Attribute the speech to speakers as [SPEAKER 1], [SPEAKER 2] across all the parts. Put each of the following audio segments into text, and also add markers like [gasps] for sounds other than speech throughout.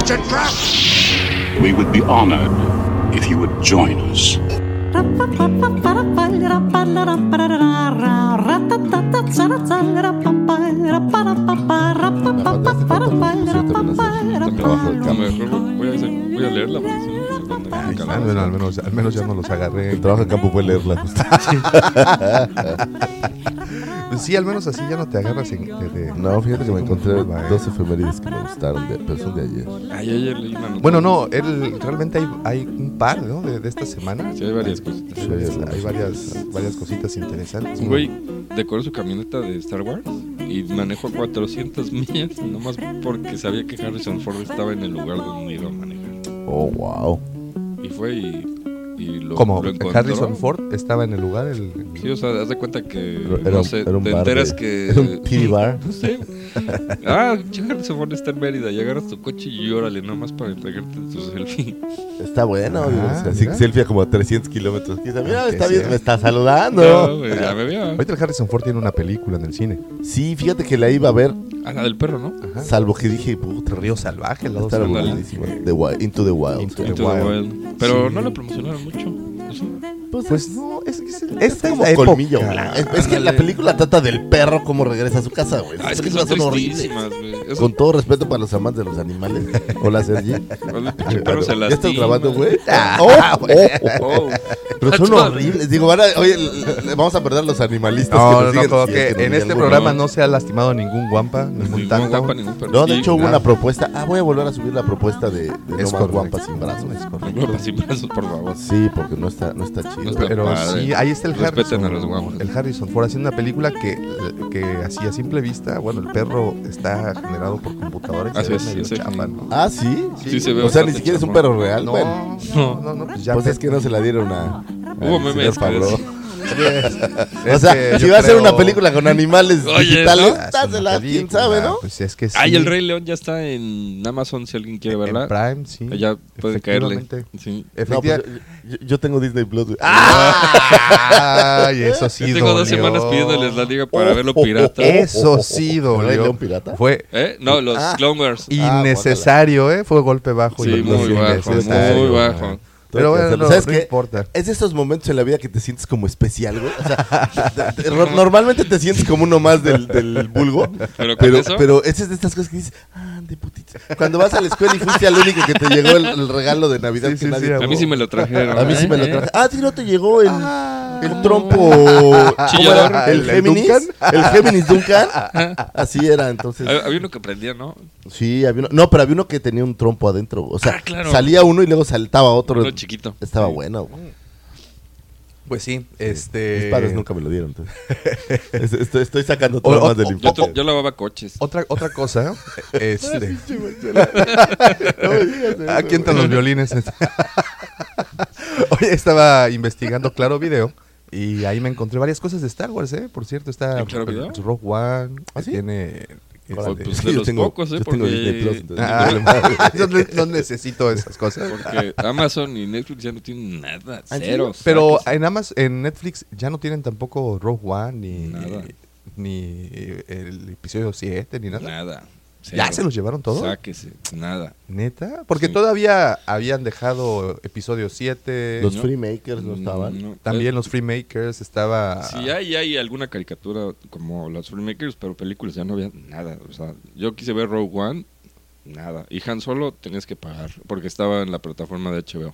[SPEAKER 1] It's a trap! We would be honored if you would join us.
[SPEAKER 2] Trabajo de campo.
[SPEAKER 3] Mejor voy a, hacer- voy a leerla
[SPEAKER 2] Ay, bueno, al menos, al menos ya no los agarré.
[SPEAKER 4] El trabajo de campo fue leerla. [laughs]
[SPEAKER 2] Sí, al menos así ya no te agarras en, de- de-
[SPEAKER 4] No, fíjate que me encontré dos efemérides que me gustaron, de, pero son de ayer.
[SPEAKER 3] Ay, ayer leí una.
[SPEAKER 2] Bueno, no, él, realmente hay, hay un par, ¿no? De, de esta semana.
[SPEAKER 3] Sí, hay varias cositas.
[SPEAKER 2] Hay varias, hay varias, varias cositas interesantes.
[SPEAKER 3] Un güey decoró su camioneta de Star Wars y manejó 400 millas nomás porque sabía que Harrison Ford estaba en el lugar donde iba a manejar.
[SPEAKER 4] Oh, wow.
[SPEAKER 3] Y fue y, y lo,
[SPEAKER 2] Como
[SPEAKER 3] lo encontró.
[SPEAKER 2] Harrison Ford estaba en el lugar. El,
[SPEAKER 3] Sí, o sea, haz de cuenta que,
[SPEAKER 4] Era,
[SPEAKER 3] no sé,
[SPEAKER 4] era un
[SPEAKER 3] te
[SPEAKER 4] bar
[SPEAKER 3] enteras
[SPEAKER 4] de-
[SPEAKER 3] que... [laughs]
[SPEAKER 4] Era un titty [laughs] bar.
[SPEAKER 3] No sé. Ah, Harrison Ford está en Mérida y agarras tu coche y órale, nomás para entregarte tu selfie.
[SPEAKER 4] Está bueno.
[SPEAKER 2] Ah,
[SPEAKER 4] o sea, así
[SPEAKER 2] mira.
[SPEAKER 4] selfie a como a 300 kilómetros. Mira,
[SPEAKER 2] Que
[SPEAKER 4] está
[SPEAKER 2] sí,
[SPEAKER 4] bien, me está saludando.
[SPEAKER 3] No, güey, ya me vio.
[SPEAKER 2] Ahorita el Harrison Ford tiene una película en el cine.
[SPEAKER 4] Sí, fíjate que la iba a ver,
[SPEAKER 3] Ah, la del perro, ¿no?
[SPEAKER 4] salvo que dije, puta,
[SPEAKER 2] Río Salvaje,
[SPEAKER 4] Está
[SPEAKER 2] salvaje.
[SPEAKER 4] buenísima. The Wild- Into the Wild.
[SPEAKER 2] Into
[SPEAKER 3] Into
[SPEAKER 2] the
[SPEAKER 3] the
[SPEAKER 2] Wild.
[SPEAKER 3] Wild. Pero
[SPEAKER 2] Sí.
[SPEAKER 3] no la promocionaron mucho. Eso.
[SPEAKER 2] Pues no, es que es,
[SPEAKER 4] Es
[SPEAKER 2] esta
[SPEAKER 4] como
[SPEAKER 2] es la
[SPEAKER 4] colmillo.
[SPEAKER 2] época.
[SPEAKER 4] Es, es que la película trata del perro como regresa a su casa, güey.
[SPEAKER 3] Ah, es que son
[SPEAKER 4] son horribles. Con todo respeto para los amantes de los animales. [laughs] Hola, Sergi.
[SPEAKER 3] el perro se
[SPEAKER 4] ¿Ya estás grabando, güey?
[SPEAKER 2] Ah,
[SPEAKER 4] Oh, oh, [laughs] oh.
[SPEAKER 3] Oh.
[SPEAKER 4] Pero son horribles. Digo, van a- oye, vamos a perder los animalistas.
[SPEAKER 2] No,
[SPEAKER 4] que
[SPEAKER 2] no,
[SPEAKER 4] nos
[SPEAKER 2] no,
[SPEAKER 4] es
[SPEAKER 2] que en este programa no se ha lastimado ningún guampa, ningún
[SPEAKER 3] perro.
[SPEAKER 4] No, de hecho hubo una propuesta. Ah, voy a volver a subir la propuesta de, no más guampas sin brazos.
[SPEAKER 3] Guapa sin brazos, por favor.
[SPEAKER 4] Sí, porque no está, no está chido.
[SPEAKER 3] No
[SPEAKER 2] Pero
[SPEAKER 3] padre.
[SPEAKER 2] sí, ahí está el
[SPEAKER 3] Respeten
[SPEAKER 2] Harrison.
[SPEAKER 3] a los guapas.
[SPEAKER 2] El Harrison Ford haciendo una película que, que así a simple vista, bueno, el perro está generado por computadora y
[SPEAKER 3] Así
[SPEAKER 2] se ve
[SPEAKER 3] es,
[SPEAKER 2] medio
[SPEAKER 3] ese
[SPEAKER 2] chafa,
[SPEAKER 3] fin.
[SPEAKER 2] ¿no?
[SPEAKER 4] Ah, sí.
[SPEAKER 3] Sí se ve
[SPEAKER 4] O sea, ni siquiera es un perro real.
[SPEAKER 2] No,
[SPEAKER 4] Bueno,
[SPEAKER 2] no, no, no, pues ya.
[SPEAKER 4] pues es que no se la dieron a.
[SPEAKER 3] Hubo memes
[SPEAKER 4] O sea,
[SPEAKER 2] que
[SPEAKER 4] si va a hacer
[SPEAKER 2] creo-
[SPEAKER 4] una película con animales
[SPEAKER 3] Oye,
[SPEAKER 4] digitales,
[SPEAKER 3] ¿no?
[SPEAKER 2] Ah, es
[SPEAKER 4] dásela,
[SPEAKER 2] una
[SPEAKER 4] quién sabe, ¿no?
[SPEAKER 2] Pues es que sí.
[SPEAKER 3] Ay, el Rey León ya está en Amazon si alguien quiere
[SPEAKER 2] En
[SPEAKER 3] verla.
[SPEAKER 2] Prime, sí.
[SPEAKER 3] Ya puede caerle.
[SPEAKER 2] Efectivamente.
[SPEAKER 3] Sí.
[SPEAKER 4] No, pues, yo, yo tengo Disney Plus. güey.
[SPEAKER 2] Ay, eso sí
[SPEAKER 3] Yo tengo dos
[SPEAKER 2] dolió.
[SPEAKER 3] semanas pidiéndoles la liga para
[SPEAKER 4] Oh,
[SPEAKER 3] verlo
[SPEAKER 4] oh, oh,
[SPEAKER 3] pirata.
[SPEAKER 4] oh.
[SPEAKER 2] Eso sí
[SPEAKER 4] ¿El Rey
[SPEAKER 2] dolió.
[SPEAKER 4] León pirata?
[SPEAKER 2] Fue
[SPEAKER 3] ¿Eh? No, los
[SPEAKER 4] Ah.
[SPEAKER 3] Clone Wars.
[SPEAKER 2] innecesario, ¿eh? Fue golpe bajo.
[SPEAKER 3] Sí,
[SPEAKER 2] y
[SPEAKER 3] muy bajo, muy bajo.
[SPEAKER 2] Pero bueno, no,
[SPEAKER 4] ¿Sabes
[SPEAKER 2] no
[SPEAKER 4] qué?
[SPEAKER 2] importa.
[SPEAKER 4] Es de esos momentos en la vida que te sientes como especial, güey. O sea, te- te- ro- normalmente te sientes como uno más del, del vulgo.
[SPEAKER 3] Pero
[SPEAKER 4] Pero,
[SPEAKER 3] eso.
[SPEAKER 4] pero ese es de estas cosas que dices, ah, de putito. Cuando vas a la escuela y fuiste al único que te llegó el, el regalo de Navidad
[SPEAKER 2] Sí,
[SPEAKER 4] que
[SPEAKER 2] sí,
[SPEAKER 4] nadie
[SPEAKER 2] sí,
[SPEAKER 3] a mí sí me lo trajeron.
[SPEAKER 4] A mí sí me lo
[SPEAKER 3] ¿Eh?
[SPEAKER 4] traje. Ah, sí, no te llegó el,
[SPEAKER 2] Ah.
[SPEAKER 4] el trompo. ¿cómo
[SPEAKER 3] Chillador.
[SPEAKER 4] era? ¿El
[SPEAKER 2] ¿El
[SPEAKER 4] Géminis?
[SPEAKER 2] Duncan?
[SPEAKER 4] ¿El Géminis Duncan? Así era, entonces.
[SPEAKER 3] Había había uno que prendía, ¿no?
[SPEAKER 4] Sí, había uno. No, pero había uno que tenía un trompo adentro. O sea,
[SPEAKER 3] Ah, claro.
[SPEAKER 4] salía uno y luego saltaba otro.
[SPEAKER 3] Chiquito.
[SPEAKER 4] Estaba
[SPEAKER 3] Sí.
[SPEAKER 4] bueno. güey.
[SPEAKER 2] Pues sí, este.
[SPEAKER 4] Mis padres nunca me lo dieron. entonces. [laughs] Estoy, estoy sacando
[SPEAKER 2] O-
[SPEAKER 4] traumas
[SPEAKER 2] o-
[SPEAKER 4] del
[SPEAKER 3] Yo,
[SPEAKER 4] infancia.
[SPEAKER 3] to- yo lavaba coches.
[SPEAKER 2] Otra, otra cosa, [laughs] este. Aquí [laughs] entran los violines. Oye, estaba investigando Claro Video y ahí me encontré varias cosas de Star Wars, ¿eh? Por cierto, está
[SPEAKER 3] ¿En Claro Video?
[SPEAKER 2] Rogue One,
[SPEAKER 4] ¿Ah, sí?
[SPEAKER 2] tiene...
[SPEAKER 3] Pues
[SPEAKER 4] Sí, [laughs]
[SPEAKER 3] de los
[SPEAKER 4] tengo-
[SPEAKER 3] pocos, ¿eh?
[SPEAKER 4] yo
[SPEAKER 3] Porque-
[SPEAKER 4] Disney Plus, entonces
[SPEAKER 2] Ah, [laughs]
[SPEAKER 4] no
[SPEAKER 2] necesito esas cosas.
[SPEAKER 3] Porque [laughs] Amazon y Netflix ya no tienen nada.
[SPEAKER 4] ¿Ah, ¿en
[SPEAKER 3] Cero.
[SPEAKER 2] Pero en Amazon, en Netflix ya no tienen tampoco Rogue One ni,
[SPEAKER 3] Nada.
[SPEAKER 2] ni el episodio 7 ni nada.
[SPEAKER 3] Nada.
[SPEAKER 2] ¿Ya se los llevaron todos?
[SPEAKER 3] Sáquese. Nada.
[SPEAKER 2] ¿Neta? Porque
[SPEAKER 3] Sí.
[SPEAKER 2] todavía habían dejado episodio 7.
[SPEAKER 4] Los
[SPEAKER 3] No.
[SPEAKER 4] Freemakers no estaban.
[SPEAKER 3] No.
[SPEAKER 2] También los Freemakers estaba...
[SPEAKER 3] Sí, hay, hay alguna caricatura como los Filmmakers, pero películas ya no había nada. O sea, yo quise ver Rogue One, nada. Y Han Solo tenías que pagar, porque estaba en la plataforma de HBO.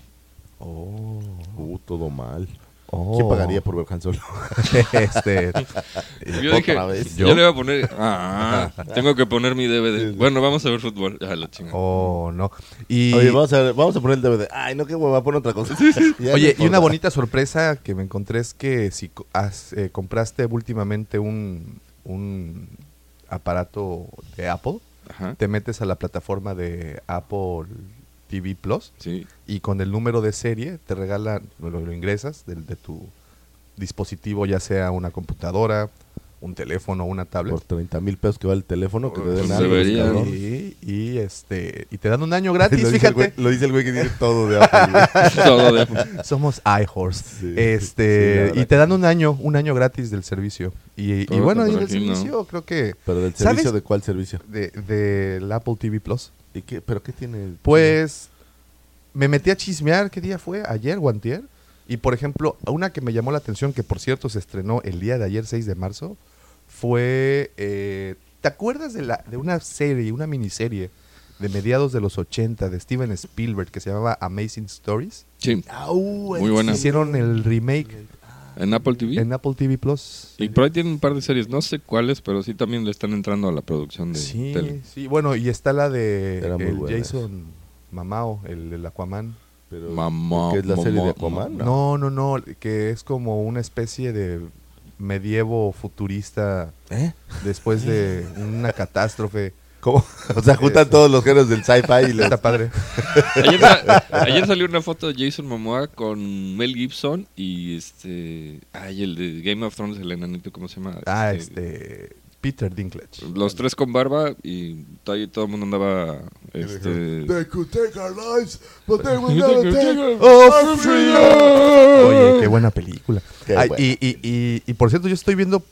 [SPEAKER 2] Oh.
[SPEAKER 4] Uh, todo mal.
[SPEAKER 2] Oh.
[SPEAKER 4] ¿Quién pagaría por ver Han Solo? [laughs]
[SPEAKER 2] este, [laughs]
[SPEAKER 3] Yo [laughs] dije,
[SPEAKER 4] ¿Otra vez?
[SPEAKER 3] yo
[SPEAKER 2] ¿Yo?
[SPEAKER 3] le iba a poner, ah, tengo que poner mi DVD. Bueno, vamos a ver fútbol. La
[SPEAKER 2] oh, no. Y,
[SPEAKER 4] Oye, vamos a, ver- vamos a poner el DVD. Ay, no, qué hueva, pon otra cosa.
[SPEAKER 2] Oye, y una bonita sorpresa que me encontré es que si has, eh, compraste últimamente un, un aparato de Apple,
[SPEAKER 3] Ajá.
[SPEAKER 2] te metes a la plataforma de Apple TV Plus
[SPEAKER 3] Sí.
[SPEAKER 2] y con el número de serie te regalan, lo, lo ingresas del- de, tu dispositivo, ya sea una computadora, un teléfono, una tablet.
[SPEAKER 4] Por 30 mil pesos que vale el teléfono, que te den
[SPEAKER 3] Pues
[SPEAKER 4] algo.
[SPEAKER 2] Y, y, este y te dan un año gratis, [laughs]
[SPEAKER 4] lo, dice
[SPEAKER 2] fíjate.
[SPEAKER 4] güey, lo dice el güey que tiene todo de [laughs] Apple.
[SPEAKER 3] Todo de Apple. [laughs]
[SPEAKER 2] Somos iHorse.
[SPEAKER 4] Sí,
[SPEAKER 2] este, y te dan un año, un año gratis del servicio. Y, bueno, y
[SPEAKER 3] por
[SPEAKER 2] el
[SPEAKER 3] aquí, ¿no?
[SPEAKER 2] servicio creo que
[SPEAKER 4] Pero del
[SPEAKER 2] ¿Sabes?
[SPEAKER 4] servicio, ¿de cuál servicio?
[SPEAKER 2] de del Apple TV Plus.
[SPEAKER 4] ¿Y qué, ¿Pero qué tiene?
[SPEAKER 2] Pues me metí a chismear, ¿qué día fue? ¿Ayer o antier? Y por ejemplo, una que me llamó la atención, que por cierto se estrenó el día de ayer, 6 de marzo, fue... eh, ¿Te acuerdas de, la, de una serie, una miniserie de mediados de los 80 de Steven Spielberg que se llamaba Amazing Stories?
[SPEAKER 3] Sí.
[SPEAKER 4] Au,
[SPEAKER 3] Muy buena.
[SPEAKER 2] Hicieron el remake
[SPEAKER 3] En Apple TV.
[SPEAKER 2] en Apple TV Plus.
[SPEAKER 3] Y por ahí tienen un par de series, no sé cuáles, pero sí también le están entrando a la producción de
[SPEAKER 2] Sí,
[SPEAKER 3] tele.
[SPEAKER 2] sí, bueno, y está la de el Jason Mamao, el, el Aquaman.
[SPEAKER 4] Pero,
[SPEAKER 3] Mamá,
[SPEAKER 4] ¿Qué es la serie de Aquaman?
[SPEAKER 2] No, no, no, que es como una especie de medievo futurista
[SPEAKER 4] ¿Eh?
[SPEAKER 2] después de una catástrofe.
[SPEAKER 4] ¿Cómo? [laughs] O sea, juntan
[SPEAKER 2] Eso.
[SPEAKER 4] todos los géneros del sci-fi y les...
[SPEAKER 2] Está padre.
[SPEAKER 3] Ayer, sa- ayer salió una foto de Jason Momoa con Mel Gibson y este. Ay, el de Game of Thrones, el enanito, ¿cómo se llama?
[SPEAKER 2] Ah, este Peter Dinklage.
[SPEAKER 3] Los tres con barba y todo, y todo el mundo andaba. Este,
[SPEAKER 4] They could take our lives, but they will never take
[SPEAKER 3] our-
[SPEAKER 4] our freedom.
[SPEAKER 2] Oye, qué buena película.
[SPEAKER 4] Qué
[SPEAKER 2] Ay,
[SPEAKER 4] buena.
[SPEAKER 2] y, y, y, y por cierto, yo estoy viendo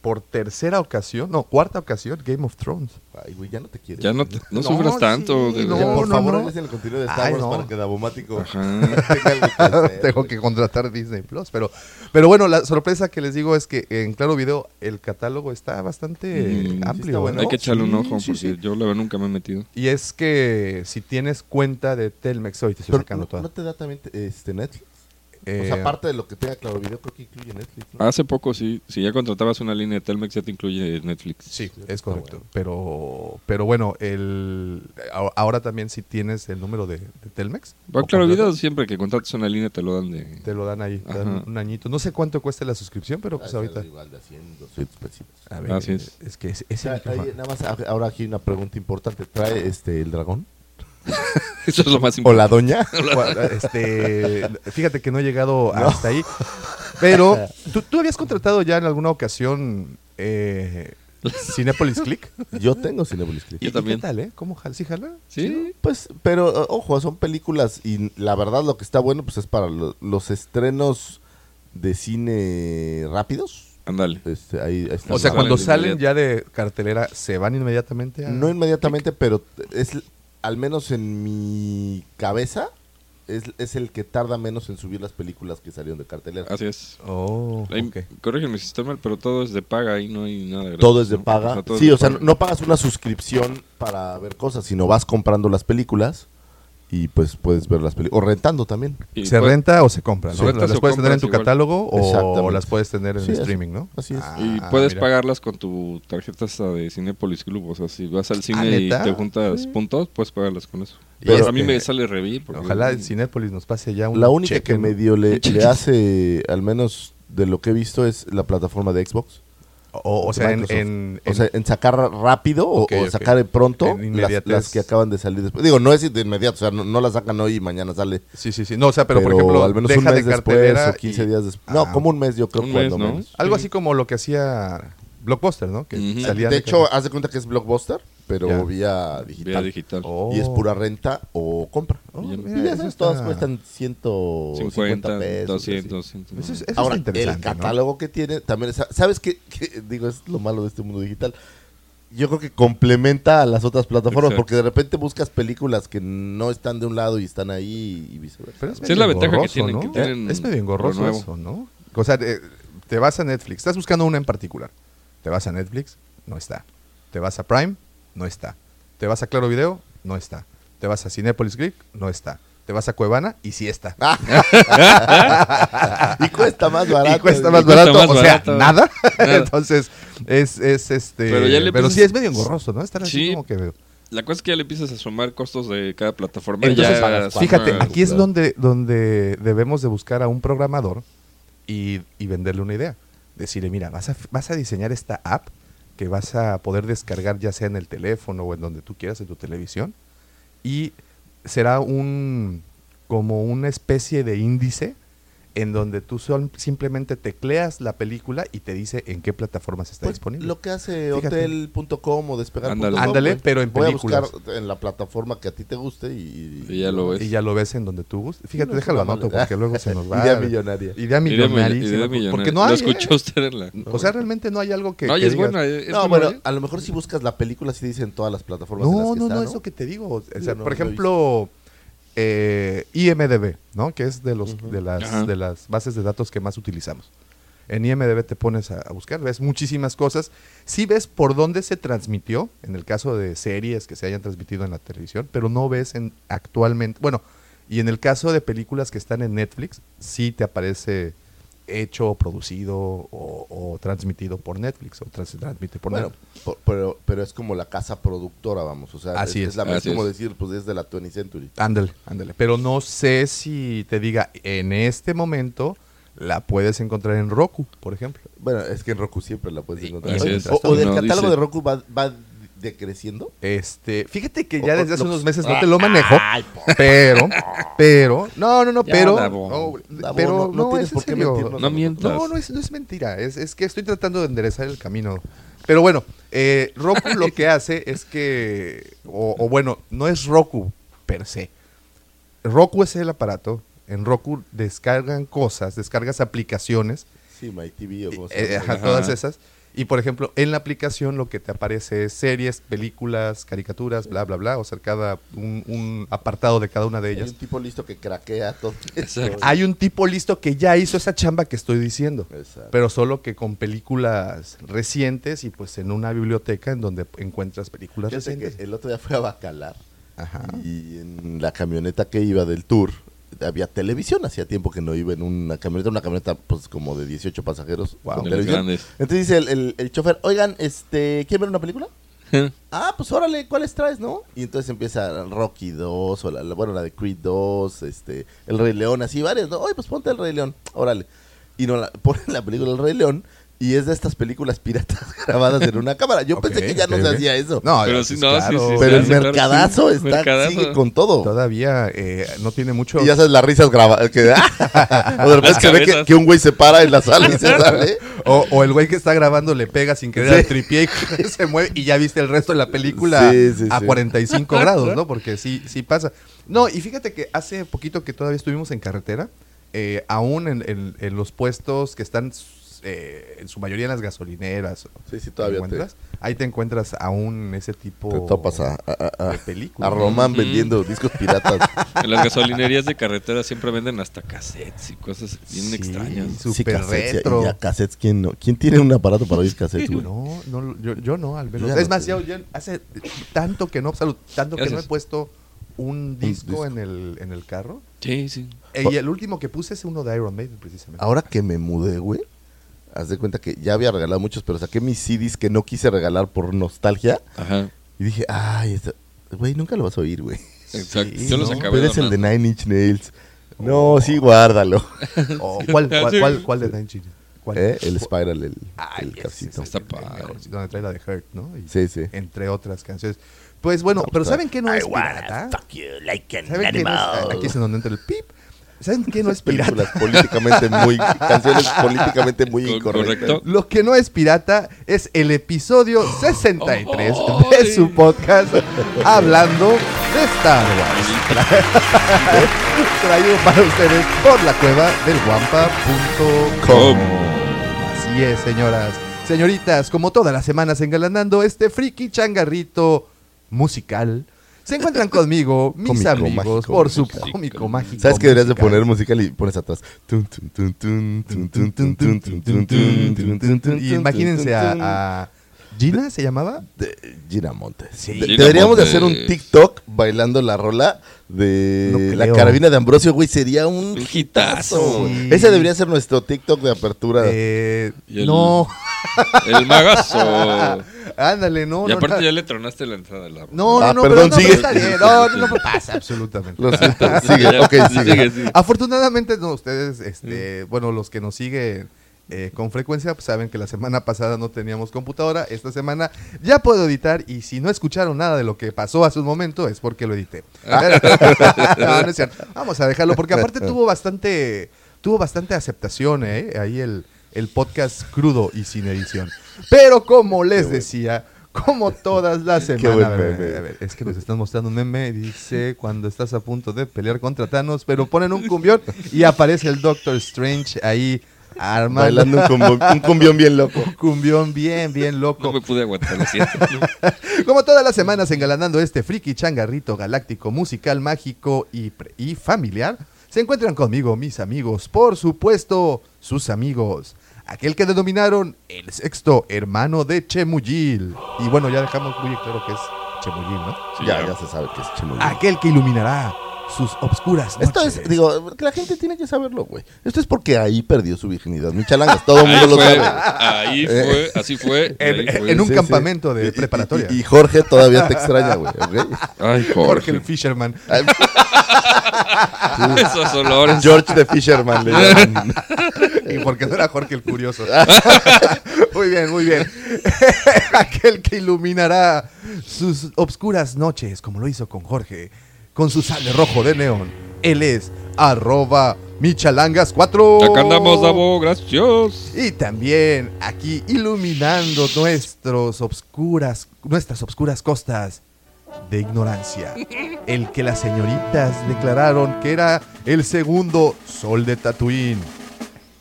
[SPEAKER 2] por tercera ocasión, no, cuarta ocasión, Game of Thrones.
[SPEAKER 4] Ay, güey, ya no te quiero.
[SPEAKER 3] ya no, te- no
[SPEAKER 2] No,
[SPEAKER 3] sufras tanto.
[SPEAKER 2] sí,
[SPEAKER 3] de-
[SPEAKER 2] no,
[SPEAKER 4] Oye, por
[SPEAKER 2] no,
[SPEAKER 4] favor,
[SPEAKER 2] no.
[SPEAKER 4] el contenido de Star
[SPEAKER 2] Ay,
[SPEAKER 4] Wars
[SPEAKER 2] no.
[SPEAKER 4] para que Dabomático
[SPEAKER 3] Ajá. [laughs]
[SPEAKER 4] tenga algo que hacer,
[SPEAKER 2] Tengo que contratar Disney Plus, pero, pero bueno, la sorpresa que les digo es que en Claro Video el catálogo está bastante
[SPEAKER 3] Mm, sí
[SPEAKER 2] amplio.
[SPEAKER 4] está bueno.
[SPEAKER 2] ¿no?
[SPEAKER 3] Hay que echarle un
[SPEAKER 2] Sí,
[SPEAKER 3] ojo
[SPEAKER 2] sí,
[SPEAKER 3] porque
[SPEAKER 2] sí.
[SPEAKER 3] yo la verdad nunca me he metido.
[SPEAKER 2] Y es que si tienes cuenta de Telmex, hoy te estoy
[SPEAKER 4] Pero,
[SPEAKER 2] sacando
[SPEAKER 4] ¿no,
[SPEAKER 2] toda.
[SPEAKER 4] ¿No te da también este, Netflix? O
[SPEAKER 2] Eh,
[SPEAKER 4] sea, aparte de lo que tenga Claro Video, creo que incluye Netflix. ¿no?
[SPEAKER 3] Hace poco sí, si ya contratabas una línea de Telmex ya te incluye Netflix.
[SPEAKER 2] Sí, es correcto.
[SPEAKER 4] bueno.
[SPEAKER 2] Pero, pero bueno, el, ahora también si tienes el número de, de Telmex.
[SPEAKER 3] Bueno,
[SPEAKER 2] o
[SPEAKER 3] claro,
[SPEAKER 2] contratas,
[SPEAKER 3] video siempre que contratas una línea te lo dan de...
[SPEAKER 2] Te lo dan ahí, te dan un añito. No sé cuánto cuesta la suscripción, pero pues
[SPEAKER 4] Ah,
[SPEAKER 2] ahorita.
[SPEAKER 4] Igual de 100, 200 pesitos.
[SPEAKER 2] A ver,
[SPEAKER 3] Así es.
[SPEAKER 2] es que es,
[SPEAKER 4] O
[SPEAKER 2] ese
[SPEAKER 4] sea, ahí, nada más, ahora aquí una pregunta importante. ¿Trae este el dragón? [laughs]
[SPEAKER 3] Eso es lo más
[SPEAKER 4] ¿O
[SPEAKER 3] importante. [laughs]
[SPEAKER 4] la doña?
[SPEAKER 2] Este, fíjate que no he llegado hasta ahí. Pero, [laughs] ¿tú, tú habías contratado ya en alguna ocasión eh, Cinepolis Click?
[SPEAKER 4] Yo tengo Cinepolis Click.
[SPEAKER 3] Yo
[SPEAKER 2] ¿Y
[SPEAKER 3] también.
[SPEAKER 2] ¿Qué tal, eh? ¿Cómo jala? ¿Sí jala?
[SPEAKER 3] Sí,
[SPEAKER 4] Pues, pero ojo, son películas y la verdad lo que está bueno pues es para lo- los estrenos de cine rápidos.
[SPEAKER 3] ándale.
[SPEAKER 4] Este, ahí,
[SPEAKER 2] O sea, cuando
[SPEAKER 3] Salen
[SPEAKER 2] ya de cartelera, ¿se van inmediatamente a...?
[SPEAKER 4] No inmediatamente, pero es al menos en mi cabeza es, es el que tarda menos en subir las películas que salieron de cartelera.
[SPEAKER 3] Así es.
[SPEAKER 2] Oh,
[SPEAKER 3] Ahí,
[SPEAKER 2] ok.
[SPEAKER 3] Corrígeme si estoy mal, pero todo es de paga, ahí no hay nada gratis.
[SPEAKER 4] Todo es de
[SPEAKER 3] ¿no?
[SPEAKER 4] paga. sí,
[SPEAKER 3] de
[SPEAKER 4] o sea, no pagas una suscripción para ver cosas, sino vas comprando las películas y pues puedes ver las películas. O rentando también.
[SPEAKER 3] Y
[SPEAKER 2] ¿Se renta o se compra? ¿no?
[SPEAKER 3] Se rentas
[SPEAKER 2] ¿Las puedes tener en tu
[SPEAKER 3] igual.
[SPEAKER 2] catálogo o las puedes tener en
[SPEAKER 4] Sí,
[SPEAKER 2] streaming, no?
[SPEAKER 4] así es.
[SPEAKER 3] Y
[SPEAKER 2] Ah,
[SPEAKER 3] puedes
[SPEAKER 2] mira.
[SPEAKER 3] pagarlas con tu tarjeta de Cinepolis Club. O sea, si vas al cine y te juntas puntos, puedes pagarlas con eso. Pero
[SPEAKER 2] este-
[SPEAKER 3] a mí me sale revir.
[SPEAKER 2] Ojalá en Cinépolis nos pase ya un
[SPEAKER 4] La única
[SPEAKER 2] cheque,
[SPEAKER 4] que
[SPEAKER 2] ¿no?
[SPEAKER 4] medio [laughs] le hace, al menos de lo que he visto, es la plataforma de Xbox.
[SPEAKER 2] O, o sea, en,
[SPEAKER 4] O sea, en sacar rápido o- sacar pronto
[SPEAKER 2] En
[SPEAKER 4] las, que acaban de salir después. Digo, no es de inmediato, o sea, no, no la sacan hoy y mañana sale.
[SPEAKER 2] Sí, sí, sí. No, o sea, pero,
[SPEAKER 4] Pero,
[SPEAKER 2] por ejemplo,
[SPEAKER 4] al menos
[SPEAKER 2] deja
[SPEAKER 4] un mes
[SPEAKER 2] de
[SPEAKER 4] después o 15
[SPEAKER 2] y-
[SPEAKER 4] días después. No,
[SPEAKER 2] Ah,
[SPEAKER 4] como un mes yo creo
[SPEAKER 3] Un
[SPEAKER 4] cuando
[SPEAKER 3] mes, ¿no?
[SPEAKER 4] menos.
[SPEAKER 2] Algo
[SPEAKER 3] Sí.
[SPEAKER 2] así como lo que hacía Blockbuster, ¿no? Que salían
[SPEAKER 4] De hecho, haz de cuenta que es Blockbuster, pero
[SPEAKER 2] Ya.
[SPEAKER 4] vía digital.
[SPEAKER 3] Vía digital.
[SPEAKER 2] Oh.
[SPEAKER 4] Y es pura renta o compra.
[SPEAKER 2] Oh,
[SPEAKER 3] Y
[SPEAKER 2] mira, está-
[SPEAKER 4] todas cuestan 150
[SPEAKER 3] 50,
[SPEAKER 4] pesos.
[SPEAKER 3] 200,
[SPEAKER 4] así.
[SPEAKER 3] 100.
[SPEAKER 2] Eso es, eso
[SPEAKER 4] Ahora, el catálogo que tiene también es... ¿Sabes qué? qué? Digo, es lo malo de este mundo digital. Yo creo que complementa a las otras plataformas
[SPEAKER 3] Exacto.
[SPEAKER 4] porque de repente buscas películas que no están de un lado y están ahí y viceversa.
[SPEAKER 2] Pero es
[SPEAKER 3] Sí,
[SPEAKER 2] medio
[SPEAKER 3] es la ventaja que tienen,
[SPEAKER 2] ¿no?
[SPEAKER 3] que tienen
[SPEAKER 2] Es medio engorroso eso, ¿no? O sea, te vas a Netflix, estás buscando una en particular. Te vas a Netflix, no está. Te vas a Prime, no está. Te vas a Claro Video, no está. Te vas a Cinepolis Click, no está. Te vas a Cuevana y sí está. [laughs]
[SPEAKER 4] y cuesta más barato.
[SPEAKER 2] y cuesta más barato,
[SPEAKER 3] más
[SPEAKER 2] o sea,
[SPEAKER 3] barato.
[SPEAKER 2] nada.
[SPEAKER 3] Nada. [laughs]
[SPEAKER 2] Entonces, es, es este.
[SPEAKER 3] Pero ya le
[SPEAKER 2] pero sí es medio engorroso, ¿no? Estar así
[SPEAKER 3] Sí.
[SPEAKER 2] como que.
[SPEAKER 3] La cosa es que ya le empiezas a sumar costos de cada plataforma. y
[SPEAKER 2] Entonces,
[SPEAKER 3] ya
[SPEAKER 2] fíjate, aquí es
[SPEAKER 4] claro.
[SPEAKER 2] donde, donde debemos de buscar a un programador y, y venderle una idea. Decirle, mira, vas a, vas a diseñar esta app que vas a poder descargar ya sea en el teléfono o en donde tú quieras, en tu televisión. Y será un como una especie de índice en donde tú sol- simplemente tecleas la película y te dice en qué plataformas está
[SPEAKER 4] Pues,
[SPEAKER 2] disponible.
[SPEAKER 4] Lo que hace hotel.com o despegar.com.
[SPEAKER 3] Ándale.
[SPEAKER 2] Ándale, pero en
[SPEAKER 4] Voy a buscar
[SPEAKER 2] películas.
[SPEAKER 4] en la plataforma que a ti te guste y...
[SPEAKER 3] Y ya lo ves.
[SPEAKER 2] y ya lo ves en donde tú gustes. Fíjate,
[SPEAKER 4] no
[SPEAKER 2] déjalo
[SPEAKER 4] una
[SPEAKER 2] anoto porque luego se nos [laughs] va.
[SPEAKER 4] Idea millonaria.
[SPEAKER 2] Idea millonaria.
[SPEAKER 3] millonaria, idea millonaria.
[SPEAKER 2] Porque no hay.
[SPEAKER 3] Lo
[SPEAKER 2] ¿eh?
[SPEAKER 3] escuchó usted en la...
[SPEAKER 2] O sea, realmente no hay algo que.
[SPEAKER 3] no,
[SPEAKER 2] que
[SPEAKER 3] y es
[SPEAKER 2] digas,
[SPEAKER 3] buena. Es
[SPEAKER 4] no, bueno, a lo mejor si buscas la película sí dicen todas las plataformas en las
[SPEAKER 2] No,
[SPEAKER 4] que
[SPEAKER 2] no,
[SPEAKER 4] está,
[SPEAKER 2] no,
[SPEAKER 4] ¿no?
[SPEAKER 2] eso que te digo. O sea,
[SPEAKER 4] no
[SPEAKER 2] por ejemplo, eh, IMDB, ¿no? Que es de los de las de las bases de datos que más utilizamos. En IMDB te pones a, a buscar, ves muchísimas cosas. Sí ves por dónde se transmitió, en el caso de series que se hayan transmitido en la televisión, pero no ves en actualmente, bueno, y en el caso de películas que están en Netflix, sí te aparece hecho, producido o, o transmitido por Netflix o trans- transmite por
[SPEAKER 4] Bueno,
[SPEAKER 2] Netflix.
[SPEAKER 4] por- pero, pero es como la casa productora, vamos. O sea,
[SPEAKER 2] Así
[SPEAKER 4] es,
[SPEAKER 2] es.
[SPEAKER 4] la
[SPEAKER 3] Así
[SPEAKER 4] es como decir, pues es de la 20th Century.
[SPEAKER 2] Ándale, ándale. Pero no sé si te diga, en este momento la puedes encontrar en Roku, por ejemplo.
[SPEAKER 4] Bueno, es que en Roku siempre la puedes encontrar. o, o del
[SPEAKER 3] No,
[SPEAKER 4] catálogo
[SPEAKER 3] dice-
[SPEAKER 4] de Roku va, va decreciendo.
[SPEAKER 2] Este, fíjate que ya
[SPEAKER 4] o
[SPEAKER 2] desde hace
[SPEAKER 4] lo-
[SPEAKER 2] unos meses no te lo manejo, pero, pero, no, no, no,
[SPEAKER 3] Ya,
[SPEAKER 2] pero,
[SPEAKER 3] Davo.
[SPEAKER 2] no,
[SPEAKER 4] Davo,
[SPEAKER 2] pero
[SPEAKER 4] no- no
[SPEAKER 2] no,
[SPEAKER 4] tienes
[SPEAKER 2] es en
[SPEAKER 4] por qué
[SPEAKER 2] serio.
[SPEAKER 4] mentirnos
[SPEAKER 3] No mientas.
[SPEAKER 2] No, no es, no es mentira, es, es que estoy tratando de enderezar el camino. Pero bueno, eh, Roku lo que hace es que, o, o bueno, no es Roku per se. Roku es el aparato, en Roku descargan cosas, descargas aplicaciones,
[SPEAKER 4] Sí, My TV o como se
[SPEAKER 2] eh,
[SPEAKER 4] llama.
[SPEAKER 2] ajá,
[SPEAKER 3] Ajá.
[SPEAKER 2] todas esas. Y por ejemplo, en la aplicación lo que te aparece es series, películas, caricaturas, bla, bla, bla. O sea, cada un, un apartado de cada una de
[SPEAKER 4] Hay
[SPEAKER 2] ellas.
[SPEAKER 4] un tipo listo que craquea todo.
[SPEAKER 3] Exacto.
[SPEAKER 2] Hay un tipo listo que ya hizo esa chamba que estoy diciendo.
[SPEAKER 4] Exacto.
[SPEAKER 2] Pero solo que con películas recientes y pues en una biblioteca en donde encuentras películas
[SPEAKER 4] Fíjate que
[SPEAKER 2] recientes.
[SPEAKER 4] el otro día fui a Bacalar
[SPEAKER 2] Ajá.
[SPEAKER 4] y en la camioneta que iba del tour había televisión. Hacía tiempo que no iba en una camioneta, una camioneta pues como de 18 pasajeros
[SPEAKER 2] Wow.
[SPEAKER 4] con televisión. Entonces dice el, el, el chofer, oigan, este, ¿quieren ver una película? Ah, pues órale, ¿cuáles traes, no? Y entonces empieza Rocky 2, o la, la- bueno, la de Creed 2, este, El Rey León, así varias, ¿no? Oye, pues ponte El Rey León, órale. Y no la, [laughs] ponen la película El Rey León y es de estas películas piratas [laughs] grabadas en una cámara. Yo pensé que ya no se hacía eso.
[SPEAKER 2] No,
[SPEAKER 3] Pero sí, no, sí,
[SPEAKER 2] claro.
[SPEAKER 3] sí, sí.
[SPEAKER 4] Pero el
[SPEAKER 3] hace, claro,
[SPEAKER 4] mercadazo
[SPEAKER 3] sí.
[SPEAKER 4] está,
[SPEAKER 3] Mercadazo.
[SPEAKER 4] sigue con todo.
[SPEAKER 2] Todavía eh, no tiene mucho.
[SPEAKER 4] Y ya sabes, las risas grabadas. Que, [laughs] o de se ve que, un güey se para en la sala y se [laughs] sale.
[SPEAKER 2] O, o el güey que está grabando le pega sin querer
[SPEAKER 4] Sí.
[SPEAKER 2] al tripié y se mueve y ya viste el resto de la película
[SPEAKER 4] Sí, sí,
[SPEAKER 2] a
[SPEAKER 4] sí.
[SPEAKER 2] 45 grados, ¿no? Porque sí, sí pasa. No, y fíjate que hace poquito que todavía estuvimos en carretera, eh, aún en, en- en los puestos que están eh, en su mayoría en las gasolineras.
[SPEAKER 4] Sí, sí, todavía te,
[SPEAKER 2] encuentras, Ahí te encuentras aún ese tipo
[SPEAKER 4] te topas a, a, a-
[SPEAKER 2] de películas.
[SPEAKER 4] a Román vendiendo discos piratas. [laughs]
[SPEAKER 3] En las gasolinerías de carretera siempre venden hasta cassettes y cosas bien
[SPEAKER 2] Sí,
[SPEAKER 3] extrañas.
[SPEAKER 2] su-
[SPEAKER 4] Sí,
[SPEAKER 2] Súper
[SPEAKER 4] cassettes,
[SPEAKER 2] retro.
[SPEAKER 4] y ya cassettes, ¿quién, no? ¿quién tiene un aparato para oír cassettes, güey?
[SPEAKER 2] No, no, yo, yo no, al menos.
[SPEAKER 4] Yo ya
[SPEAKER 2] es
[SPEAKER 4] no
[SPEAKER 2] más, yo, yo hace tanto que no, salud, tanto que no he puesto un disco,
[SPEAKER 4] disco.
[SPEAKER 2] en el en el carro.
[SPEAKER 3] Sí, sí.
[SPEAKER 2] Eh, y el último que puse es uno de Iron Maiden, precisamente.
[SPEAKER 4] Ahora que me mudé, güey, haz de cuenta que ya había regalado muchos, pero saqué mis CDs que no quise regalar por nostalgia.
[SPEAKER 3] Ajá.
[SPEAKER 4] Y dije, ay, esta- güey, nunca lo vas a oír, güey.
[SPEAKER 3] Exacto.
[SPEAKER 2] Sí,
[SPEAKER 3] Yo los
[SPEAKER 2] ¿no?
[SPEAKER 3] acabé
[SPEAKER 4] Pero es el de. Nine Inch Nails. No, sí, guárdalo. [laughs]
[SPEAKER 2] O, ¿cuál, cuál, cuál, cuál de Nine Inch Nails? ¿Cuál?
[SPEAKER 4] ¿Eh? El Spiral, el,
[SPEAKER 2] Ay,
[SPEAKER 4] el
[SPEAKER 2] es
[SPEAKER 3] Está padre.
[SPEAKER 2] donde trae la de Hurt, ¿no? Y
[SPEAKER 4] Sí, sí.
[SPEAKER 2] Entre otras canciones. Pues bueno,
[SPEAKER 4] No,
[SPEAKER 2] pero ¿saben qué no es pirata?
[SPEAKER 4] fuck you like an
[SPEAKER 2] ¿Saben qué no es?
[SPEAKER 4] animal.
[SPEAKER 2] Aquí es en donde entra el pip. ¿Saben qué no es pirata?
[SPEAKER 4] Películas políticamente muy... canciones políticamente muy
[SPEAKER 3] Co-
[SPEAKER 4] incorrectas.
[SPEAKER 3] correcto.
[SPEAKER 2] Lo que no es pirata es el episodio [gasps] 63
[SPEAKER 3] Oh,
[SPEAKER 2] de su podcast Hablando de Star Wars. [laughs] Traído para ustedes por la cueva del guampa.com. Así es, señoras, señoritas, como todas las semanas engalanando este friki changarrito musical. Se encuentran conmigo, mis amigos, por su cómico, mágico.
[SPEAKER 4] ¿Sabes que deberías de poner musical y pones atrás?
[SPEAKER 2] Imagínense a Gina, ¿se llamaba?
[SPEAKER 4] De Gina Montes.
[SPEAKER 2] Sí.
[SPEAKER 4] De-
[SPEAKER 3] Gina
[SPEAKER 4] Deberíamos de
[SPEAKER 3] Montes.
[SPEAKER 4] hacer un TikTok bailando la rola de
[SPEAKER 2] No
[SPEAKER 4] la carabina de Ambrosio, güey. Sería un
[SPEAKER 3] Un
[SPEAKER 4] hitazo.
[SPEAKER 3] hitazo.
[SPEAKER 2] Sí.
[SPEAKER 4] Ese debería ser nuestro TikTok de apertura.
[SPEAKER 2] Eh,
[SPEAKER 3] el-
[SPEAKER 2] No,
[SPEAKER 3] El magazo. [laughs]
[SPEAKER 2] ándale, no.
[SPEAKER 3] y
[SPEAKER 2] no,
[SPEAKER 3] aparte
[SPEAKER 2] no,
[SPEAKER 3] ya le tronaste la entrada del agua.
[SPEAKER 2] No, no,
[SPEAKER 4] Ah,
[SPEAKER 2] no,
[SPEAKER 4] perdón,
[SPEAKER 2] pero no,
[SPEAKER 4] sigue.
[SPEAKER 2] pero está bien. No, no, no pasa absolutamente.
[SPEAKER 4] Lo siento. [laughs] Sigue,
[SPEAKER 3] ya,
[SPEAKER 4] ok,
[SPEAKER 3] sí,
[SPEAKER 4] sigue.
[SPEAKER 3] sí.
[SPEAKER 2] Afortunadamente, no, ustedes, este, bueno, los que nos siguen eh, con frecuencia. Pues saben que la semana pasada no teníamos computadora. Esta semana ya puedo editar. Y si no escucharon nada de lo que pasó hace un momento, es porque lo edité. [laughs] No, no es cierto. Vamos a dejarlo, porque aparte tuvo bastante, tuvo bastante aceptación, ¿eh? Ahí el, el podcast crudo y sin edición. Pero como les decía, como todas las [laughs] semanas. a ver, a ver, es que nos están mostrando un meme. Dice cuando estás a punto de pelear contra Thanos, pero ponen un cumbión y aparece el Doctor Strange ahí armando
[SPEAKER 4] Bailando un, combo- un cumbión bien loco.
[SPEAKER 2] un cumbión bien, bien loco.
[SPEAKER 3] No me pude aguantar, lo siento. [laughs]
[SPEAKER 2] Como todas las semanas engalanando este friki changarrito galáctico, musical, mágico y, pre- y familiar, se encuentran conmigo mis amigos, por supuesto, sus amigos. Aquel que denominaron el sexto hermano de Chemuyil. Y bueno, ya dejamos muy claro que es Chemuyil, ¿no?
[SPEAKER 3] Sí,
[SPEAKER 4] ya,
[SPEAKER 3] ya.
[SPEAKER 4] ya se sabe que es Chemuyil.
[SPEAKER 2] Aquel que iluminará sus obscuras
[SPEAKER 4] Esto
[SPEAKER 2] noches.
[SPEAKER 4] es, digo, la gente tiene que saberlo, güey. Esto es porque ahí perdió su virginidad. Michalangas, todo el
[SPEAKER 3] Ahí
[SPEAKER 4] mundo lo
[SPEAKER 3] fue,
[SPEAKER 4] sabe.
[SPEAKER 3] ahí fue, así fue.
[SPEAKER 2] En-
[SPEAKER 3] ahí fue.
[SPEAKER 2] en un
[SPEAKER 4] Sí, sí.
[SPEAKER 2] campamento de
[SPEAKER 4] y-
[SPEAKER 2] preparatoria.
[SPEAKER 4] Y, y Jorge todavía te extraña, güey.
[SPEAKER 2] Jorge
[SPEAKER 3] Jorge.
[SPEAKER 2] el Fisherman.
[SPEAKER 4] Ay, [laughs] [laughs]
[SPEAKER 3] Esos olores.
[SPEAKER 4] George the Fisherman le llaman. [laughs]
[SPEAKER 2] Y porque no era Jorge el curioso. muy bien, muy bien. Aquel que iluminará sus obscuras noches, como lo hizo con Jorge, con su sable rojo de neón. Él es arroba michalangas4.
[SPEAKER 3] Acá andamos, Davo, gracias.
[SPEAKER 2] Y también aquí iluminando nuestros obscuras, nuestras obscuras costas de ignorancia. El que las señoritas declararon que era el segundo sol de Tatooine.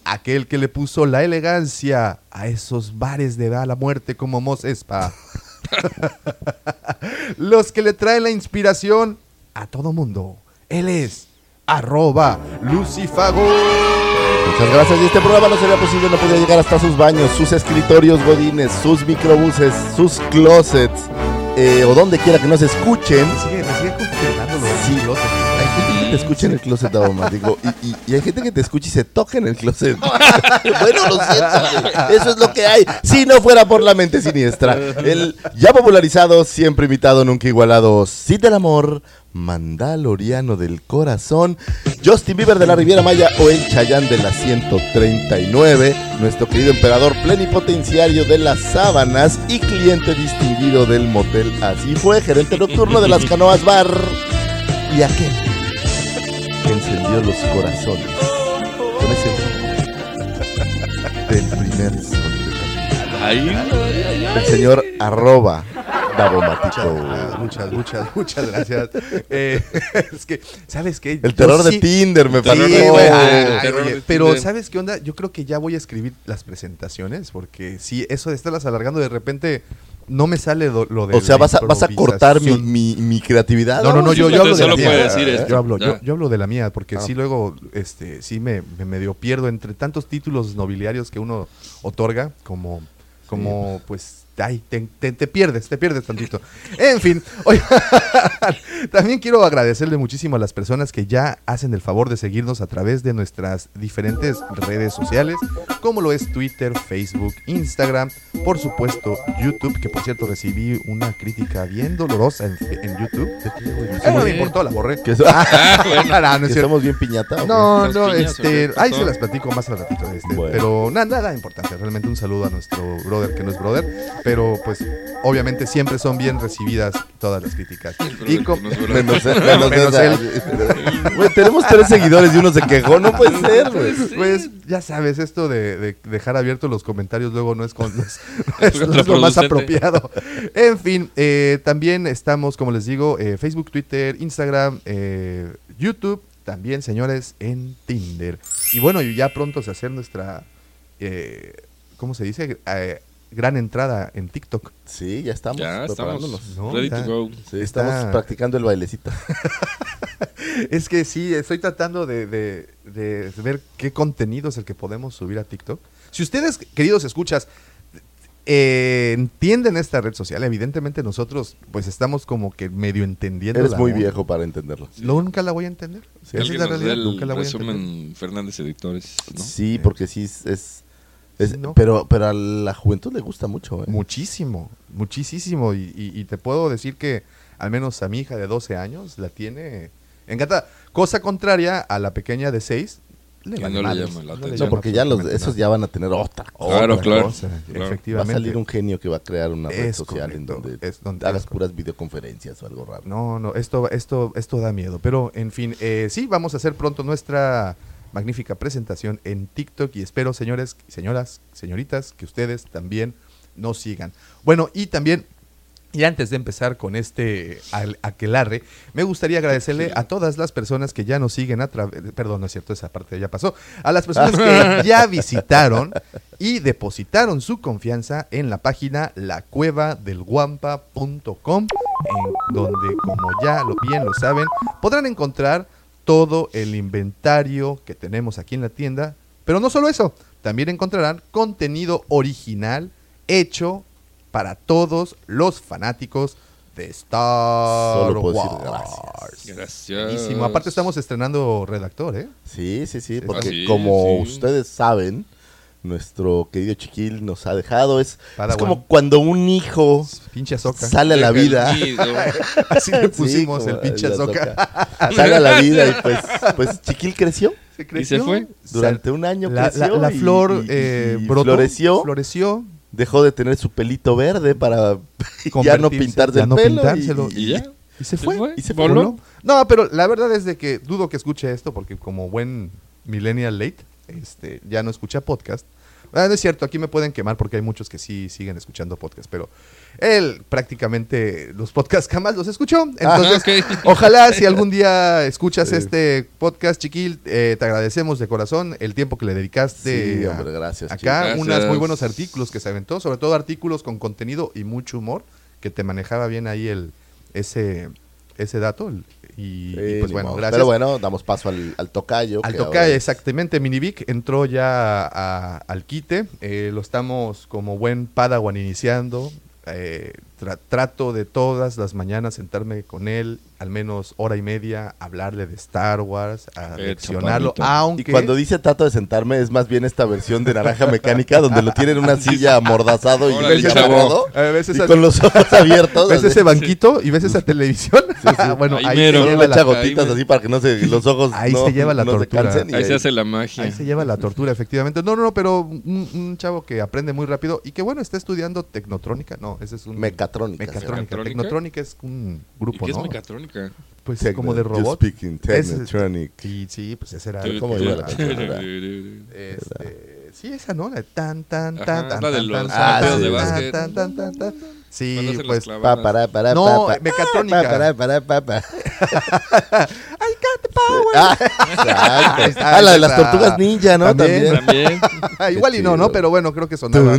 [SPEAKER 2] Aquel que le puso la elegancia a esos bares de da la muerte como Mos Espa. [laughs] Los que le traen la inspiración a todo mundo. Él es arroba Lucifago.
[SPEAKER 4] Muchas gracias. Y este programa no sería posible, no podía llegar hasta sus baños, sus escritorios godines, sus microbuses, sus closets, eh, o donde quiera que nos escuchen.
[SPEAKER 2] Me sigue, me sigue confirmando lo del
[SPEAKER 4] Sí.
[SPEAKER 2] closet.
[SPEAKER 4] Hay gente que te escucha en el closet automático y, y- y hay gente que te escucha y se toca en el closet. [laughs] bueno, lo siento, eso es lo que hay. Si no fuera por la mente siniestra. El ya popularizado, siempre imitado, nunca igualado, Cid del amor, Mandaloriano del corazón, Justin Bieber de la Riviera Maya o el Chayán de la 139, nuestro querido emperador plenipotenciario de las sábanas y cliente distinguido del motel. Así fue, gerente nocturno de las canoas bar. Y aquel que encendió los corazones. Con ese del primer sol Capitán. el señor arroba.
[SPEAKER 2] Ah, Muchas, muchas, muchas gracias. Eh, [laughs] es que, ¿sabes qué?
[SPEAKER 4] El terror de
[SPEAKER 2] sí-
[SPEAKER 4] Tinder me
[SPEAKER 2] Sí,
[SPEAKER 4] parece.
[SPEAKER 2] ay,
[SPEAKER 3] de
[SPEAKER 2] pero. ¿sabes qué onda? Yo creo que ya voy a escribir las presentaciones porque si eso de estarlas alargando de repente no me sale lo, lo de
[SPEAKER 4] O sea, vas a, vas a cortar mi, mi, mi creatividad.
[SPEAKER 2] No, no, no, yo, yo hablo de la mía.
[SPEAKER 3] decir esto.
[SPEAKER 2] Yo hablo, yo,
[SPEAKER 3] Ya.
[SPEAKER 2] yo hablo de la mía, porque
[SPEAKER 4] Ah.
[SPEAKER 2] sí luego, este, sí me, me medio pierdo entre tantos títulos nobiliarios que uno otorga, como, como, pues, ay, te, te- te pierdes, te pierdes tantito. En fin, [laughs] oigan, también quiero agradecerle muchísimo a las personas que ya hacen el favor de seguirnos a través de nuestras diferentes redes sociales, como lo es Twitter, Facebook, Instagram, por supuesto YouTube, que por cierto recibí una crítica bien dolorosa en, en YouTube. Eh, no me importó, la borré.
[SPEAKER 4] Que, so- [laughs]
[SPEAKER 3] Ah, bueno.
[SPEAKER 2] No, no, no
[SPEAKER 4] que
[SPEAKER 2] es cierto.
[SPEAKER 4] somos bien piñata.
[SPEAKER 2] No,
[SPEAKER 3] ¿Las
[SPEAKER 2] no, este,
[SPEAKER 3] qué
[SPEAKER 2] ahí se las platico más al ratito. Este,
[SPEAKER 4] Bueno.
[SPEAKER 2] Pero nada, nada importante. Realmente un saludo a nuestro brother que no es brother. Pero pues obviamente siempre son bien recibidas todas las críticas. Y com-
[SPEAKER 4] Menos, menos,
[SPEAKER 2] Menos
[SPEAKER 4] él. Güey, tenemos tres seguidores y uno se quejó. No puede ser, güey.
[SPEAKER 2] Pues ya sabes, esto de, de dejar abiertos los comentarios luego no es, con- no es- no es- no es lo más apropiado. En fin, eh, también estamos, como les digo, eh, Facebook, Twitter, Instagram, eh, YouTube, también, señores, en Tinder. Y bueno, y ya pronto se hace nuestra, eh, ¿cómo se dice? Eh, gran entrada en TikTok.
[SPEAKER 4] Sí, ya estamos
[SPEAKER 3] Ya
[SPEAKER 4] preparándonos.
[SPEAKER 3] estamos
[SPEAKER 2] No,
[SPEAKER 3] ready to go.
[SPEAKER 4] Sí,
[SPEAKER 2] Está-
[SPEAKER 4] estamos practicando el bailecito. [laughs]
[SPEAKER 2] Es que sí, estoy tratando de, de- de ver qué contenido es el que podemos subir a TikTok. Si ustedes, queridos escuchas, eh, entienden esta red social, evidentemente nosotros pues estamos como que medio entendiendo.
[SPEAKER 4] Eres
[SPEAKER 2] la
[SPEAKER 4] muy
[SPEAKER 2] onda.
[SPEAKER 4] viejo para entenderlo.
[SPEAKER 2] Nunca la voy a entender.
[SPEAKER 4] Sí.
[SPEAKER 2] Es la realidad, nunca la voy a entender.
[SPEAKER 3] Fernández Editores, ¿no?
[SPEAKER 4] Sí, porque sí es... es- es-
[SPEAKER 2] Sí, ¿no?
[SPEAKER 4] pero, pero a la juventud le gusta mucho, ¿eh?
[SPEAKER 2] Muchísimo, muchísimo. Y, y- y te puedo decir que al menos a mi hija de 12 años la tiene encantada. Cosa contraria a la pequeña de 6, le
[SPEAKER 3] no le la
[SPEAKER 2] no.
[SPEAKER 4] No, porque ya los, esos ya van a tener otra.
[SPEAKER 3] Claro,
[SPEAKER 2] Otra
[SPEAKER 3] claro,
[SPEAKER 2] cosa,
[SPEAKER 3] claro.
[SPEAKER 4] Va a
[SPEAKER 2] Efectivamente.
[SPEAKER 4] salir un genio que va a crear una red
[SPEAKER 2] Es
[SPEAKER 4] social en donde
[SPEAKER 2] es donde-
[SPEAKER 4] hagas
[SPEAKER 2] es
[SPEAKER 4] puras videoconferencias o algo raro.
[SPEAKER 2] No, no, esto, esto, esto da miedo. Pero, en fin, eh, sí, vamos a hacer pronto nuestra magnífica presentación en TikTok y espero, señores, señoras, señoritas, que ustedes también nos sigan. Bueno, y también, y antes de empezar con este al- aquelarre, me gustaría agradecerle a todas las personas que ya nos siguen a través, perdón, no es cierto, esa parte ya pasó, a las personas que [laughs] ya visitaron y depositaron su confianza en la página lacuevadelguampa.com, en donde, como ya lo, bien lo saben, podrán encontrar todo el inventario que tenemos aquí en la tienda. Pero no solo eso, también encontrarán contenido original hecho para todos los fanáticos de Star
[SPEAKER 4] Solo puedo decir
[SPEAKER 2] Wars.
[SPEAKER 4] gracias.
[SPEAKER 3] Gracias.
[SPEAKER 2] Buenísimo. Aparte estamos estrenando redactor, ¿eh?
[SPEAKER 4] Sí, sí, sí,
[SPEAKER 2] Sí,
[SPEAKER 4] porque
[SPEAKER 3] sí.
[SPEAKER 4] como
[SPEAKER 3] Sí.
[SPEAKER 4] ustedes saben, nuestro querido Chiquil nos ha dejado. Es, es como cuando un hijo
[SPEAKER 2] Pinche
[SPEAKER 4] sale a la vida. [laughs]
[SPEAKER 2] Así le pusimos el pinche Azoka.
[SPEAKER 4] Sale a la vida y pues, pues Chiquil creció.
[SPEAKER 2] Se
[SPEAKER 3] ¿Y se fue?
[SPEAKER 4] Durante un año
[SPEAKER 2] la,
[SPEAKER 4] creció.
[SPEAKER 2] la- la
[SPEAKER 4] y-
[SPEAKER 2] flor
[SPEAKER 4] y-
[SPEAKER 2] eh,
[SPEAKER 4] y
[SPEAKER 2] brotó,
[SPEAKER 4] floreció.
[SPEAKER 2] floreció,
[SPEAKER 4] Dejó de tener su pelito verde para [laughs] ya no pintarse
[SPEAKER 2] ya
[SPEAKER 4] el
[SPEAKER 2] no
[SPEAKER 4] pelo.
[SPEAKER 2] pintárselo.
[SPEAKER 4] y-
[SPEAKER 3] ¿Y ya?
[SPEAKER 2] y se
[SPEAKER 3] ¿Se
[SPEAKER 2] fue.
[SPEAKER 3] fue?
[SPEAKER 2] Y se
[SPEAKER 3] ¿Voló?
[SPEAKER 2] voló. No, pero la verdad es de que dudo que escuche esto porque como buen millennial late, este, ya no escucha podcast. Ah, no es cierto, aquí me pueden quemar porque hay muchos que sí siguen escuchando podcast, pero él prácticamente los podcasts jamás los escuchó. Entonces,
[SPEAKER 3] ok. [laughs]
[SPEAKER 2] ojalá si algún día escuchas
[SPEAKER 4] Sí.
[SPEAKER 2] este podcast, Chiquil, eh, te agradecemos de corazón el tiempo que le dedicaste
[SPEAKER 4] Sí,
[SPEAKER 2] a-
[SPEAKER 4] hombre, gracias.
[SPEAKER 2] acá,
[SPEAKER 3] Gracias.
[SPEAKER 2] unos muy buenos artículos que se aventó, sobre todo artículos con contenido y mucho humor, que te manejaba bien ahí el ese ese dato el- y, pues bueno,
[SPEAKER 4] modo.
[SPEAKER 2] gracias.
[SPEAKER 4] Pero bueno, damos paso al, al tocayo.
[SPEAKER 2] Al
[SPEAKER 4] que
[SPEAKER 2] toca
[SPEAKER 4] ahora es-
[SPEAKER 2] exactamente, Minivic entró ya a- al quite, eh, lo estamos como buen Padawan iniciando, eh, tra- trato de todas las mañanas sentarme con él, al menos hora y media, hablarle de Star Wars, a
[SPEAKER 3] Eh,
[SPEAKER 2] leccionarlo, aunque...
[SPEAKER 4] Y cuando dice trato de sentarme, es más bien esta versión de naranja mecánica donde lo tienen en una silla amordazado y y
[SPEAKER 2] así-
[SPEAKER 4] con los ojos [laughs] abiertos.
[SPEAKER 2] ¿Ves
[SPEAKER 4] así.
[SPEAKER 2] ese banquito y ves esa televisión? [laughs] bueno,
[SPEAKER 3] Ahí
[SPEAKER 2] ahí,
[SPEAKER 3] mero.
[SPEAKER 2] se lleva la,
[SPEAKER 3] me-
[SPEAKER 4] así para que no se, los ojos
[SPEAKER 2] Ahí
[SPEAKER 4] no,
[SPEAKER 2] se lleva la
[SPEAKER 4] no se
[SPEAKER 2] tortura.
[SPEAKER 3] Ahí se hace la magia.
[SPEAKER 2] ahí se lleva la tortura, efectivamente. No, no, no, pero un, un chavo que aprende muy rápido y que bueno, está estudiando tecnotrónica. No, ese es un...
[SPEAKER 4] Mecatrónica.
[SPEAKER 2] Mecatrónica.
[SPEAKER 3] ¿Mecatrónica?
[SPEAKER 2] Tecnotrónica es un
[SPEAKER 3] ¿Y
[SPEAKER 2] grupo,
[SPEAKER 3] qué es
[SPEAKER 2] ¿no?
[SPEAKER 3] mecatrónica?
[SPEAKER 2] Pues
[SPEAKER 4] Techno-
[SPEAKER 2] como de
[SPEAKER 4] you
[SPEAKER 2] robot.
[SPEAKER 4] speaking
[SPEAKER 2] Ese-
[SPEAKER 4] Technotronic.
[SPEAKER 2] Sí, sí, pues ese era...
[SPEAKER 4] ¿Cómo iba la?
[SPEAKER 2] Este, sí, esa, ¿no? La de tan, tan,
[SPEAKER 3] Ajá,
[SPEAKER 2] tan, tan,
[SPEAKER 3] la de
[SPEAKER 2] tan,
[SPEAKER 3] los
[SPEAKER 2] tan,
[SPEAKER 4] de
[SPEAKER 2] tan,
[SPEAKER 3] básquet.
[SPEAKER 2] tan, tan, tan, tan. Sí, pues...
[SPEAKER 4] Pa, para, para,
[SPEAKER 2] No,
[SPEAKER 4] pa, pa.
[SPEAKER 2] mecatrónica.
[SPEAKER 4] Pa, para, para, pa, pa. [laughs]
[SPEAKER 2] The power.
[SPEAKER 4] Ah,
[SPEAKER 2] Ahí
[SPEAKER 4] exacto.
[SPEAKER 2] está,
[SPEAKER 4] Ah, la de las tortugas ninja, ¿no?
[SPEAKER 2] También.
[SPEAKER 4] También.
[SPEAKER 3] También. [laughs]
[SPEAKER 2] Igual y no, ¿no? Pero bueno, creo que sonaba.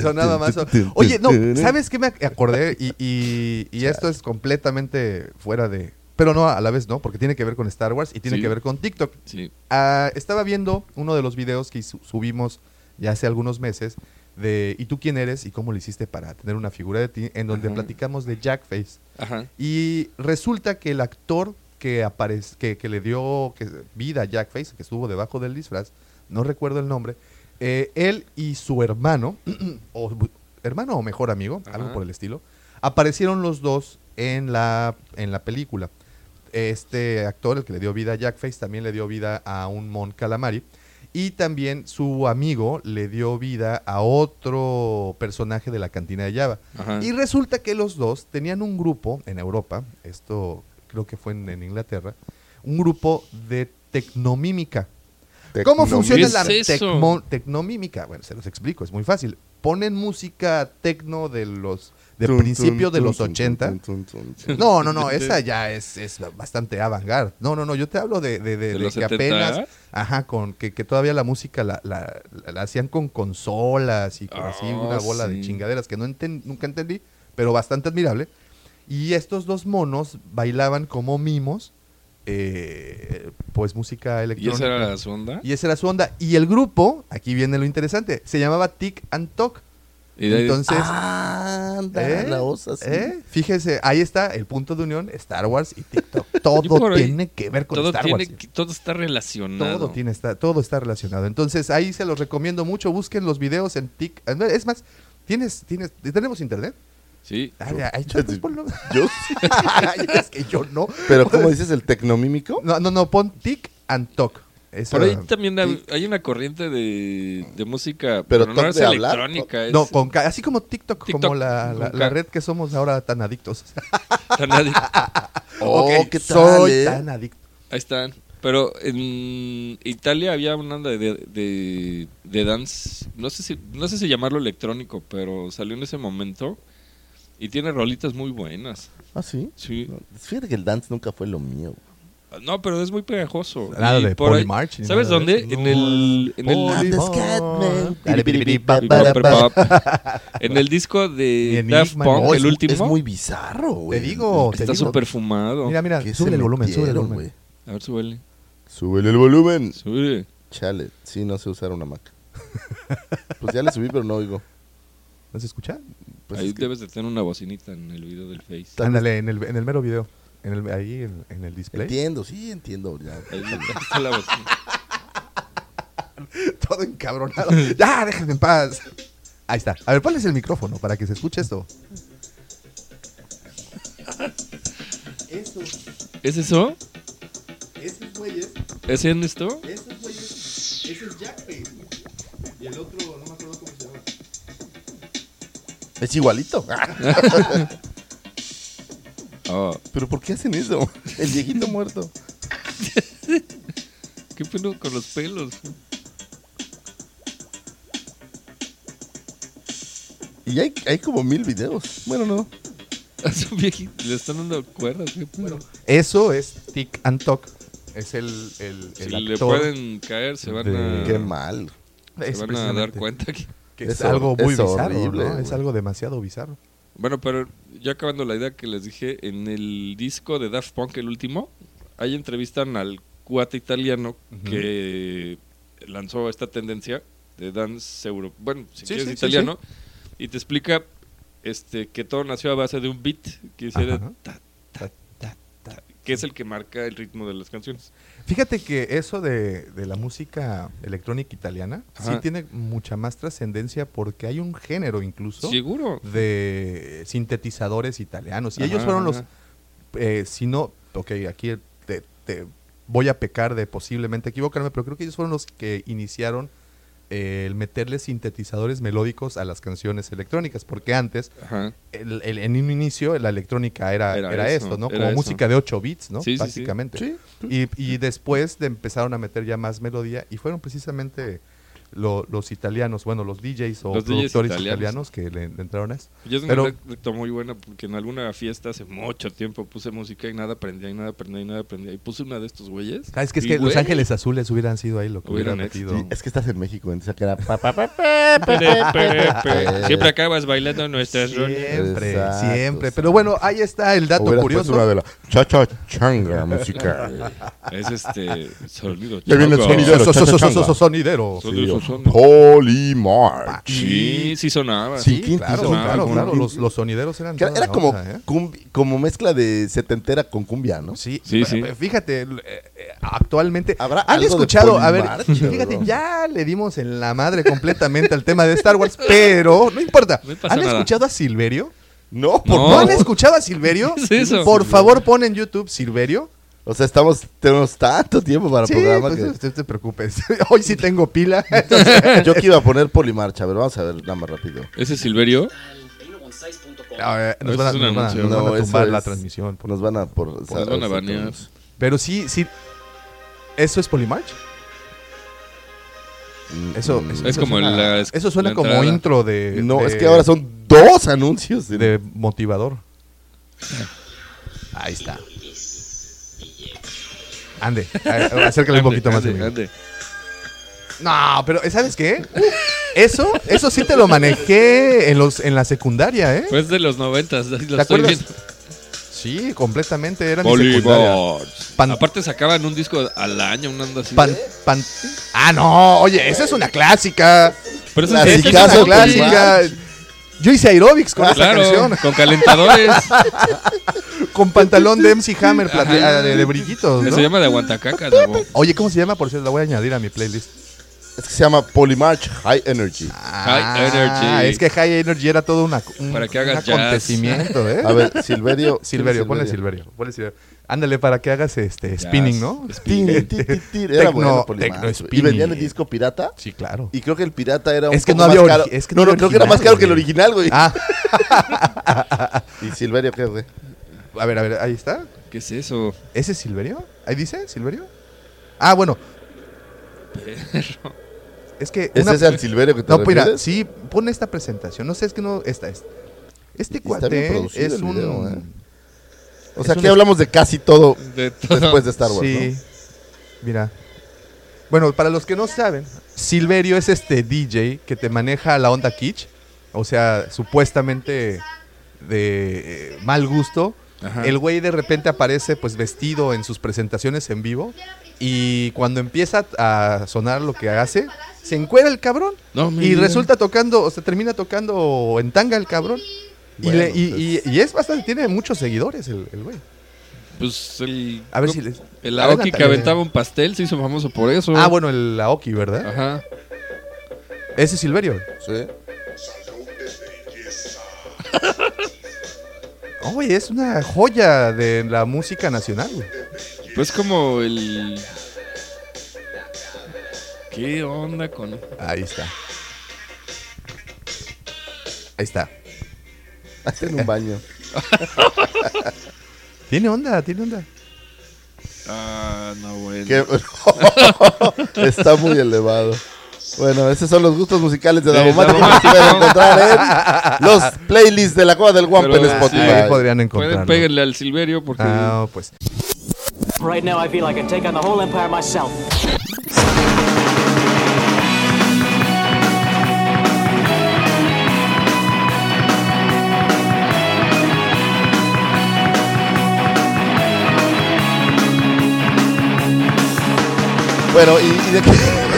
[SPEAKER 2] Sonaba más. Oye, no, ¿sabes qué me acordé? Y, y- y esto es completamente fuera de. Pero no, a la vez no, porque tiene que ver con Star Wars y tiene
[SPEAKER 3] Sí.
[SPEAKER 2] que ver con TikTok.
[SPEAKER 3] Sí.
[SPEAKER 2] Ah, estaba viendo uno de los videos que su- subimos ya hace algunos meses de ¿Y tú quién eres? y cómo lo hiciste para tener una figura de ti? En donde
[SPEAKER 3] Ajá.
[SPEAKER 2] platicamos de Jackface.
[SPEAKER 3] Ajá.
[SPEAKER 2] Y resulta que el actor que, aparece, que, que le dio que, vida a Jackface, que estuvo debajo del disfraz, no recuerdo el nombre, eh, él y su hermano, [clears throat] o hermano o mejor amigo, algo por el estilo, aparecieron los dos en la, en la película. Este actor, el que le dio vida a Jackface, también le dio vida a un Mon Calamari. Y también su amigo le dio vida a otro personaje de la cantina de Java.
[SPEAKER 3] Ajá.
[SPEAKER 2] Y resulta que los dos tenían un grupo en Europa, esto creo que fue en, en Inglaterra, un grupo de tecnomímica. ¿Cómo funciona la tecnomímica? Bueno, se los explico, es muy fácil. Ponen música tecno de los de principio de los 80. No, no, no, [laughs] esa ya es, es bastante avant-garde. No, no, no, yo te hablo de, de, de-
[SPEAKER 3] ¿De
[SPEAKER 2] de
[SPEAKER 3] los
[SPEAKER 2] que
[SPEAKER 3] 70?
[SPEAKER 2] apenas, ajá, con que, que todavía la música la, la- la- la hacían con consolas y con así
[SPEAKER 3] Ah,
[SPEAKER 2] una bola de chingaderas que no enten- nunca entendí, pero bastante admirable. Y estos dos monos bailaban como mimos, eh, pues música
[SPEAKER 3] ¿Y
[SPEAKER 2] electrónica.
[SPEAKER 3] esa era su onda?
[SPEAKER 2] Y esa era su onda. Y el grupo, aquí viene lo interesante, se llamaba Tic and Talk.
[SPEAKER 3] Y de ahí-
[SPEAKER 2] Entonces,
[SPEAKER 4] Anda,
[SPEAKER 2] ¿eh?
[SPEAKER 4] la osa, sí.
[SPEAKER 2] ¿eh? Fíjese, ahí está el punto de unión, Star Wars y TikTok. [laughs] Todo tiene que ver con
[SPEAKER 3] todo,
[SPEAKER 2] Star
[SPEAKER 3] tiene,
[SPEAKER 2] Wars.
[SPEAKER 3] todo está relacionado.
[SPEAKER 2] Todo tiene está, todo está relacionado. Entonces ahí se los recomiendo mucho. Busquen los videos en Tik. Es más, tienes, tienes, tenemos internet.
[SPEAKER 3] Sí.
[SPEAKER 2] Ay, ay, ay, pues ponlo.
[SPEAKER 4] Yo,
[SPEAKER 2] Ay, [laughs] es que yo no.
[SPEAKER 4] pero ¿cómo dices el tecnomímico?
[SPEAKER 2] No, no, no, pon Tik and Talk. Eso-
[SPEAKER 3] Por ahí también hay, hay una corriente de, de música,
[SPEAKER 4] Pero
[SPEAKER 3] pero, no
[SPEAKER 4] toc
[SPEAKER 3] es
[SPEAKER 4] de hablar,
[SPEAKER 3] electrónica, es
[SPEAKER 2] No, con así como TikTok,
[SPEAKER 3] TikTok,
[SPEAKER 2] como la, la- la red que somos ahora tan adictos. [laughs]
[SPEAKER 3] tan nadie-
[SPEAKER 4] Oh,
[SPEAKER 2] Ok,
[SPEAKER 4] ¿qué tal,
[SPEAKER 2] soy
[SPEAKER 4] eh?
[SPEAKER 2] tan adicto.
[SPEAKER 3] Ahí están. Pero en Italia había una onda de, de, de dance, no sé si no sé si llamarlo electrónico, pero salió en ese momento y tiene rolitas muy buenas.
[SPEAKER 4] ¿Ah, sí?
[SPEAKER 3] Sí.
[SPEAKER 4] Fíjate que el dance nunca fue lo mío.
[SPEAKER 3] No, pero es muy pegajoso.
[SPEAKER 2] Nada
[SPEAKER 3] Y
[SPEAKER 2] de
[SPEAKER 3] por ahí-
[SPEAKER 2] Poly March
[SPEAKER 3] ¿Sabes
[SPEAKER 2] nada de
[SPEAKER 3] dónde? En el en el en el disco de Daft Punk, el último,
[SPEAKER 4] Es muy bizarro, güey.
[SPEAKER 2] Te digo,
[SPEAKER 3] está súper fumado.
[SPEAKER 2] Mira, mira,
[SPEAKER 4] ¿Qué
[SPEAKER 2] sube el volumen, sube el volumen.
[SPEAKER 4] güey?
[SPEAKER 3] A ver, súbele.
[SPEAKER 4] Súbele el volumen.
[SPEAKER 3] Súbele.
[SPEAKER 4] Chale, sí, no sé usar una Mac. [laughs] pues ya le subí, pero no oigo.
[SPEAKER 2] ¿No se escucha?
[SPEAKER 4] Pues
[SPEAKER 3] ahí
[SPEAKER 4] es que-
[SPEAKER 3] debes de tener una bocinita en el video del Face.
[SPEAKER 2] Ándale, en el, en el mero video. En el, ahí en, en el display.
[SPEAKER 4] Entiendo, sí, entiendo. Ya.
[SPEAKER 3] Ahí está la bocina. [laughs]
[SPEAKER 2] Todo encabronado. ya, déjenme en paz. Ahí está. A ver, ponles el micrófono para que se escuche esto.
[SPEAKER 3] ¿Es eso?
[SPEAKER 2] Esos güeyes,
[SPEAKER 3] ¿Es en esto?
[SPEAKER 2] esos güeyes, ese es Jackface. Y el otro, no
[SPEAKER 4] Es igualito. [laughs]
[SPEAKER 3] Oh,
[SPEAKER 4] ¿Pero por qué hacen eso? El viejito muerto. [laughs]
[SPEAKER 3] ¿Qué pedo con los pelos?
[SPEAKER 4] Y hay, hay como mil videos. Bueno, no. [laughs]
[SPEAKER 3] A su viejito le están dando cuerdas. ¿Qué pedo?
[SPEAKER 2] Eso es Tic and Talk. Es el, el, el
[SPEAKER 3] si le
[SPEAKER 2] actor
[SPEAKER 3] pueden caer, se van
[SPEAKER 2] de-
[SPEAKER 3] a,
[SPEAKER 4] Qué mal.
[SPEAKER 3] se van a dar cuenta que...
[SPEAKER 2] que es,
[SPEAKER 4] Es
[SPEAKER 2] algo muy
[SPEAKER 4] es
[SPEAKER 2] bizarro,
[SPEAKER 4] horrible,
[SPEAKER 2] ¿no? Es algo demasiado bizarro.
[SPEAKER 3] Bueno, pero ya acabando la idea que les dije, en el disco de Daft Punk, el último, ahí entrevistan al cuate italiano que lanzó esta tendencia de dance euro. Bueno, si
[SPEAKER 2] Sí,
[SPEAKER 3] quieres
[SPEAKER 2] sí, sí,
[SPEAKER 3] italiano, y te explica este que todo nació a base de un beat que hiciera ta, que es el que marca el ritmo de las canciones.
[SPEAKER 2] Fíjate que eso de, de la música electrónica italiana sí tiene mucha más trascendencia porque hay un género incluso
[SPEAKER 3] Seguro.
[SPEAKER 2] de sintetizadores italianos. Y
[SPEAKER 3] Ajá,
[SPEAKER 2] ellos fueron los, eh, si no, ok, aquí te, te voy a pecar de posiblemente equivocarme, pero creo que ellos fueron los que iniciaron eh, el meterle sintetizadores melódicos a las canciones electrónicas, porque antes, el- el- en un inicio, la electrónica era,
[SPEAKER 3] Era
[SPEAKER 2] era,
[SPEAKER 3] eso,
[SPEAKER 2] esto, ¿no?
[SPEAKER 3] era
[SPEAKER 2] Como
[SPEAKER 3] eso.
[SPEAKER 2] música de 8 bits, ¿no?
[SPEAKER 3] Sí, sí, sí.
[SPEAKER 2] Básicamente.
[SPEAKER 4] Sí.
[SPEAKER 2] Y, y después de empezaron a meter ya más melodía y fueron precisamente lo- los italianos, bueno, los DJs o
[SPEAKER 3] Los DJs
[SPEAKER 2] productores
[SPEAKER 3] italianos.
[SPEAKER 2] italianos. que le, le entraron a eso.
[SPEAKER 3] Yo es
[SPEAKER 2] Pero-
[SPEAKER 3] una anécdota muy buena porque en alguna fiesta hace mucho tiempo puse música y nada aprendía y nada aprendía y nada aprendía. Y puse una de estos güeyes.
[SPEAKER 2] Ah, es que es
[SPEAKER 3] y,
[SPEAKER 2] que Los
[SPEAKER 3] güey,
[SPEAKER 2] Ángeles Azules hubieran sido ahí lo que
[SPEAKER 3] Hubieran
[SPEAKER 2] metido.
[SPEAKER 4] Sí, es que estás en México, entonces acá era pa, pa, pa, [laughs]
[SPEAKER 3] pere. Siempre acabas bailando nuestras.
[SPEAKER 2] Siempre,
[SPEAKER 4] Exacto,
[SPEAKER 2] siempre. Pero bueno, ahí está el dato curioso.
[SPEAKER 4] una de la cha cha changa musical.
[SPEAKER 3] Es este sonido.
[SPEAKER 4] Ya viene el sonidero.
[SPEAKER 2] Sonidero.
[SPEAKER 3] Sonido.
[SPEAKER 4] Polymarch.
[SPEAKER 3] Sí, sí sonaba.
[SPEAKER 2] Sí,
[SPEAKER 4] ¿quién
[SPEAKER 2] claro, claro,
[SPEAKER 4] ¿Quién
[SPEAKER 2] claro. Los, los sonideros eran
[SPEAKER 4] Era, como,
[SPEAKER 2] onda, ¿eh?
[SPEAKER 4] cumbi- como mezcla de setentera con cumbia, ¿no?
[SPEAKER 2] Sí,
[SPEAKER 3] Sí, sí.
[SPEAKER 2] Fíjate, eh, eh, actualmente.
[SPEAKER 4] ¿Habrá
[SPEAKER 2] ¿Han
[SPEAKER 4] algo de
[SPEAKER 2] escuchado? A ver, fíjate,
[SPEAKER 4] bro?
[SPEAKER 2] ya le dimos en la madre completamente al tema de Star Wars, pero no importa.
[SPEAKER 3] No
[SPEAKER 2] ¿Han
[SPEAKER 3] nada.
[SPEAKER 2] escuchado a Silverio?
[SPEAKER 4] No, por
[SPEAKER 3] No.
[SPEAKER 2] ¿No han escuchado a Silverio? [laughs]
[SPEAKER 3] ¿Qué es eso?
[SPEAKER 2] Por favor, pon en YouTube Silverio.
[SPEAKER 4] O sea, estamos, tenemos tanto tiempo para
[SPEAKER 2] Sí,
[SPEAKER 4] programa
[SPEAKER 2] pues,
[SPEAKER 4] que...
[SPEAKER 2] no te preocupes. [laughs] Hoy sí tengo pila. [laughs] entonces-
[SPEAKER 4] Yo que iba a poner Polymarch, a ver, vamos a ver nada más rápido.
[SPEAKER 3] Ese Silverio.
[SPEAKER 2] Nos van a,
[SPEAKER 3] es un
[SPEAKER 2] nos van a-
[SPEAKER 3] anuncio.
[SPEAKER 2] nos van a
[SPEAKER 4] No,
[SPEAKER 2] tumbar la
[SPEAKER 4] es-
[SPEAKER 2] transmisión. por-
[SPEAKER 4] Nos van a por...
[SPEAKER 3] Nos van a banear.
[SPEAKER 2] Pero sí, sí. ¿Eso es Polymarch? Eso,
[SPEAKER 4] Mm,
[SPEAKER 2] eso,
[SPEAKER 3] Es como
[SPEAKER 2] suena,
[SPEAKER 3] la-
[SPEAKER 2] eso suena
[SPEAKER 3] la
[SPEAKER 2] como intro de.
[SPEAKER 4] No,
[SPEAKER 2] de-
[SPEAKER 4] es que ahora son dos anuncios. de-
[SPEAKER 2] de motivador. Ahí está. Ande, acércale un poquito más.
[SPEAKER 3] Ande,
[SPEAKER 2] amigo.
[SPEAKER 3] ande.
[SPEAKER 2] No, pero ¿sabes qué? Eso, eso sí te lo manejé en los en la secundaria, ¿eh?
[SPEAKER 3] Pues de los noventas. lo
[SPEAKER 2] ¿Te
[SPEAKER 3] estoy
[SPEAKER 2] acuerdas?
[SPEAKER 3] viendo.
[SPEAKER 2] Sí, completamente era mi secundaria.
[SPEAKER 3] Bolívar.
[SPEAKER 2] Pan-
[SPEAKER 3] Aparte sacaban un disco al año, una onda así.
[SPEAKER 2] Pan, pan- ah, no, oye, esa es una clásica.
[SPEAKER 3] Pero
[SPEAKER 2] Esa es una clásica. Yo hice aerobics con esa
[SPEAKER 3] Claro,
[SPEAKER 2] canción.
[SPEAKER 3] con calentadores. [laughs]
[SPEAKER 2] Con pantalón de MC Hammer
[SPEAKER 3] Ajá.
[SPEAKER 2] plate- de, de brillitos, ¿no?
[SPEAKER 3] Se llama de aguantacaca, Davo.
[SPEAKER 2] Oye, ¿cómo se llama? Por cierto, la voy a añadir a mi playlist.
[SPEAKER 4] Es que se llama Polymarch High Energy.
[SPEAKER 3] High Energy.
[SPEAKER 2] Es que High Energy era todo una, un,
[SPEAKER 3] Para que hagas
[SPEAKER 2] un acontecimiento, ¿eh?
[SPEAKER 4] A ver, Silverio. [laughs]
[SPEAKER 2] Silverio, ponle Silverio. Ponle Silverio. Ándale, para que hagas este spinning, ¿no?
[SPEAKER 4] Tin. Era
[SPEAKER 2] Tecno-
[SPEAKER 4] bueno. Y
[SPEAKER 2] spinning.
[SPEAKER 4] vendían el disco pirata.
[SPEAKER 2] Sí, claro.
[SPEAKER 4] Y creo que el pirata era un
[SPEAKER 2] Es que
[SPEAKER 4] poco
[SPEAKER 2] no había
[SPEAKER 4] caro.
[SPEAKER 2] es que
[SPEAKER 4] no,
[SPEAKER 2] no
[SPEAKER 4] creo que era más caro que el original, güey.
[SPEAKER 2] Ah, [laughs]
[SPEAKER 4] ¿Y Silverio qué, güey?
[SPEAKER 2] a ver, a ver, ahí está.
[SPEAKER 3] ¿Qué es eso?
[SPEAKER 2] ¿Ese es Silverio? ¿Ahí dice Silverio? Ah, bueno. Es que
[SPEAKER 4] ¿Es
[SPEAKER 2] una-
[SPEAKER 4] ese el Silverio que te
[SPEAKER 2] No, mira, sí, pone esta presentación. No sé, es que no, esta es. Este
[SPEAKER 4] Y está bien
[SPEAKER 2] cuate es
[SPEAKER 4] el
[SPEAKER 2] un...
[SPEAKER 4] O sea, aquí hablamos de casi todo
[SPEAKER 3] De todo.
[SPEAKER 4] después de Star Wars,
[SPEAKER 2] Sí. Mira. Bueno, para los que no saben, Silverio es este DJ que te maneja la onda kitsch. O sea, supuestamente de eh, mal gusto.
[SPEAKER 3] Ajá.
[SPEAKER 2] El güey de repente aparece pues vestido en sus presentaciones en vivo. Y cuando empieza a sonar lo que hace, se encuera el cabrón.
[SPEAKER 3] No
[SPEAKER 2] y resulta tocando, o sea, termina tocando en tanga el cabrón. Y,
[SPEAKER 4] Bueno,
[SPEAKER 2] le- y-
[SPEAKER 4] pues-
[SPEAKER 2] y- y es bastante, tiene muchos seguidores el el güey.
[SPEAKER 3] Pues el.
[SPEAKER 2] A ver
[SPEAKER 3] no,
[SPEAKER 2] si les.
[SPEAKER 3] El Aoki que aventaba un pastel se hizo famoso por eso.
[SPEAKER 2] Ah, bueno, el Aoki, ¿verdad?
[SPEAKER 3] Ajá.
[SPEAKER 2] Ese es Silverio.
[SPEAKER 4] Sí. [laughs]
[SPEAKER 2] Oye, es una joya de la música nacional. güey.
[SPEAKER 3] Pues como el. ¿Qué onda con.?
[SPEAKER 2] Ahí está. Ahí está.
[SPEAKER 4] Hasta en un baño. [laughs]
[SPEAKER 2] Tiene onda, tiene onda.
[SPEAKER 3] Ah, no, bueno.
[SPEAKER 4] Qué- [laughs] Está muy elevado. Bueno, esos son los gustos musicales de
[SPEAKER 3] De
[SPEAKER 4] Davomático que pueden encontrar en los playlists de la Cueva del Guampa
[SPEAKER 3] Pero
[SPEAKER 4] en Spotify.
[SPEAKER 2] Ahí podrían
[SPEAKER 3] Pueden
[SPEAKER 2] encontrarlo.
[SPEAKER 3] péguenle al Silverio porque.
[SPEAKER 2] Ah, pues.
[SPEAKER 5] Right now, I feel I can take on the whole empire myself.
[SPEAKER 4] Bueno, ¿y, y de qué?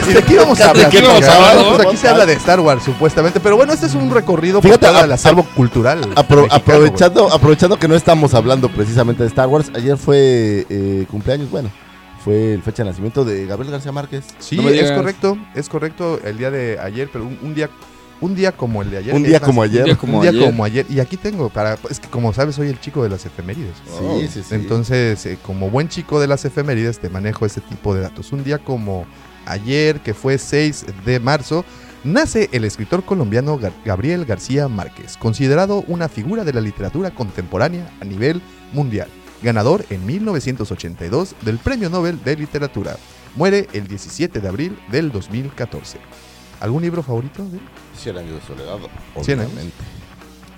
[SPEAKER 2] ¿Y de qué [laughs] vamos a hablar?
[SPEAKER 3] qué vamos a hablar,
[SPEAKER 2] pues aquí se habla de Star Wars, supuestamente. Pero bueno, este es un recorrido por
[SPEAKER 4] Fíjate,
[SPEAKER 2] todo
[SPEAKER 4] a-
[SPEAKER 2] el acervo cultural.
[SPEAKER 4] Apro-
[SPEAKER 2] mexicano,
[SPEAKER 4] aprovechando, aprovechando que no estamos hablando precisamente de Star Wars, ayer fue eh, cumpleaños, bueno, fue el fecha de nacimiento de Gabriel García Márquez.
[SPEAKER 2] Sí,
[SPEAKER 3] No
[SPEAKER 2] es correcto. Es correcto el día de ayer, pero un, un día un día como el de ayer.
[SPEAKER 4] Un día
[SPEAKER 2] más,
[SPEAKER 4] como
[SPEAKER 3] Un
[SPEAKER 4] ayer.
[SPEAKER 3] día como
[SPEAKER 2] un día
[SPEAKER 3] ayer.
[SPEAKER 2] como ayer. Y aquí tengo, para es que como sabes, soy el chico de las efemérides.
[SPEAKER 4] Sí, sí, sí.
[SPEAKER 2] Entonces, eh, como buen chico de las efemérides, te manejo ese tipo de datos. Un día como ayer, que fue 6 de marzo, nace el escritor colombiano Gar- Gabriel García Márquez, considerado una figura de la literatura contemporánea a nivel mundial. Ganador en 1982 del Premio Nobel de Literatura. Muere el 17 de abril del 2014. ¿Algún libro favorito de él?
[SPEAKER 4] Cien años de soledad.
[SPEAKER 2] Cien años.
[SPEAKER 4] obviamente.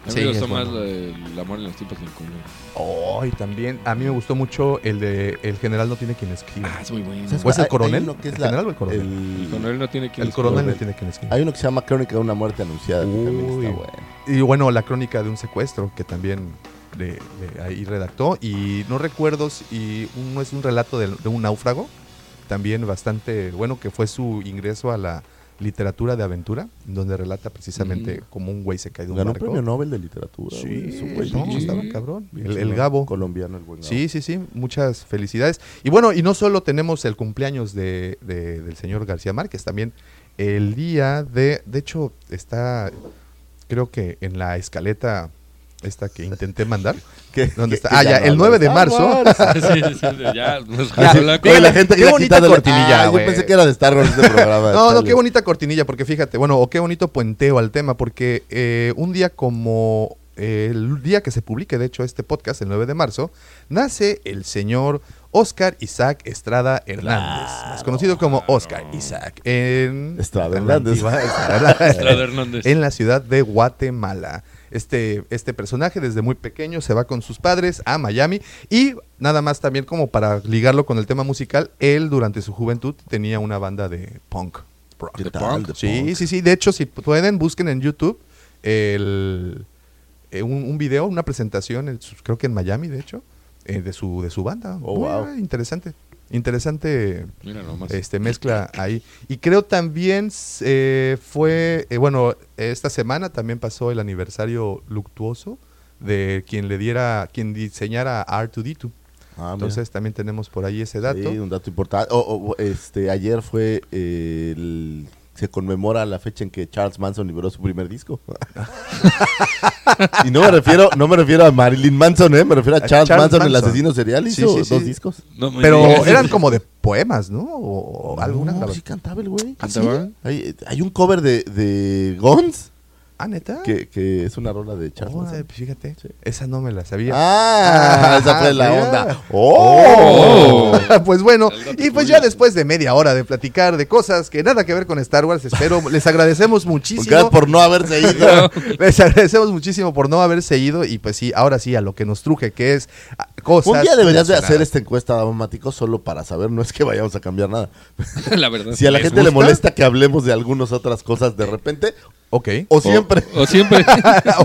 [SPEAKER 3] A mí
[SPEAKER 2] Sí,
[SPEAKER 3] me gustó
[SPEAKER 2] es
[SPEAKER 3] más
[SPEAKER 2] bueno.
[SPEAKER 3] la de El amor en los tiempos sin común.
[SPEAKER 2] Oh, y también a mí me gustó mucho el de El general no tiene quien escriba.
[SPEAKER 3] Ah, es muy bueno.
[SPEAKER 4] ¿Sabes
[SPEAKER 2] ¿O es el
[SPEAKER 4] Hay- hay
[SPEAKER 2] coronel?
[SPEAKER 4] uno que es
[SPEAKER 2] ¿El
[SPEAKER 4] la-
[SPEAKER 2] general o el coronel?
[SPEAKER 3] El
[SPEAKER 4] el-
[SPEAKER 3] coronel no tiene quien
[SPEAKER 2] El coronel no tiene quien escriba.
[SPEAKER 4] Hay uno que se llama Crónica de una muerte anunciada. que también
[SPEAKER 2] Uy.
[SPEAKER 4] está bueno.
[SPEAKER 2] Y bueno, la crónica de un secuestro que también le- le- ahí redactó. Y no recuerdo si uno es un relato de, de un náufrago, también bastante bueno, que fue su ingreso a la literatura de aventura, donde relata precisamente
[SPEAKER 3] Ujú.
[SPEAKER 2] cómo un güey se cae de un
[SPEAKER 4] Ganó un premio Nobel de literatura.
[SPEAKER 2] Sí,
[SPEAKER 4] un güey
[SPEAKER 2] no, estaba cabrón. El. Gabo.
[SPEAKER 4] Colombiano, el buen Gabo.
[SPEAKER 2] Sí, sí, sí, muchas felicidades. Y bueno, y no solo tenemos el cumpleaños de, de- del señor García Márquez, también el día de, de hecho, está, creo que en la escaleta esta que intenté mandar.
[SPEAKER 4] ¿Qué-
[SPEAKER 2] ¿Dónde está? Ah, ya,
[SPEAKER 4] no
[SPEAKER 2] el
[SPEAKER 4] habla
[SPEAKER 2] 9 de
[SPEAKER 4] Star
[SPEAKER 2] marzo. [laughs]
[SPEAKER 3] Sí, sí, sí, ya, la
[SPEAKER 4] Oye, la gente
[SPEAKER 2] qué
[SPEAKER 4] que
[SPEAKER 2] bonita cortinilla,
[SPEAKER 4] Ah, yo pensé que era de Star Wars este programa. [laughs]
[SPEAKER 2] No, no, qué bonita cortinilla, porque fíjate, bueno, o qué bonito puenteo al tema, porque eh, un día como eh, el día que se publique, de hecho, este podcast, el 9 de marzo, nace el señor Oscar Isaac Estrada Hernández, más conocido como Oscar Isaac, en
[SPEAKER 4] Estrada Hernández.
[SPEAKER 2] Estrada
[SPEAKER 3] Hernández.
[SPEAKER 2] en la ciudad de Guatemala. Este, este personaje desde muy pequeño se va con sus padres a Miami y nada más también como para ligarlo con el tema musical, él durante su juventud tenía una banda de punk. rock.
[SPEAKER 4] ¿Qué
[SPEAKER 3] de punk.
[SPEAKER 2] Sí,
[SPEAKER 4] punk.
[SPEAKER 2] sí, sí. De hecho, si pueden, busquen en YouTube el, eh, un, un video, una presentación, creo que en Miami, de hecho, eh, de, su, de su banda.
[SPEAKER 4] Oh,
[SPEAKER 2] Muy,
[SPEAKER 4] wow.
[SPEAKER 2] Interesante. Interesante
[SPEAKER 3] Mira nomás.
[SPEAKER 2] este mezcla ahí. Y creo también eh, fue, eh, bueno, esta semana también pasó el aniversario luctuoso de quien le diera, quien diseñara R2D2.
[SPEAKER 4] Ah, mira.
[SPEAKER 2] Entonces también tenemos por ahí ese dato.
[SPEAKER 4] Sí, un dato importante. O- o- o, este, ayer fue eh, el se conmemora la fecha en que Charles Manson liberó su primer disco. [laughs] y no me refiero, no me refiero a Marilyn Manson, ¿eh? me refiero a Charles,
[SPEAKER 2] Charles
[SPEAKER 4] Manson, el
[SPEAKER 2] Manson.
[SPEAKER 4] asesino serial, hizo
[SPEAKER 2] sí, sí.
[SPEAKER 4] dos discos.
[SPEAKER 3] No
[SPEAKER 2] Pero eran como de poemas, ¿no? O, o alguna
[SPEAKER 4] No, sí cantaba el güey.
[SPEAKER 3] ¿Cantaba?
[SPEAKER 4] Hay, hay un cover de, de Guns
[SPEAKER 2] Ah, ¿neta?
[SPEAKER 4] que, que es una rola de Charles
[SPEAKER 2] Oh,
[SPEAKER 4] Manson.
[SPEAKER 2] pues fíjate, esa no me la sabía.
[SPEAKER 4] Ah, esa fue la
[SPEAKER 2] mira.
[SPEAKER 4] onda. ¡Oh! [laughs]
[SPEAKER 2] pues bueno, y pues
[SPEAKER 3] curioso.
[SPEAKER 2] ya después de media hora de platicar de cosas que nada que ver con Star Wars, espero, [laughs] les agradecemos muchísimo.
[SPEAKER 4] Gracias por no haberse ido. [laughs]
[SPEAKER 2] Les agradecemos muchísimo por no haberse ido y pues sí, ahora sí a lo que nos truje, que es ah, cosas.
[SPEAKER 4] Un día deberías de hacer esta encuesta, Davomático, solo para saber, no es que vayamos a cambiar nada. [laughs]
[SPEAKER 3] la verdad.
[SPEAKER 4] Si a la
[SPEAKER 2] ¿Les
[SPEAKER 4] gente le molesta que hablemos de algunas otras cosas de repente,
[SPEAKER 2] Ok.
[SPEAKER 4] o siempre.
[SPEAKER 3] O, o siempre.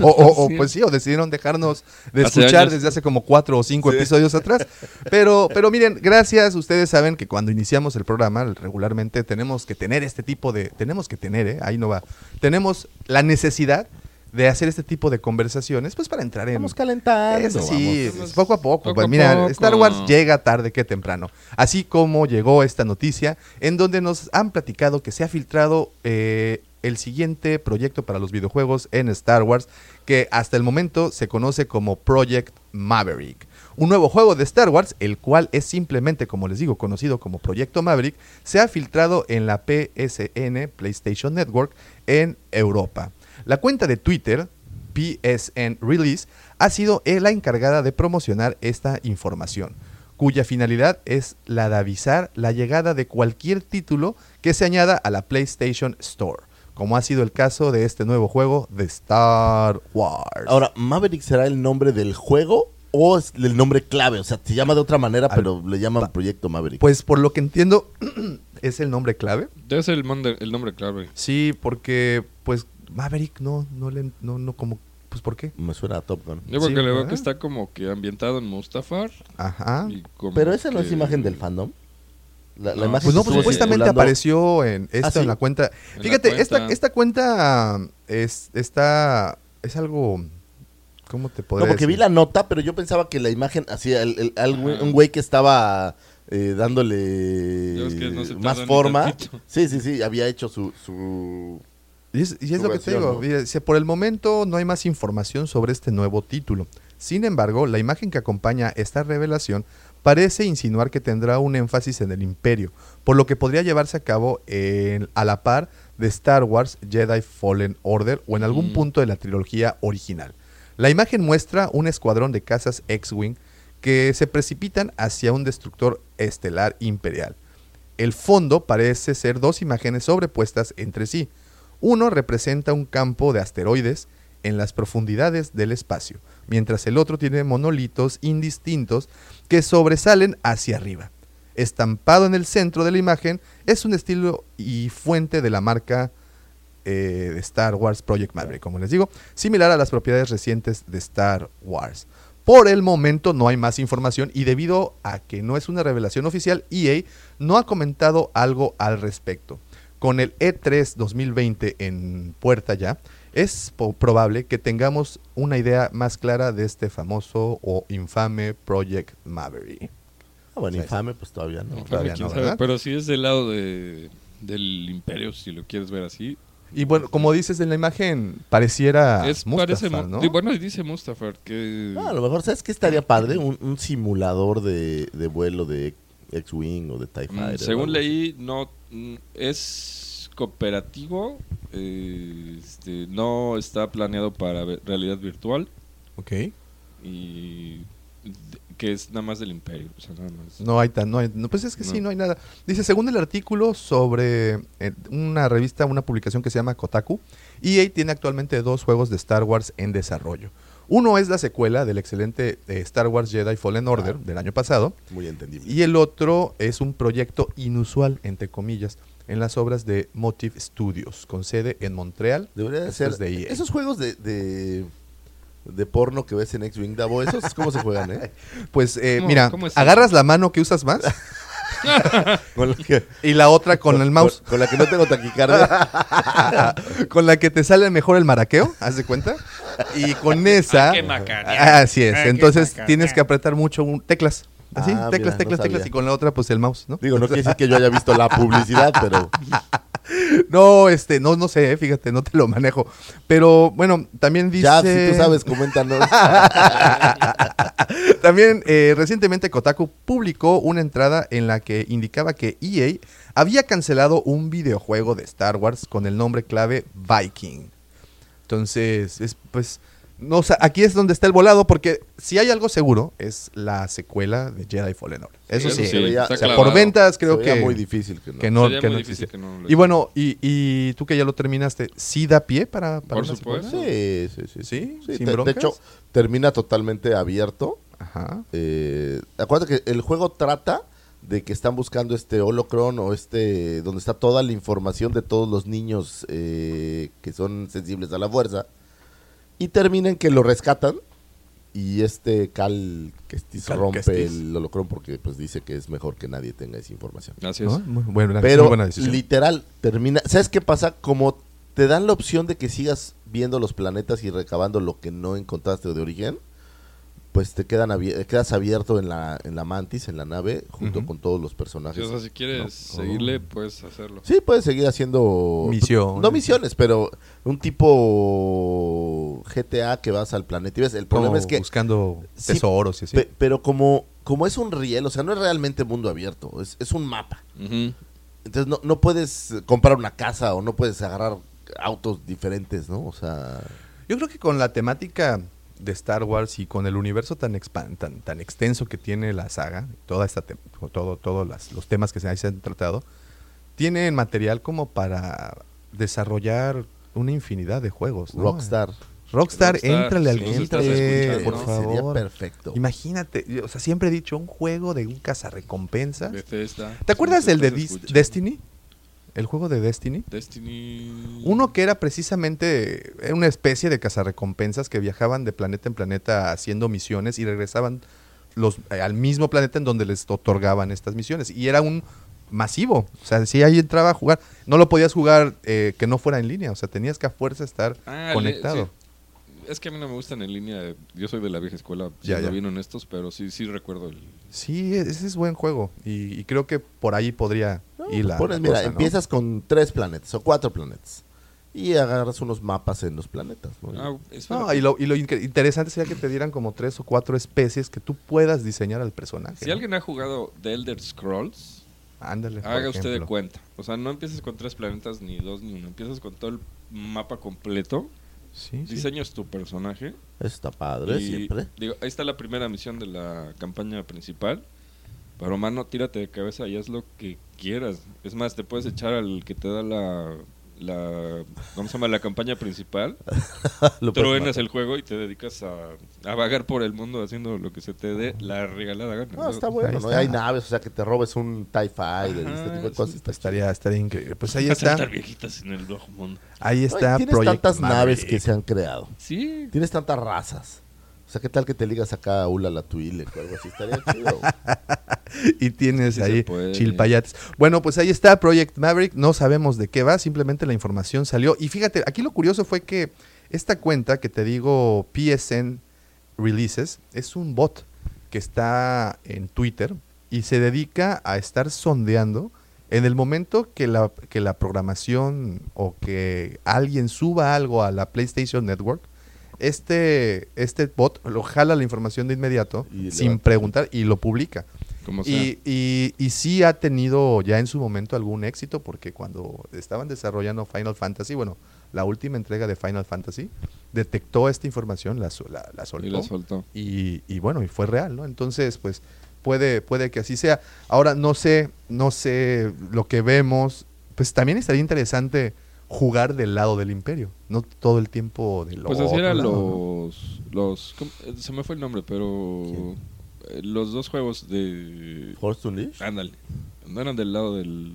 [SPEAKER 2] o, [laughs] o- o, pues sí, o decidieron dejarnos de
[SPEAKER 3] Hace
[SPEAKER 2] escuchar
[SPEAKER 3] años.
[SPEAKER 2] desde hace como cuatro o cinco episodios atrás. Pero, pero miren, gracias. Ustedes saben que cuando iniciamos el programa, regularmente tenemos que tener este tipo de. Tenemos que tener, ¿eh? Ahí no va. Tenemos la necesidad de hacer este tipo de conversaciones, pues para entrar en.
[SPEAKER 4] Vamos calentando.
[SPEAKER 2] Es así,
[SPEAKER 3] vamos.
[SPEAKER 2] es poco a poco.
[SPEAKER 3] Poco
[SPEAKER 2] Pues mira,
[SPEAKER 3] poco.
[SPEAKER 2] Star Wars llega tarde que temprano. Así como llegó esta noticia en donde nos han platicado que se ha filtrado eh, el siguiente proyecto para los videojuegos en Star Wars, que hasta el momento se conoce como Project Maverick. Un nuevo juego de Star Wars, el cual es simplemente, como les digo, conocido como Proyecto Maverick, se ha filtrado en la PSN, PlayStation Network, en Europa. La cuenta de Twitter, PSN Release, ha sido la encargada de promocionar esta información, cuya finalidad es la de avisar la llegada de cualquier título que se añada a la PlayStation Store, como ha sido el caso de este nuevo juego de Star Wars.
[SPEAKER 4] Ahora, ¿Maverick será el nombre del juego o es el nombre clave? O sea, se llama de otra manera,
[SPEAKER 2] Al-
[SPEAKER 4] pero le llaman Proyecto Maverick.
[SPEAKER 2] pues por lo que entiendo, [clears throat] es el nombre clave.
[SPEAKER 3] Debe ser el, el nombre clave.
[SPEAKER 2] Sí, porque pues Maverick no, no le, no, no como, pues ¿por qué?
[SPEAKER 4] Me suena a Top Gun.
[SPEAKER 3] Yo porque
[SPEAKER 2] Sí,
[SPEAKER 3] le veo
[SPEAKER 2] ¿verdad?
[SPEAKER 3] que está como que ambientado en Mustafar.
[SPEAKER 2] Ajá.
[SPEAKER 4] Pero esa no es imagen del fandom. La, la
[SPEAKER 3] No.
[SPEAKER 4] imagen
[SPEAKER 2] Pues no, pues supuestamente
[SPEAKER 4] circulando-
[SPEAKER 2] apareció en
[SPEAKER 4] ¿Ah, sí?
[SPEAKER 2] en la cuenta.
[SPEAKER 3] En la
[SPEAKER 2] Fíjate, esta,
[SPEAKER 3] cuenta.
[SPEAKER 2] esta cuenta es, está, es algo, ¿cómo te podría
[SPEAKER 4] Como que vi
[SPEAKER 2] decir?
[SPEAKER 4] la nota, pero yo pensaba que la imagen, así, el, el- un güey que estaba eh, dándole
[SPEAKER 3] que no
[SPEAKER 4] más forma. Sí, sí, sí, había hecho su... su...
[SPEAKER 2] Y es, y es
[SPEAKER 4] su
[SPEAKER 2] lo que te digo,
[SPEAKER 4] ¿no?
[SPEAKER 2] dice, por el momento no hay más información sobre este nuevo título. Sin embargo, la imagen que acompaña esta revelación parece insinuar que tendrá un énfasis en el imperio, por lo que podría llevarse a cabo en- a la par de Star Wars Jedi Fallen Order o en algún
[SPEAKER 3] Mm.
[SPEAKER 2] punto de la trilogía original. La imagen muestra un escuadrón de cazas X-Wing que se precipitan hacia un destructor estelar imperial. El fondo parece ser dos imágenes sobrepuestas entre sí. Uno representa un campo de asteroides en las profundidades del espacio, mientras el otro tiene monolitos indistintos que sobresalen hacia arriba. Estampado en el centro de la imagen es un estilo y fuente de la marca eh, de Star Wars Project Maverick, como les digo, similar a las propiedades recientes de Star Wars. Por el momento no hay más información y debido a que no es una revelación oficial, EA no ha comentado algo al respecto. Con el E E3 2020 en puerta ya, es probable que tengamos una idea más clara de este famoso o infame Project Maverick.
[SPEAKER 4] Ah, bueno, infame, pues todavía no.
[SPEAKER 3] Infame,
[SPEAKER 2] todavía no.
[SPEAKER 3] Pero sí es del lado de, del imperio, si lo quieres ver así.
[SPEAKER 2] Y bueno, como dices en la imagen, pareciera
[SPEAKER 3] es,
[SPEAKER 2] Mustafar,
[SPEAKER 3] parece,
[SPEAKER 2] ¿no?
[SPEAKER 3] Bueno, y dice Mustafar que...
[SPEAKER 4] Ah, a lo mejor, ¿sabes qué estaría padre? Un, un simulador de, de vuelo de X-Wing o de TIE
[SPEAKER 3] Mm,
[SPEAKER 4] Fighter.
[SPEAKER 3] según
[SPEAKER 4] así.
[SPEAKER 3] leí, no mm, es cooperativo, eh, este, no está planeado para realidad virtual
[SPEAKER 2] Ok.
[SPEAKER 3] y que es nada más del imperio. o sea, nada más.
[SPEAKER 2] No hay tan, no hay, no, pues es que sí,
[SPEAKER 3] No.
[SPEAKER 2] no hay nada. Dice, según el artículo sobre eh, una revista, una publicación que se llama Kotaku, EA tiene actualmente dos juegos de Star Wars en desarrollo. Uno es la secuela del excelente eh, Star Wars Jedi Fallen Order del año pasado,
[SPEAKER 4] Muy entendible.
[SPEAKER 2] y el otro es un proyecto inusual, entre comillas, en las obras de Motive Studios, con sede en Montreal.
[SPEAKER 4] Debería de ser.
[SPEAKER 2] de EA.
[SPEAKER 4] Esos juegos de, de, de porno que ves en X-Wing, Davo, ¿esos cómo se juegan, eh? [laughs]
[SPEAKER 2] Pues eh,
[SPEAKER 3] ¿Cómo-
[SPEAKER 2] mira, agarras la mano que usas más [laughs] [laughs]
[SPEAKER 4] Con la que,
[SPEAKER 2] y la otra con el mouse.
[SPEAKER 4] Con, con la que no tengo taquicardia. [laughs]
[SPEAKER 2] con la que te sale mejor el maraqueo, haz de cuenta. Y con esa.
[SPEAKER 3] Ah, qué.
[SPEAKER 2] Ah, Así es.
[SPEAKER 3] Ah,
[SPEAKER 2] Entonces tienes que apretar mucho un- teclas. Así,
[SPEAKER 4] Ah,
[SPEAKER 2] teclas,
[SPEAKER 4] mira, no
[SPEAKER 2] teclas, teclas. Y con la otra, pues el mouse, ¿no?
[SPEAKER 4] Digo, no quiere decir que yo haya visto la [laughs] publicidad, pero [laughs]
[SPEAKER 2] No, este, no, no sé, fíjate, no te lo manejo. Pero bueno, también dice.
[SPEAKER 4] Ya, si tú sabes, coméntanos. [laughs]
[SPEAKER 2] También eh, recientemente Kotaku publicó una entrada en la que indicaba que EA había cancelado un videojuego de Star Wars con el nombre clave Viking. Entonces, es pues no, o sea, aquí es donde está el volado porque si hay algo seguro es la secuela de Jedi Fallen Order. Eso sí.
[SPEAKER 3] sí,
[SPEAKER 4] veía-
[SPEAKER 3] está
[SPEAKER 2] o sea,
[SPEAKER 3] clavado.
[SPEAKER 2] por ventas creo
[SPEAKER 4] Se
[SPEAKER 2] que
[SPEAKER 4] muy difícil que no.
[SPEAKER 2] que no,
[SPEAKER 3] Sería
[SPEAKER 2] que
[SPEAKER 3] muy
[SPEAKER 2] no
[SPEAKER 3] difícil
[SPEAKER 2] existe.
[SPEAKER 3] que no lo
[SPEAKER 2] Y bueno, y, y tú que ya lo terminaste, ¿sí da pie para, para
[SPEAKER 3] Por
[SPEAKER 2] una
[SPEAKER 3] supuesto.
[SPEAKER 4] Sí, sí, sí.
[SPEAKER 2] ¿Sí?
[SPEAKER 4] Sí,
[SPEAKER 2] ¿Sin
[SPEAKER 4] te- de hecho, termina totalmente abierto.
[SPEAKER 2] Ajá.
[SPEAKER 4] Eh, acuérdate que el juego trata de que están buscando este holocron o este donde está toda la información de todos los niños eh, que son sensibles a la fuerza y termina en que lo rescatan y este Cal Kestis
[SPEAKER 2] Cal
[SPEAKER 4] rompe
[SPEAKER 2] Kestis.
[SPEAKER 4] el holocron porque pues dice que es mejor que nadie tenga esa información.
[SPEAKER 3] Así es.
[SPEAKER 2] ¿No? Muy buena,
[SPEAKER 4] Pero
[SPEAKER 2] muy buena decisión.
[SPEAKER 4] literal termina, ¿sabes qué pasa? Como te dan la opción de que sigas viendo los planetas y recabando lo que no encontraste de origen, pues te quedan abi- quedas abierto en la en la mantis, en la nave, junto con todos los
[SPEAKER 3] Sí,
[SPEAKER 4] personajes.
[SPEAKER 3] o sea, si quieres
[SPEAKER 2] No.
[SPEAKER 3] seguirle, puedes hacerlo.
[SPEAKER 4] Sí, puedes seguir haciendo
[SPEAKER 2] Misiones.
[SPEAKER 4] No misiones, pero un tipo GTA que vas al planeta y ves. El problema
[SPEAKER 2] Como
[SPEAKER 4] es que
[SPEAKER 2] buscando
[SPEAKER 4] Sí,
[SPEAKER 2] tesoros y así.
[SPEAKER 4] pe- pero como como es un riel, o sea, no es realmente mundo abierto, es, es un mapa. Entonces no, no puedes comprar una casa o no puedes agarrar autos diferentes, ¿no? O sea,
[SPEAKER 2] Yo creo que con la temática de Star Wars y con el universo tan expan- tan, tan extenso que tiene la saga, toda esta todo, todos las- los temas que se, han tratado, tiene material como para desarrollar una infinidad de juegos. ¿no?
[SPEAKER 4] Rockstar.
[SPEAKER 2] Rockstar,
[SPEAKER 3] Rockstar,
[SPEAKER 2] éntrale al por
[SPEAKER 3] ¿no?
[SPEAKER 4] Sería
[SPEAKER 2] favor.
[SPEAKER 4] perfecto.
[SPEAKER 2] Imagínate, yo- o sea, siempre he dicho un juego de un cazarrecompensas.
[SPEAKER 3] Bethesda.
[SPEAKER 2] ¿Te acuerdas
[SPEAKER 3] nos
[SPEAKER 2] de Dis-. Destiny? El juego de Destiny.
[SPEAKER 3] Destiny.
[SPEAKER 2] Uno que era precisamente era una especie de cazarrecompensas que viajaban de planeta en planeta haciendo misiones y regresaban los, eh, al mismo planeta en donde les otorgaban estas misiones. Y era un masivo. O sea, si ahí entraba a jugar, no lo podías jugar eh, que no fuera en línea. O sea, tenías que a fuerza estar
[SPEAKER 3] Ah,
[SPEAKER 2] conectado.
[SPEAKER 3] sí. Es que a mí no me gustan en línea. Yo soy de la vieja escuela,
[SPEAKER 2] Ya, ya.
[SPEAKER 3] bien honestos, pero sí, sí recuerdo el.
[SPEAKER 2] Sí, ese es buen juego. Y, y creo que por ahí podría ir la,
[SPEAKER 4] Pones, mira,
[SPEAKER 2] cosa, ¿no?
[SPEAKER 4] empiezas con tres planetas o cuatro planetas y agarras unos mapas en los planetas. ¿no?
[SPEAKER 3] Ah.
[SPEAKER 2] No, y lo, y interesante sería que te dieran como tres o cuatro especies que tú puedas diseñar al personaje.
[SPEAKER 3] Si
[SPEAKER 2] ¿no?
[SPEAKER 3] alguien ha jugado The Elder Scrolls,
[SPEAKER 2] Ándale.
[SPEAKER 3] haga usted de cuenta. O sea, no empieces con tres planetas, ni dos, ni uno. Empiezas con todo el mapa completo.
[SPEAKER 2] Sí, sí.
[SPEAKER 3] Diseñas tu personaje.
[SPEAKER 4] Está padre,
[SPEAKER 3] y,
[SPEAKER 4] siempre.
[SPEAKER 3] Digo, ahí está la primera misión de la campaña principal. Pero, mano, tírate de cabeza y haz lo que quieras. Es más, te puedes echar al que te da la. la ¿Cómo se llama? La campaña principal. [laughs] Truenas el juego y te dedicas a, a vagar por el mundo haciendo lo que se te dé la regalada gana.
[SPEAKER 4] No, está
[SPEAKER 2] Ahí
[SPEAKER 4] bueno, ¿no?
[SPEAKER 2] está.
[SPEAKER 4] Hay naves, o sea, que te robes un TIE Fighter este tipo de
[SPEAKER 3] sí.
[SPEAKER 4] cosas.
[SPEAKER 2] Estaría, estaría increíble. Pues ahí
[SPEAKER 3] Vas a
[SPEAKER 2] está.
[SPEAKER 3] estar viejitas en el bajo mundo.
[SPEAKER 2] Ahí está.
[SPEAKER 4] Tienes
[SPEAKER 2] Project
[SPEAKER 4] tantas naves que se han creado.
[SPEAKER 3] Sí.
[SPEAKER 4] Tienes tantas razas. O sea, ¿qué tal que te ligas acá a Ula la Tuile o algo así? Estaría [laughs] chido.
[SPEAKER 2] y tienes
[SPEAKER 3] Sí
[SPEAKER 2] ahí chilpayates. Bueno, pues ahí está Project Maverick. No sabemos de qué va, simplemente la información salió. Y fíjate, aquí lo curioso fue que esta cuenta que te digo PSN Releases es un bot que está en Twitter y se dedica a estar sondeando en el momento que la, que la programación o que alguien suba algo a la PlayStation Network. Este, este bot lo jala la información de inmediato
[SPEAKER 4] Y
[SPEAKER 2] sin preguntar y lo publica.
[SPEAKER 3] Como sea.
[SPEAKER 2] Y, y, y sí ha tenido ya en su momento algún éxito porque cuando estaban desarrollando Final Fantasy, bueno, la última entrega de Final Fantasy, detectó esta información, la, la, la soltó.
[SPEAKER 3] y la soltó.
[SPEAKER 2] Y, y bueno, y fue real, ¿no? Entonces, pues puede, puede que así sea. Ahora no sé, no sé lo que vemos. Pues también estaría interesante jugar del lado del imperio, no todo el tiempo del
[SPEAKER 3] Pues así eran los. los. Eh, se me fue el nombre, pero. eh, Los dos juegos de.
[SPEAKER 4] Force Unleashed.
[SPEAKER 3] Ándale. No eran del lado del.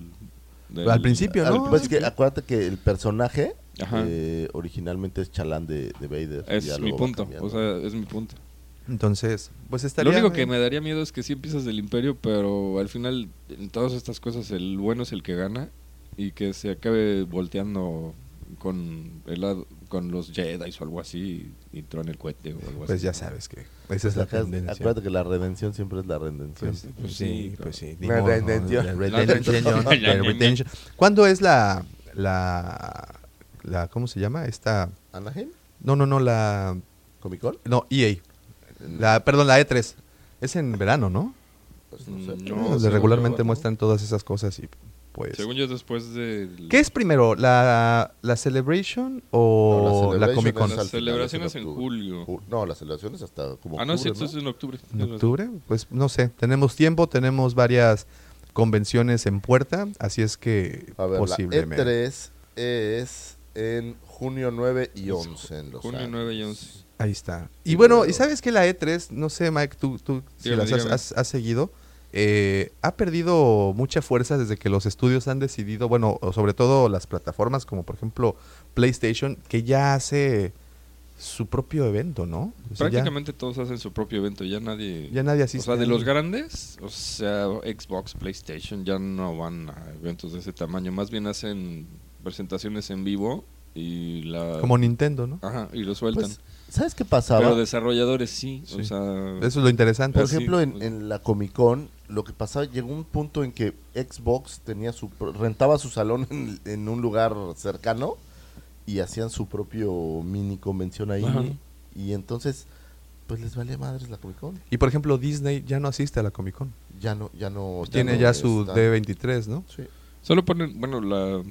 [SPEAKER 3] del-
[SPEAKER 2] Al principio, ¿no?
[SPEAKER 4] Pasa es que acuérdate que el personaje eh, originalmente es Chalán de, de Vader.
[SPEAKER 3] Es mi punto. O sea, es mi punto.
[SPEAKER 2] Entonces, pues estaría...
[SPEAKER 3] Lo único que me daría miedo es que sí empiezas del imperio, pero al final en todas estas cosas el bueno es el que gana y que se acabe volteando con el lado- con los Jedi o algo así y, y el cohete o algo
[SPEAKER 2] Pues
[SPEAKER 3] así.
[SPEAKER 2] ya sabes que esa es la
[SPEAKER 4] Acá-
[SPEAKER 2] tendencia.
[SPEAKER 4] acuérdate que la redención siempre es la redención.
[SPEAKER 2] Pues,
[SPEAKER 3] Pues
[SPEAKER 2] sí, pues sí.
[SPEAKER 4] La redención.
[SPEAKER 2] ¿Cuándo es la, la, la ¿cómo se llama? Esta,
[SPEAKER 4] ¿Anaheim?
[SPEAKER 2] no, no, no, la,
[SPEAKER 4] ¿Comic Con?
[SPEAKER 2] no, EA. La, perdón, la E3. Es en verano, ¿no?
[SPEAKER 4] Pues no sé.
[SPEAKER 3] No,
[SPEAKER 2] Donde
[SPEAKER 3] según
[SPEAKER 2] regularmente
[SPEAKER 3] ¿no?
[SPEAKER 2] muestran todas esas cosas y pues...
[SPEAKER 3] Según yo, después de.
[SPEAKER 2] ¿Qué es primero, la, la Celebration o
[SPEAKER 4] No,
[SPEAKER 2] la,
[SPEAKER 4] Celebration
[SPEAKER 2] Comic Con?
[SPEAKER 4] es
[SPEAKER 3] Las celebraciones
[SPEAKER 4] es
[SPEAKER 3] en
[SPEAKER 4] octubre.
[SPEAKER 3] julio.
[SPEAKER 4] Ju- No, las celebraciones hasta como
[SPEAKER 3] Ah, no, sí,
[SPEAKER 4] octubre,
[SPEAKER 3] entonces en octubre.
[SPEAKER 2] ¿En octubre? Pues no sé, tenemos tiempo, tenemos varias convenciones en puerta, así es que
[SPEAKER 4] A ver,
[SPEAKER 2] posiblemente.
[SPEAKER 4] la E3 es en junio 9 y 11 en Los
[SPEAKER 3] Junio
[SPEAKER 4] Ángeles.
[SPEAKER 3] 9 y 11.
[SPEAKER 2] Ahí está. Y bueno, ¿y sabes que la E3, no sé, Mike, tú, tú si
[SPEAKER 3] Dígame,
[SPEAKER 2] las has, has- has seguido, eh, ha perdido mucha fuerza desde que los estudios han decidido, bueno, o sobre todo las plataformas como por ejemplo PlayStation, que ya hace su propio evento, ¿no? O sea, ya-
[SPEAKER 3] Prácticamente todos hacen su propio evento, ya nadie...
[SPEAKER 2] ya, nadie
[SPEAKER 3] o
[SPEAKER 2] asiste.
[SPEAKER 3] sea, de los grandes, o sea, Xbox, PlayStation, ya no van a eventos de ese tamaño. Más bien hacen presentaciones en vivo y la...
[SPEAKER 2] Como Nintendo, ¿no?
[SPEAKER 3] Ajá, y lo sueltan.
[SPEAKER 4] Pues, ¿Sabes qué pasaba?
[SPEAKER 3] Pero desarrolladores sí,
[SPEAKER 2] Sí.
[SPEAKER 3] o sea...
[SPEAKER 2] Eso es lo interesante.
[SPEAKER 4] Por
[SPEAKER 3] sí,
[SPEAKER 4] ejemplo, en,
[SPEAKER 3] pues-
[SPEAKER 4] en la Comic Con, lo que pasaba, llegó un punto en que Xbox tenía su pro- rentaba su salón en, en un lugar cercano y hacían su propio mini convención ahí.
[SPEAKER 3] Ajá.
[SPEAKER 4] Y entonces, pues les valía madres la Comic Con.
[SPEAKER 2] Y por ejemplo, Disney ya no asiste a la Comic Con.
[SPEAKER 4] Ya no, ya no.
[SPEAKER 2] Tiene
[SPEAKER 4] no
[SPEAKER 2] ya su
[SPEAKER 4] están.
[SPEAKER 2] D23, ¿no?
[SPEAKER 4] Sí.
[SPEAKER 3] Solo ponen, bueno, la,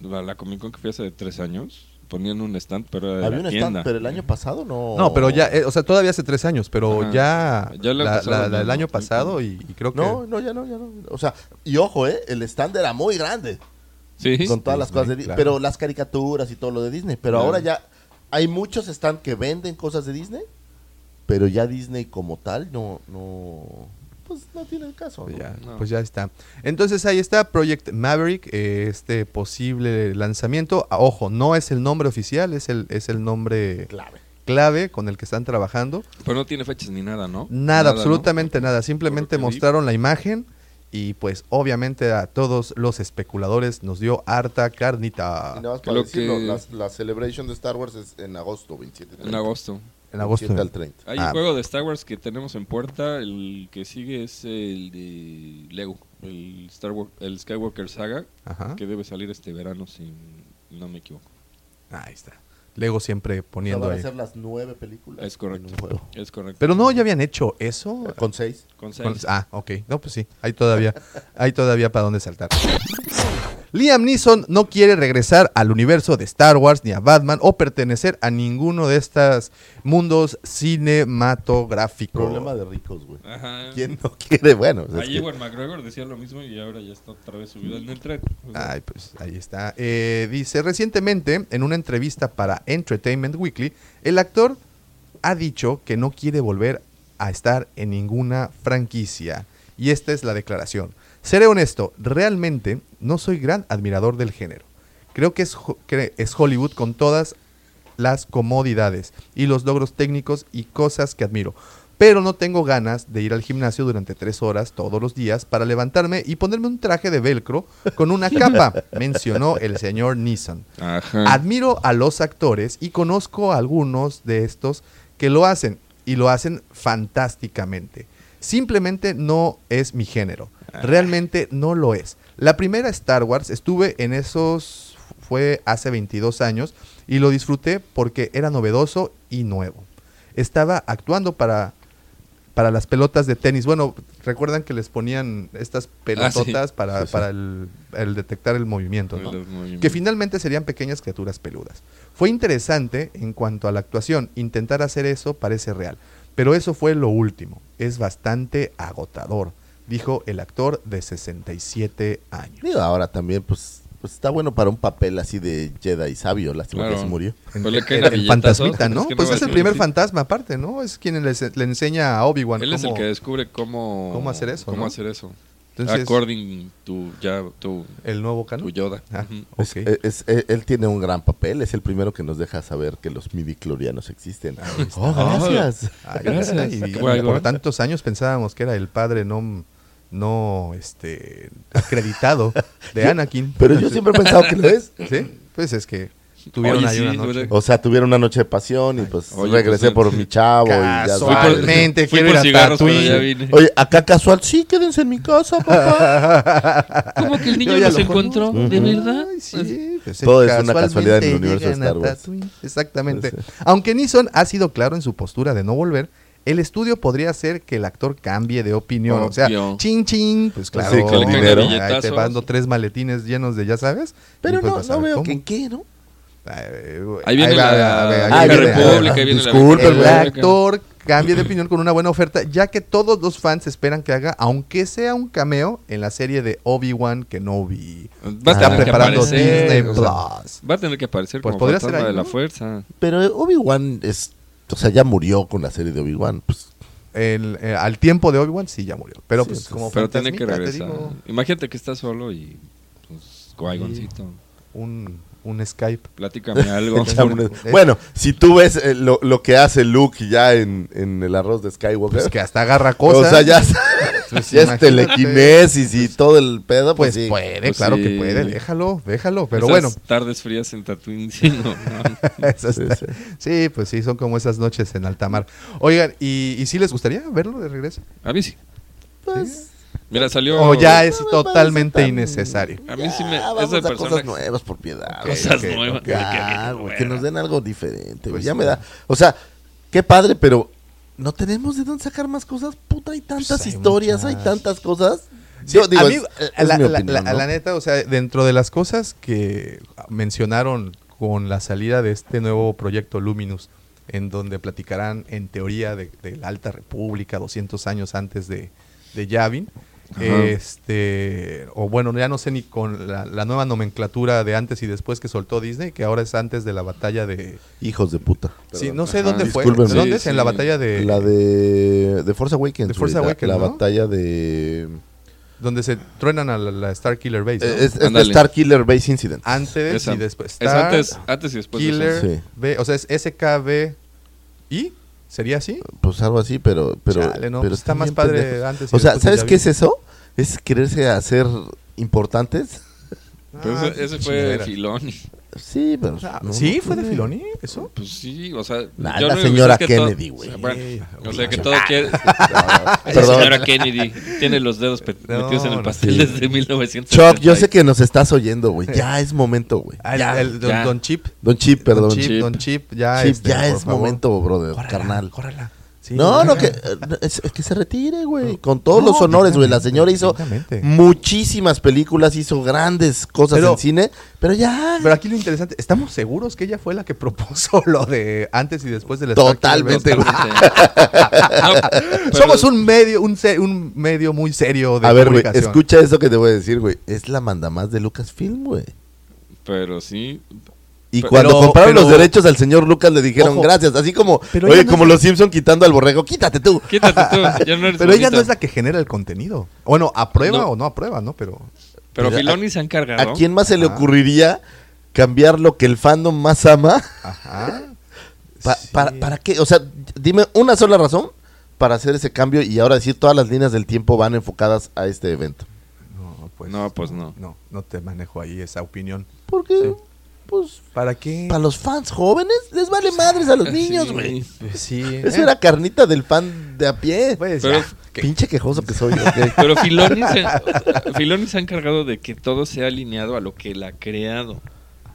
[SPEAKER 3] la, la Comic Con que fui hace tres años, ponían un stand, pero era de
[SPEAKER 4] Había
[SPEAKER 3] la
[SPEAKER 4] un
[SPEAKER 3] tienda.
[SPEAKER 4] stand, pero el año pasado no.
[SPEAKER 2] No, pero ya, eh, o sea, todavía hace tres años, pero
[SPEAKER 3] Ajá.
[SPEAKER 2] ya,
[SPEAKER 3] Ya lo
[SPEAKER 2] la,
[SPEAKER 3] empezaron
[SPEAKER 2] la- la del
[SPEAKER 3] a-
[SPEAKER 2] año pasado y, y creo que...
[SPEAKER 4] No, no, ya no, ya no. O sea, y ojo, ¿eh? El stand era muy grande.
[SPEAKER 3] Sí,
[SPEAKER 4] con todas las cosas de Disney.
[SPEAKER 2] claro.
[SPEAKER 4] Pero las caricaturas y todo lo de Disney. Pero
[SPEAKER 3] Claro.
[SPEAKER 4] ahora ya hay muchos stands que venden cosas de Disney. Pero ya Disney como tal no, no, pues no tiene el caso.
[SPEAKER 2] Pues
[SPEAKER 4] ¿no?
[SPEAKER 2] ya,
[SPEAKER 3] No.
[SPEAKER 2] pues ya está. Entonces ahí está Project Maverick, eh, este posible lanzamiento. Ah, ojo, no es el nombre oficial, es el, es el nombre
[SPEAKER 4] Clave.
[SPEAKER 2] clave con el que están trabajando.
[SPEAKER 3] Pero no tiene fechas ni nada, ¿no?
[SPEAKER 2] Nada, absolutamente nada. Simplemente
[SPEAKER 3] vi.
[SPEAKER 2] mostraron la imagen y pues obviamente a todos los especuladores nos dio harta carnita.
[SPEAKER 4] Y nada más
[SPEAKER 3] Que
[SPEAKER 4] para
[SPEAKER 3] lo
[SPEAKER 4] decirlo,
[SPEAKER 3] que-
[SPEAKER 4] la, la Celebration de Star Wars es en agosto 27.
[SPEAKER 3] En agosto.
[SPEAKER 2] En agosto.
[SPEAKER 4] 27 al 30.
[SPEAKER 3] Hay
[SPEAKER 2] Ah.
[SPEAKER 3] un juego de Star Wars que tenemos en puerta. El que sigue es el de Lego. El, Star Wars, el Skywalker Saga.
[SPEAKER 2] Ajá.
[SPEAKER 3] Que debe salir este verano, si no me equivoco.
[SPEAKER 2] Ahí está. Lego siempre
[SPEAKER 4] O sea,
[SPEAKER 2] poniendo
[SPEAKER 4] van a
[SPEAKER 2] ahí.
[SPEAKER 4] ser las nueve películas.
[SPEAKER 3] Es correcto.
[SPEAKER 4] en un juego.
[SPEAKER 3] Es correcto.
[SPEAKER 2] Pero no, ya habían hecho eso.
[SPEAKER 4] Con seis.
[SPEAKER 3] Con
[SPEAKER 2] Con-
[SPEAKER 3] seis.
[SPEAKER 2] ah, ok. No, pues sí. Hay todavía, hay todavía para dónde saltar. Liam Neeson no quiere regresar al universo de Star Wars ni a Batman o pertenecer a ninguno de estos mundos cinematográficos.
[SPEAKER 4] Problema de ricos, güey.
[SPEAKER 3] Ajá.
[SPEAKER 4] ¿Quién no quiere? Bueno, pues es
[SPEAKER 3] Ahí
[SPEAKER 4] que-
[SPEAKER 3] Ewan McGregor decía lo mismo y ahora ya está otra vez subido en el tren. O sea,
[SPEAKER 2] Ay, pues ahí está. Eh, dice, recientemente, en una entrevista para Entertainment Weekly, el actor ha dicho que no quiere volver a estar en ninguna franquicia. Y esta es la declaración. Seré honesto, realmente no soy gran admirador del género. Creo que es, que es Hollywood con todas las comodidades y los logros técnicos y cosas que admiro. Pero no tengo ganas de ir al gimnasio durante tres horas todos los días para levantarme y ponerme un traje de velcro con una [laughs] capa, mencionó el señor Neeson.
[SPEAKER 3] Ajá.
[SPEAKER 2] Admiro a los actores y conozco a algunos de estos que lo hacen y lo hacen fantásticamente. Simplemente no es mi género. Realmente no lo es. La primera Star Wars estuve en esos fue hace 22 años y lo disfruté porque era novedoso y nuevo. Estaba actuando para para las pelotas de tenis. Bueno, recuerdan que les ponían estas pelototas para,
[SPEAKER 4] Sí, sí.
[SPEAKER 2] para el, el detectar el movimiento, ¿no? Que finalmente serían pequeñas criaturas peludas. Fue interesante en cuanto a la actuación, intentar hacer eso parece real, pero eso fue lo último, es bastante agotador, dijo el actor de 67 años.
[SPEAKER 4] Digo, ahora también, pues, pues está bueno para un papel así de Jedi sabio. Lástima que
[SPEAKER 3] Claro.
[SPEAKER 4] se murió.
[SPEAKER 3] Pues le caen
[SPEAKER 2] El,
[SPEAKER 3] a
[SPEAKER 2] el fantasmita, ¿no?
[SPEAKER 3] es que
[SPEAKER 2] pues
[SPEAKER 3] no
[SPEAKER 2] es el primer
[SPEAKER 3] decir-
[SPEAKER 2] fantasma aparte, ¿no? Es quien les- le enseña a Obi-Wan
[SPEAKER 3] Él es el que descubre cómo,
[SPEAKER 2] cómo hacer eso,
[SPEAKER 3] Cómo
[SPEAKER 2] ¿no?
[SPEAKER 3] hacer eso.
[SPEAKER 2] Entonces,
[SPEAKER 3] According to, ya, to,
[SPEAKER 2] el nuevo canon.
[SPEAKER 3] to Yoda.
[SPEAKER 2] Ah,
[SPEAKER 3] Ujú.
[SPEAKER 2] ok.
[SPEAKER 4] Es- es- eh, él tiene un gran papel. Es el primero que nos deja saber que los midiclorianos existen. Oh, gracias.
[SPEAKER 2] Ay,
[SPEAKER 3] Gracias.
[SPEAKER 2] y por tantos años pensábamos que era el padre no, no este, acreditado de [laughs] Anakin.
[SPEAKER 4] Pero yo siempre he pensado que lo es. [laughs]
[SPEAKER 2] Sí, pues es que Tuvieron
[SPEAKER 3] Oye,
[SPEAKER 2] ahí
[SPEAKER 3] sí,
[SPEAKER 2] una noche.
[SPEAKER 4] O sea, tuvieron una noche de pasión y pues
[SPEAKER 3] Oye,
[SPEAKER 4] regresé
[SPEAKER 3] pues,
[SPEAKER 4] por
[SPEAKER 3] sí.
[SPEAKER 4] mi chavo y ya.
[SPEAKER 2] Casualmente
[SPEAKER 3] Fui por
[SPEAKER 2] ir a
[SPEAKER 3] cigarros, ya vine.
[SPEAKER 4] Oye, acá casual, sí, quédense en mi casa, papá. [laughs]
[SPEAKER 3] ¿Cómo que el niño los
[SPEAKER 2] lo
[SPEAKER 3] encontró?
[SPEAKER 4] conozco.
[SPEAKER 3] ¿De verdad?
[SPEAKER 2] Ay, sí, pues,
[SPEAKER 4] Todo es una
[SPEAKER 2] casualmente
[SPEAKER 4] casualidad en el universo de Star Wars.
[SPEAKER 2] Exactamente. Aunque Neeson ha sido claro en su postura de no volver, el estudio podría hacer que el actor cambie de opinión. O sea, chin chin, pues claro.
[SPEAKER 4] Sí, con el
[SPEAKER 3] dinero.
[SPEAKER 2] Ahí te mando tres maletines llenos de ya sabes.
[SPEAKER 4] Pero
[SPEAKER 2] pues
[SPEAKER 4] no, no veo
[SPEAKER 2] cómo.
[SPEAKER 4] que en qué, ¿no?
[SPEAKER 2] Ay,
[SPEAKER 3] Ahí viene la. República,
[SPEAKER 4] disculpe,
[SPEAKER 2] el actor cambie de opinión con una buena oferta, ya que todos los fans esperan que haga, aunque sea un cameo, en la serie de Obi-Wan Kenobi.
[SPEAKER 3] Va a
[SPEAKER 2] Está
[SPEAKER 3] tener que
[SPEAKER 2] preparando
[SPEAKER 3] aparecer,
[SPEAKER 2] Disney
[SPEAKER 3] o sea,
[SPEAKER 2] Plus.
[SPEAKER 3] Va a tener que aparecer
[SPEAKER 2] Pues
[SPEAKER 3] como
[SPEAKER 2] podría
[SPEAKER 3] fantasma
[SPEAKER 2] ser ahí,
[SPEAKER 3] de la
[SPEAKER 2] ¿no?
[SPEAKER 3] fuerza.
[SPEAKER 4] Pero Obi-Wan es. O sea, ya murió con la serie de Obi-Wan. Pues,
[SPEAKER 2] El, eh, al tiempo de Obi-Wan sí ya murió. Pero
[SPEAKER 4] Sí,
[SPEAKER 2] pues
[SPEAKER 4] sí,
[SPEAKER 2] como
[SPEAKER 3] Pero tiene que regresar.
[SPEAKER 2] digo,
[SPEAKER 3] Imagínate que estás solo y pues Qui-Goncito,
[SPEAKER 2] un, un Skype.
[SPEAKER 3] platícame algo. [laughs]
[SPEAKER 4] Bueno, si tú ves eh, lo, lo que hace Luke ya en, en el arroz de Skywalker.
[SPEAKER 2] Pues que hasta agarra cosas.
[SPEAKER 4] o sea, ya, [laughs]
[SPEAKER 2] Pues
[SPEAKER 4] ya es telequinesis y todo el pedo. Pues,
[SPEAKER 2] Pues
[SPEAKER 4] sí.
[SPEAKER 2] puede,
[SPEAKER 3] Pues
[SPEAKER 2] claro
[SPEAKER 3] sí.
[SPEAKER 2] que puede. Déjalo, déjalo. Pero
[SPEAKER 3] Esas
[SPEAKER 2] bueno,
[SPEAKER 3] tardes frías en Tatooine, [laughs] sí, no, no.
[SPEAKER 2] Eso
[SPEAKER 4] Sí,
[SPEAKER 2] pues sí, son como esas noches en alta mar. Oigan, ¿y, y sí les gustaría verlo de regreso?
[SPEAKER 3] A mí sí.
[SPEAKER 4] Pues,
[SPEAKER 3] Mira, salió.
[SPEAKER 2] O ya es
[SPEAKER 4] no me
[SPEAKER 2] totalmente
[SPEAKER 4] tan-
[SPEAKER 2] innecesario.
[SPEAKER 3] A mí sí me.
[SPEAKER 4] ya, vamos a
[SPEAKER 3] persona.
[SPEAKER 4] cosas nuevas por piedad. [laughs]
[SPEAKER 2] Ok,
[SPEAKER 3] Cosas
[SPEAKER 2] ok,
[SPEAKER 3] nuevas.
[SPEAKER 2] ok.
[SPEAKER 4] Ya,
[SPEAKER 3] Qué
[SPEAKER 4] güey,
[SPEAKER 3] bien,
[SPEAKER 4] que nos den algo diferente, güey.
[SPEAKER 2] Pues
[SPEAKER 4] ya
[SPEAKER 2] sí.
[SPEAKER 4] me da. O sea, qué padre, pero no tenemos de dónde sacar más cosas. Puta, hay tantas
[SPEAKER 2] Pues hay
[SPEAKER 4] historias,
[SPEAKER 2] muchas.
[SPEAKER 4] hay tantas cosas.
[SPEAKER 2] Sí,
[SPEAKER 4] Yo digo,
[SPEAKER 2] a mí,
[SPEAKER 4] es-
[SPEAKER 2] a
[SPEAKER 4] es
[SPEAKER 2] la,
[SPEAKER 4] mi
[SPEAKER 2] la-
[SPEAKER 4] opinión,
[SPEAKER 2] la-
[SPEAKER 4] ¿no?
[SPEAKER 2] la neta, o sea, dentro de las cosas que mencionaron con la salida de este nuevo proyecto Luminous, en donde platicarán en teoría de, de la Alta República 200 años antes de, de Yavin,
[SPEAKER 3] Ajá.
[SPEAKER 2] este, o bueno, ya no sé ni con la, la nueva nomenclatura de antes y después que soltó Disney, que ahora es antes de la batalla de...
[SPEAKER 4] Hijos de puta.
[SPEAKER 2] Sí,
[SPEAKER 4] Perdón.
[SPEAKER 2] no sé
[SPEAKER 3] Ajá.
[SPEAKER 2] dónde fue.
[SPEAKER 4] Discúlpenme.
[SPEAKER 2] ¿De ¿Dónde
[SPEAKER 3] Sí,
[SPEAKER 2] es? En la batalla de...
[SPEAKER 4] La de, de Force Awakens.
[SPEAKER 2] De Force
[SPEAKER 4] la-
[SPEAKER 2] Awakens,
[SPEAKER 4] La,
[SPEAKER 2] ¿no?
[SPEAKER 4] batalla de.
[SPEAKER 2] Donde se truenan a la, la Star Killer Base. ¿no?
[SPEAKER 4] Eh, Es, es. Star Killer Base Incident.
[SPEAKER 2] antes
[SPEAKER 3] Esa.
[SPEAKER 2] y después.
[SPEAKER 3] Es antes, antes y después de
[SPEAKER 2] Killer.
[SPEAKER 4] Sí.
[SPEAKER 2] B, o sea, es SKB ¿Sería así?
[SPEAKER 4] Pues algo así, pero. pero,
[SPEAKER 2] Chale, no,
[SPEAKER 4] pero
[SPEAKER 2] pues está más padre antes y
[SPEAKER 4] O sea, ¿sabes qué es eso? Es quererse hacer importantes.
[SPEAKER 3] Pero
[SPEAKER 2] Ah,
[SPEAKER 3] ese, ese fue. Filoni.
[SPEAKER 4] Sí, pero. No,
[SPEAKER 2] ¿Sí?
[SPEAKER 4] no
[SPEAKER 2] ¿Fue de. Filoni eso?
[SPEAKER 3] Pues sí, o sea.
[SPEAKER 4] Nah,
[SPEAKER 3] yo
[SPEAKER 4] la
[SPEAKER 3] no-
[SPEAKER 4] señora
[SPEAKER 3] es que todo-
[SPEAKER 4] Kennedy, güey.
[SPEAKER 3] Bueno, o sea, que todo quiere. [laughs] [laughs] La
[SPEAKER 4] Perdón.
[SPEAKER 3] señora Kennedy tiene los dedos pe-
[SPEAKER 2] No,
[SPEAKER 3] metidos en el
[SPEAKER 2] no,
[SPEAKER 3] pastel
[SPEAKER 4] sí.
[SPEAKER 3] desde 1900.
[SPEAKER 4] Chuck, yo sé que nos estás oyendo, güey. Ya es momento, güey.
[SPEAKER 2] Ah,
[SPEAKER 4] Ya.
[SPEAKER 2] el, don,
[SPEAKER 3] ya.
[SPEAKER 2] Don Chip.
[SPEAKER 4] Don Chip, perdón.
[SPEAKER 2] Don Chip,
[SPEAKER 3] Chip.
[SPEAKER 2] Don Chip, ya,
[SPEAKER 4] Chip,
[SPEAKER 2] este,
[SPEAKER 4] ya es
[SPEAKER 2] favor.
[SPEAKER 4] momento, brother,
[SPEAKER 2] Córrala,
[SPEAKER 4] carnal.
[SPEAKER 2] córrala. Sí,
[SPEAKER 4] No, no, que, eh, es, es que se retire, güey. Con todos
[SPEAKER 2] No,
[SPEAKER 4] los honores, güey. La señora hizo muchísimas películas, hizo grandes cosas
[SPEAKER 2] Pero-
[SPEAKER 4] en cine, pero ya.
[SPEAKER 2] Pero aquí lo interesante, ¿estamos seguros que ella fue la que propuso [laughs] lo de antes y después del
[SPEAKER 4] Totalmente, güey. [laughs]
[SPEAKER 2] Somos un medio, un, un medio muy serio de
[SPEAKER 4] A ver, güey, escucha eso que te voy a decir, güey. Es la mandamás de Lucasfilm, güey.
[SPEAKER 3] Pero sí.
[SPEAKER 4] Y
[SPEAKER 3] Pero-
[SPEAKER 4] cuando compraron
[SPEAKER 2] pero-
[SPEAKER 4] los derechos al señor Lucas le dijeron
[SPEAKER 2] Ojo.
[SPEAKER 4] gracias. Así como, oye,
[SPEAKER 2] no
[SPEAKER 4] como
[SPEAKER 2] es-
[SPEAKER 4] los Simpson quitando al borrego, quítate tú.
[SPEAKER 3] Quítate tú, ya no [laughs] eres
[SPEAKER 2] Pero ella no es la que genera el contenido. Bueno, aprueba
[SPEAKER 3] No.
[SPEAKER 2] o no aprueba, ¿no? Pero
[SPEAKER 3] Pero
[SPEAKER 4] Mira,
[SPEAKER 3] Filoni se ha encargado.
[SPEAKER 4] ¿A quién más se le
[SPEAKER 2] Ajá.
[SPEAKER 4] ocurriría cambiar lo que el fandom más ama?
[SPEAKER 2] Ajá. [laughs]
[SPEAKER 4] Pa-
[SPEAKER 2] Sí.
[SPEAKER 4] para, ¿Para qué? O sea, dime una sola razón para hacer ese cambio y ahora decir todas las líneas del tiempo van enfocadas a este evento.
[SPEAKER 2] No, pues
[SPEAKER 3] No, pues no.
[SPEAKER 2] No, no te manejo ahí esa opinión.
[SPEAKER 4] Porque,
[SPEAKER 2] Sí.
[SPEAKER 4] Pues,
[SPEAKER 2] ¿Para qué?
[SPEAKER 4] para los fans jóvenes les vale madres a los [laughs] niños,
[SPEAKER 3] Sí.
[SPEAKER 4] güey.
[SPEAKER 2] Pues sí.
[SPEAKER 4] Eso
[SPEAKER 2] eh,
[SPEAKER 4] era carnita del fan de a pie.
[SPEAKER 2] pues
[SPEAKER 3] Pero-
[SPEAKER 2] ya.
[SPEAKER 4] Pinche quejoso que soy. [laughs]
[SPEAKER 3] Pero Filoni se, Filoni se ha encargado de que todo sea alineado a lo que él ha creado.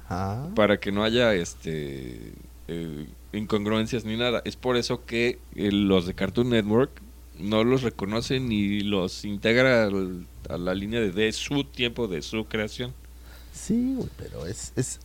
[SPEAKER 2] Ajá.
[SPEAKER 3] Para que no haya este eh, incongruencias ni nada. Es por eso que eh, los de Cartoon Network no los reconocen ni los integra al- a la línea de, de su tiempo, de su creación.
[SPEAKER 4] Sí, güey, pero es, es,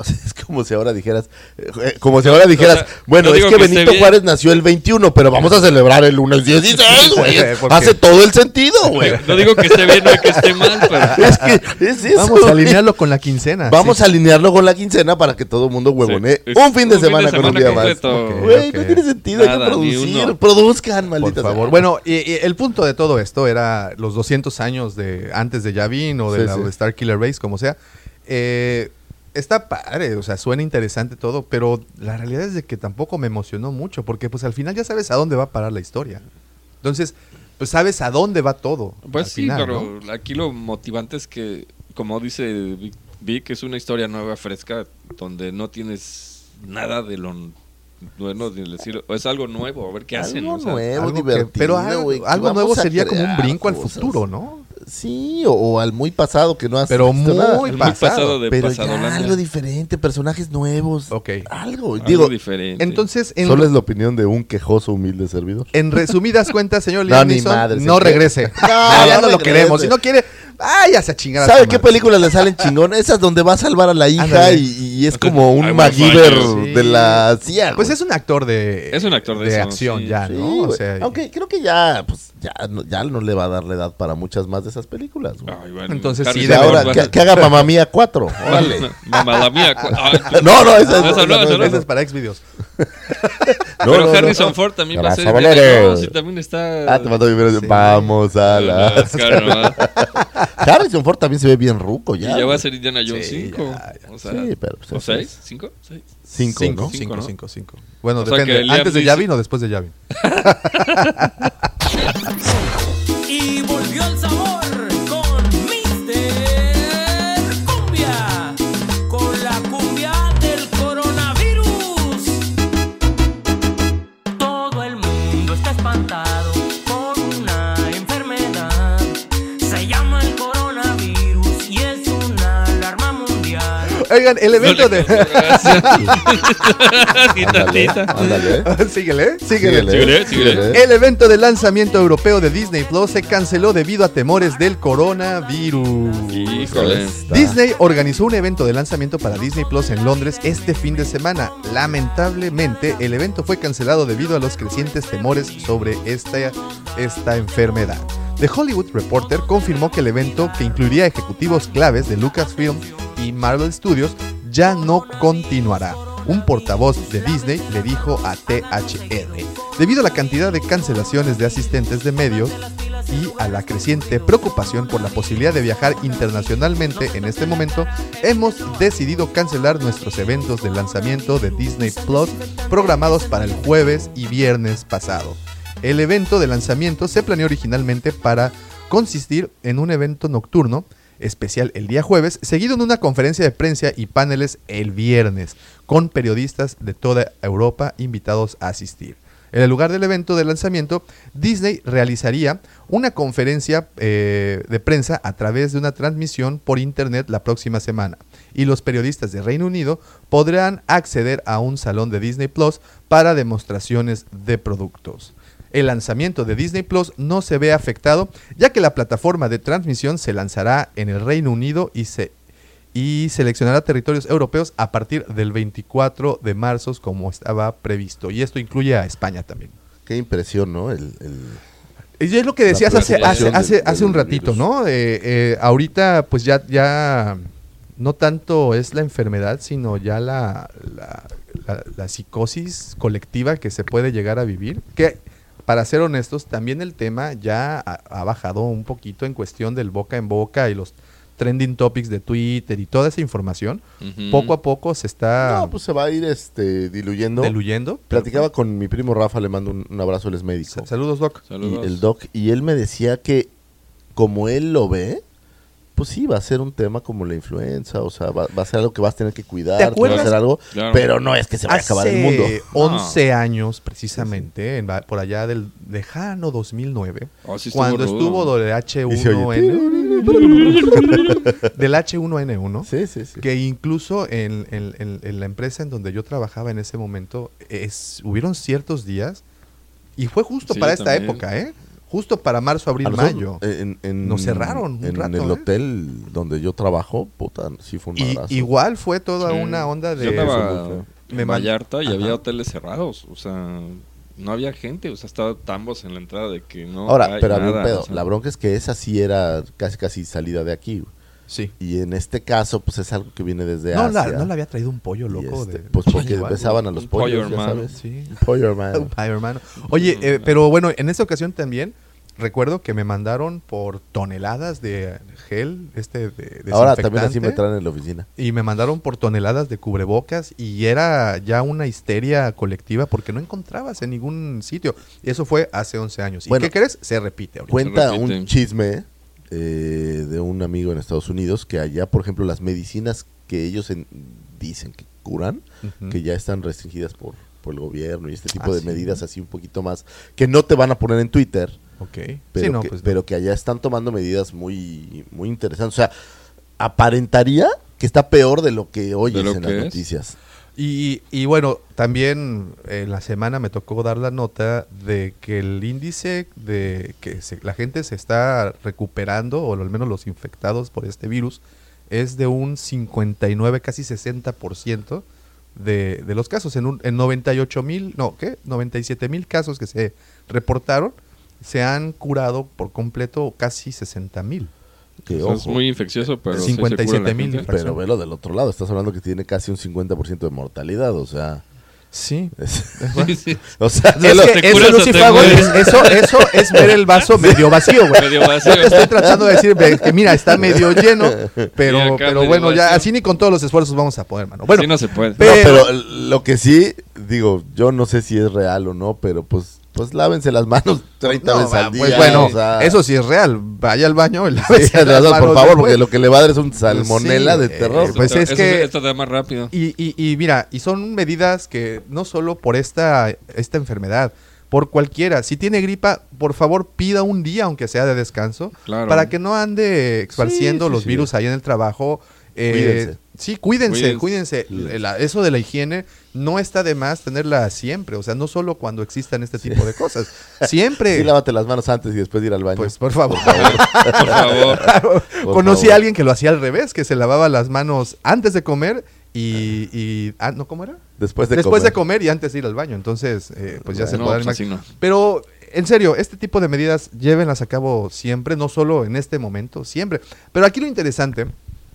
[SPEAKER 4] [laughs] o sea, es como si ahora dijeras, eh, como si ahora dijeras,
[SPEAKER 3] O sea,
[SPEAKER 4] bueno,
[SPEAKER 3] no
[SPEAKER 4] es que Benito. Juárez nació el 21, pero vamos a celebrar el lunes 16, güey. Hace todo el sentido, [laughs] güey.
[SPEAKER 3] No digo que esté bien o que esté mal, pero... [laughs]
[SPEAKER 4] Es que es eso.
[SPEAKER 2] Vamos a alinearlo con la quincena.
[SPEAKER 4] Vamos
[SPEAKER 2] sí.
[SPEAKER 4] a alinearlo con la quincena para que todo el mundo huevone
[SPEAKER 3] Sí.
[SPEAKER 4] un fin de semana con un día más. Güey, no tiene sentido, hay que producir. Produzcan,
[SPEAKER 2] Por
[SPEAKER 4] maldita
[SPEAKER 2] favor.
[SPEAKER 4] sea.
[SPEAKER 2] Bueno, y, y el punto de todo esto era los 200 años de antes de Yavin o de
[SPEAKER 4] Sí,
[SPEAKER 2] la
[SPEAKER 4] sí.
[SPEAKER 2] Star Killer Base, como sea. Eh, está padre, o sea, suena interesante todo, pero la realidad es de que tampoco me emocionó mucho, porque pues al final ya sabes a dónde va a parar la historia. Entonces, pues sabes a dónde va todo.
[SPEAKER 3] Pues
[SPEAKER 2] al
[SPEAKER 3] sí,
[SPEAKER 2] final,
[SPEAKER 3] pero
[SPEAKER 2] ¿no?
[SPEAKER 3] aquí lo motivante es que, como dice Vic, Vic, es una historia nueva, fresca. donde no tienes nada de lo bueno, de decir, es algo nuevo, a ver qué hacen.
[SPEAKER 4] Algo
[SPEAKER 3] o sea,
[SPEAKER 4] nuevo,
[SPEAKER 2] Algo que-
[SPEAKER 4] divertido,
[SPEAKER 2] pero algo, nuevo sería como un brinco al futuro, ¿no?
[SPEAKER 4] Sí, o, o al muy pasado que no has
[SPEAKER 2] Pero
[SPEAKER 4] visto
[SPEAKER 2] muy
[SPEAKER 4] nada.
[SPEAKER 3] el muy
[SPEAKER 2] pasado.
[SPEAKER 3] pasado de
[SPEAKER 4] Pero
[SPEAKER 3] pasado
[SPEAKER 4] ya algo diferente, personajes nuevos.
[SPEAKER 2] Ok.
[SPEAKER 4] Algo.
[SPEAKER 3] Algo
[SPEAKER 4] Digo,
[SPEAKER 3] diferente.
[SPEAKER 2] Entonces, en,
[SPEAKER 4] solo es la opinión de un quejoso, humilde servidor.
[SPEAKER 2] en resumidas [laughs] cuentas, señor
[SPEAKER 4] No,
[SPEAKER 2] Liam Neeson, no regrese. [laughs]
[SPEAKER 4] No,
[SPEAKER 2] No, ya
[SPEAKER 4] no
[SPEAKER 2] no lo queremos. Si no quiere, váyase a chingar
[SPEAKER 4] ¿Sabe qué películas le salen [laughs] chingón? Esas donde va a salvar a la hija y, y es como un MacGyver de la CIA.
[SPEAKER 2] Pues es un actor de,
[SPEAKER 3] Es un actor de eso,
[SPEAKER 2] acción
[SPEAKER 3] sí.
[SPEAKER 2] ya,
[SPEAKER 4] Sí,
[SPEAKER 2] ¿no? O sea,
[SPEAKER 4] Aunque creo que ya, pues, ya, ya no le va a dar la edad para muchas más de esas películas. güey.
[SPEAKER 3] Ay, bueno,
[SPEAKER 2] Entonces sí, de
[SPEAKER 4] ahora, que, que haga Mamá Mía 4. [laughs] Órale.
[SPEAKER 3] Mamá la mía. cu- [laughs] Ay,
[SPEAKER 4] No, no, esa,
[SPEAKER 3] Esa no, esa
[SPEAKER 2] es para Xvideos. [laughs]
[SPEAKER 4] No,
[SPEAKER 3] pero
[SPEAKER 4] no,
[SPEAKER 3] Harrison
[SPEAKER 4] no.
[SPEAKER 3] Ford también va a ser. Y también está.
[SPEAKER 4] Ah, te mandó primero.
[SPEAKER 2] Sí.
[SPEAKER 4] Vamos a la. Harrison Ford también se ve bien ruco
[SPEAKER 3] Y
[SPEAKER 4] ya.
[SPEAKER 3] ya va a ser Indiana Jones
[SPEAKER 2] Sí,
[SPEAKER 3] 5.
[SPEAKER 2] ya, ya.
[SPEAKER 3] O sea,
[SPEAKER 4] Sí, pero, pues,
[SPEAKER 3] ¿O
[SPEAKER 4] eso
[SPEAKER 3] 6?
[SPEAKER 4] es.
[SPEAKER 3] ¿5? 6.
[SPEAKER 4] Cinco,
[SPEAKER 2] Cinco,
[SPEAKER 4] ¿no?
[SPEAKER 2] cinco,
[SPEAKER 3] Cinco, ¿no?
[SPEAKER 2] cinco, cinco. Bueno,
[SPEAKER 3] O sea
[SPEAKER 2] depende. ¿Antes de Yavin o después de Yavin?
[SPEAKER 6] Y volvió el sabor
[SPEAKER 2] Oigan, el evento de... [laughs]
[SPEAKER 4] Ándale, ándale.
[SPEAKER 2] síguele, síguele.
[SPEAKER 3] Síguele, síguele.
[SPEAKER 2] El evento de lanzamiento europeo de Disney Plus se canceló debido a temores del coronavirus.
[SPEAKER 3] Híjole.
[SPEAKER 2] Disney organizó un evento de lanzamiento para Disney Plus en Londres este fin de semana. Lamentablemente, el evento fue cancelado debido a los crecientes temores sobre esta, esta enfermedad. The Hollywood Reporter confirmó que el evento, que incluiría ejecutivos claves de Lucasfilm y Marvel Studios, ya no continuará. Un portavoz de Disney le dijo a THR, debido a la cantidad de cancelaciones de asistentes de medios y a la creciente preocupación por la posibilidad de viajar internacionalmente en este momento, hemos decidido cancelar nuestros eventos de lanzamiento de Disney Plus programados para el jueves y viernes pasado. El evento de lanzamiento se planeó originalmente para consistir en un evento nocturno especial el día jueves, seguido en una conferencia de prensa y paneles el viernes, con periodistas de toda Europa invitados a asistir. En el lugar del evento de lanzamiento, Disney realizaría una conferencia eh, de prensa a través de una transmisión por internet la próxima semana. Y los periodistas de Reino Unido podrán acceder a un salón de Disney Plus para demostraciones de productos. El lanzamiento de Disney Plus no se ve afectado, ya que la plataforma de transmisión se lanzará en el Reino Unido y se y seleccionará territorios europeos a partir del 24 de marzo como estaba previsto. Y esto incluye a España también.
[SPEAKER 4] Qué impresión, ¿no? El, el-
[SPEAKER 2] Y es lo que decías hace, hace, hace,
[SPEAKER 4] del-
[SPEAKER 2] hace un ratito,
[SPEAKER 4] virus.
[SPEAKER 2] ¿no? Eh, eh, ahorita pues ya, ya no tanto es la enfermedad, sino ya la, la, la- la psicosis colectiva que se puede llegar a vivir. Que para ser honestos, también el tema ya ha, ha bajado un poquito en cuestión del boca en boca y los trending topics de Twitter y toda esa información. Poco a poco se está
[SPEAKER 4] No, pues se va a ir este, diluyendo.
[SPEAKER 2] diluyendo. pero-
[SPEAKER 4] Platicaba con mi primo Rafa, le mando un, un abrazo, él es médico.
[SPEAKER 2] Sa- Saludos, Doc.
[SPEAKER 4] Y
[SPEAKER 3] Saludos.
[SPEAKER 4] el doc, y él me decía que como él lo ve, pues sí, va a ser un tema como la influenza, o sea, va, va a ser algo que vas a tener que cuidar,
[SPEAKER 2] ¿Te
[SPEAKER 4] que va a ser algo,
[SPEAKER 3] Claro.
[SPEAKER 4] pero no es que se vaya a acabar el mundo.
[SPEAKER 2] Hace 11 años, precisamente, en por allá del lejano 2009,
[SPEAKER 3] Oh, sí estuvo
[SPEAKER 2] cuando estuvo del
[SPEAKER 4] Y
[SPEAKER 2] H1N1, [laughs] del H1N1,
[SPEAKER 4] Sí, sí, sí.
[SPEAKER 2] que incluso en, en- en- en la empresa en donde yo trabajaba en ese momento, es, hubieron ciertos días, y fue justo
[SPEAKER 3] Sí,
[SPEAKER 2] para esta
[SPEAKER 3] también.
[SPEAKER 2] época, ¿eh? Justo para marzo, abril,
[SPEAKER 4] nosotros,
[SPEAKER 2] mayo.
[SPEAKER 4] En, en-
[SPEAKER 2] Nos cerraron un
[SPEAKER 4] en
[SPEAKER 2] rato,
[SPEAKER 4] el
[SPEAKER 2] ¿eh?
[SPEAKER 4] hotel donde yo trabajo, puta, sí fue un
[SPEAKER 2] Y igual fue toda
[SPEAKER 3] Sí.
[SPEAKER 2] una onda de...
[SPEAKER 3] Yo.
[SPEAKER 2] Me
[SPEAKER 3] en Vallarta y
[SPEAKER 2] Ajá.
[SPEAKER 3] había hoteles cerrados. O sea, no había gente. O sea, estaba tambos en la entrada de que no.
[SPEAKER 4] Ahora,
[SPEAKER 3] hay
[SPEAKER 4] pero había un pedo.
[SPEAKER 3] o sea.
[SPEAKER 4] La bronca es que esa sí era casi casi salida de aquí. güey.
[SPEAKER 2] Sí.
[SPEAKER 4] Y en este caso, pues es algo que viene desde
[SPEAKER 2] No
[SPEAKER 4] Asia.
[SPEAKER 2] la, no le había traído un pollo
[SPEAKER 4] Y,
[SPEAKER 2] loco
[SPEAKER 4] este,
[SPEAKER 2] de...
[SPEAKER 4] pues porque
[SPEAKER 2] igual,
[SPEAKER 4] besaban a los
[SPEAKER 3] Un pollo
[SPEAKER 4] pollos, ya
[SPEAKER 3] hermano.
[SPEAKER 4] sabes.
[SPEAKER 2] Sí.
[SPEAKER 4] Un pollo hermano.
[SPEAKER 2] Ay, hermano. Oye, eh, pero bueno, en esta ocasión también recuerdo que me mandaron por toneladas de gel, este de
[SPEAKER 4] Ahora también así me traen en la oficina.
[SPEAKER 2] y me mandaron por toneladas de cubrebocas y era ya una histeria colectiva porque no encontrabas en ningún sitio. Y eso fue hace 11 años. ¿Y
[SPEAKER 4] Bueno,
[SPEAKER 2] qué crees? Se repite ahorita.
[SPEAKER 4] Cuenta
[SPEAKER 3] repite.
[SPEAKER 4] un chisme eh, de un amigo en Estados Unidos que allá, por ejemplo, las medicinas que ellos en- dicen que curan, que ya están restringidas por, por el gobierno y este tipo
[SPEAKER 2] Ah,
[SPEAKER 4] de
[SPEAKER 2] sí.
[SPEAKER 4] medidas así un poquito más, que no te van a poner en Twitter,
[SPEAKER 2] Ok.
[SPEAKER 4] pero,
[SPEAKER 2] sí, no,
[SPEAKER 4] que,
[SPEAKER 2] pues,
[SPEAKER 4] pero que allá están tomando medidas muy, muy interesantes. O sea, aparentaría que está peor de lo que oyes en
[SPEAKER 3] que
[SPEAKER 4] las
[SPEAKER 3] es.
[SPEAKER 2] Y, y bueno, también en la semana me tocó dar la nota de que el índice de que se- la gente se está recuperando, o al menos los infectados por este virus, es de un 59, casi 60% de, de los casos. En, un, en 98 mil, no, ¿qué? 97 mil casos que se reportaron, se han curado por completo casi 60 mil.
[SPEAKER 4] Que,
[SPEAKER 3] Eso es
[SPEAKER 4] ojo,
[SPEAKER 3] muy infeccioso, pero sí se
[SPEAKER 2] 57
[SPEAKER 3] cura la
[SPEAKER 2] mil
[SPEAKER 4] pero velo del otro lado, estás hablando que tiene casi un 50% de mortalidad, o sea...
[SPEAKER 2] Sí.
[SPEAKER 4] es-
[SPEAKER 3] Sí, sí. [laughs]
[SPEAKER 4] o sea,
[SPEAKER 2] Es que eso,
[SPEAKER 3] o
[SPEAKER 2] Lucifago, es- eso, eso es ver el vaso [laughs] medio vacío, güey.
[SPEAKER 3] Medio vacío.
[SPEAKER 2] Yo te estoy tratando de decir que mira, está medio lleno, pero, pero bueno, ya así ni con todos los esfuerzos vamos a poder, mano. Bueno,
[SPEAKER 3] Así no se puede.
[SPEAKER 4] No,
[SPEAKER 2] pero-
[SPEAKER 4] pero lo que sí, digo, yo no sé si es real o no, pero pues pues lávense las manos 30 [laughs]
[SPEAKER 2] no,
[SPEAKER 4] veces al día.
[SPEAKER 2] pues bueno,
[SPEAKER 4] o sea,
[SPEAKER 2] eso sí es real. Vaya al baño y [laughs]
[SPEAKER 4] sí,
[SPEAKER 2] lávese las
[SPEAKER 4] las manos, por favor,
[SPEAKER 2] después.
[SPEAKER 4] porque lo que le va a dar es un salmonela
[SPEAKER 2] Sí,
[SPEAKER 4] de
[SPEAKER 2] eh,
[SPEAKER 4] terror.
[SPEAKER 2] pues
[SPEAKER 3] Esto-
[SPEAKER 2] es
[SPEAKER 3] eso
[SPEAKER 2] que-
[SPEAKER 3] sí, Esto da más rápido.
[SPEAKER 2] Y, y, y mira, y son medidas que no solo por esta, esta enfermedad, por cualquiera. Si tiene gripa, por favor pida un día, aunque sea de descanso,
[SPEAKER 3] Claro.
[SPEAKER 2] para que no ande esparciendo
[SPEAKER 4] Sí, sí,
[SPEAKER 2] los
[SPEAKER 4] sí.
[SPEAKER 2] virus ahí en el trabajo. Eh,
[SPEAKER 4] Cuídense.
[SPEAKER 2] Sí, cuídense,
[SPEAKER 3] Cuídense.
[SPEAKER 2] cuídense. La- eso de la higiene no está de más tenerla siempre, o sea, no solo cuando existan este tipo de cosas. [laughs] Siempre.
[SPEAKER 4] Sí, lávate las manos antes y después de ir al baño.
[SPEAKER 2] pues por favor. [laughs]
[SPEAKER 3] Por favor. [laughs]
[SPEAKER 4] Por
[SPEAKER 2] Conocí
[SPEAKER 4] favor.
[SPEAKER 2] a alguien que lo hacía al revés, que se lavaba las manos antes de comer y... y ah, ¿No cómo era?
[SPEAKER 4] después de
[SPEAKER 2] Después
[SPEAKER 4] comer.
[SPEAKER 2] de comer y antes de ir al baño. Entonces, eh, pues ya se
[SPEAKER 3] No,
[SPEAKER 2] podrán
[SPEAKER 3] pues así no.
[SPEAKER 2] Pero, en serio, este tipo de medidas llévenlas a cabo siempre, no solo en este momento, siempre. Pero aquí lo interesante,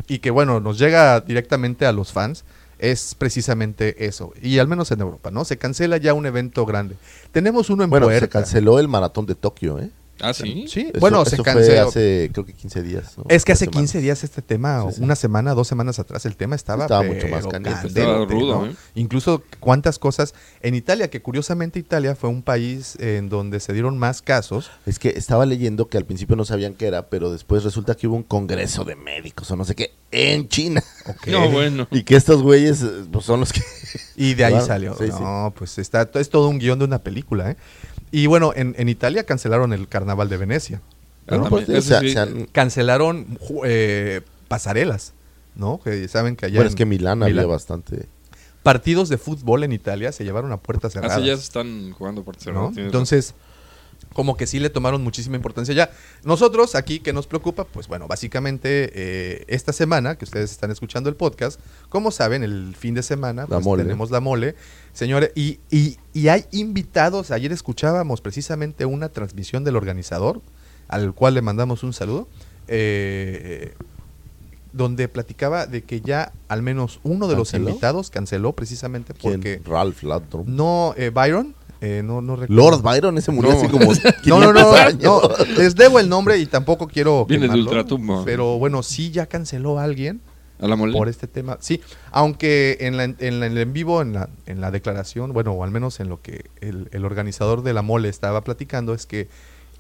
[SPEAKER 2] y que bueno, nos llega directamente a los fans, es precisamente eso. Y al menos en Europa, ¿no? Se cancela ya un evento grande. Tenemos uno en
[SPEAKER 4] Bueno, se canceló el maratón de Tokio, ¿eh?
[SPEAKER 3] Ah, sí.
[SPEAKER 2] Sí,
[SPEAKER 4] Eso-
[SPEAKER 2] bueno,
[SPEAKER 4] eso
[SPEAKER 2] se
[SPEAKER 4] fue
[SPEAKER 2] canceló.
[SPEAKER 4] hace, creo que 15 días. ¿no?
[SPEAKER 2] Es que hace
[SPEAKER 4] semanas.
[SPEAKER 2] 15 días este tema,
[SPEAKER 4] Sí, sí.
[SPEAKER 2] una semana, dos semanas atrás, el tema estaba,
[SPEAKER 4] Estaba mucho más
[SPEAKER 2] pero
[SPEAKER 4] candente.
[SPEAKER 3] Estaba rudo,
[SPEAKER 2] ¿no?
[SPEAKER 3] ¿eh?
[SPEAKER 2] Incluso cuántas cosas en Italia, que curiosamente Italia fue un país en donde se dieron más casos.
[SPEAKER 4] Es que estaba leyendo que al principio no sabían qué era, pero después resulta que hubo un congreso de médicos o no sé qué en China.
[SPEAKER 3] No, bueno. [laughs]
[SPEAKER 4] Y que estos güeyes eh, pues, son los que...
[SPEAKER 2] Y de ahí
[SPEAKER 4] Claro, [laughs]
[SPEAKER 2] salió.
[SPEAKER 4] sí,
[SPEAKER 2] no, pues está, es todo un guion de una película, ¿eh? Y bueno, en, en Italia cancelaron el Carnaval de Venecia.
[SPEAKER 3] Ah,
[SPEAKER 4] No, pues, o sea,
[SPEAKER 3] sí.
[SPEAKER 2] Cancelaron eh, pasarelas, ¿no? Que saben que allá
[SPEAKER 4] bueno,
[SPEAKER 2] en
[SPEAKER 4] es que Milán, había
[SPEAKER 2] Milán,
[SPEAKER 4] bastante...
[SPEAKER 2] partidos de fútbol en Italia se llevaron a puertas cerradas.
[SPEAKER 3] Así ya se están jugando cerrado. tienes
[SPEAKER 2] Entonces, como que sí le tomaron muchísima importancia ya. Nosotros aquí, ¿qué nos preocupa? Pues bueno, básicamente eh, esta semana que ustedes están escuchando el podcast, como saben, el fin de semana pues,
[SPEAKER 4] mole.
[SPEAKER 2] tenemos la mole. Señores, y, y, y hay invitados, ayer escuchábamos precisamente una transmisión del organizador, al cual le mandamos un saludo, eh, donde platicaba de que ya al menos uno de los invitados canceló precisamente
[SPEAKER 4] ¿Quién?
[SPEAKER 2] porque
[SPEAKER 4] Ralph Ladrum.
[SPEAKER 2] no, eh, Byron, eh, no, no recuerdo.
[SPEAKER 4] Lord Byron, ese murió
[SPEAKER 3] No.
[SPEAKER 4] hace como 500 [laughs]
[SPEAKER 2] No, no, no,
[SPEAKER 4] años.
[SPEAKER 2] no, les debo el nombre y tampoco quiero
[SPEAKER 3] Viene de ultratumba.
[SPEAKER 2] Pero bueno, sí ya canceló a alguien
[SPEAKER 3] A la mole.
[SPEAKER 2] por este tema. Sí, aunque en, la, en, la- en el en vivo, en la, en la declaración, bueno, o al menos en lo que el, el organizador de la mole estaba platicando, es que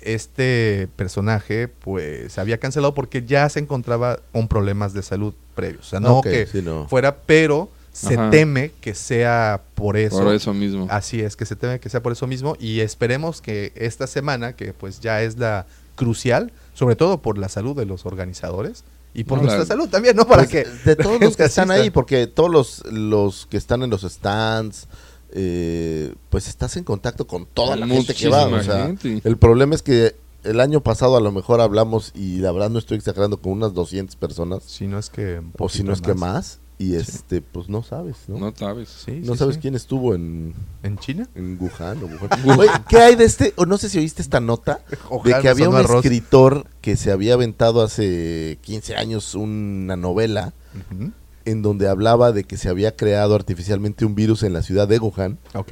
[SPEAKER 2] este personaje pues se había cancelado porque ya se encontraba con problemas de salud previos. O sea, no que
[SPEAKER 4] sí, no.
[SPEAKER 2] fuera, pero se
[SPEAKER 3] Ajá.
[SPEAKER 2] teme que sea por eso.
[SPEAKER 3] Por eso mismo.
[SPEAKER 2] Así es, que se teme que sea por eso mismo y esperemos que esta semana, que pues ya es la crucial, sobre todo por la salud de los organizadores y por
[SPEAKER 3] No,
[SPEAKER 2] nuestra
[SPEAKER 3] la-
[SPEAKER 2] salud también, ¿no? Para
[SPEAKER 4] Pues,
[SPEAKER 2] que
[SPEAKER 4] de todos los que [laughs] están ahí, porque todos los, los que están en los stands, eh, pues estás en contacto con toda la gente que va. O sea,
[SPEAKER 3] gente.
[SPEAKER 4] el problema es que el año pasado a lo mejor hablamos, y la verdad no estoy exagerando, con unas 200 personas,
[SPEAKER 2] Si no es que... un
[SPEAKER 4] o si no es que más, y este, pues no sabes, ¿no? No,
[SPEAKER 3] No sabes.
[SPEAKER 2] Sí, sí,
[SPEAKER 4] sabes
[SPEAKER 2] sí.
[SPEAKER 4] quién estuvo en,
[SPEAKER 2] ¿En China?
[SPEAKER 4] en Wuhan o Wuhan. Oye, ¿qué hay de este? O no sé si oíste esta nota [laughs]
[SPEAKER 2] Ojalá
[SPEAKER 4] de que había un
[SPEAKER 2] arroz.
[SPEAKER 4] escritor que se había aventado hace 15 años una novela
[SPEAKER 2] Ujú.
[SPEAKER 4] En donde hablaba de que se había creado artificialmente un virus en la ciudad de Wuhan.
[SPEAKER 2] Ok.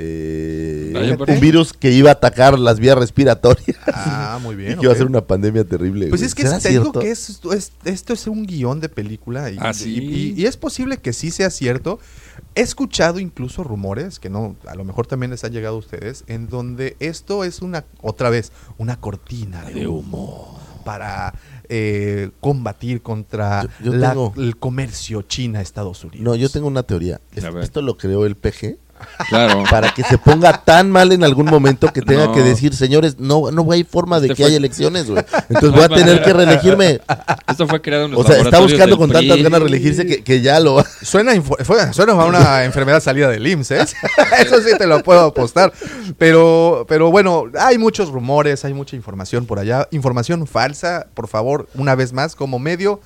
[SPEAKER 4] eh, un, virus que iba a atacar las vías respiratorias.
[SPEAKER 2] Ah, muy [laughs] bien.
[SPEAKER 4] y que iba a ser una pandemia terrible.
[SPEAKER 2] Pues
[SPEAKER 4] güey.
[SPEAKER 2] es que
[SPEAKER 4] ¿Será
[SPEAKER 2] te digo
[SPEAKER 4] cierto?
[SPEAKER 2] que es, es- esto es un guion de película y,
[SPEAKER 3] Ah, sí.
[SPEAKER 2] y- y- y es posible que sí sea cierto. He escuchado incluso rumores que no, a lo mejor también les han llegado a ustedes, en donde esto es una, otra vez, una cortina de humo para eh, combatir contra
[SPEAKER 4] Yo- yo
[SPEAKER 2] la-
[SPEAKER 4] tengo-
[SPEAKER 2] el comercio China-Estados Unidos.
[SPEAKER 4] No, yo tengo una teoría. Es-
[SPEAKER 3] A ver.
[SPEAKER 4] esto lo creó el PG
[SPEAKER 3] Claro. [laughs]
[SPEAKER 4] para que se ponga tan mal en algún momento que tenga
[SPEAKER 3] No.
[SPEAKER 4] que decir, señores, no, no hay forma de
[SPEAKER 3] Este
[SPEAKER 4] que
[SPEAKER 3] fue-
[SPEAKER 4] haya elecciones, güey. [laughs] Entonces voy a tener que [laughs] reelegirme.
[SPEAKER 3] Esto fue creado en los
[SPEAKER 4] O sea, está buscando con
[SPEAKER 3] PRI.
[SPEAKER 4] tantas ganas reelegirse que, que ya lo...
[SPEAKER 2] Suena, suena a una enfermedad salida del IMSS, ¿eh? Eso sí te lo puedo apostar. Pero, pero bueno, hay muchos rumores, hay mucha información por allá. Información falsa, por favor, una vez más, como medio,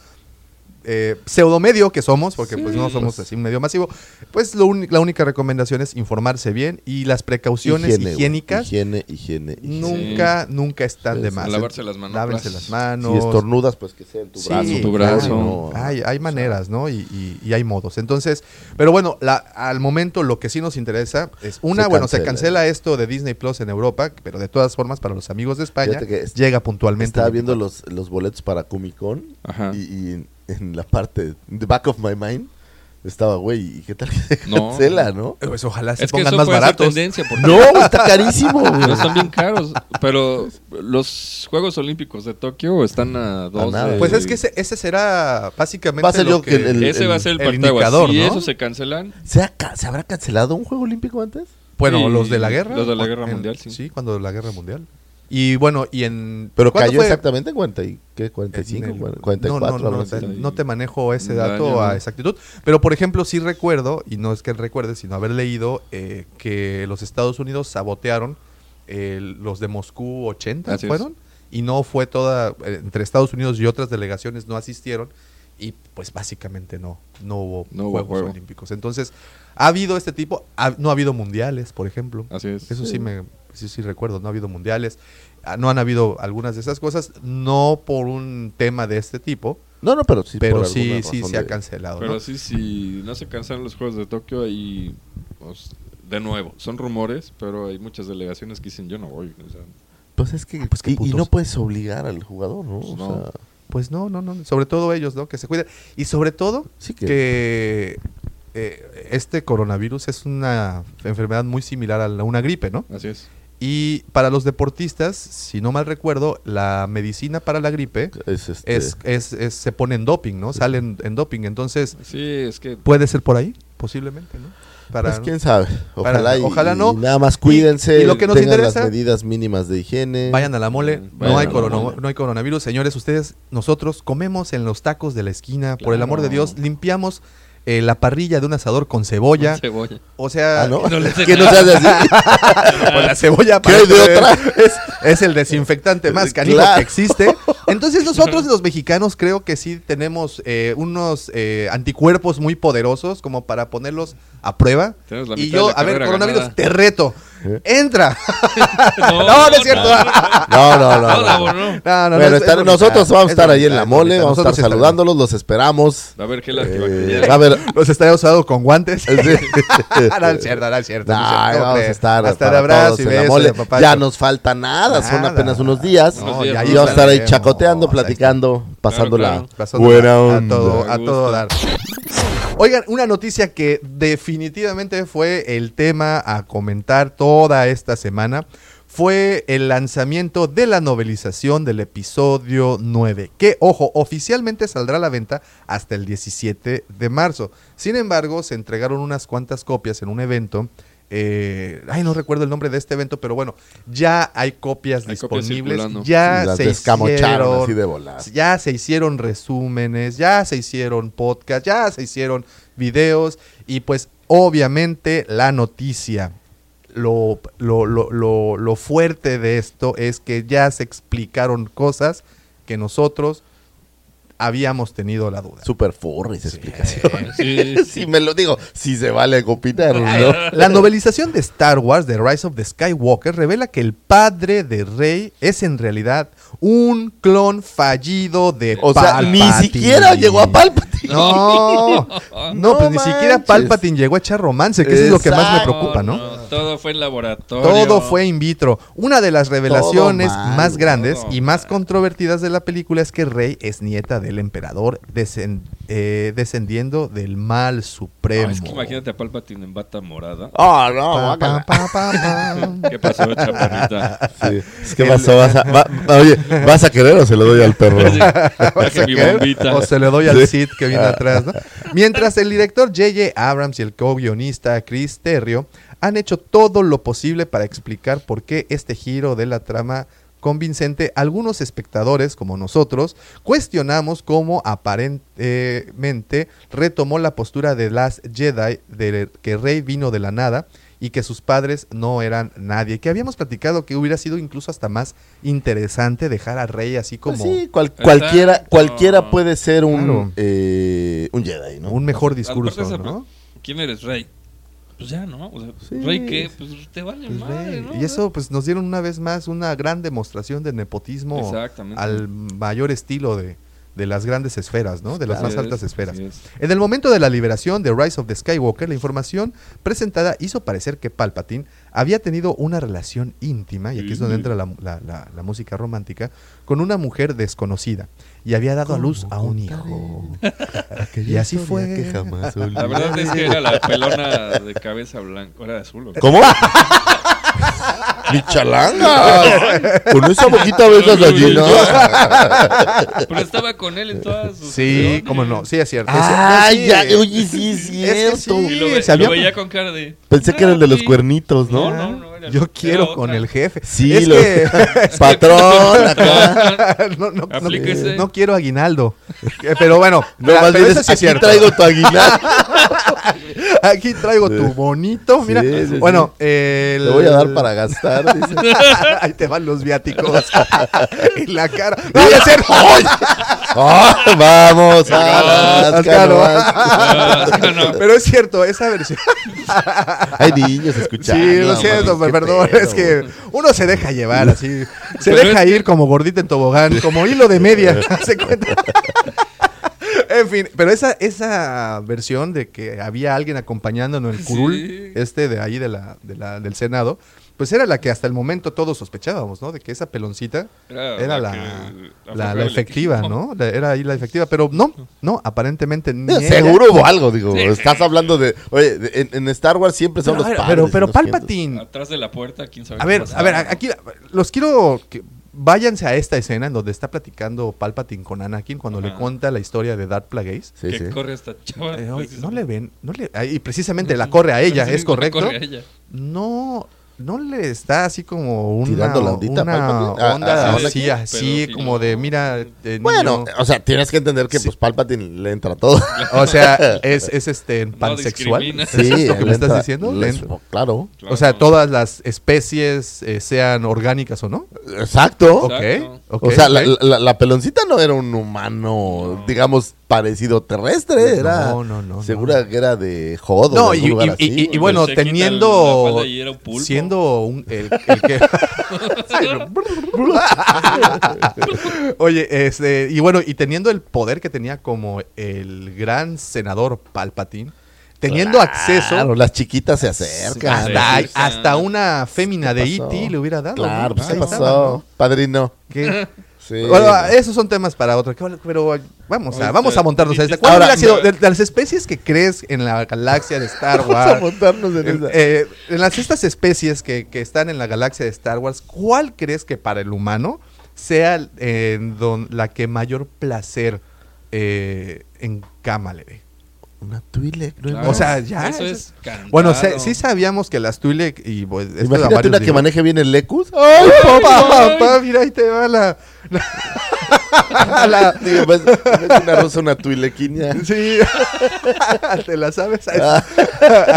[SPEAKER 2] eh, pseudomedio que somos, porque pues no somos así un medio masivo, pues lo la única recomendación es informarse bien y las precauciones
[SPEAKER 4] Higiene,
[SPEAKER 2] higiénicas
[SPEAKER 4] Higiene, higiene, higiene.
[SPEAKER 2] nunca, nunca están de más.
[SPEAKER 3] Lavarse las manos.
[SPEAKER 2] Lávense las manos.
[SPEAKER 4] Si estornudas, pues que sea en tu
[SPEAKER 2] Sí,
[SPEAKER 4] brazo.
[SPEAKER 3] tu
[SPEAKER 2] claro,
[SPEAKER 3] brazo.
[SPEAKER 4] no.
[SPEAKER 2] Hay, hay maneras, ¿no? Y, y- y hay modos. Entonces, pero bueno, la- al momento lo que sí nos interesa es, una,
[SPEAKER 4] Se
[SPEAKER 2] bueno, se
[SPEAKER 4] cancela.
[SPEAKER 2] esto de Disney Plus en Europa, pero de todas formas, para los amigos de España, llega puntualmente.
[SPEAKER 4] Estaba viendo los, los boletos para Comic Con
[SPEAKER 3] Ajá.
[SPEAKER 4] y, y en la parte, the back of my mind, estaba, güey, ¿y qué tal que se cancela, no?
[SPEAKER 2] Pues ojalá se
[SPEAKER 3] Es que
[SPEAKER 2] pongan
[SPEAKER 3] eso
[SPEAKER 2] más
[SPEAKER 3] fue esa
[SPEAKER 2] baratos.
[SPEAKER 3] tendencia. Porque
[SPEAKER 4] No, está carísimo, [laughs] güey.
[SPEAKER 3] No están bien caros. Pero los Juegos Olímpicos de Tokio están a dos. de-
[SPEAKER 2] Pues es que ese, ese será básicamente
[SPEAKER 4] Va a ser
[SPEAKER 2] lo
[SPEAKER 4] yo que el-
[SPEAKER 3] ese va a ser el,
[SPEAKER 2] el indicador,
[SPEAKER 3] Si
[SPEAKER 2] ¿no?
[SPEAKER 3] eso se cancelan,
[SPEAKER 4] ¿Se, ha ca- ¿Se habrá cancelado un juego olímpico antes?
[SPEAKER 2] Bueno,
[SPEAKER 3] Sí,
[SPEAKER 2] los de la guerra.
[SPEAKER 3] los de la guerra
[SPEAKER 2] en-
[SPEAKER 3] mundial, sí.
[SPEAKER 2] Sí, cuando la guerra mundial. Y bueno, y en...
[SPEAKER 4] Pero
[SPEAKER 2] ¿cuándo
[SPEAKER 4] cayó
[SPEAKER 2] fue?
[SPEAKER 4] exactamente en 40 y, ¿qué? 45,
[SPEAKER 2] En el-
[SPEAKER 4] 44,
[SPEAKER 2] no, no, no, te, no te manejo ese dato
[SPEAKER 3] año,
[SPEAKER 2] a
[SPEAKER 3] ¿no?
[SPEAKER 2] exactitud. Pero, por ejemplo, sí recuerdo, y no es que recuerde, sino haber leído eh, que los Estados Unidos sabotearon eh, los de Moscú 80,
[SPEAKER 3] Así es.
[SPEAKER 2] ¿fueron? Y no fue toda, eh, entre Estados Unidos y otras delegaciones no asistieron. Y pues básicamente no, no hubo
[SPEAKER 3] No hubo
[SPEAKER 2] Juegos
[SPEAKER 3] juego.
[SPEAKER 2] Olímpicos. Entonces, ha habido este tipo, ha- no ha habido mundiales, por ejemplo.
[SPEAKER 3] así es.
[SPEAKER 2] Eso sí me sí, sí recuerdo, no ha habido mundiales, ah, no han habido algunas de esas cosas, no por un tema de este tipo,
[SPEAKER 4] No, no, pero sí.
[SPEAKER 2] pero
[SPEAKER 4] por
[SPEAKER 2] sí, sí se ha cancelado.
[SPEAKER 3] Pero
[SPEAKER 2] ¿no?
[SPEAKER 3] sí, si no se cancelan los Juegos de Tokio, y de nuevo, son rumores, pero hay muchas delegaciones que dicen yo no voy. o sea,
[SPEAKER 4] Pues es que.
[SPEAKER 2] Pues qué
[SPEAKER 4] y- no puedes obligar al jugador, ¿no? O
[SPEAKER 3] No.
[SPEAKER 4] sea,
[SPEAKER 2] Pues no, no, no, sobre todo ellos, ¿no? Que se cuiden. Y sobre todo
[SPEAKER 4] sí que.
[SPEAKER 2] que eh, este coronavirus es una enfermedad muy similar a la- una gripe, ¿no?
[SPEAKER 3] así es.
[SPEAKER 2] Y para los deportistas, si no mal recuerdo, la medicina para la gripe
[SPEAKER 4] es, este,
[SPEAKER 2] es, es, es- se pone en doping, ¿no? Salen en doping, entonces
[SPEAKER 3] Sí, es que
[SPEAKER 2] puede ser por ahí, posiblemente, ¿no? Para,
[SPEAKER 4] pues quién sabe.
[SPEAKER 2] Para-
[SPEAKER 4] Ojalá, y,
[SPEAKER 2] ojalá no.
[SPEAKER 4] y nada más cuídense.
[SPEAKER 2] y lo que nos
[SPEAKER 4] tengan
[SPEAKER 2] interesa-
[SPEAKER 4] las medidas mínimas de higiene.
[SPEAKER 2] Vayan a la mole,
[SPEAKER 3] Mm,
[SPEAKER 2] no hay, corona-
[SPEAKER 3] mole.
[SPEAKER 2] no hay coronavirus. Señores, ustedes, nosotros comemos en los tacos de la esquina, por el amor de. Dios, limpiamos eh, la parrilla de un asador con cebolla.
[SPEAKER 3] cebolla.
[SPEAKER 2] O sea,
[SPEAKER 4] Ah, ¿no?
[SPEAKER 3] No [laughs]
[SPEAKER 4] que no [laughs] se hace así. [laughs]
[SPEAKER 2] con la cebolla
[SPEAKER 4] ¿Qué hay de otra?
[SPEAKER 2] Es, es el desinfectante más canijo
[SPEAKER 4] Claro.
[SPEAKER 2] que existe. Entonces [laughs] nosotros los mexicanos creo que sí tenemos eh, unos eh, anticuerpos muy poderosos como para ponerlos a prueba.
[SPEAKER 3] Tenemos la
[SPEAKER 2] Y yo,
[SPEAKER 3] de la
[SPEAKER 2] a ver, coronavirus,
[SPEAKER 3] ganada.
[SPEAKER 2] te reto.
[SPEAKER 4] ¿Eh?
[SPEAKER 2] Entra. [laughs] [laughs]
[SPEAKER 3] No,
[SPEAKER 2] no, no es cierto.
[SPEAKER 4] No, no, no.
[SPEAKER 3] No,
[SPEAKER 4] bueno,
[SPEAKER 2] es-
[SPEAKER 4] estar-
[SPEAKER 2] es
[SPEAKER 4] nosotros vamos a
[SPEAKER 2] es
[SPEAKER 4] estar ahí en la mole, vamos a estar saludándolos, los esperamos.
[SPEAKER 3] A ver, gel
[SPEAKER 4] Eh, va a haber.
[SPEAKER 2] Los estaré usado con guantes.
[SPEAKER 4] Sí.
[SPEAKER 2] no, es cierto, no es cierto. no es
[SPEAKER 4] Ay,
[SPEAKER 2] cierto.
[SPEAKER 4] vamos a estar
[SPEAKER 2] Hasta de
[SPEAKER 4] para
[SPEAKER 2] abrazo y
[SPEAKER 4] en la mole. Ya nos falta nada, son apenas unos días.
[SPEAKER 3] No,
[SPEAKER 2] ya
[SPEAKER 3] y
[SPEAKER 4] vamos a estar ahí
[SPEAKER 2] estaremos, está.
[SPEAKER 4] platicando, pasándola buena
[SPEAKER 2] a
[SPEAKER 4] onda.
[SPEAKER 2] todo,
[SPEAKER 3] Me
[SPEAKER 2] a todo dar. Oigan, una noticia que definitivamente fue el tema a comentar toda esta semana fue el lanzamiento de la novelización del episodio 9, que, ojo, oficialmente saldrá a la venta hasta el 17 de marzo. Sin embargo, se entregaron unas cuantas copias en un evento. Eh, ay, no recuerdo el nombre de este evento, pero bueno, ya hay copias
[SPEAKER 3] Hay copias
[SPEAKER 2] disponibles.
[SPEAKER 3] circulando.
[SPEAKER 2] ya
[SPEAKER 4] Las
[SPEAKER 2] se hicieron-
[SPEAKER 4] así de volar.
[SPEAKER 2] ya se hicieron resúmenes, ya se hicieron podcasts, ya se hicieron videos y pues obviamente la noticia, lo, lo, lo, lo, lo fuerte de esto es que ya se explicaron cosas que nosotros habíamos tenido la duda.
[SPEAKER 4] Super furry esa explicación.
[SPEAKER 3] Sí, [laughs]
[SPEAKER 4] Si me lo digo, si se vale copitar, ¿no?
[SPEAKER 2] La novelización de Star Wars, The Rise of the Skywalker, revela que el padre de Rey es en realidad un clon fallido de
[SPEAKER 4] O sea, ni siquiera llegó a Palpatine.
[SPEAKER 2] No, [laughs] no,
[SPEAKER 4] No
[SPEAKER 2] pues ni siquiera. Palpatine llegó a echar romance, que eso es lo que más me preocupa, ¿no?
[SPEAKER 3] todo fue en laboratorio.
[SPEAKER 2] Todo fue in vitro. Una de las revelaciones más grandes y más controvertidas de la película es que Rey es nieta del emperador descen- eh, descendiendo del mal supremo.
[SPEAKER 3] Ah, es que imagínate a Palpatine en bata morada.
[SPEAKER 4] Oh, no,
[SPEAKER 2] Pa,
[SPEAKER 4] guácala.
[SPEAKER 2] pa, pa, pa, pa. [laughs]
[SPEAKER 3] ¿Qué pasó, chaparrita?
[SPEAKER 4] Sí. Es que pasó, vas a, va- oye, ¿vas a querer o se lo doy al perro? [laughs] [laughs]
[SPEAKER 3] Mi.
[SPEAKER 2] O se le doy al Cid que viene atrás, ¿no? Mientras el director J.J. Abrams y el co-guionista Chris Terrio han hecho todo lo posible para explicar por qué este giro de la trama convincente, algunos espectadores, como nosotros, cuestionamos cómo aparentemente retomó la postura de las Jedi de que Rey vino de la nada y que sus padres no eran nadie. Que habíamos platicado que hubiera sido incluso hasta más interesante dejar a Rey así como
[SPEAKER 4] Pues sí, cual-
[SPEAKER 3] Exacto.
[SPEAKER 4] cualquiera, cualquiera puede ser un,
[SPEAKER 2] Claro.
[SPEAKER 4] eh, un Jedi, ¿no?
[SPEAKER 2] un mejor discurso, ¿no?
[SPEAKER 3] ¿Quién eres, Rey? Pues ya, ¿no? O sea,
[SPEAKER 4] Sí.
[SPEAKER 3] ¿Rey qué? Pues te vale
[SPEAKER 2] Pues
[SPEAKER 3] madre, ¿no?
[SPEAKER 2] Y eso pues nos dieron una vez más una gran demostración de nepotismo al mayor estilo de, de las grandes esferas, ¿no? De las más altas esferas. En el momento de la liberación de Rise of the Skywalker, la información presentada hizo parecer que Palpatine había tenido una relación íntima, y aquí es donde entra la, la- la- la música romántica, con una mujer desconocida, y había dado a luz a un hijo. [laughs] Y así fue.
[SPEAKER 4] Que jamás
[SPEAKER 3] La verdad es que era la pelona de cabeza blanca. Era de azul.
[SPEAKER 4] ¿Cómo? [laughs] ¡Mi chalanga! Con esa boquita besas gallinas.
[SPEAKER 3] Pero estaba con él en todas sus.
[SPEAKER 2] Sí, cómo no, sí es cierto.
[SPEAKER 4] Ay,
[SPEAKER 2] Sí,
[SPEAKER 4] ya, oye, sí es
[SPEAKER 2] es que
[SPEAKER 4] cierto.
[SPEAKER 2] sí.
[SPEAKER 3] Y lo, ve-
[SPEAKER 2] se había-
[SPEAKER 3] lo veía con cara de.
[SPEAKER 4] Pensé que era el de los
[SPEAKER 3] "Ah, sí".
[SPEAKER 4] cuernitos, ¿no?
[SPEAKER 3] No, no, no.
[SPEAKER 2] Yo quiero con el jefe.
[SPEAKER 4] Sí,
[SPEAKER 2] es
[SPEAKER 4] lo-
[SPEAKER 2] que [laughs]
[SPEAKER 4] Patrón, [laughs] acá.
[SPEAKER 2] no, no, no, no quiero aguinaldo. [laughs] Pero bueno,
[SPEAKER 4] No,
[SPEAKER 2] pero-
[SPEAKER 4] más
[SPEAKER 2] pero
[SPEAKER 4] bien
[SPEAKER 2] eso
[SPEAKER 4] es,
[SPEAKER 2] sí es
[SPEAKER 4] aquí
[SPEAKER 2] cierto.
[SPEAKER 4] traigo tu aguilar.
[SPEAKER 2] Aquí traigo tu bonito. Mira,
[SPEAKER 4] Sí, sí,
[SPEAKER 2] bueno, el-
[SPEAKER 4] Te voy a dar para gastar, dice.
[SPEAKER 2] Ahí te van los viáticos. en la cara. ¡No vaya a ser!
[SPEAKER 4] Ah, vamos.
[SPEAKER 2] Pero es cierto, esa versión.
[SPEAKER 4] Hay niños escuchando.
[SPEAKER 2] Sí, lo siento,
[SPEAKER 4] qué
[SPEAKER 2] perdón.
[SPEAKER 4] pedo,
[SPEAKER 2] Es que uno se deja llevar así. Se
[SPEAKER 3] Pero
[SPEAKER 2] deja
[SPEAKER 3] es
[SPEAKER 2] ir como gordita en tobogán, como hilo de media. [laughs] [laughs] ¿Se cuenta? En fin, pero esa, esa versión de que había alguien acompañándonos en el
[SPEAKER 3] Sí.
[SPEAKER 2] curul, este de ahí de la, de la- del Senado, pues era la que hasta el momento todos sospechábamos, ¿no? De que esa peloncita
[SPEAKER 3] Era
[SPEAKER 2] era
[SPEAKER 3] la
[SPEAKER 2] la,
[SPEAKER 3] que
[SPEAKER 2] la-
[SPEAKER 3] aflojaba
[SPEAKER 2] la
[SPEAKER 3] el
[SPEAKER 2] efectiva. ¿no? La- era ahí la efectiva, pero no, no, aparentemente ni ella-
[SPEAKER 4] Seguro hubo algo, digo.
[SPEAKER 3] Sí.
[SPEAKER 4] Estás hablando de. Oye, de- en, en Star Wars siempre son los
[SPEAKER 2] ver,
[SPEAKER 4] padres.
[SPEAKER 2] pero, pero. Palpatine,
[SPEAKER 3] Atrás de la puerta, quién sabe
[SPEAKER 2] A ver,
[SPEAKER 3] pasaba.
[SPEAKER 2] a ver, aquí los quiero que váyanse a esta escena en donde está platicando Palpatine con Anakin cuando le cuenta la historia de Darth Plagueis.
[SPEAKER 4] Sí,
[SPEAKER 3] que
[SPEAKER 4] sí.
[SPEAKER 3] corre esta chava.
[SPEAKER 2] Eh, no le ven, no le, ah, y precisamente la corre a ella, es
[SPEAKER 3] la
[SPEAKER 2] correcto.
[SPEAKER 3] corre a ella.
[SPEAKER 2] No, no le está así como una,
[SPEAKER 4] Tirando la ondita a
[SPEAKER 2] una
[SPEAKER 4] Palpatine. Ah,
[SPEAKER 2] onda
[SPEAKER 4] ah,
[SPEAKER 2] así,
[SPEAKER 3] pero
[SPEAKER 2] así
[SPEAKER 3] sí,
[SPEAKER 2] como
[SPEAKER 3] no.
[SPEAKER 2] de mira, eh, niño.
[SPEAKER 4] Bueno, o sea, tienes que entender que pues Palpatine le entra todo.
[SPEAKER 2] o sea, [laughs] es, es este pansexual.
[SPEAKER 3] discrimina.
[SPEAKER 2] ¿Eso es lo que
[SPEAKER 4] le
[SPEAKER 2] me estás
[SPEAKER 4] entra-
[SPEAKER 2] diciendo?
[SPEAKER 4] le-
[SPEAKER 2] Le entra.
[SPEAKER 4] claro.
[SPEAKER 3] Claro.
[SPEAKER 2] O sea, todas las especies eh, sean orgánicas o no.
[SPEAKER 4] Exacto.
[SPEAKER 2] Ok,
[SPEAKER 3] Exacto.
[SPEAKER 2] ok,
[SPEAKER 4] o sea, la,
[SPEAKER 2] ok.
[SPEAKER 4] la- la peloncita no era un humano, digamos, parecido terrestre. Era.
[SPEAKER 2] No, no, no,
[SPEAKER 4] Segura que era de jodo.
[SPEAKER 2] No,
[SPEAKER 4] de
[SPEAKER 2] y,
[SPEAKER 4] algún lugar
[SPEAKER 2] y- y-
[SPEAKER 4] así,
[SPEAKER 2] y- y
[SPEAKER 4] güey.
[SPEAKER 2] bueno,
[SPEAKER 3] Se quita
[SPEAKER 2] teniendo.
[SPEAKER 3] la falda y era un pulpo.
[SPEAKER 2] Siendo un, el, el que. [laughs] [laughs] Oye, este. Y bueno, y teniendo el poder que tenía como el gran senador Palpatine, teniendo acceso.
[SPEAKER 4] Claro, las chiquitas se acercan.
[SPEAKER 2] Hasta,
[SPEAKER 3] Sí, sí, sí.
[SPEAKER 2] hasta una fémina de? E.T. le hubiera dado.
[SPEAKER 4] Claro, pues
[SPEAKER 2] Ahí
[SPEAKER 4] ¿qué
[SPEAKER 2] estaba,
[SPEAKER 4] pasó?
[SPEAKER 2] ¿no?
[SPEAKER 4] Padrino.
[SPEAKER 2] ¿Qué?
[SPEAKER 4] Sí.
[SPEAKER 2] Bueno, esos son temas para otro. ¿qué- Pero vamos a, vamos a montarnos a.
[SPEAKER 3] Ahora,
[SPEAKER 2] ¿Cuál hubiera sido de, de las especies que crees en la galaxia de Star
[SPEAKER 4] Vamos a
[SPEAKER 2] Wars?
[SPEAKER 4] montarnos en
[SPEAKER 2] En, eh, en las estas especies que, que están en la galaxia de Star Wars, ¿cuál crees que para el humano sea eh, don- la que mayor placer eh, en cama le dé?
[SPEAKER 4] Una Twi'lek. ¿no?
[SPEAKER 3] Claro.
[SPEAKER 2] O sea, ya.
[SPEAKER 3] Eso es cantado.
[SPEAKER 2] Bueno, sé- sí sabíamos que las Twi'lek y pues, esto a
[SPEAKER 4] Imagínate
[SPEAKER 2] varios
[SPEAKER 4] una que maneje bien el Lecus.
[SPEAKER 2] ¡Ay, papá! papá, mira, ahí te va la... la- [laughs] la-
[SPEAKER 4] Digo, pues, [laughs] es una rosa, una tuilequinia.
[SPEAKER 2] sí, [laughs] te la sabes. A,
[SPEAKER 4] Ah.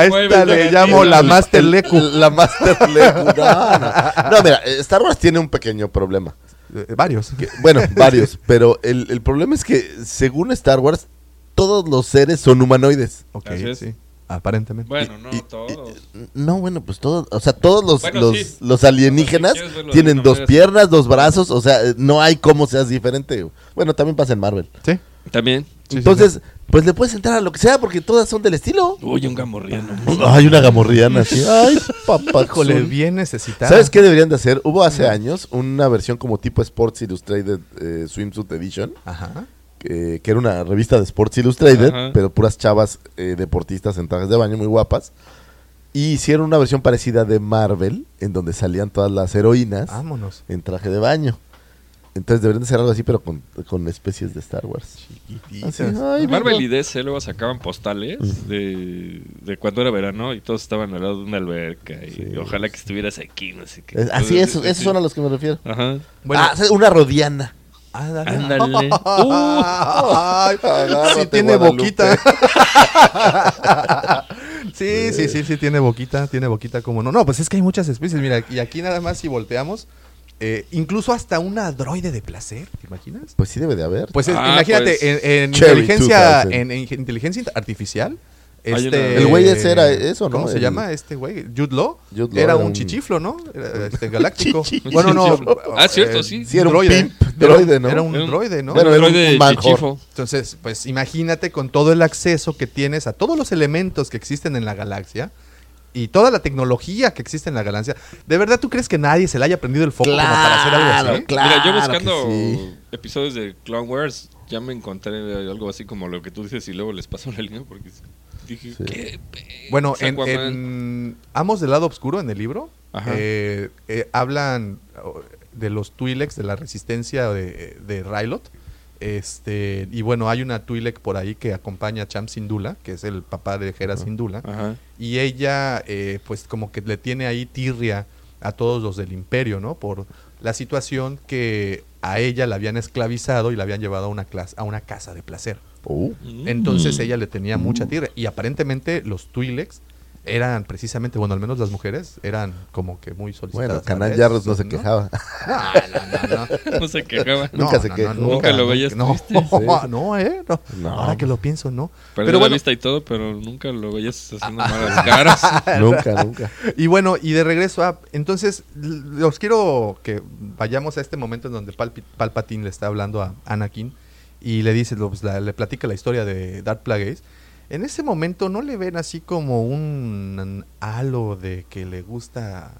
[SPEAKER 2] esta- a le llamo la Master Leku.
[SPEAKER 4] La Master Leku. No, no. No, mira, eh, Star Wars tiene un pequeño problema.
[SPEAKER 2] Eh, varios.
[SPEAKER 4] Que- bueno, varios. Pero el, el problema es que, según Star Wars, todos los seres son humanoides.
[SPEAKER 2] Ok,
[SPEAKER 3] Así es.
[SPEAKER 2] sí. Aparentemente.
[SPEAKER 3] Bueno, no
[SPEAKER 4] Y-
[SPEAKER 3] todos.
[SPEAKER 4] No, bueno, pues todos, o sea, todos los,
[SPEAKER 3] Bueno,
[SPEAKER 4] los,
[SPEAKER 3] sí.
[SPEAKER 4] los alienígenas
[SPEAKER 3] si
[SPEAKER 4] tienen dos piernas, dos brazos, o sea, no hay cómo seas diferente. Bueno, también pasa en Marvel.
[SPEAKER 2] Sí.
[SPEAKER 3] También.
[SPEAKER 2] Sí, sí,
[SPEAKER 4] Entonces, pues le puedes entrar a lo que sea porque todas son del estilo.
[SPEAKER 3] Uy, un gamorriano.
[SPEAKER 4] Hay una gamorriana así. [laughs] Ay, papá.
[SPEAKER 2] Híjole, bien necesitada.
[SPEAKER 4] ¿Sabes qué deberían de hacer? Hubo hace años una versión como tipo Sports Illustrated eh, Swimsuit Edition.
[SPEAKER 2] Ajá.
[SPEAKER 4] Que, que era una revista de Sports Illustrated,
[SPEAKER 3] Ajá.
[SPEAKER 4] pero puras chavas eh, deportistas en trajes de baño muy guapas. Y hicieron una versión parecida de Marvel, en donde salían todas las heroínas
[SPEAKER 2] Vámonos.
[SPEAKER 4] en traje de baño. Entonces deberían de ser algo así, pero con, con especies de Star Wars. Así, ay,
[SPEAKER 3] Marvel y DC luego sacaban postales de, de cuando era verano y todos estaban al lado de una alberca y
[SPEAKER 4] Sí.
[SPEAKER 3] ojalá que estuvieras aquí, no sé qué.
[SPEAKER 4] Eh, Así,
[SPEAKER 3] Entonces,
[SPEAKER 4] esos, son a los que me refiero.
[SPEAKER 3] Ajá.
[SPEAKER 2] Bueno.
[SPEAKER 4] Ah, una rodiana.
[SPEAKER 2] Ándale.
[SPEAKER 3] Ándale. [laughs]
[SPEAKER 2] Ay, sí tiene
[SPEAKER 4] Guadalupe.
[SPEAKER 2] boquita. [laughs] sí, sí, sí, sí tiene boquita, tiene boquita como no. No, pues es que hay muchas especies, mira, y aquí nada más si volteamos, eh, incluso hasta una droide de placer, ¿te imaginas?
[SPEAKER 4] Pues sí debe de haber.
[SPEAKER 2] Pues es-
[SPEAKER 3] Ah,
[SPEAKER 2] imagínate,
[SPEAKER 3] pues.
[SPEAKER 2] en, en
[SPEAKER 4] Cherry
[SPEAKER 2] inteligencia,
[SPEAKER 4] 2000.
[SPEAKER 2] en, en inteligencia artificial, este,
[SPEAKER 3] una-
[SPEAKER 4] El güey ese era eso, ¿no?
[SPEAKER 2] ¿Cómo se
[SPEAKER 4] El-
[SPEAKER 2] llama este güey? Jude Law.
[SPEAKER 4] Jude Law
[SPEAKER 2] era,
[SPEAKER 4] era
[SPEAKER 2] un chichiflo, ¿no? Era, [laughs] este, galáctico. Bueno, no.
[SPEAKER 3] Ah, cierto,
[SPEAKER 2] eh,
[SPEAKER 3] sí.
[SPEAKER 4] Sí, era un
[SPEAKER 2] droide.
[SPEAKER 4] pimp droide, ¿no?
[SPEAKER 2] Era un
[SPEAKER 3] Era un-
[SPEAKER 2] droide, ¿no?
[SPEAKER 4] Bueno,
[SPEAKER 3] Un
[SPEAKER 4] era un-
[SPEAKER 3] droide
[SPEAKER 4] un
[SPEAKER 3] chichifo.
[SPEAKER 2] Entonces, pues imagínate con todo el acceso que tienes a todos los elementos que existen en la galaxia y toda la tecnología que existe en la galaxia. ¿De verdad tú crees que nadie se le haya prendido el foco como para hacer algo así?
[SPEAKER 4] Claro
[SPEAKER 3] Mira, yo buscando
[SPEAKER 4] sí.
[SPEAKER 3] episodios de Clone Wars, ya me encontré algo así como lo que tú dices y luego les paso la línea porque dije,
[SPEAKER 4] Sí.
[SPEAKER 3] ¿qué? pe-
[SPEAKER 2] Bueno, en, Amos del lado oscuro, en el libro, eh, eh, hablan de los Twi'leks, de la resistencia de, de Rylot. Este, y bueno, hay una Twi'lek por ahí que acompaña a Cham Syndulla, que es el papá de Hera Syndulla.
[SPEAKER 3] Ajá.
[SPEAKER 2] y ella eh, pues como que le tiene ahí tirria a todos los del imperio, ¿no? Por la situación que a ella la habían esclavizado y la habían llevado a una, clas- a una casa de placer.
[SPEAKER 3] Mm.
[SPEAKER 2] Entonces ella le tenía mucha tirria y aparentemente los Twi'leks eran precisamente, bueno, al menos las mujeres eran como que muy solicitadas.
[SPEAKER 4] bueno,
[SPEAKER 2] veces,
[SPEAKER 4] Jarros no se quejaba.
[SPEAKER 2] No, no, no, no. [laughs]
[SPEAKER 3] No se quejaba.
[SPEAKER 4] Nunca se quejó.
[SPEAKER 3] Nunca lo veías
[SPEAKER 2] no,
[SPEAKER 3] triste. [laughs]
[SPEAKER 2] no, eh, no.
[SPEAKER 4] No.
[SPEAKER 2] Ahora que lo pienso, no.
[SPEAKER 3] Pero,
[SPEAKER 2] Pero
[SPEAKER 3] la
[SPEAKER 2] bueno,
[SPEAKER 3] vista y todo, pero nunca lo veías haciendo [laughs] malas caras.
[SPEAKER 4] nunca, nunca.
[SPEAKER 2] Y bueno, y de regreso a... Entonces, los quiero que vayamos a este momento en donde Palpi- Palpatine le está hablando a Anakin y le dice, pues, la- le platica la historia de Darth Plagueis. En ese momento no le ven así como un halo de que le gusta...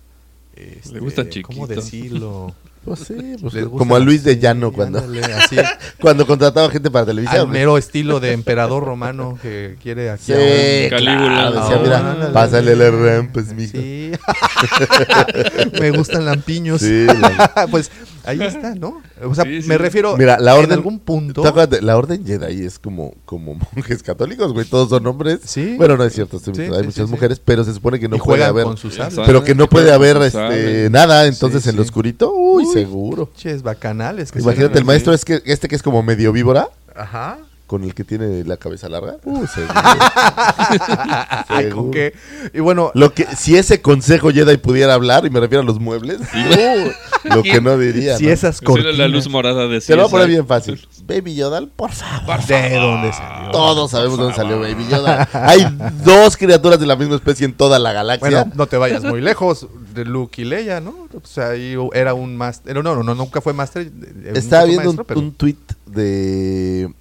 [SPEAKER 2] este,
[SPEAKER 3] Le gustan
[SPEAKER 2] ¿Cómo
[SPEAKER 3] chiquitos.
[SPEAKER 2] decirlo? [laughs]
[SPEAKER 4] Pues sí, pues,
[SPEAKER 2] Les gusta
[SPEAKER 4] como a Luis de Llano cuando,
[SPEAKER 2] ándale, [laughs] así,
[SPEAKER 4] cuando contrataba gente para
[SPEAKER 2] al
[SPEAKER 4] televisión.
[SPEAKER 2] mero estilo de emperador romano que quiere aquí
[SPEAKER 4] Sí,
[SPEAKER 3] Calígula.
[SPEAKER 4] claro, decía, mira,
[SPEAKER 2] ándale.
[SPEAKER 4] pásale el RAM, pues, mijo.
[SPEAKER 2] Sí. [laughs] Me gustan lampiños.
[SPEAKER 4] Sí, la- [laughs]
[SPEAKER 2] pues ahí está, ¿no? O sea,
[SPEAKER 3] Sí, sí.
[SPEAKER 2] me refiero
[SPEAKER 4] Mira, la orden,
[SPEAKER 2] en algún punto.
[SPEAKER 4] ¿te acuerdas de- la orden Jedi es como, como monjes católicos, güey, todos son hombres.
[SPEAKER 2] Sí.
[SPEAKER 4] Bueno, no es cierto, hay
[SPEAKER 2] sí,
[SPEAKER 4] muchas
[SPEAKER 2] sí, sí.
[SPEAKER 4] mujeres, pero se supone que no
[SPEAKER 2] y
[SPEAKER 4] puede haber,
[SPEAKER 2] con sus
[SPEAKER 4] pero que no puede haber este, nada, entonces
[SPEAKER 2] Sí,
[SPEAKER 4] en lo oscurito, uy,
[SPEAKER 2] Uy.
[SPEAKER 4] Seguro.
[SPEAKER 2] Pinches bacanales. que
[SPEAKER 4] Imagínate, el maestro es que este que es como medio víbora,
[SPEAKER 2] Ajá.
[SPEAKER 4] Con el que tiene la cabeza larga. Uh, [laughs] seguro. [laughs]
[SPEAKER 2] Ay, ¿con qué? Y bueno,
[SPEAKER 4] Lo que, si ese consejo Jedi pudiera hablar, y me refiero a los muebles, uh, [laughs] lo que no diría.
[SPEAKER 2] si
[SPEAKER 4] ¿no?
[SPEAKER 2] esas cortinas.
[SPEAKER 3] la luz morada de
[SPEAKER 4] Te lo voy a poner bien fácil. Baby Yoda, por favor.
[SPEAKER 2] ¿De dónde salió?
[SPEAKER 4] Todos sabemos dónde salió Baby Yoda. Hay dos criaturas de la misma especie en toda la galaxia.
[SPEAKER 2] Bueno, no te vayas muy lejos de Luke y Leia, ¿no? O sea, ahí era un máster. No, no, no, nunca fue máster. eh,
[SPEAKER 4] Estaba viendo un,
[SPEAKER 2] pero-
[SPEAKER 4] un tweet de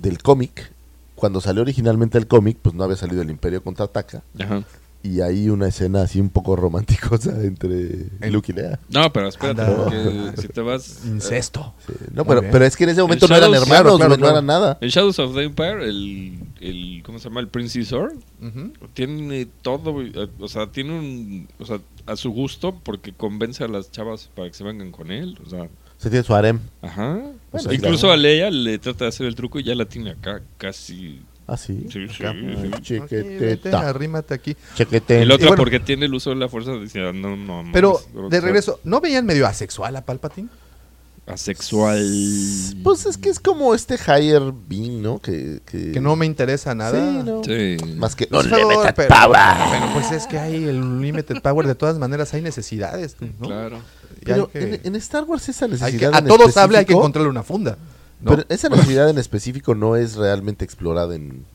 [SPEAKER 4] del cómic. Cuando salió originalmente el cómic, pues no había salido el Imperio contraataca.
[SPEAKER 3] Ajá.
[SPEAKER 4] Y hay una escena así un poco romanticosa entre
[SPEAKER 2] El-
[SPEAKER 4] Luke y Leia.
[SPEAKER 3] No, pero espérate, si te vas...
[SPEAKER 2] Incesto.
[SPEAKER 4] Sí, No, pero, pero es que en ese momento no eran hermanos,
[SPEAKER 2] claro, claro,
[SPEAKER 4] güey, no
[SPEAKER 2] claro.
[SPEAKER 4] eran nada.
[SPEAKER 3] En Shadows of the Empire, el, el ¿cómo se llama? El Prince Isor,
[SPEAKER 2] Ujú.
[SPEAKER 3] tiene todo, eh, o sea, tiene un, o sea, a su gusto porque convence a las chavas para que se vengan con él, o sea,
[SPEAKER 4] Se tiene su harem.
[SPEAKER 3] ajá.
[SPEAKER 4] Bueno,
[SPEAKER 3] O sea, incluso
[SPEAKER 4] claro.
[SPEAKER 3] a Leia le trata de hacer el truco y ya la tiene acá casi.
[SPEAKER 4] Ah, sí.
[SPEAKER 3] Sí, sí,
[SPEAKER 4] Acá,
[SPEAKER 3] sí.
[SPEAKER 4] ay,
[SPEAKER 2] Aquí, vete,
[SPEAKER 4] Chiquiteta.
[SPEAKER 2] arrímate aquí.
[SPEAKER 4] Chequete.
[SPEAKER 3] Y la otra
[SPEAKER 2] bueno.
[SPEAKER 3] porque tiene el uso de la fuerza decía, no, no, no,
[SPEAKER 2] Pero, de regreso, ¿no veían medio asexual a Palpatine?
[SPEAKER 3] Asexual.
[SPEAKER 4] Pues es que es como este higher being, ¿no? Que, que,
[SPEAKER 2] Que no me interesa nada.
[SPEAKER 4] Sí, no.
[SPEAKER 3] Sí.
[SPEAKER 4] Más que Unlimited
[SPEAKER 2] favor, pero,
[SPEAKER 4] power.
[SPEAKER 2] pero pues es que hay el Limited Power, de todas maneras hay necesidades, ¿no?
[SPEAKER 3] Claro.
[SPEAKER 4] Pero
[SPEAKER 2] que-
[SPEAKER 4] en, en Star Wars esa
[SPEAKER 2] hay que-
[SPEAKER 4] necesidad
[SPEAKER 2] a
[SPEAKER 4] en
[SPEAKER 2] todo sable hay que encontrarle una funda. ¿no?
[SPEAKER 4] Pero esa necesidad en específico no es realmente explorada en...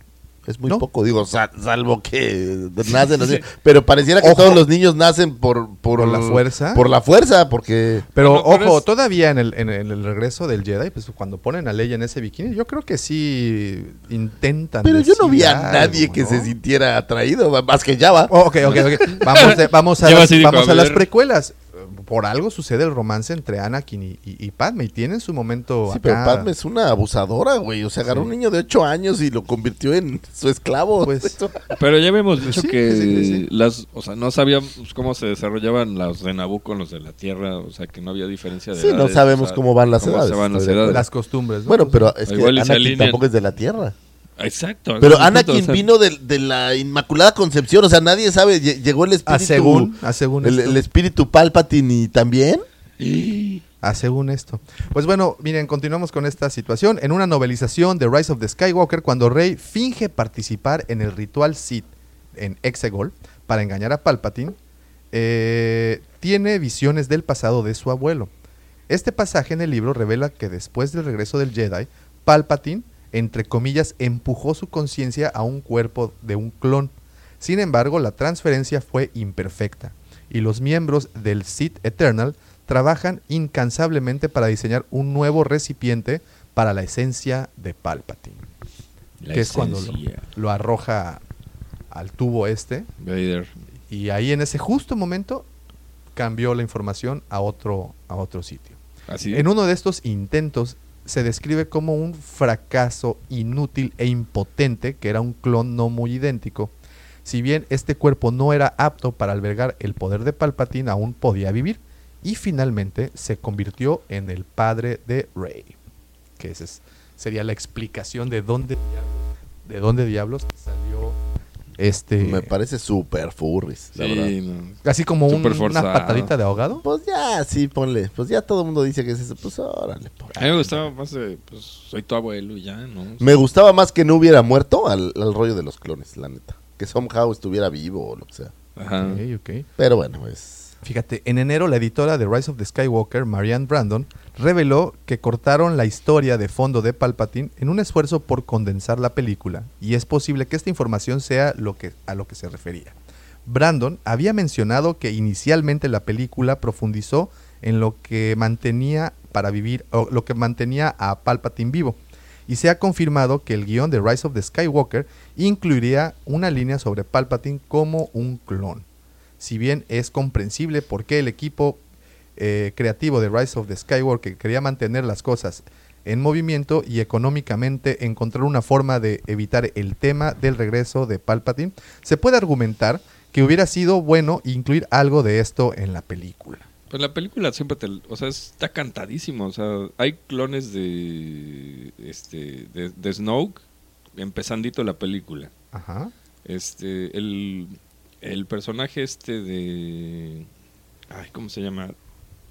[SPEAKER 4] Es muy
[SPEAKER 2] No.
[SPEAKER 4] poco, digo, sal- salvo que nacen así. Pero pareciera que
[SPEAKER 2] Ojo.
[SPEAKER 4] todos los niños nacen por... Por,
[SPEAKER 2] ¿Por la fuerza?
[SPEAKER 4] Por la fuerza, porque...
[SPEAKER 2] Pero ojo,
[SPEAKER 3] es-
[SPEAKER 2] todavía en el, en el- el regreso del Jedi, pues cuando ponen a Leia en ese bikini, yo creo que sí intentan.
[SPEAKER 4] Pero yo no vi a nadie
[SPEAKER 2] algo,
[SPEAKER 4] que
[SPEAKER 2] ¿no?
[SPEAKER 4] se sintiera atraído, más que Java.
[SPEAKER 2] Oh, ok, ok, ok. [laughs] Vamos, de- vamos a, las, vamos
[SPEAKER 3] a
[SPEAKER 2] a las precuelas. Por algo sucede el romance entre Anakin y, y, y Padme y tienen su momento
[SPEAKER 4] Sí, pero. Padme es una abusadora, güey. O sea, agarró
[SPEAKER 2] Sí.
[SPEAKER 4] un niño de 8 años y lo convirtió en su esclavo.
[SPEAKER 2] Pues, [laughs]
[SPEAKER 3] Pero ya habíamos dicho
[SPEAKER 2] sí,
[SPEAKER 3] que
[SPEAKER 2] sí, sí.
[SPEAKER 3] las, o sea, no sabíamos cómo se desarrollaban los de Naboo con los de la Tierra, o sea, que no había diferencia de
[SPEAKER 4] Sí, no sabemos
[SPEAKER 3] o sea,
[SPEAKER 4] cómo van las
[SPEAKER 3] cómo
[SPEAKER 4] edades,
[SPEAKER 3] se van las edades.
[SPEAKER 2] las costumbres. ¿no?
[SPEAKER 4] Bueno, pero es que
[SPEAKER 3] Igual se
[SPEAKER 4] Anakin tampoco es de la Tierra.
[SPEAKER 3] Exacto.
[SPEAKER 4] Pero Anakin
[SPEAKER 3] o sea,
[SPEAKER 4] vino de, de la Inmaculada Concepción. O sea, nadie sabe. lle- Llegó el
[SPEAKER 2] a
[SPEAKER 4] espíritu.
[SPEAKER 2] según, a según
[SPEAKER 4] el,
[SPEAKER 2] esto.
[SPEAKER 4] el espíritu Palpatine y también.
[SPEAKER 2] Ah, según esto. Pues bueno, miren, continuamos con esta situación. En una novelización de Rise of the Skywalker, cuando Rey finge participar en el ritual Sith en Exegol para engañar a Palpatine, eh, tiene visiones del pasado de su abuelo. Este pasaje en el libro revela que después del regreso del Jedi, Palpatine, entre comillas, empujó su conciencia a un cuerpo de un clon. Sin embargo, la transferencia fue imperfecta y los miembros del Sith Eternal trabajan incansablemente para diseñar un nuevo recipiente para la esencia de Palpatine,
[SPEAKER 3] la
[SPEAKER 2] que es cuando lo, arroja al tubo este
[SPEAKER 3] Vader.
[SPEAKER 2] y ahí en ese justo momento cambió la información a otro a otro sitio.
[SPEAKER 3] Así.
[SPEAKER 2] En uno de estos intentos se describe como un fracaso inútil e impotente, que era un clon no muy idéntico. Si bien este cuerpo no era apto para albergar el poder de Palpatine, aún podía vivir y finalmente se convirtió en el padre de Rey. Que esa es- sería la explicación de dónde de dónde diablos salió este
[SPEAKER 4] Me parece súper furris, la verdad.
[SPEAKER 3] No.
[SPEAKER 2] así como un- una patadita de ahogado.
[SPEAKER 4] Pues ya, sí, ponle. Pues ya todo el mundo dice que es eso. Pues órale. por
[SPEAKER 3] A mí me gustaba más pues, soy tu abuelo y ya, ¿no?
[SPEAKER 4] Me gustaba más que no hubiera muerto al, al rollo de los clones, la neta. Que somehow estuviera vivo o lo que sea.
[SPEAKER 3] Ajá.
[SPEAKER 2] Ok, ok.
[SPEAKER 4] Pero bueno, pues.
[SPEAKER 2] Fíjate, en enero la editora de Rise of the Skywalker, Marianne Brandon, reveló que cortaron la historia de fondo de Palpatine en un esfuerzo por condensar la película, y es posible que esta información sea lo que, a lo que se refería. Brandon había mencionado que inicialmente la película profundizó en lo que mantenía para vivir o lo que mantenía a Palpatine vivo. Y se ha confirmado que el guion de Rise of the Skywalker incluiría una línea sobre Palpatine como un clon. Si bien es comprensible por qué el equipo eh, creativo de Rise of the Skywalker quería mantener las cosas en movimiento y económicamente encontrar una forma de evitar el tema del regreso de Palpatine, se puede argumentar que hubiera sido bueno incluir algo de esto en la película.
[SPEAKER 3] Pues la película siempre te, o sea, está cantadísimo, o sea, hay clones de este de, de Snoke empezandito la película.
[SPEAKER 2] Ajá.
[SPEAKER 3] Este el el personaje este de ay, ¿cómo se llama?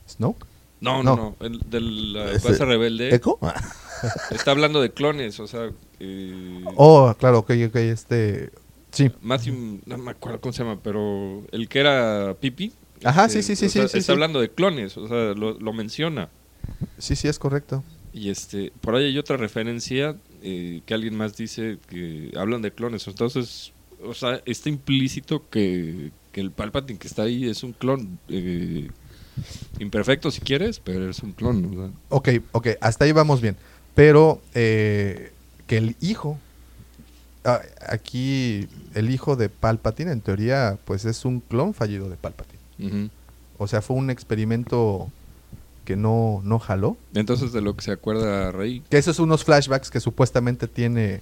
[SPEAKER 2] ¿Snoke?
[SPEAKER 3] No,
[SPEAKER 2] No.
[SPEAKER 3] no, no, el de la
[SPEAKER 4] Ese-
[SPEAKER 3] rebelde.
[SPEAKER 4] ¿Eco? [laughs]
[SPEAKER 3] Está hablando de clones, o sea, eh,
[SPEAKER 2] Oh, claro, ok, ok, este... Sí,
[SPEAKER 3] Matthew, no me acuerdo cómo se llama, pero el que era Pipi.
[SPEAKER 2] Ajá,
[SPEAKER 3] este,
[SPEAKER 2] sí, sí, sí,
[SPEAKER 3] o sea,
[SPEAKER 2] sí, sí,
[SPEAKER 3] Está
[SPEAKER 2] sí.
[SPEAKER 3] hablando de clones, o sea, lo, lo menciona.
[SPEAKER 2] sí, sí, es correcto.
[SPEAKER 3] Y este, por ahí hay otra referencia eh, que alguien más dice que hablan de clones. Entonces, o sea, está implícito que, que el Palpatine que está ahí es un clon. eh, imperfecto si quieres, pero es un clon. o sea.
[SPEAKER 2] Ok, ok, hasta ahí vamos bien. Pero eh, que el hijo, ah, aquí el hijo de Palpatine, en teoría, pues es un clon fallido de Palpatine. O sea, fue un experimento que no, no jaló.
[SPEAKER 3] Entonces, de lo que se acuerda Rey.
[SPEAKER 2] Que esos son unos flashbacks que supuestamente tiene,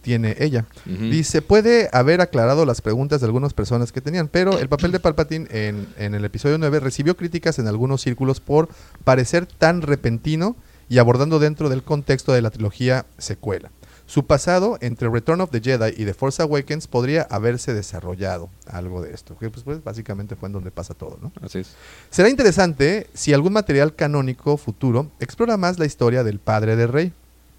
[SPEAKER 2] tiene ella. Dice, puede haber aclarado las preguntas de algunas personas que tenían, pero el papel de Palpatine en, en el episodio 9 recibió críticas en algunos círculos por parecer tan repentino y abordando dentro del contexto de la trilogía secuela. Su pasado entre Return of the Jedi y The Force Awakens podría haberse desarrollado algo de esto, que pues, pues, básicamente fue en donde pasa todo, ¿no?
[SPEAKER 3] Así es.
[SPEAKER 2] Será interesante si algún material canónico futuro explora más la historia del padre de Rey.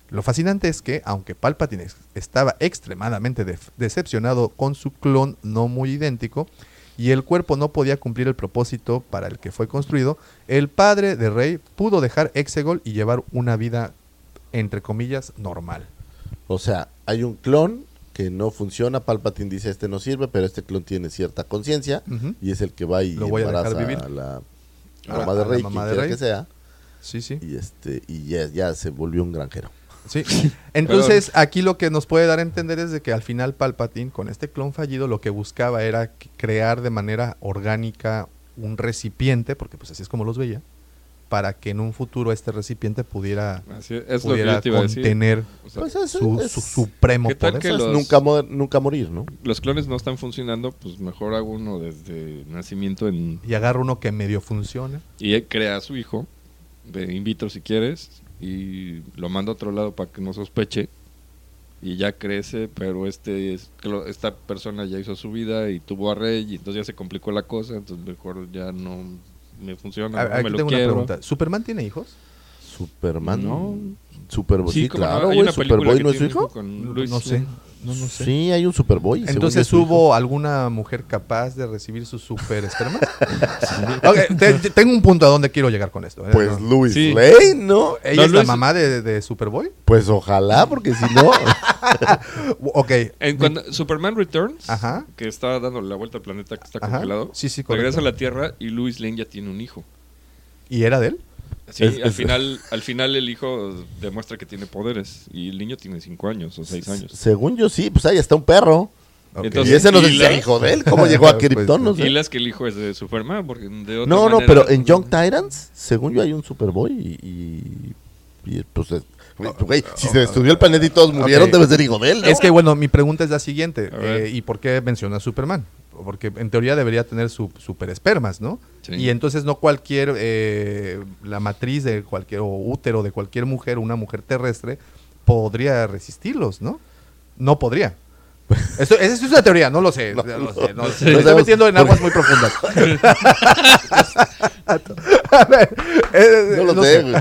[SPEAKER 2] Lo fascinante es que, aunque Palpatine estaba extremadamente decepcionado con su clon no muy idéntico, y el cuerpo no podía cumplir el propósito para el que fue construido, el padre de Rey pudo dejar Exegol y llevar una vida, entre comillas, normal.
[SPEAKER 4] O sea, hay un clon que no funciona. Palpatine dice: Este no sirve, pero este clon tiene cierta conciencia. Y es el que va y
[SPEAKER 2] Lo voy a dejar
[SPEAKER 4] embaraza
[SPEAKER 2] vivir.
[SPEAKER 4] a la mamá de Rey,
[SPEAKER 2] mamá
[SPEAKER 4] quien
[SPEAKER 2] de
[SPEAKER 4] quiera
[SPEAKER 2] Rey.
[SPEAKER 4] que sea.
[SPEAKER 2] Sí, sí.
[SPEAKER 4] Y, este, y ya, ya se volvió un granjero.
[SPEAKER 2] Sí. [laughs] Entonces, aquí lo que nos puede dar a entender es de que al final Palpatine, con este clon fallido, lo que buscaba era crear de manera orgánica un recipiente, porque pues así es como los veía, para que en un futuro este recipiente pudiera,
[SPEAKER 3] Así es,
[SPEAKER 2] contener
[SPEAKER 3] O sea,
[SPEAKER 4] Pues es-
[SPEAKER 2] su,
[SPEAKER 4] es-
[SPEAKER 2] su supremo
[SPEAKER 3] ¿Qué tal
[SPEAKER 2] poder.
[SPEAKER 3] que los-
[SPEAKER 4] nunca, nunca morir, ¿no?
[SPEAKER 3] los clones no están funcionando, pues mejor hago uno desde nacimiento en,
[SPEAKER 2] Y agarra uno que medio funciona.
[SPEAKER 3] y él crea a su hijo, de in vitro si quieres, y lo manda a otro lado para que no sospeche. Y ya crece, pero este es- esta persona ya hizo su vida y tuvo a Rey, y entonces ya se complicó la cosa, entonces mejor ya no me funciona,
[SPEAKER 2] A-
[SPEAKER 3] no me
[SPEAKER 2] aquí
[SPEAKER 3] lo
[SPEAKER 2] tengo una
[SPEAKER 3] quiero.
[SPEAKER 2] pregunta. ¿Superman tiene hijos?
[SPEAKER 4] Superman.
[SPEAKER 3] No.
[SPEAKER 4] Superboy. Sí, claro, güey. Superboy no es su hijo.
[SPEAKER 3] con Luis
[SPEAKER 2] no sé. No, no sé.
[SPEAKER 4] Sí, hay un Superboy.
[SPEAKER 2] Entonces hubo alguna mujer capaz de recibir su super esperma. [laughs] Ok, te- te- tengo un punto a donde quiero llegar con esto. ¿eh?
[SPEAKER 4] Pues
[SPEAKER 2] No.
[SPEAKER 4] Louis
[SPEAKER 3] Sí.
[SPEAKER 4] Lane, ¿no?
[SPEAKER 2] ¿Ella
[SPEAKER 3] No,
[SPEAKER 2] es la mamá de, de Superboy?
[SPEAKER 4] Pues ojalá, porque si no. [laughs]
[SPEAKER 2] Ok.
[SPEAKER 3] En cuando Superman Returns,
[SPEAKER 2] Ajá.
[SPEAKER 3] que está dando la vuelta al planeta que está
[SPEAKER 2] Ajá.
[SPEAKER 3] congelado,
[SPEAKER 2] Sí, sí,
[SPEAKER 3] regresa a la Tierra y Luis Lane ya tiene un hijo.
[SPEAKER 2] ¿Y era de él?
[SPEAKER 3] Sí,
[SPEAKER 4] Es-
[SPEAKER 3] al,
[SPEAKER 4] es-
[SPEAKER 3] final, al final el hijo demuestra que tiene poderes y el niño tiene 5 años o 6 años.
[SPEAKER 4] Según yo sí, pues ahí está un perro.
[SPEAKER 3] Entonces-
[SPEAKER 4] y ese no sé
[SPEAKER 3] ¿y
[SPEAKER 4] si
[SPEAKER 3] la-
[SPEAKER 4] sea hijo de él. ¿Cómo [laughs] llegó a
[SPEAKER 2] Pues,
[SPEAKER 4] Krypton? No
[SPEAKER 3] Y las que el hijo es de Superman, porque de otra
[SPEAKER 4] No, no,
[SPEAKER 3] manera-
[SPEAKER 4] pero en Young Tyrants, según yo, hay un Superboy y. y, y, pues. es- güey, si se destruyó el planeta y todos murieron,
[SPEAKER 2] Ok.
[SPEAKER 4] debe ser hijo de él. ¿no?
[SPEAKER 2] Es que, bueno, mi pregunta es la siguiente. Eh, ¿Y por qué menciona a Superman? Porque en teoría debería tener su super espermas, ¿no?
[SPEAKER 3] Sí.
[SPEAKER 2] Y entonces no cualquier, eh, la matriz de cualquier, o útero de cualquier mujer, una mujer terrestre, podría resistirlos, ¿no? No podría. [laughs] Esto, esa es una teoría, no lo sé. No, lo sé, no Me estoy metiendo en aguas muy profundas. [laughs] [laughs] Eh, [laughs]
[SPEAKER 4] No lo
[SPEAKER 2] no
[SPEAKER 4] sé, güey.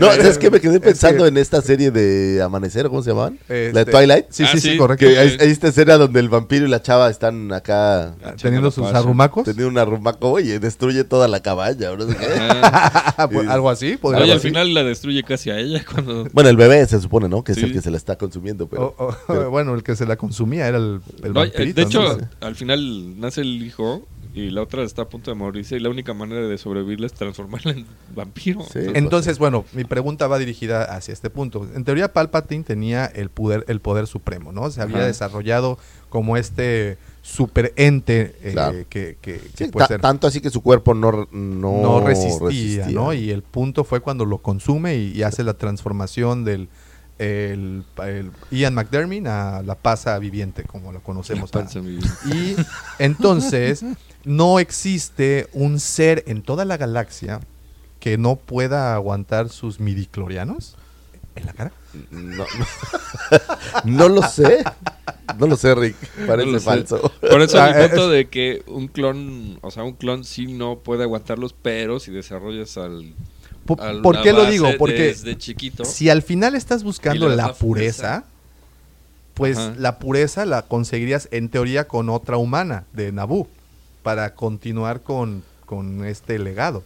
[SPEAKER 4] No, [laughs] es que me quedé pensando en esta serie de Amanecer, ¿cómo se llamaban? la de
[SPEAKER 2] Este,
[SPEAKER 4] Twilight.
[SPEAKER 2] Sí,
[SPEAKER 3] Ah,
[SPEAKER 2] sí, sí,
[SPEAKER 3] sí.
[SPEAKER 2] correcto.
[SPEAKER 4] Que hay, hay esta escena donde el vampiro y la chava están acá
[SPEAKER 2] Teniendo sus arrumacos.
[SPEAKER 4] teniendo un arrumaco y destruye toda la cabaña. ¿no? sé qué.
[SPEAKER 3] Ah,
[SPEAKER 2] Pues, [laughs] Algo así. podría
[SPEAKER 3] Oye, al
[SPEAKER 2] ser.
[SPEAKER 3] final la destruye casi a ella cuando...
[SPEAKER 4] Bueno, el bebé se supone, ¿no? Que es
[SPEAKER 3] Sí.
[SPEAKER 4] el que se la está consumiendo. Pero,
[SPEAKER 2] O- o-
[SPEAKER 4] pero-
[SPEAKER 2] bueno, el que se la consumía era el, el
[SPEAKER 3] No, eh,
[SPEAKER 2] vampirito,
[SPEAKER 3] de hecho,
[SPEAKER 2] ¿no?
[SPEAKER 3] al final nace el hijo y la otra está a punto de morirse y la única manera de sobrevivir es transformarla en vampiro.
[SPEAKER 4] Sí.
[SPEAKER 2] Entonces, bueno, mi pregunta va dirigida hacia este punto. En teoría, Palpatine tenía el poder, el poder supremo, ¿no? Se había
[SPEAKER 3] Ajá.
[SPEAKER 2] desarrollado como este super ente eh,
[SPEAKER 4] Claro.
[SPEAKER 2] que, que-
[SPEAKER 4] Sí,
[SPEAKER 2] que puede ser-
[SPEAKER 4] tanto así que su cuerpo no, no,
[SPEAKER 2] no, resistía, ¿no? Y el punto fue cuando lo consume y, y hace la transformación del el, el Ian McDermott a la pasa viviente, como lo conocemos.
[SPEAKER 3] La panza, mi-
[SPEAKER 2] Y entonces no existe un ser en toda la galaxia que no pueda aguantar sus midiclorianos en la cara.
[SPEAKER 4] No, no. [laughs] No lo sé. No lo sé, Rick. Parece
[SPEAKER 3] No lo sé.
[SPEAKER 4] falso.
[SPEAKER 3] Por eso
[SPEAKER 2] Ah,
[SPEAKER 3] el punto
[SPEAKER 2] es-
[SPEAKER 3] de que un clon, o sea, un clon sí no puede aguantarlos, pero si desarrollas al... A
[SPEAKER 2] ¿Por qué lo digo? Porque
[SPEAKER 3] desde chiquito...
[SPEAKER 2] si al final estás buscando la
[SPEAKER 3] la
[SPEAKER 2] pureza, pues
[SPEAKER 3] Ajá.
[SPEAKER 2] la pureza la conseguirías en teoría con otra humana de Naboo para continuar con, con este legado.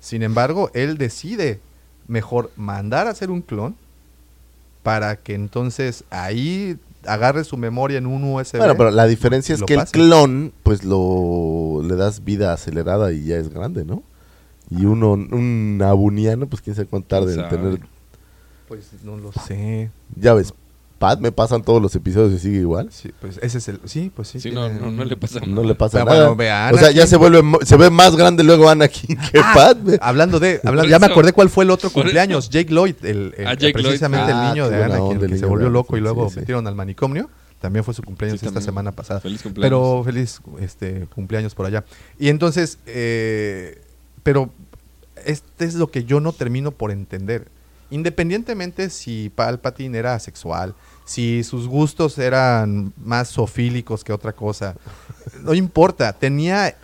[SPEAKER 2] Sin embargo, él decide mejor mandar a hacer un clon para que entonces ahí agarre su memoria en un USB.
[SPEAKER 4] Bueno, pero la diferencia es que el clon, pues lo le das vida acelerada y ya es grande, ¿no? Y uno, un abuniano, pues quién sabe cuánto tarde en tener.
[SPEAKER 2] Pues no lo sé.
[SPEAKER 4] Ya ves, Pat me pasan todos los episodios y sigue igual.
[SPEAKER 2] Sí, pues ese es el. Sí, pues sí.
[SPEAKER 3] Sí, no, no, no le pasa
[SPEAKER 4] No le pasa
[SPEAKER 2] Pero
[SPEAKER 4] nada.
[SPEAKER 2] bueno,
[SPEAKER 4] o sea, ya se vuelve, se ve más grande luego Anakin que
[SPEAKER 2] Ah,
[SPEAKER 4] Pat. ve.
[SPEAKER 2] Hablando de, hablando, ya me acordé cuál fue el otro cumpleaños, Jake Lloyd, el, el-
[SPEAKER 3] Ah, Jake Lloyd.
[SPEAKER 2] precisamente
[SPEAKER 4] Ah,
[SPEAKER 2] el niño de Anakin,
[SPEAKER 4] onda,
[SPEAKER 2] que se
[SPEAKER 4] niño
[SPEAKER 2] volvió loco y luego
[SPEAKER 4] sí, sí.
[SPEAKER 2] metieron al manicomio. También fue su cumpleaños
[SPEAKER 3] Sí,
[SPEAKER 2] esta semana pasada.
[SPEAKER 3] Feliz cumpleaños.
[SPEAKER 2] Pero feliz este, cumpleaños por allá. Y entonces, eh, pero este es lo que yo no termino por entender. Independientemente si Palpatine era asexual, si sus gustos eran más sofílicos que otra cosa, no importa, tenía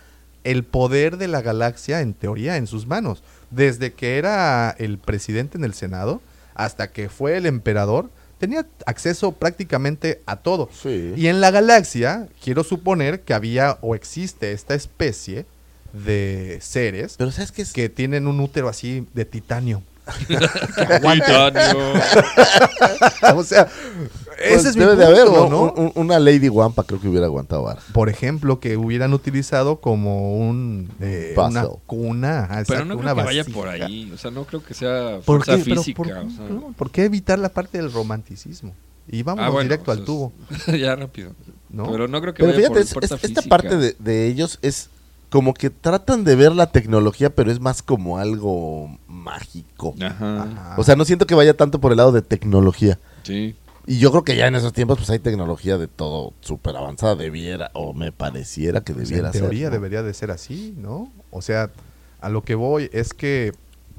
[SPEAKER 2] el poder de la galaxia en teoría en sus manos. Desde que era el presidente en el Senado hasta que fue el emperador, tenía acceso prácticamente a todo.
[SPEAKER 4] Sí.
[SPEAKER 2] Y en la galaxia, quiero suponer que había o existe esta especie de seres
[SPEAKER 4] Pero ¿sabes qué es?
[SPEAKER 2] que tienen un útero así de titanio. [laughs]
[SPEAKER 3] Titanio. [laughs]
[SPEAKER 2] o sea,
[SPEAKER 4] Pues
[SPEAKER 2] ese es mi
[SPEAKER 4] debe
[SPEAKER 2] punto,
[SPEAKER 4] de haber, ¿no?
[SPEAKER 2] ¿no?
[SPEAKER 4] Un- un- una Lady Wampa creo que hubiera aguantado vara.
[SPEAKER 2] Por ejemplo, que hubieran utilizado como un eh, una cuna, ajá,
[SPEAKER 3] Pero
[SPEAKER 2] exacto,
[SPEAKER 3] no
[SPEAKER 2] una
[SPEAKER 3] creo que vaya por ahí. O sea, no creo que sea
[SPEAKER 2] ¿Por
[SPEAKER 3] fuerza
[SPEAKER 2] qué?
[SPEAKER 3] Física.
[SPEAKER 2] por,
[SPEAKER 3] o sea.
[SPEAKER 2] no, ¿por qué evitar la parte del romanticismo? Y vamos
[SPEAKER 3] Ah, bueno,
[SPEAKER 2] directo al
[SPEAKER 3] pues,
[SPEAKER 2] tubo. [laughs]
[SPEAKER 3] ya rápido.
[SPEAKER 2] ¿No?
[SPEAKER 3] Pero no creo que
[SPEAKER 4] Pero
[SPEAKER 3] vaya
[SPEAKER 4] fíjate,
[SPEAKER 3] por
[SPEAKER 4] es- esta
[SPEAKER 3] física.
[SPEAKER 4] parte de, de ellos es como que tratan de ver la tecnología, pero es más como algo mágico.
[SPEAKER 3] Ajá.
[SPEAKER 2] Ajá.
[SPEAKER 4] O sea, no siento que vaya tanto por el lado de tecnología.
[SPEAKER 3] Sí.
[SPEAKER 4] Y yo creo que ya en esos tiempos pues hay tecnología de todo súper avanzada, debiera, o me pareciera que debiera
[SPEAKER 2] en teoría
[SPEAKER 4] ser. ¿no?
[SPEAKER 2] debería de ser así, ¿no? O sea, a lo que voy es que,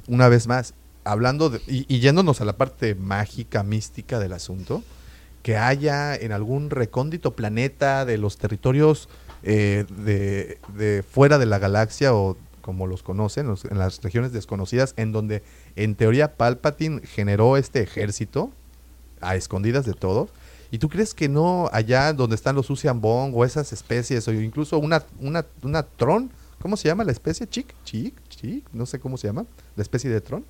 [SPEAKER 2] una vez más, hablando de, y, y yéndonos a la parte mágica, mística del asunto, que haya en algún recóndito planeta de los territorios eh, de, de fuera de la galaxia o como los conocen, en las regiones desconocidas, en donde en teoría Palpatine generó este ejército a escondidas de todos. ¿Y tú crees que no allá donde están los Usian Bong o esas especies, o incluso una, una, una Tron, ¿cómo se llama la especie? ¿Chic? ¿Chic? ¿Chic? No sé cómo se llama. ¿La especie de Tron?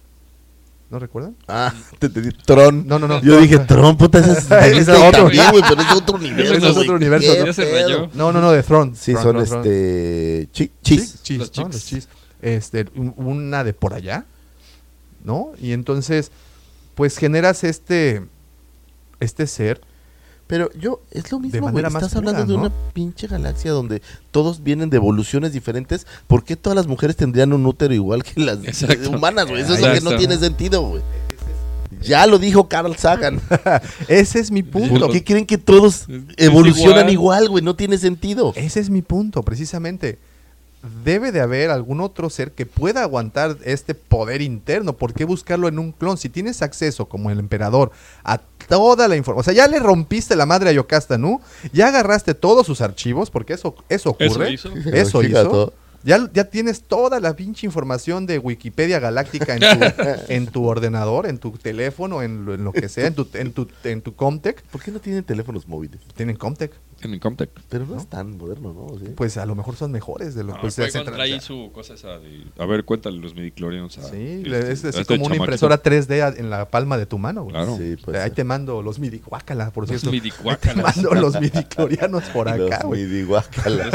[SPEAKER 2] ¿No recuerdan?
[SPEAKER 4] Ah, [laughs] te entendí. Tron.
[SPEAKER 2] No, no, no.
[SPEAKER 4] Yo
[SPEAKER 2] Tron.
[SPEAKER 4] dije Tron, puta, ese es, [laughs]
[SPEAKER 2] Ese es otro.
[SPEAKER 4] también, güey, pero es otro universo.
[SPEAKER 2] Ese es otro universo,
[SPEAKER 4] ¿Qué
[SPEAKER 2] ¿no?
[SPEAKER 3] Se.
[SPEAKER 2] No, no, no, de Tron.
[SPEAKER 4] Sí,
[SPEAKER 2] Tron,
[SPEAKER 4] son
[SPEAKER 2] Tron,
[SPEAKER 4] este. Chi-
[SPEAKER 2] Chis,
[SPEAKER 4] chis.
[SPEAKER 2] chis,
[SPEAKER 3] Los
[SPEAKER 2] ¿no?
[SPEAKER 3] chics.
[SPEAKER 2] Los chis. Este, un- una de por allá, ¿no? Y entonces, pues generas este, este ser
[SPEAKER 4] Pero yo, es lo mismo, güey. Estás
[SPEAKER 2] pura,
[SPEAKER 4] hablando de
[SPEAKER 2] ¿no?
[SPEAKER 4] una pinche galaxia donde todos vienen de evoluciones diferentes. ¿Por qué todas las mujeres tendrían un útero igual que las
[SPEAKER 3] Exacto.
[SPEAKER 4] humanas, güey? Eso es lo que no tiene sentido, güey. Ya lo dijo Carl Sagan. [laughs]
[SPEAKER 2] Ese es mi punto.
[SPEAKER 4] ¿Por qué creen que todos evolucionan
[SPEAKER 3] igual.
[SPEAKER 4] igual, güey? No tiene sentido.
[SPEAKER 2] Ese es mi punto, precisamente. Debe de haber algún otro ser que pueda aguantar este poder interno. ¿Por qué buscarlo en un clon? Si tienes acceso, como el emperador, a toda la información. O sea, ya le rompiste la madre a Yocasta, ¿no? Ya agarraste todos sus archivos, porque eso, eso
[SPEAKER 3] Eso
[SPEAKER 2] ocurre.
[SPEAKER 3] hizo.
[SPEAKER 2] Eso [laughs] hizo. Ya, ya tienes toda la pinche información de Wikipedia Galáctica en tu, [laughs] en tu ordenador, en tu teléfono, en lo, en lo que sea, en tu, en tu, en tu Comtec.
[SPEAKER 4] ¿Por qué no tienen teléfonos móviles?
[SPEAKER 2] Tienen Comtec.
[SPEAKER 3] En el Comtec.
[SPEAKER 4] Pero no, es tan moderno, ¿no? ¿Sí?
[SPEAKER 2] Pues a lo mejor son mejores de lo
[SPEAKER 3] No,
[SPEAKER 2] pues, se
[SPEAKER 3] Qui-Gon
[SPEAKER 2] hacen
[SPEAKER 3] trae
[SPEAKER 2] tra-
[SPEAKER 3] su cosa esa de... A ver, cuéntale los midichlorians a...
[SPEAKER 2] Sí,
[SPEAKER 3] este-
[SPEAKER 2] es así
[SPEAKER 3] este
[SPEAKER 2] como una impresora 3D a- en la palma de tu mano. güey.
[SPEAKER 3] Claro.
[SPEAKER 4] Sí, pues.
[SPEAKER 2] ahí te mando los midi, guácala, por
[SPEAKER 3] Los
[SPEAKER 2] cierto. Ahí [laughs] te
[SPEAKER 3] midicuácalas.
[SPEAKER 2] mando los midiclorianos por [laughs] acá,
[SPEAKER 4] Los
[SPEAKER 2] güey.
[SPEAKER 4] midiguácalas.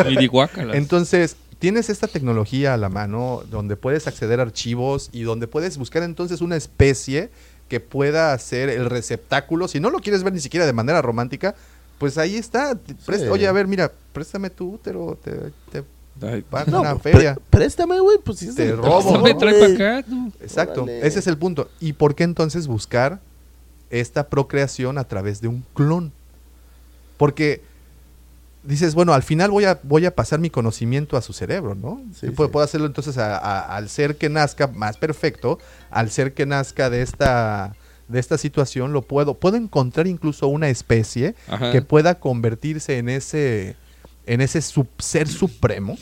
[SPEAKER 3] Los.
[SPEAKER 2] Entonces, tienes esta tecnología a la mano donde puedes acceder a archivos y donde puedes buscar entonces una especie que pueda ser el receptáculo. Si no lo quieres ver ni siquiera de manera romántica, pues ahí está. Te presta-
[SPEAKER 4] Sí.
[SPEAKER 2] Oye, a ver, mira, préstame tu útero, te, te
[SPEAKER 3] Ay,
[SPEAKER 2] pago
[SPEAKER 4] No,
[SPEAKER 2] una feria.
[SPEAKER 4] préstame, güey, pues si es
[SPEAKER 2] Te robo, ¿no?
[SPEAKER 3] trae
[SPEAKER 4] güey.
[SPEAKER 3] para acá, ¿no?
[SPEAKER 2] Exacto,
[SPEAKER 4] Órale.
[SPEAKER 2] ese es el punto. ¿Y por qué entonces buscar esta procreación a través de un clon? Porque dices, bueno, al final voy a, voy a pasar mi conocimiento a su cerebro, ¿no?
[SPEAKER 4] Sí,
[SPEAKER 2] puedo,
[SPEAKER 4] sí.
[SPEAKER 2] puedo hacerlo entonces a- a- al ser que nazca más perfecto, al ser que nazca de esta de esta situación lo puedo puedo encontrar incluso una especie
[SPEAKER 3] Ajá.
[SPEAKER 2] que pueda convertirse en ese en ese sub- ser supremo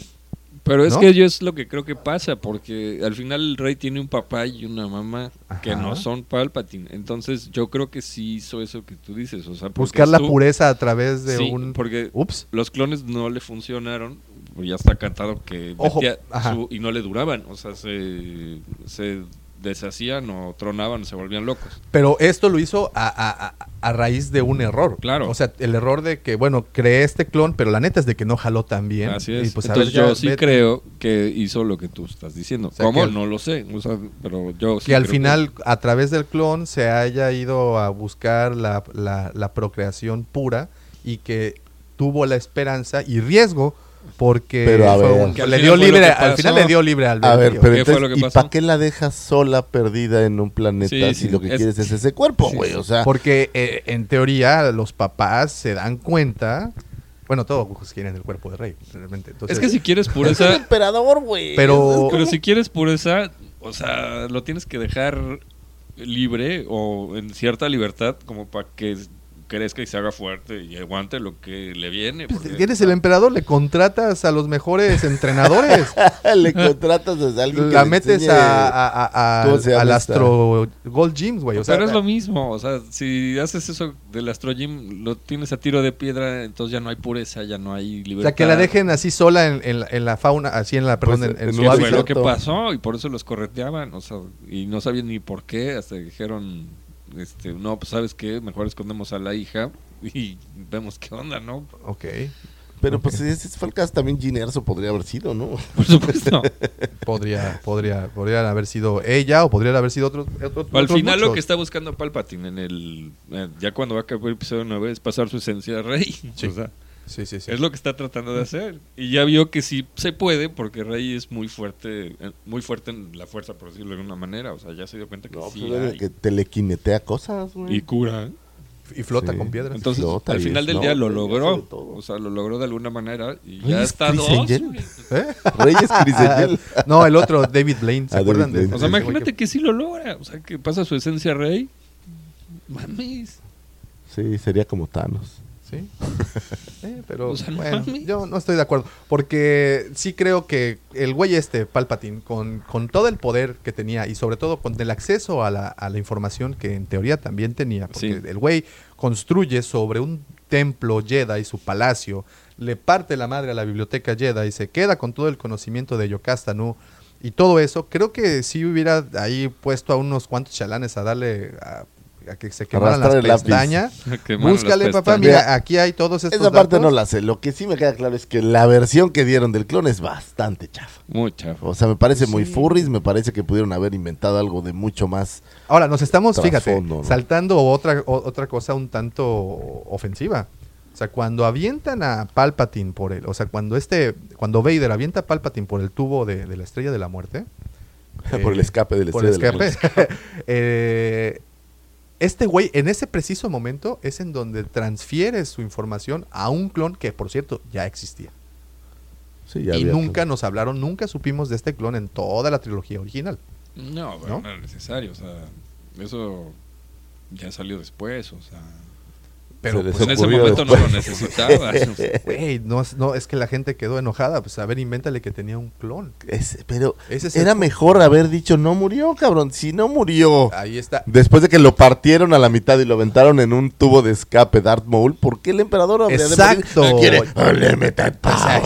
[SPEAKER 3] Pero es
[SPEAKER 2] ¿no?
[SPEAKER 3] que yo es lo que creo que pasa, porque al final el rey tiene un papá y una mamá que no son Palpatine. Entonces yo creo que sí hizo eso que tú dices. O sea,
[SPEAKER 2] buscar la
[SPEAKER 3] tú-
[SPEAKER 2] pureza a través de
[SPEAKER 3] Sí,
[SPEAKER 2] un
[SPEAKER 3] porque
[SPEAKER 2] ups
[SPEAKER 3] los clones no le funcionaron. Ya está cantado que
[SPEAKER 2] Ojo,
[SPEAKER 3] su- y no le duraban. O sea, se, se deshacían o tronaban, se volvían locos.
[SPEAKER 2] Pero esto lo hizo a, a- a- raíz de un error.
[SPEAKER 3] Claro.
[SPEAKER 2] O sea, el error de que, bueno, creé este clon, pero la neta es de que no jaló tan bien.
[SPEAKER 3] Así es.
[SPEAKER 2] Y pues, ver,
[SPEAKER 3] Entonces yo sí creo que hizo lo que tú estás diciendo.
[SPEAKER 2] sea,
[SPEAKER 3] ¿Cómo? no lo sé. O sea, pero yo sí
[SPEAKER 2] Que al
[SPEAKER 3] creo
[SPEAKER 2] final, a través del clon, se haya ido a buscar la, la- la procreación pura y que tuvo la esperanza y riesgo porque
[SPEAKER 4] Pero, a
[SPEAKER 2] fue
[SPEAKER 4] ver.
[SPEAKER 2] un-
[SPEAKER 3] Que al
[SPEAKER 2] le
[SPEAKER 3] final
[SPEAKER 2] dio libre, al final le dio libre al
[SPEAKER 4] A ver, pero
[SPEAKER 3] ¿Qué fue
[SPEAKER 4] entonces,
[SPEAKER 3] lo que
[SPEAKER 4] ¿y para qué la dejas sola perdida en un planeta
[SPEAKER 3] Sí,
[SPEAKER 4] si
[SPEAKER 3] sí,
[SPEAKER 4] lo que
[SPEAKER 3] es-
[SPEAKER 4] quieres es ese cuerpo, güey?
[SPEAKER 3] sí.
[SPEAKER 4] O sea,
[SPEAKER 2] Porque eh, en teoría los papás se dan cuenta, bueno, todos pues, quieren el cuerpo de rey, realmente. Entonces,
[SPEAKER 3] Es que si quieres
[SPEAKER 4] es el
[SPEAKER 3] pureza,
[SPEAKER 4] emperador, güey.
[SPEAKER 2] Pero-
[SPEAKER 3] pero si quieres pureza, o sea, lo tienes que dejar libre o en cierta libertad como para que crezca y se haga fuerte y aguante lo que le viene.
[SPEAKER 2] pues,
[SPEAKER 3] porque-
[SPEAKER 2] eres el emperador, le contratas a los mejores entrenadores. [laughs]
[SPEAKER 4] le contratas a alguien
[SPEAKER 2] la metes a, a- a-
[SPEAKER 4] ¿Cómo se llama
[SPEAKER 2] al? Astro Gold Gyms, güey. O sea,
[SPEAKER 3] pero es lo mismo, o sea, si haces eso del Astro Gym, lo tienes a tiro de piedra, entonces ya no hay pureza, ya no hay
[SPEAKER 2] o
[SPEAKER 3] libertad.
[SPEAKER 2] sea, que la dejen así sola en, en la, en la fauna, así en la, perdón,
[SPEAKER 4] Pues,
[SPEAKER 2] en, en su hábitat.
[SPEAKER 3] lo que pasó y por eso los correteaban, o sea, y no sabían ni por qué, hasta dijeron, este, no, pues sabes qué, mejor escondemos a la hija [laughs] y vemos qué onda, ¿no?
[SPEAKER 2] Ok,
[SPEAKER 4] Pero pues si ese fue el caso también Gin Erso podría haber sido, ¿no? [laughs]
[SPEAKER 3] Por supuesto. [laughs]
[SPEAKER 2] podría, podría, podrían haber sido ella o podrían haber sido otros. otros-
[SPEAKER 3] Al
[SPEAKER 2] otros
[SPEAKER 3] final lo que está buscando Palpatine en el, eh, ya cuando va a acabar el episodio 9 es pasar su esencia de rey.
[SPEAKER 2] Sí.
[SPEAKER 3] O sea,
[SPEAKER 2] Sí, sí, sí.
[SPEAKER 3] Es lo que está tratando de hacer. Y ya vio que sí se puede, porque Rey es muy fuerte, eh, muy fuerte en la fuerza, por decirlo de alguna manera. O sea, ya se dio cuenta que
[SPEAKER 4] No,
[SPEAKER 3] sí
[SPEAKER 4] pues,
[SPEAKER 3] hay.
[SPEAKER 4] que telequinetea cosas, güey.
[SPEAKER 3] Y cura.
[SPEAKER 2] Y flota
[SPEAKER 4] Sí.
[SPEAKER 2] con piedras.
[SPEAKER 3] Entonces,
[SPEAKER 4] Flota
[SPEAKER 3] al final del día lo logró. O sea, lo logró de alguna manera y ya
[SPEAKER 4] ¿es
[SPEAKER 3] está
[SPEAKER 4] Chris
[SPEAKER 3] dos.
[SPEAKER 4] Angel? [laughs]
[SPEAKER 2] ¿Eh?
[SPEAKER 4] Reyes Chris [laughs] Angel.
[SPEAKER 2] no, el otro, David Blaine. ¿Se
[SPEAKER 4] Ah,
[SPEAKER 2] acuerdan
[SPEAKER 4] David
[SPEAKER 2] de
[SPEAKER 4] Blaine.
[SPEAKER 3] O sea, imagínate que sí lo logra. O sea, que pasa su esencia rey. Mames.
[SPEAKER 4] Sí, sería como Thanos.
[SPEAKER 2] Sí. [laughs] Eh, pero
[SPEAKER 3] O sea, no
[SPEAKER 2] bueno,
[SPEAKER 3] mames.
[SPEAKER 2] yo no estoy de acuerdo. Porque sí creo que el güey este, Palpatine, con, con todo el poder que tenía y sobre todo con el acceso a la, a la información que en teoría también tenía, porque
[SPEAKER 3] Sí.
[SPEAKER 2] el güey construye sobre un templo Jedi, su palacio, le parte la madre a la biblioteca Jedi y se queda con todo el conocimiento de Yocasta Nu y todo eso, creo que si hubiera ahí puesto a unos cuantos chalanes a darle a, a que se quemaran las
[SPEAKER 4] Arrastrar el
[SPEAKER 2] pestañas. [laughs]
[SPEAKER 3] Las
[SPEAKER 2] Búscale, papá,
[SPEAKER 3] pestañas.
[SPEAKER 2] mira, aquí hay todos estos
[SPEAKER 4] Esa parte
[SPEAKER 2] datos.
[SPEAKER 4] no la sé. Lo que sí me queda claro es que la versión que dieron del clon es bastante chafa.
[SPEAKER 3] Muy chafo.
[SPEAKER 4] O sea, me parece muy furries, me parece que pudieron haber inventado algo de mucho más.
[SPEAKER 2] Ahora, nos estamos, fíjate, saltando otra, o- otra cosa un tanto ofensiva. O sea, cuando avientan a Palpatine por el, o sea, cuando este, cuando Vader avienta a Palpatine por el tubo de, de la estrella de la muerte, [laughs]
[SPEAKER 4] por el
[SPEAKER 2] eh,
[SPEAKER 4] escape del
[SPEAKER 2] por el
[SPEAKER 4] Estrella de la
[SPEAKER 2] escape, [laughs] eh, este güey, en ese preciso momento, es en donde transfiere su información a un clon que, por cierto, ya existía.
[SPEAKER 4] Sí, ya
[SPEAKER 2] y
[SPEAKER 4] había-
[SPEAKER 2] nunca nos hablaron, nunca supimos de este clon en toda la trilogía original.
[SPEAKER 3] No,
[SPEAKER 2] ¿No?
[SPEAKER 3] pero no era necesario. O sea, eso ya salió después. O sea,
[SPEAKER 2] Pero pues,
[SPEAKER 3] en ese momento no lo necesitaba. [laughs] [laughs]
[SPEAKER 2] Güey, no, es- no, es que la gente quedó enojada. Pues a ver, invéntale que tenía un clon.
[SPEAKER 4] Ese- pero
[SPEAKER 2] Ese es
[SPEAKER 4] era mejor haber dicho no murió, cabrón. Si no murió.
[SPEAKER 2] Ahí está.
[SPEAKER 4] Después de que lo partieron a la mitad y lo aventaron en un tubo de escape Darth Maul, ¿por qué el emperador habría de morir?
[SPEAKER 2] Exacto.
[SPEAKER 4] Ah, Quiere unlimited power.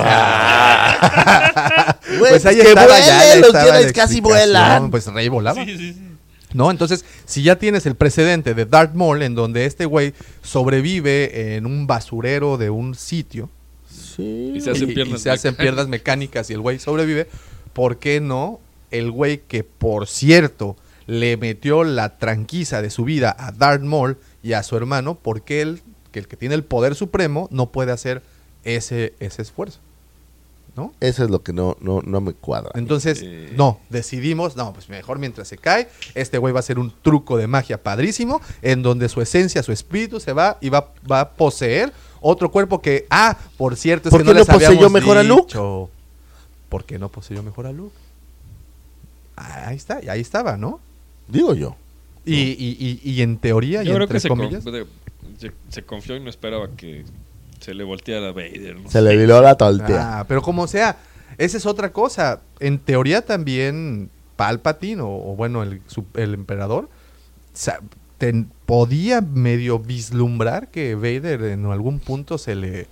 [SPEAKER 4] [laughs] Güey,
[SPEAKER 2] pues ahí
[SPEAKER 4] que vuelen,
[SPEAKER 2] ya
[SPEAKER 4] los Jedi casi vuelan.
[SPEAKER 2] Pues Rey volaba.
[SPEAKER 3] Sí, sí, sí.
[SPEAKER 2] ¿No? Entonces, si ya tienes el precedente de Darth Maul, en donde este güey sobrevive en un basurero de un sitio
[SPEAKER 4] Sí.
[SPEAKER 3] Y se hacen
[SPEAKER 2] y, y
[SPEAKER 3] piernas
[SPEAKER 2] se hacen
[SPEAKER 3] mecánicas.
[SPEAKER 2] piernas mecánicas y el güey sobrevive, ¿por qué no el güey que, por cierto, le metió la tranquiza de su vida a Darth Maul y a su hermano, ¿por qué él, que el que tiene el poder supremo, no puede hacer ese, ese esfuerzo? ¿No?
[SPEAKER 4] Eso es lo que no, no, no me cuadra.
[SPEAKER 2] Entonces,
[SPEAKER 3] Eh.
[SPEAKER 2] no, decidimos, no, pues mejor mientras se cae, este güey va a hacer un truco de magia padrísimo, en donde su esencia, su espíritu se va y va, va a poseer otro cuerpo que, ah, por cierto, es
[SPEAKER 4] ¿Por
[SPEAKER 2] que
[SPEAKER 4] qué
[SPEAKER 2] no les
[SPEAKER 4] no poseyó mejor a Luke?
[SPEAKER 2] ¿Por qué no poseyó mejor a Luke? Ah, Ahí está, ahí estaba, ¿no?
[SPEAKER 4] Digo yo.
[SPEAKER 2] Y, y, y, y en teoría, y
[SPEAKER 3] Yo creo
[SPEAKER 2] entre
[SPEAKER 3] que se, con-
[SPEAKER 2] comillas,
[SPEAKER 3] de- se, se confió y no esperaba que se le volteara a Vader. ¿no?
[SPEAKER 4] Se le viró la toltea.
[SPEAKER 2] Ah, pero como sea, esa es otra cosa. En teoría también Palpatine, o, o bueno, el, su- el emperador, ten- podía medio vislumbrar que Vader en algún punto se le...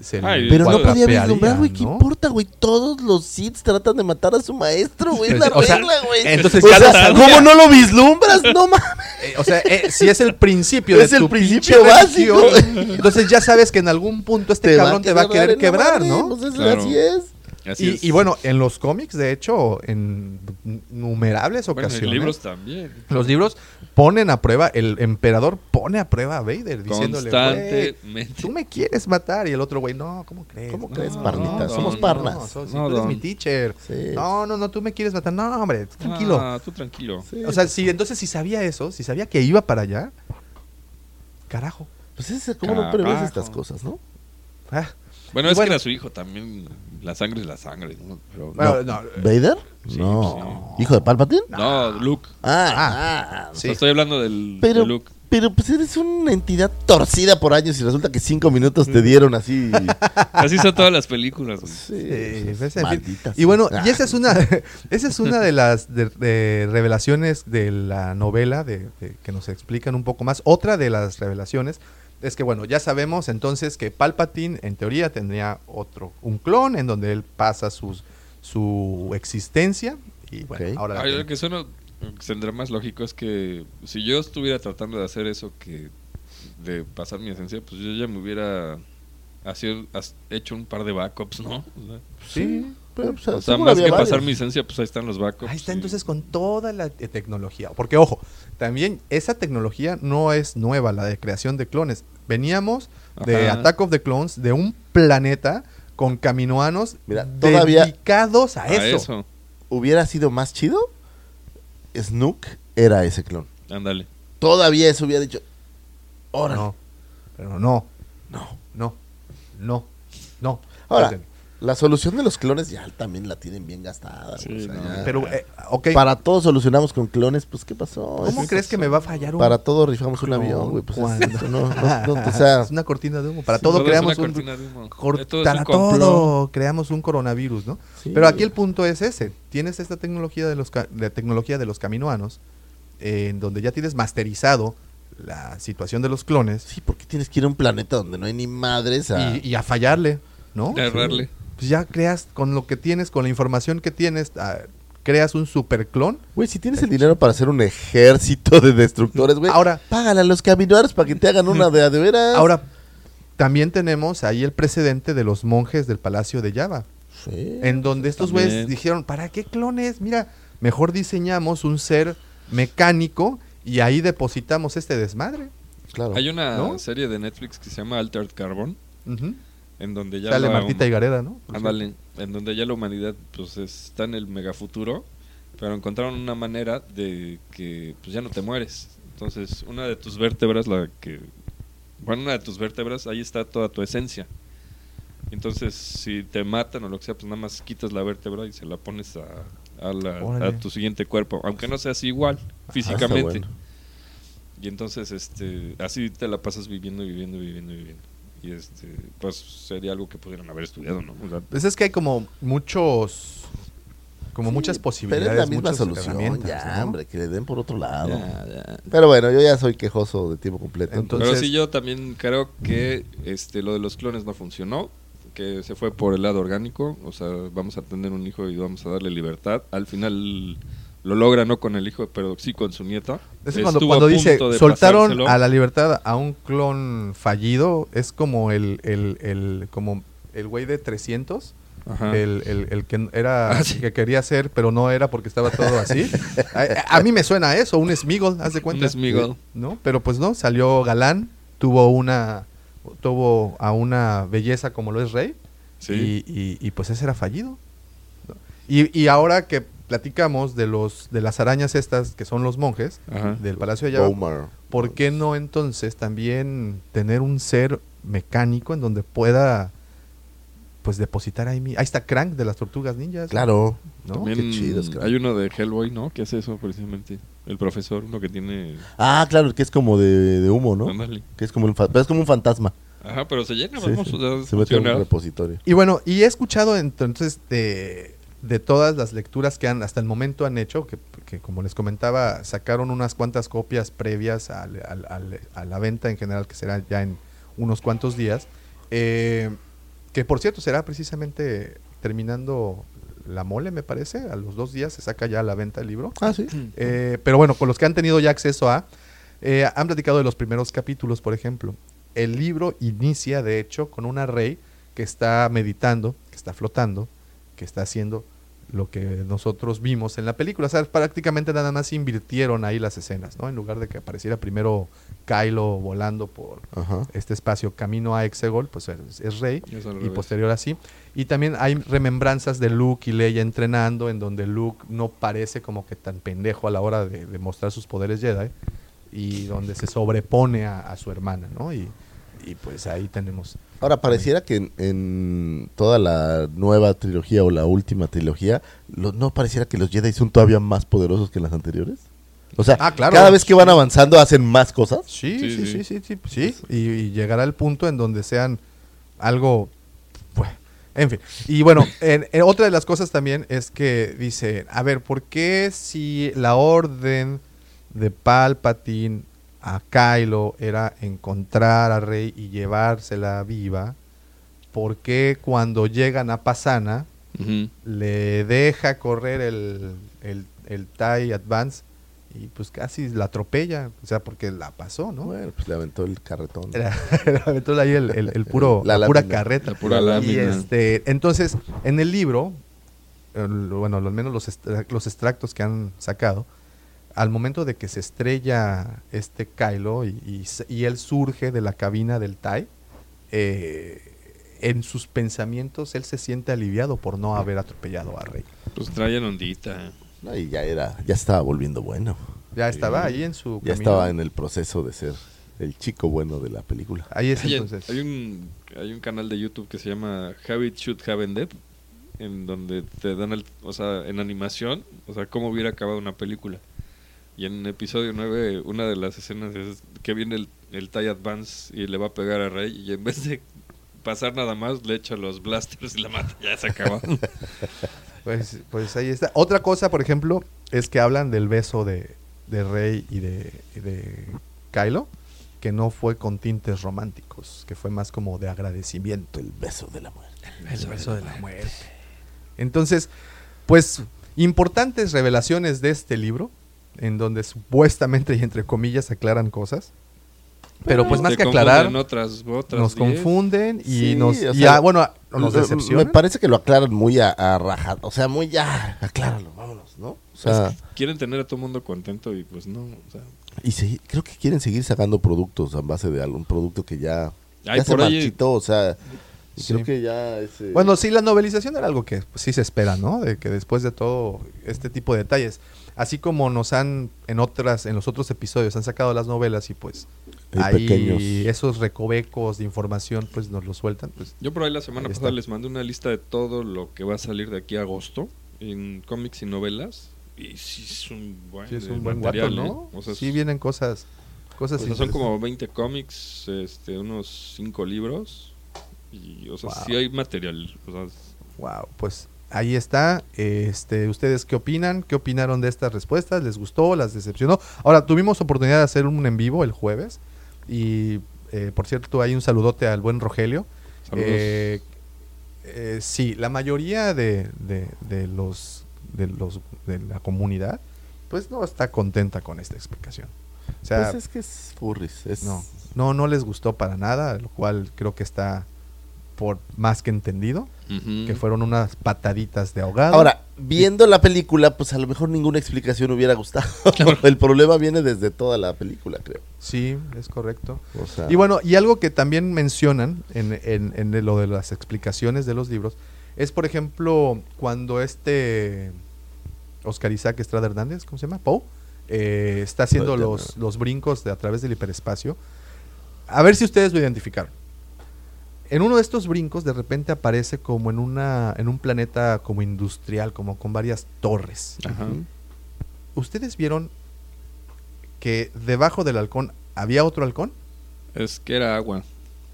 [SPEAKER 2] Se le
[SPEAKER 3] Ay,
[SPEAKER 4] Pero no podía vislumbrar, güey. ¿Qué
[SPEAKER 2] ¿no?
[SPEAKER 4] importa, güey? Todos los Sith tratan de matar a su maestro, güey. Es la [laughs]
[SPEAKER 2] O
[SPEAKER 4] regla, güey.
[SPEAKER 2] entonces
[SPEAKER 4] o sea. ¿cómo no lo vislumbras? No mames. [laughs]
[SPEAKER 2] Eh, o sea, eh, si es el principio
[SPEAKER 4] Es
[SPEAKER 2] de
[SPEAKER 4] el
[SPEAKER 2] tu
[SPEAKER 4] principio básico.
[SPEAKER 2] entonces ya sabes que en algún punto este cabrón te va a querer quebrar, ¿no?
[SPEAKER 4] Es-
[SPEAKER 3] Claro.
[SPEAKER 4] así es.
[SPEAKER 3] Así
[SPEAKER 2] Y,
[SPEAKER 3] es.
[SPEAKER 2] y bueno, en los cómics, de hecho, en numerables
[SPEAKER 3] Bueno,
[SPEAKER 2] ocasiones,
[SPEAKER 3] en libros también.
[SPEAKER 2] los libros ponen a prueba, el emperador pone a prueba a Vader diciéndole, güey, tú me quieres matar. Y el otro güey, no, ¿cómo crees?
[SPEAKER 4] ¿Cómo
[SPEAKER 2] No,
[SPEAKER 4] crees, parnita?
[SPEAKER 2] no,
[SPEAKER 4] Somos parnas.
[SPEAKER 2] No, sos-
[SPEAKER 3] No,
[SPEAKER 2] tú eres mi teacher.
[SPEAKER 4] Sí.
[SPEAKER 2] No, no, no, tú me quieres matar. No, hombre, tú tranquilo.
[SPEAKER 3] Ah, tú tranquilo.
[SPEAKER 4] Sí.
[SPEAKER 2] O sea, si entonces si sabía eso, si sabía que iba para allá, carajo.
[SPEAKER 4] Pues es como no prevés estas cosas, ¿no?
[SPEAKER 2] Ah,
[SPEAKER 3] Bueno,
[SPEAKER 2] Y
[SPEAKER 3] es
[SPEAKER 2] bueno.
[SPEAKER 3] que era su hijo también. La sangre es la sangre. ¿no? Pero,
[SPEAKER 2] bueno, no,
[SPEAKER 4] ¿Vader?
[SPEAKER 3] Sí,
[SPEAKER 4] no. ¿Hijo de Palpatine?
[SPEAKER 3] no, Luke.
[SPEAKER 4] Ah,
[SPEAKER 2] Ah,
[SPEAKER 4] ah,
[SPEAKER 2] sí.
[SPEAKER 3] estoy hablando del
[SPEAKER 4] Pero,
[SPEAKER 3] de Luke.
[SPEAKER 4] pero pues eres una entidad torcida por años y resulta que cinco minutos te dieron así. [laughs]
[SPEAKER 3] Así son todas las películas.
[SPEAKER 4] Sí,
[SPEAKER 2] Sí, pues, Y bueno, y esa es una, [laughs] [laughs] esa es una de las de- de revelaciones de la novela de, de- que nos explican un poco más. Otra de las revelaciones es que bueno, ya sabemos entonces que Palpatine en teoría tendría otro, un clon en donde él pasa sus, su existencia y bueno, ahora
[SPEAKER 3] Ay, lo que suena tendrá más lógico es que si yo estuviera tratando de hacer eso que de pasar mi esencia, pues yo ya me hubiera hecho un par de backups, ¿no? O sea,
[SPEAKER 2] Sí,
[SPEAKER 4] Pero, pues,
[SPEAKER 3] o sea, más que
[SPEAKER 4] varios.
[SPEAKER 3] pasar mi esencia, pues ahí están los backups.
[SPEAKER 2] Ahí está
[SPEAKER 3] y-
[SPEAKER 2] entonces con toda la te- tecnología. Porque ojo, también esa tecnología no es nueva, la de creación de clones. Veníamos de
[SPEAKER 3] Ajá.
[SPEAKER 2] Attack of the Clones, de un planeta con caminoanos
[SPEAKER 4] Mira, todavía-
[SPEAKER 2] dedicados a,
[SPEAKER 3] A
[SPEAKER 2] eso.
[SPEAKER 3] eso.
[SPEAKER 4] Hubiera sido más chido. Snook era ese clon.
[SPEAKER 3] Ándale.
[SPEAKER 4] Todavía eso hubiera dicho. Órale.
[SPEAKER 2] No, pero no,
[SPEAKER 4] No.
[SPEAKER 2] no, no, no.
[SPEAKER 4] Ahora. La solución de los clones ya también la tienen bien gastada.
[SPEAKER 3] Sí,
[SPEAKER 4] güey, o sea,
[SPEAKER 3] no.
[SPEAKER 4] ya.
[SPEAKER 2] Pero, eh,
[SPEAKER 4] Para todo solucionamos con clones, pues ¿qué pasó?
[SPEAKER 2] ¿cómo
[SPEAKER 4] Es-
[SPEAKER 2] crees que me va a fallar un
[SPEAKER 4] Para todo rifamos un avión, güey. Pues eso no, no- no, o [laughs] sea,
[SPEAKER 2] es una cortina de humo. Para
[SPEAKER 3] Sí,
[SPEAKER 2] todo
[SPEAKER 3] todo
[SPEAKER 2] creamos
[SPEAKER 3] una
[SPEAKER 2] un
[SPEAKER 3] cortina de humo.
[SPEAKER 2] cor-
[SPEAKER 3] Todo
[SPEAKER 2] para todo creamos un coronavirus, ¿no?
[SPEAKER 4] Sí.
[SPEAKER 2] Pero aquí el punto es ese. Tienes esta tecnología de los ca- de tecnología de los caminoanos eh, en donde ya tienes masterizado la situación de los clones
[SPEAKER 4] sí, ¿por qué tienes que ir a un planeta donde no hay ni madres? A...
[SPEAKER 2] y, y a fallarle, ¿no?
[SPEAKER 3] A errarle.
[SPEAKER 2] Pues ya creas con lo que tienes, con la información que tienes, ah, creas un superclon.
[SPEAKER 4] Güey, si tienes el dinero para hacer un ejército de destructores, güey,
[SPEAKER 2] Ahora-
[SPEAKER 4] págale a los caminoanos para que te hagan una de de veras.
[SPEAKER 2] Ahora, también tenemos ahí el precedente de los monjes del Palacio de Java.
[SPEAKER 4] Sí.
[SPEAKER 2] En donde estos güeyes dijeron, ¿para qué clones? Mira, mejor diseñamos un ser mecánico y ahí depositamos este desmadre.
[SPEAKER 4] claro.
[SPEAKER 3] Hay una
[SPEAKER 2] ¿No?
[SPEAKER 3] serie de Netflix que se llama Altered Carbon,
[SPEAKER 2] Ujú.
[SPEAKER 3] En donde ya
[SPEAKER 2] Sale
[SPEAKER 3] la
[SPEAKER 2] Martita
[SPEAKER 3] hum-
[SPEAKER 2] Higareda, ¿no?
[SPEAKER 3] Ándale, en donde ya la humanidad pues está en el megafuturo, pero encontraron una manera de que pues ya no te mueres. Entonces, una de tus vértebras, la que bueno, una de tus vértebras, ahí está toda tu esencia. Entonces, si te matan o lo que sea, pues nada más quitas la vértebra y se la pones a, a, la- a tu siguiente cuerpo, aunque no seas igual
[SPEAKER 4] Ah,
[SPEAKER 3] físicamente.
[SPEAKER 4] bueno.
[SPEAKER 3] Y entonces, este, así te la pasas viviendo, viviendo, viviendo, viviendo. Y este, pues sería algo que pudieran haber estudiado, ¿no? O sea,
[SPEAKER 2] Pues es que hay como muchos, como
[SPEAKER 4] Sí,
[SPEAKER 2] muchas
[SPEAKER 4] Pero
[SPEAKER 2] posibilidades.
[SPEAKER 4] es la misma solución, ya,
[SPEAKER 2] ¿no?
[SPEAKER 4] hombre, que le den por otro lado.
[SPEAKER 3] ya, ya.
[SPEAKER 4] Pero bueno, yo ya soy quejoso de tiempo completo.
[SPEAKER 2] Entonces-
[SPEAKER 3] Pero sí, yo también creo que este lo de los clones no funcionó, que se fue por el lado orgánico, o sea, vamos a tener un hijo y vamos a darle libertad. Al final lo logra no con el hijo, pero sí con su nieta.
[SPEAKER 2] Es cuando, cuando
[SPEAKER 3] a
[SPEAKER 2] dice soltaron
[SPEAKER 3] pasárselo.
[SPEAKER 2] a la libertad a un clon fallido, es como el, el, el, como el güey de 300,
[SPEAKER 3] Ajá.
[SPEAKER 2] el, el, el que era
[SPEAKER 3] Ah, sí.
[SPEAKER 2] que quería ser, pero no era porque estaba todo así. a, a mí me suena a eso, un Smigol, haz de cuenta.
[SPEAKER 3] Un Smeagol.
[SPEAKER 2] ¿No? Pero pues no, salió galán, tuvo una tuvo a una belleza como lo es Rey
[SPEAKER 3] Sí.
[SPEAKER 2] y, y- y, pues ese era fallido. Y, y ahora que platicamos de los de las arañas estas que son los monjes
[SPEAKER 3] Ajá.
[SPEAKER 2] del Palacio de Java. ¿por qué no entonces también tener un ser mecánico en donde pueda pues depositar ahí mi... Ahí está Crank de las tortugas ninjas.
[SPEAKER 4] Claro.
[SPEAKER 2] ¿no?
[SPEAKER 3] También
[SPEAKER 4] Qué chidos, cabrón.
[SPEAKER 3] hay uno de Hellboy, ¿no? Que hace eso precisamente. El profesor, uno que tiene...
[SPEAKER 4] Ah, claro, que es como de, de humo, ¿no? Que es como, un fa- pero es como un fantasma.
[SPEAKER 3] Ajá, pero se llena,
[SPEAKER 4] Sí,
[SPEAKER 3] vamos,
[SPEAKER 4] sí.
[SPEAKER 3] o sea,
[SPEAKER 4] Se mete en un repositorio.
[SPEAKER 2] Y bueno, y he escuchado entonces de, de todas las lecturas que han hasta el momento han hecho, que, que como les comentaba, sacaron unas cuantas copias previas al- al- al- a la venta en general, que será ya en unos cuantos días, eh, que por cierto será precisamente terminando la mole, me parece, a los dos días se saca ya a la venta el libro.
[SPEAKER 4] Ah, sí.
[SPEAKER 2] Eh, pero bueno, con los que han tenido ya acceso a, eh, han platicado de los primeros capítulos, por ejemplo. El libro inicia, de hecho, con una rey que está meditando, que está flotando, que está haciendo lo que nosotros vimos en la película. O sea, prácticamente nada más invirtieron ahí las escenas, ¿no? En lugar de que apareciera primero Kylo volando por
[SPEAKER 4] Ajá.
[SPEAKER 2] este espacio camino a Exegol, pues es, es rey
[SPEAKER 3] Y es al
[SPEAKER 2] y
[SPEAKER 3] revés.
[SPEAKER 2] posterior así. Y también hay remembranzas de Luke y Leia entrenando, en donde Luke no parece como que tan pendejo a la hora de, de mostrar sus poderes Jedi, y donde se sobrepone a, a su hermana, ¿no? Y, y pues ahí tenemos...
[SPEAKER 4] Ahora, pareciera que en, en toda la nueva trilogía o la última trilogía, lo- ¿no pareciera que los Jedi son todavía más poderosos que las anteriores? O sea,
[SPEAKER 2] Ah, claro.
[SPEAKER 4] cada vez que van avanzando hacen más cosas.
[SPEAKER 2] Sí,
[SPEAKER 3] Sí,
[SPEAKER 2] sí,
[SPEAKER 3] sí.
[SPEAKER 2] sí, sí, sí, sí, Y, y llegará el punto en donde sean algo... pues, en fin. Y bueno, en- en otra de las cosas también es que dice, a ver, ¿por qué si la orden de Palpatine a Kylo era encontrar a Rey y llevársela viva, ¿por qué cuando llegan a Pasana le deja correr el, el, el TIE Advance y pues casi la atropella? O sea, porque la pasó, ¿no?
[SPEAKER 4] Bueno, pues le aventó el carretón.
[SPEAKER 2] Era, [laughs] le aventó ahí el, el- el puro,
[SPEAKER 4] La
[SPEAKER 2] la, pura carreta.
[SPEAKER 3] La pura
[SPEAKER 2] Y
[SPEAKER 3] lámina.
[SPEAKER 2] este, entonces, en el libro, el- bueno, al menos los, extra- los extractos que han sacado, al momento de que se estrella este Kylo y, y se- y él surge de la cabina del TIE, eh, en sus pensamientos él se siente aliviado por no haber atropellado a Rey.
[SPEAKER 3] Pues traían ondita.
[SPEAKER 4] No, y ya era, ya estaba volviendo bueno.
[SPEAKER 2] Ya estaba ahí en su
[SPEAKER 4] Ya
[SPEAKER 2] camino.
[SPEAKER 4] estaba en el proceso de ser el chico bueno de la película.
[SPEAKER 2] Ahí es
[SPEAKER 3] Hay,
[SPEAKER 2] entonces.
[SPEAKER 3] hay un, hay un canal de YouTube que se llama How It Should Have Ended, en donde te dan, el, o sea, en animación, o sea, cómo hubiera acabado una película. Y en episodio 9, una de las escenas es que viene el, el TIE Advance y le va a pegar a Rey, y en vez de pasar nada más, le echa los blasters y la mata. Ya se acaba. [laughs]
[SPEAKER 2] Pues, pues ahí está. Otra cosa, por ejemplo, es que hablan del beso de, de Rey y de, y de Kylo, que no fue con tintes románticos, que fue más como de agradecimiento.
[SPEAKER 4] El beso de la muerte.
[SPEAKER 2] El beso de la muerte. Entonces, pues, importantes revelaciones de este libro, en donde supuestamente y entre comillas aclaran cosas. Pero pues más que aclarar,
[SPEAKER 3] confunden Otras, otras
[SPEAKER 2] nos
[SPEAKER 3] 10.
[SPEAKER 2] confunden y
[SPEAKER 4] Sí,
[SPEAKER 2] nos...
[SPEAKER 4] o
[SPEAKER 2] y
[SPEAKER 4] sea,
[SPEAKER 2] bueno, nos decepcionan.
[SPEAKER 4] Me parece que lo aclaran muy a, a. O sea, muy ya, acláralo, vámonos, ¿no? O sea,
[SPEAKER 3] Es que quieren tener a todo el mundo contento y pues no. O sea,
[SPEAKER 4] y se- creo que quieren seguir sacando productos a base de algún producto que ya,
[SPEAKER 3] Ay,
[SPEAKER 4] ya se marchitó. O sea,
[SPEAKER 2] Sí.
[SPEAKER 4] creo que ya eh,
[SPEAKER 2] Bueno, sí, la novelización era algo que pues, sí se espera, ¿no? De que después de todo este tipo de detalles, así como nos han en otras, en los otros episodios han sacado las novelas y pues
[SPEAKER 4] Hay
[SPEAKER 2] ahí
[SPEAKER 4] pequeños.
[SPEAKER 2] esos recovecos de información pues nos lo sueltan, pues
[SPEAKER 3] Yo por ahí la semana
[SPEAKER 2] Ahí
[SPEAKER 3] pasada
[SPEAKER 2] está.
[SPEAKER 3] les mandé una lista de todo lo que va a salir de aquí a agosto en cómics y novelas. Y sí es un buen,
[SPEAKER 2] sí es
[SPEAKER 3] de
[SPEAKER 2] un buen guato,
[SPEAKER 3] material,
[SPEAKER 2] ¿no?
[SPEAKER 3] ¿eh? O sea,
[SPEAKER 2] sí
[SPEAKER 3] es-
[SPEAKER 2] vienen cosas, cosas
[SPEAKER 3] o sea, son como 20 cómics, este, unos 5 libros. Y, o sea,
[SPEAKER 2] Wow.
[SPEAKER 3] sí hay material. O sea,
[SPEAKER 2] Wow, pues ahí está. Este, ¿ustedes qué opinan? ¿Qué opinaron de estas respuestas? ¿Les gustó? ¿Las decepcionó? Ahora, tuvimos oportunidad de hacer un en vivo el jueves. Y eh, por cierto, hay un saludote al buen Rogelio.
[SPEAKER 3] Saludos.
[SPEAKER 2] Eh, eh, sí, la mayoría de, de- de los de los de la comunidad, pues no está contenta con esta explicación. O sea,
[SPEAKER 4] pues es que es furries. Es,
[SPEAKER 2] no, no, no les gustó para nada, lo cual creo que está por más que entendido, que fueron unas pataditas de ahogado.
[SPEAKER 4] Ahora, viendo la película, pues a lo mejor ninguna explicación hubiera gustado. [laughs] El problema viene desde toda la película, creo.
[SPEAKER 2] Sí, es correcto.
[SPEAKER 4] O sea,
[SPEAKER 2] Y bueno, y algo que también mencionan en, en- en de lo de las explicaciones de los libros es, por ejemplo, cuando este Oscar Isaac Estrada Hernández, ¿cómo se llama? Poe, eh, está haciendo los, los brincos de a través del hiperespacio. A ver si ustedes lo identificaron. En uno de estos brincos, de repente aparece como en una en un planeta como industrial, como con varias torres.
[SPEAKER 3] Ajá.
[SPEAKER 2] ¿Ustedes vieron que debajo del halcón había otro halcón?
[SPEAKER 3] Es que era agua.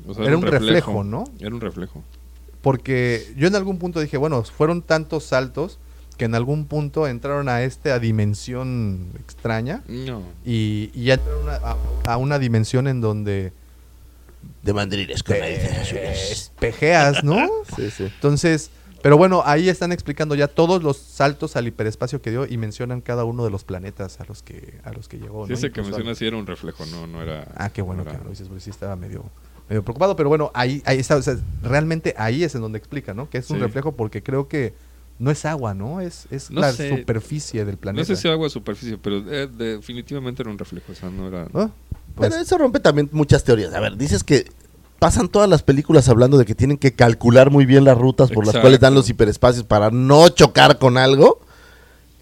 [SPEAKER 3] O sea,
[SPEAKER 2] Era un reflejo, ¿no?
[SPEAKER 3] Era un reflejo.
[SPEAKER 2] Porque yo en algún punto dije, bueno, fueron tantos saltos que en algún punto entraron a esta dimensión extraña
[SPEAKER 3] No.
[SPEAKER 2] y, y ya entraron a, a- a una dimensión en donde
[SPEAKER 4] de mandrines con narices azules.
[SPEAKER 2] espejeas, ¿no? [laughs]
[SPEAKER 4] Sí, sí.
[SPEAKER 2] Entonces, pero bueno, ahí están explicando ya todos los saltos al hiperespacio que dio y mencionan cada uno de los planetas a los que a los que llegó.
[SPEAKER 3] Sí,
[SPEAKER 2] ¿no?
[SPEAKER 3] ese que
[SPEAKER 2] Incluso
[SPEAKER 3] mencionas sí era un reflejo, no, no era.
[SPEAKER 2] Ah, qué bueno
[SPEAKER 3] no
[SPEAKER 2] que lo dices, porque sí estaba medio, medio preocupado. Pero bueno, ahí, ahí está. O sea, realmente ahí es en donde explica, ¿no? Que es un
[SPEAKER 3] Sí.
[SPEAKER 2] reflejo porque creo que no es agua, ¿no? Es, es
[SPEAKER 3] No
[SPEAKER 2] la
[SPEAKER 3] sé.
[SPEAKER 2] superficie del planeta.
[SPEAKER 3] No sé si agua o superficie, pero eh, definitivamente era un reflejo. O sea, no era.
[SPEAKER 2] ¿No? Pues,
[SPEAKER 4] Pero eso rompe también muchas teorías. A ver, dices que pasan todas las películas hablando de que tienen que calcular muy bien las rutas por las cuales dan los hiperespacios para no chocar con algo.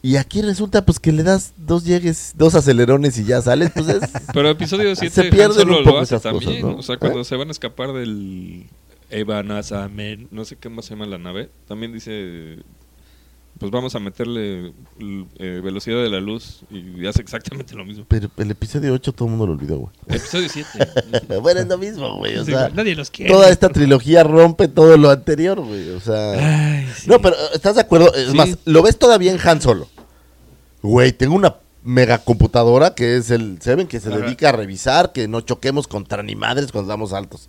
[SPEAKER 4] Y aquí resulta pues que le das dos llegues, dos acelerones y ya sales, pues es... [laughs]
[SPEAKER 3] Pero episodio 7
[SPEAKER 4] Se pierden
[SPEAKER 3] solo
[SPEAKER 4] un poco
[SPEAKER 3] lo hace
[SPEAKER 4] esas cosas,
[SPEAKER 3] también.
[SPEAKER 4] ¿no?
[SPEAKER 3] O sea, cuando
[SPEAKER 4] ¿Eh?
[SPEAKER 3] se van a escapar del Evanasamen, no sé qué más se llama la nave, también dice, pues vamos a meterle eh, velocidad de la luz y hace exactamente lo mismo.
[SPEAKER 4] Pero el episodio 8 todo el mundo lo olvidó, güey.
[SPEAKER 3] Episodio 7. [laughs]
[SPEAKER 4] bueno, es lo mismo, güey. O
[SPEAKER 3] Sí,
[SPEAKER 4] sea,
[SPEAKER 3] nadie los quiere.
[SPEAKER 4] toda esta trilogía rompe todo lo anterior, güey. O sea...
[SPEAKER 3] Ay, sí.
[SPEAKER 4] No, pero eh, ¿estás de acuerdo? Es
[SPEAKER 3] Sí.
[SPEAKER 4] más, lo ves todavía en Han Solo. Güey, tengo una mega computadora que es el Seven que se
[SPEAKER 3] Ajá.
[SPEAKER 4] dedica a revisar que no choquemos contra ni madres cuando damos altos.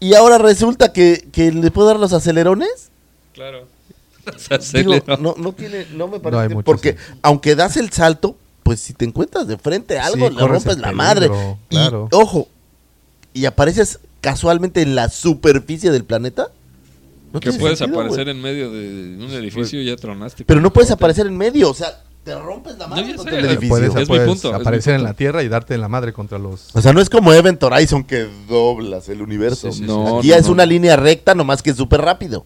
[SPEAKER 4] Y ahora resulta que, que le puedo dar los acelerones.
[SPEAKER 3] Claro. [laughs]
[SPEAKER 4] Digo, no, no tiene, no me parece.
[SPEAKER 2] mucho
[SPEAKER 4] porque aunque das el salto, pues si te encuentras de frente a algo,
[SPEAKER 2] Sí,
[SPEAKER 4] le rompes la madre. Y, ojo, y apareces casualmente en la superficie del planeta. No
[SPEAKER 3] que puedes
[SPEAKER 4] sentido,
[SPEAKER 3] aparecer en medio de un edificio y ya tronaste.
[SPEAKER 4] Pero no puedes aparecer en medio, o sea, te rompes la madre contra
[SPEAKER 3] sé,
[SPEAKER 4] el edificio.
[SPEAKER 2] Puedes,
[SPEAKER 3] Es mi
[SPEAKER 2] puedes
[SPEAKER 3] punto, es mi
[SPEAKER 2] aparecer en
[SPEAKER 3] punto.
[SPEAKER 2] la Tierra y darte en la madre contra los...
[SPEAKER 4] O sea, no es como Event Horizon que doblas el universo.
[SPEAKER 3] Sí, sí, No,
[SPEAKER 4] Aquí
[SPEAKER 3] no,
[SPEAKER 4] es
[SPEAKER 3] no.
[SPEAKER 4] una línea recta, nomás que es súper rápido.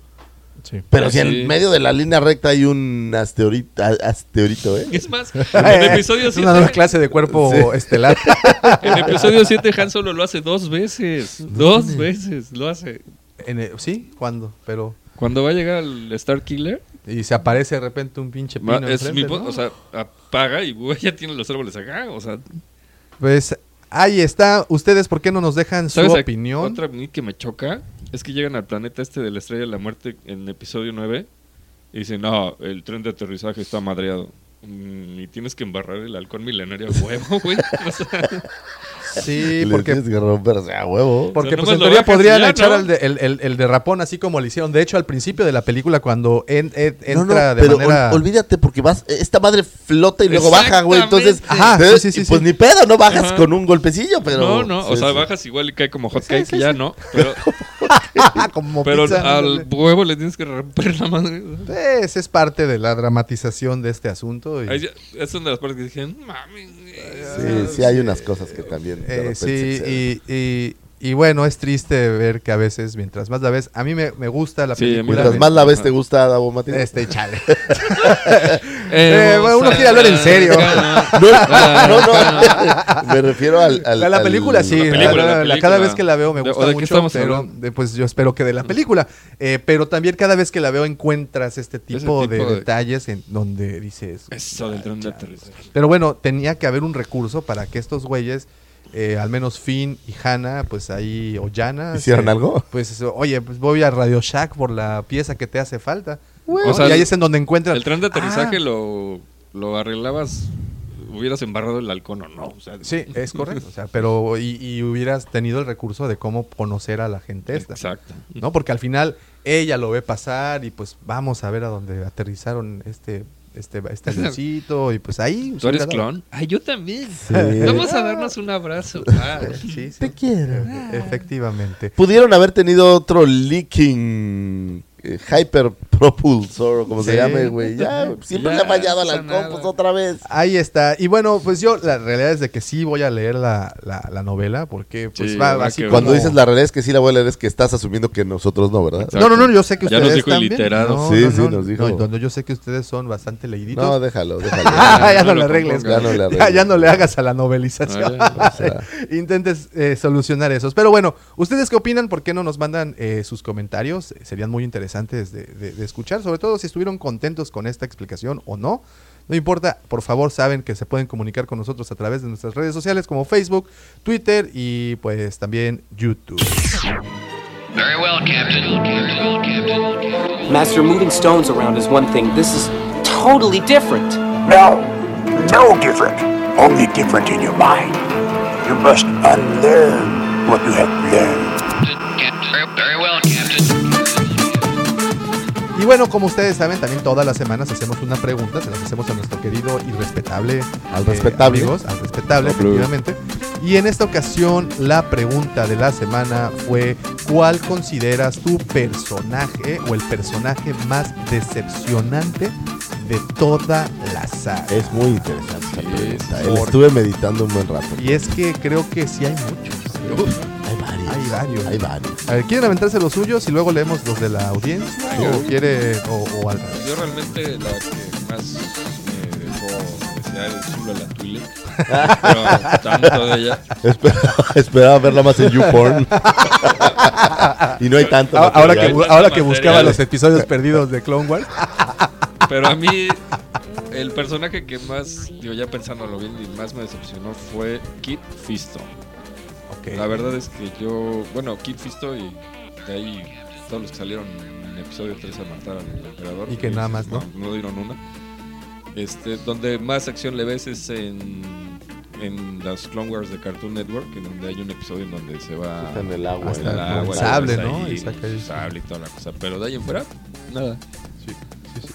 [SPEAKER 2] Sí.
[SPEAKER 4] Pero si
[SPEAKER 3] Sí.
[SPEAKER 4] en medio de la línea recta hay un asteroid- a- asteroidito, ¿eh?
[SPEAKER 3] Es más, [laughs] en episodio
[SPEAKER 2] es una nueva
[SPEAKER 3] 7,
[SPEAKER 2] clase de cuerpo
[SPEAKER 4] Sí.
[SPEAKER 2] estelar. [laughs]
[SPEAKER 3] en episodio 7 Han Solo lo hace dos veces. Dos veces lo hace.
[SPEAKER 2] En el- sí, ¿cuándo? Pero...
[SPEAKER 3] Cuando va a llegar el Star Killer,
[SPEAKER 2] Y se aparece de repente un pinche pino
[SPEAKER 3] es
[SPEAKER 2] enfrente,
[SPEAKER 3] mi
[SPEAKER 2] ¿no?
[SPEAKER 3] o sea, apaga y güey, ya tiene los árboles acá, o sea,
[SPEAKER 2] Pues ahí está. Ustedes, ¿por qué no nos dejan su opinión?
[SPEAKER 3] Otra que me choca es que llegan al planeta este de la Estrella de la Muerte en episodio 9 y dicen, "No, el tren de aterrizaje está madreado." Mm, y tienes que embarrar el halcón milenario a huevo, güey. [laughs] O sea,
[SPEAKER 2] Sí, [laughs]
[SPEAKER 4] Le
[SPEAKER 2] porque
[SPEAKER 4] tienes que romper, o sea, a huevo.
[SPEAKER 2] Porque pues en teoría podrían
[SPEAKER 3] ya,
[SPEAKER 2] echar
[SPEAKER 3] ¿no?
[SPEAKER 2] al de, el, el, el derrapón así como lo hicieron. De hecho, al principio de la película, cuando en- en-
[SPEAKER 4] No, no,
[SPEAKER 2] entra de
[SPEAKER 4] pero
[SPEAKER 2] manera...
[SPEAKER 4] ol- olvídate porque vas, esta madre flota y luego baja, güey. Entonces.
[SPEAKER 2] Ajá,
[SPEAKER 4] ¿ves?
[SPEAKER 2] sí, sí,
[SPEAKER 4] Y
[SPEAKER 2] sí,
[SPEAKER 4] pues ni pedo, no bajas
[SPEAKER 3] Ajá.
[SPEAKER 4] con un golpecillo, pero.
[SPEAKER 3] no, no, o sea,
[SPEAKER 4] sí.
[SPEAKER 3] bajas igual y cae como hot cake y ya no, [laughs] pero [laughs]
[SPEAKER 2] como
[SPEAKER 3] pero
[SPEAKER 2] pizza,
[SPEAKER 3] al huevo le tienes que romper la madre.
[SPEAKER 2] Pues, es parte de la dramatización de este asunto. y-
[SPEAKER 3] Ahí ya- es una de las partes que dije, mami,
[SPEAKER 4] Sí, sí, hay unas cosas que también. De
[SPEAKER 2] Eh, sí, y, y, y bueno, es triste ver que a veces, mientras más la ves, a mí me, me gusta la
[SPEAKER 3] Sí,
[SPEAKER 2] película.
[SPEAKER 4] Mientras
[SPEAKER 2] me-
[SPEAKER 4] más la ves, te gusta Davo Matías.
[SPEAKER 2] Este, chale. [laughs] [laughs] Eh, bueno, uno quiere hablar en serio.
[SPEAKER 4] No, [laughs] no, no. Me refiero al. al-
[SPEAKER 2] La, la
[SPEAKER 4] al-
[SPEAKER 2] película sí,
[SPEAKER 3] La película,
[SPEAKER 2] la-
[SPEAKER 3] la
[SPEAKER 2] la-
[SPEAKER 3] película.
[SPEAKER 2] cada vez que la veo me
[SPEAKER 3] ¿De-
[SPEAKER 2] gusta
[SPEAKER 3] de
[SPEAKER 2] mucho, pero pues yo espero que de la película, Eh, pero también cada vez que la veo encuentras este tipo,
[SPEAKER 3] tipo
[SPEAKER 2] de,
[SPEAKER 3] de-
[SPEAKER 2] detalles en donde dices,
[SPEAKER 3] Eso del tren de aterrizaje.
[SPEAKER 2] pero bueno, tenía que haber un recurso para que estos güeyes, eh, al menos Finn y Hannah, pues ahí, o Yana,
[SPEAKER 4] ¿Hicieron
[SPEAKER 2] se-
[SPEAKER 4] algo?
[SPEAKER 2] Pues, oye, pues voy a Radio Shack por la pieza que te hace falta.
[SPEAKER 3] O sea,
[SPEAKER 2] y ahí es en donde encuentran.
[SPEAKER 3] El tren de aterrizaje
[SPEAKER 2] Ah,
[SPEAKER 3] lo, lo arreglabas, hubieras embarrado el halcón o no. O sea,
[SPEAKER 2] Sí, es correcto. O sea, pero y, y hubieras tenido el recurso de cómo conocer a la gente esta.
[SPEAKER 3] Exacto.
[SPEAKER 2] ¿no? Porque al final ella lo ve pasar y pues vamos a ver a dónde aterrizaron este este este [laughs] avioncito y pues ahí
[SPEAKER 3] ¿Tú eres clon? Ay, yo también.
[SPEAKER 4] Sí.
[SPEAKER 3] Vamos a darnos un abrazo. Ah.
[SPEAKER 2] Sí, sí.
[SPEAKER 4] Te quiero.
[SPEAKER 2] E- Efectivamente.
[SPEAKER 4] Pudieron haber tenido otro leaking eh, hyper propulsor o como se llame, güey. Ya, siempre
[SPEAKER 3] Ya,
[SPEAKER 4] le ha fallado al halcón, pues otra vez.
[SPEAKER 2] Ahí está. Y bueno, pues yo la realidad es de que sí voy a leer la, la, la novela porque pues
[SPEAKER 3] Sí,
[SPEAKER 2] va así como-
[SPEAKER 4] Cuando dices la realidad es que sí la voy a leer, es que estás asumiendo que nosotros no, ¿verdad?
[SPEAKER 3] Exacto.
[SPEAKER 2] No, no, no, yo sé que
[SPEAKER 3] Ya
[SPEAKER 2] ustedes
[SPEAKER 3] nos dijo
[SPEAKER 2] también.
[SPEAKER 3] iliterados.
[SPEAKER 2] No,
[SPEAKER 4] Sí,
[SPEAKER 2] no,
[SPEAKER 4] sí,
[SPEAKER 2] no,
[SPEAKER 4] nos dijo.
[SPEAKER 2] no, donde yo sé que ustedes son bastante leíditos.
[SPEAKER 4] No, déjalo, [laughs] déjalo.
[SPEAKER 2] Ya no,
[SPEAKER 3] no
[SPEAKER 2] le arregles.
[SPEAKER 4] Ya no le
[SPEAKER 2] Ya,
[SPEAKER 4] arregles.
[SPEAKER 2] ya no le hagas a la novelización.
[SPEAKER 3] Ah, ya. [laughs]
[SPEAKER 4] O sea,
[SPEAKER 2] Intentes eh, solucionar esos. Pero bueno, ¿ustedes qué opinan? ¿Por qué no nos mandan eh, sus comentarios? Eh, Serían muy interesantes de, de- de escuchar, sobre todo si estuvieron contentos con esta explicación o no. No importa, por favor saben que se pueden comunicar con nosotros a través de nuestras redes sociales como Facebook, Twitter y pues también YouTube.
[SPEAKER 7] Very well, Captain.
[SPEAKER 5] Master, moving stones around is one thing. This is totally different.
[SPEAKER 8] No, no different. Only different in your mind. You must unlearn what you have learned.
[SPEAKER 2] Bueno, como ustedes saben, también todas las semanas hacemos una pregunta, se las hacemos a nuestro querido y respetable
[SPEAKER 4] Al respetable.
[SPEAKER 2] amigos, al respetable, efectivamente. Y en esta ocasión la pregunta de la semana fue ¿cuál consideras tu personaje o el personaje más decepcionante de toda la saga?
[SPEAKER 4] es muy interesante esa pregunta.
[SPEAKER 3] sí.
[SPEAKER 4] eh, estuve meditando un buen rato.
[SPEAKER 2] Y es que creo que sí hay muchos.
[SPEAKER 4] Hay varios.
[SPEAKER 2] Hay varios. A ver, ¿quieren aventarse los suyos y luego leemos los de la audiencia? ¿O quiere, o, o al revés?
[SPEAKER 3] Yo realmente la que más me dejó desear es Zula la Twi'lek. [laughs] Pero tanto de ella.
[SPEAKER 4] Esperaba, [laughs] esperaba verla más en YouPorn. [laughs] y no hay tanto.
[SPEAKER 2] Ah, Ahora que,
[SPEAKER 4] material.
[SPEAKER 2] ahora que buscaba los episodios perdidos de Clone Wars.
[SPEAKER 3] Pero a mí, el personaje que más, digo, ya pensándolo bien, y más me decepcionó fue Kit Fisto. La verdad es que yo, bueno, Kit Fisto y de ahí todos los que salieron en episodio 3 a matar al emperador.
[SPEAKER 2] Y que nada más, ¿no?
[SPEAKER 3] No dieron una. Este, donde más acción le ves es en, en las Clone Wars de Cartoon Network, en donde hay un episodio en donde se va
[SPEAKER 4] Está en el agua.
[SPEAKER 2] Hasta
[SPEAKER 4] en
[SPEAKER 2] el
[SPEAKER 4] el agua.
[SPEAKER 2] sable, ¿no?
[SPEAKER 3] ahí sable y toda la cosa. Pero de ahí en fuera, nada.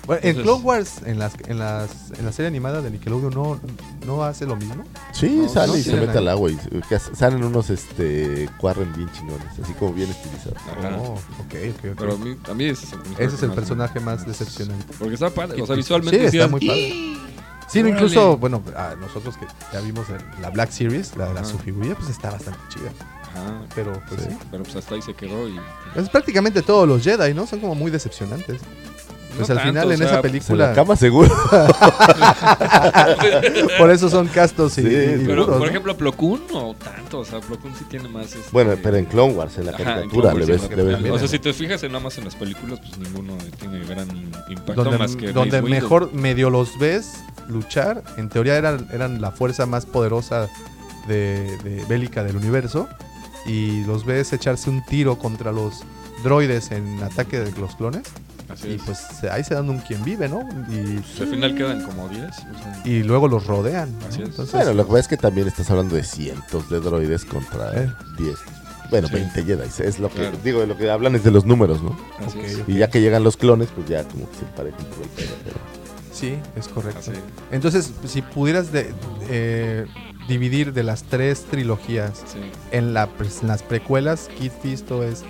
[SPEAKER 2] Bueno, en
[SPEAKER 3] Entonces-
[SPEAKER 2] Clone Wars, en, las, en, las, en la serie animada de Nickelodeon, ¿no, no hace lo mismo?
[SPEAKER 4] Sí,
[SPEAKER 3] No,
[SPEAKER 4] sale
[SPEAKER 3] no
[SPEAKER 4] y se mete
[SPEAKER 2] ahí.
[SPEAKER 4] al agua y se- que salen unos este Quarren bien chingones, así como bien estilizados.
[SPEAKER 3] Ajá.
[SPEAKER 2] Oh, ok, ok, ok.
[SPEAKER 3] Pero a mí, a mí ese es el personaje,
[SPEAKER 2] Ese es el
[SPEAKER 3] más-
[SPEAKER 2] personaje más decepcionante.
[SPEAKER 3] Porque está padre, o sea,
[SPEAKER 2] Sí,
[SPEAKER 3] visualmente
[SPEAKER 2] está
[SPEAKER 3] decías,
[SPEAKER 2] muy padre. Sí, no,
[SPEAKER 3] Órale.
[SPEAKER 2] incluso, bueno, a nosotros que ya vimos el- la Black Series, la, la
[SPEAKER 3] Ajá.
[SPEAKER 2] su figurilla, pues está bastante chida.
[SPEAKER 3] Ajá.
[SPEAKER 2] Pero, pues sí.
[SPEAKER 3] Pero pues hasta ahí se quedó y...
[SPEAKER 2] Es prácticamente todos los Jedi, ¿no? Son como muy decepcionantes. Pues
[SPEAKER 3] No
[SPEAKER 2] al final
[SPEAKER 3] tanto,
[SPEAKER 2] en
[SPEAKER 3] o
[SPEAKER 2] esa
[SPEAKER 3] sea,
[SPEAKER 2] película.
[SPEAKER 4] La cama seguro. [laughs]
[SPEAKER 2] Por eso son castos y,
[SPEAKER 4] Sí,
[SPEAKER 2] y
[SPEAKER 3] Pero,
[SPEAKER 2] duros,
[SPEAKER 3] por ejemplo, Plo Koon no tanto, o sea, Plo Koon sí tiene más... este-
[SPEAKER 4] bueno, pero en Clone Wars, en la
[SPEAKER 3] Ajá, en
[SPEAKER 4] caricatura, le ves, le.
[SPEAKER 3] O sea, si te fijas en nada más en las películas, pues ninguno tiene gran impacto
[SPEAKER 2] donde,
[SPEAKER 3] más que
[SPEAKER 2] donde
[SPEAKER 3] Mace Windu.
[SPEAKER 2] mejor medio los ves luchar, en teoría eran, eran la fuerza más poderosa de, de bélica del universo y los ves echarse un tiro contra los droides en ataque de los clones
[SPEAKER 3] Así
[SPEAKER 2] y
[SPEAKER 3] es.
[SPEAKER 2] pues se- ahí se dan un quien vive, ¿no? Y,
[SPEAKER 3] Pues, al final quedan como 10. o sea,
[SPEAKER 2] y luego los rodean. ¿no?
[SPEAKER 3] Así es.
[SPEAKER 2] Entonces,
[SPEAKER 4] Bueno, lo que pasa es que también estás hablando de cientos de droides contra
[SPEAKER 2] Eh.
[SPEAKER 4] 10. Bueno,
[SPEAKER 3] Sí.
[SPEAKER 4] 20 Jedi. Es lo que
[SPEAKER 3] Claro.
[SPEAKER 4] digo, de lo que hablan es de los números, ¿no?
[SPEAKER 3] así es.
[SPEAKER 4] Y ya que llegan los clones, pues ya como que se empareja un poco el pero-
[SPEAKER 2] sí, es correcto.
[SPEAKER 3] Así.
[SPEAKER 2] Entonces, si pudieras de- eh, dividir de las tres trilogías
[SPEAKER 3] Sí.
[SPEAKER 2] en, la, en las precuelas, Kid Fisto es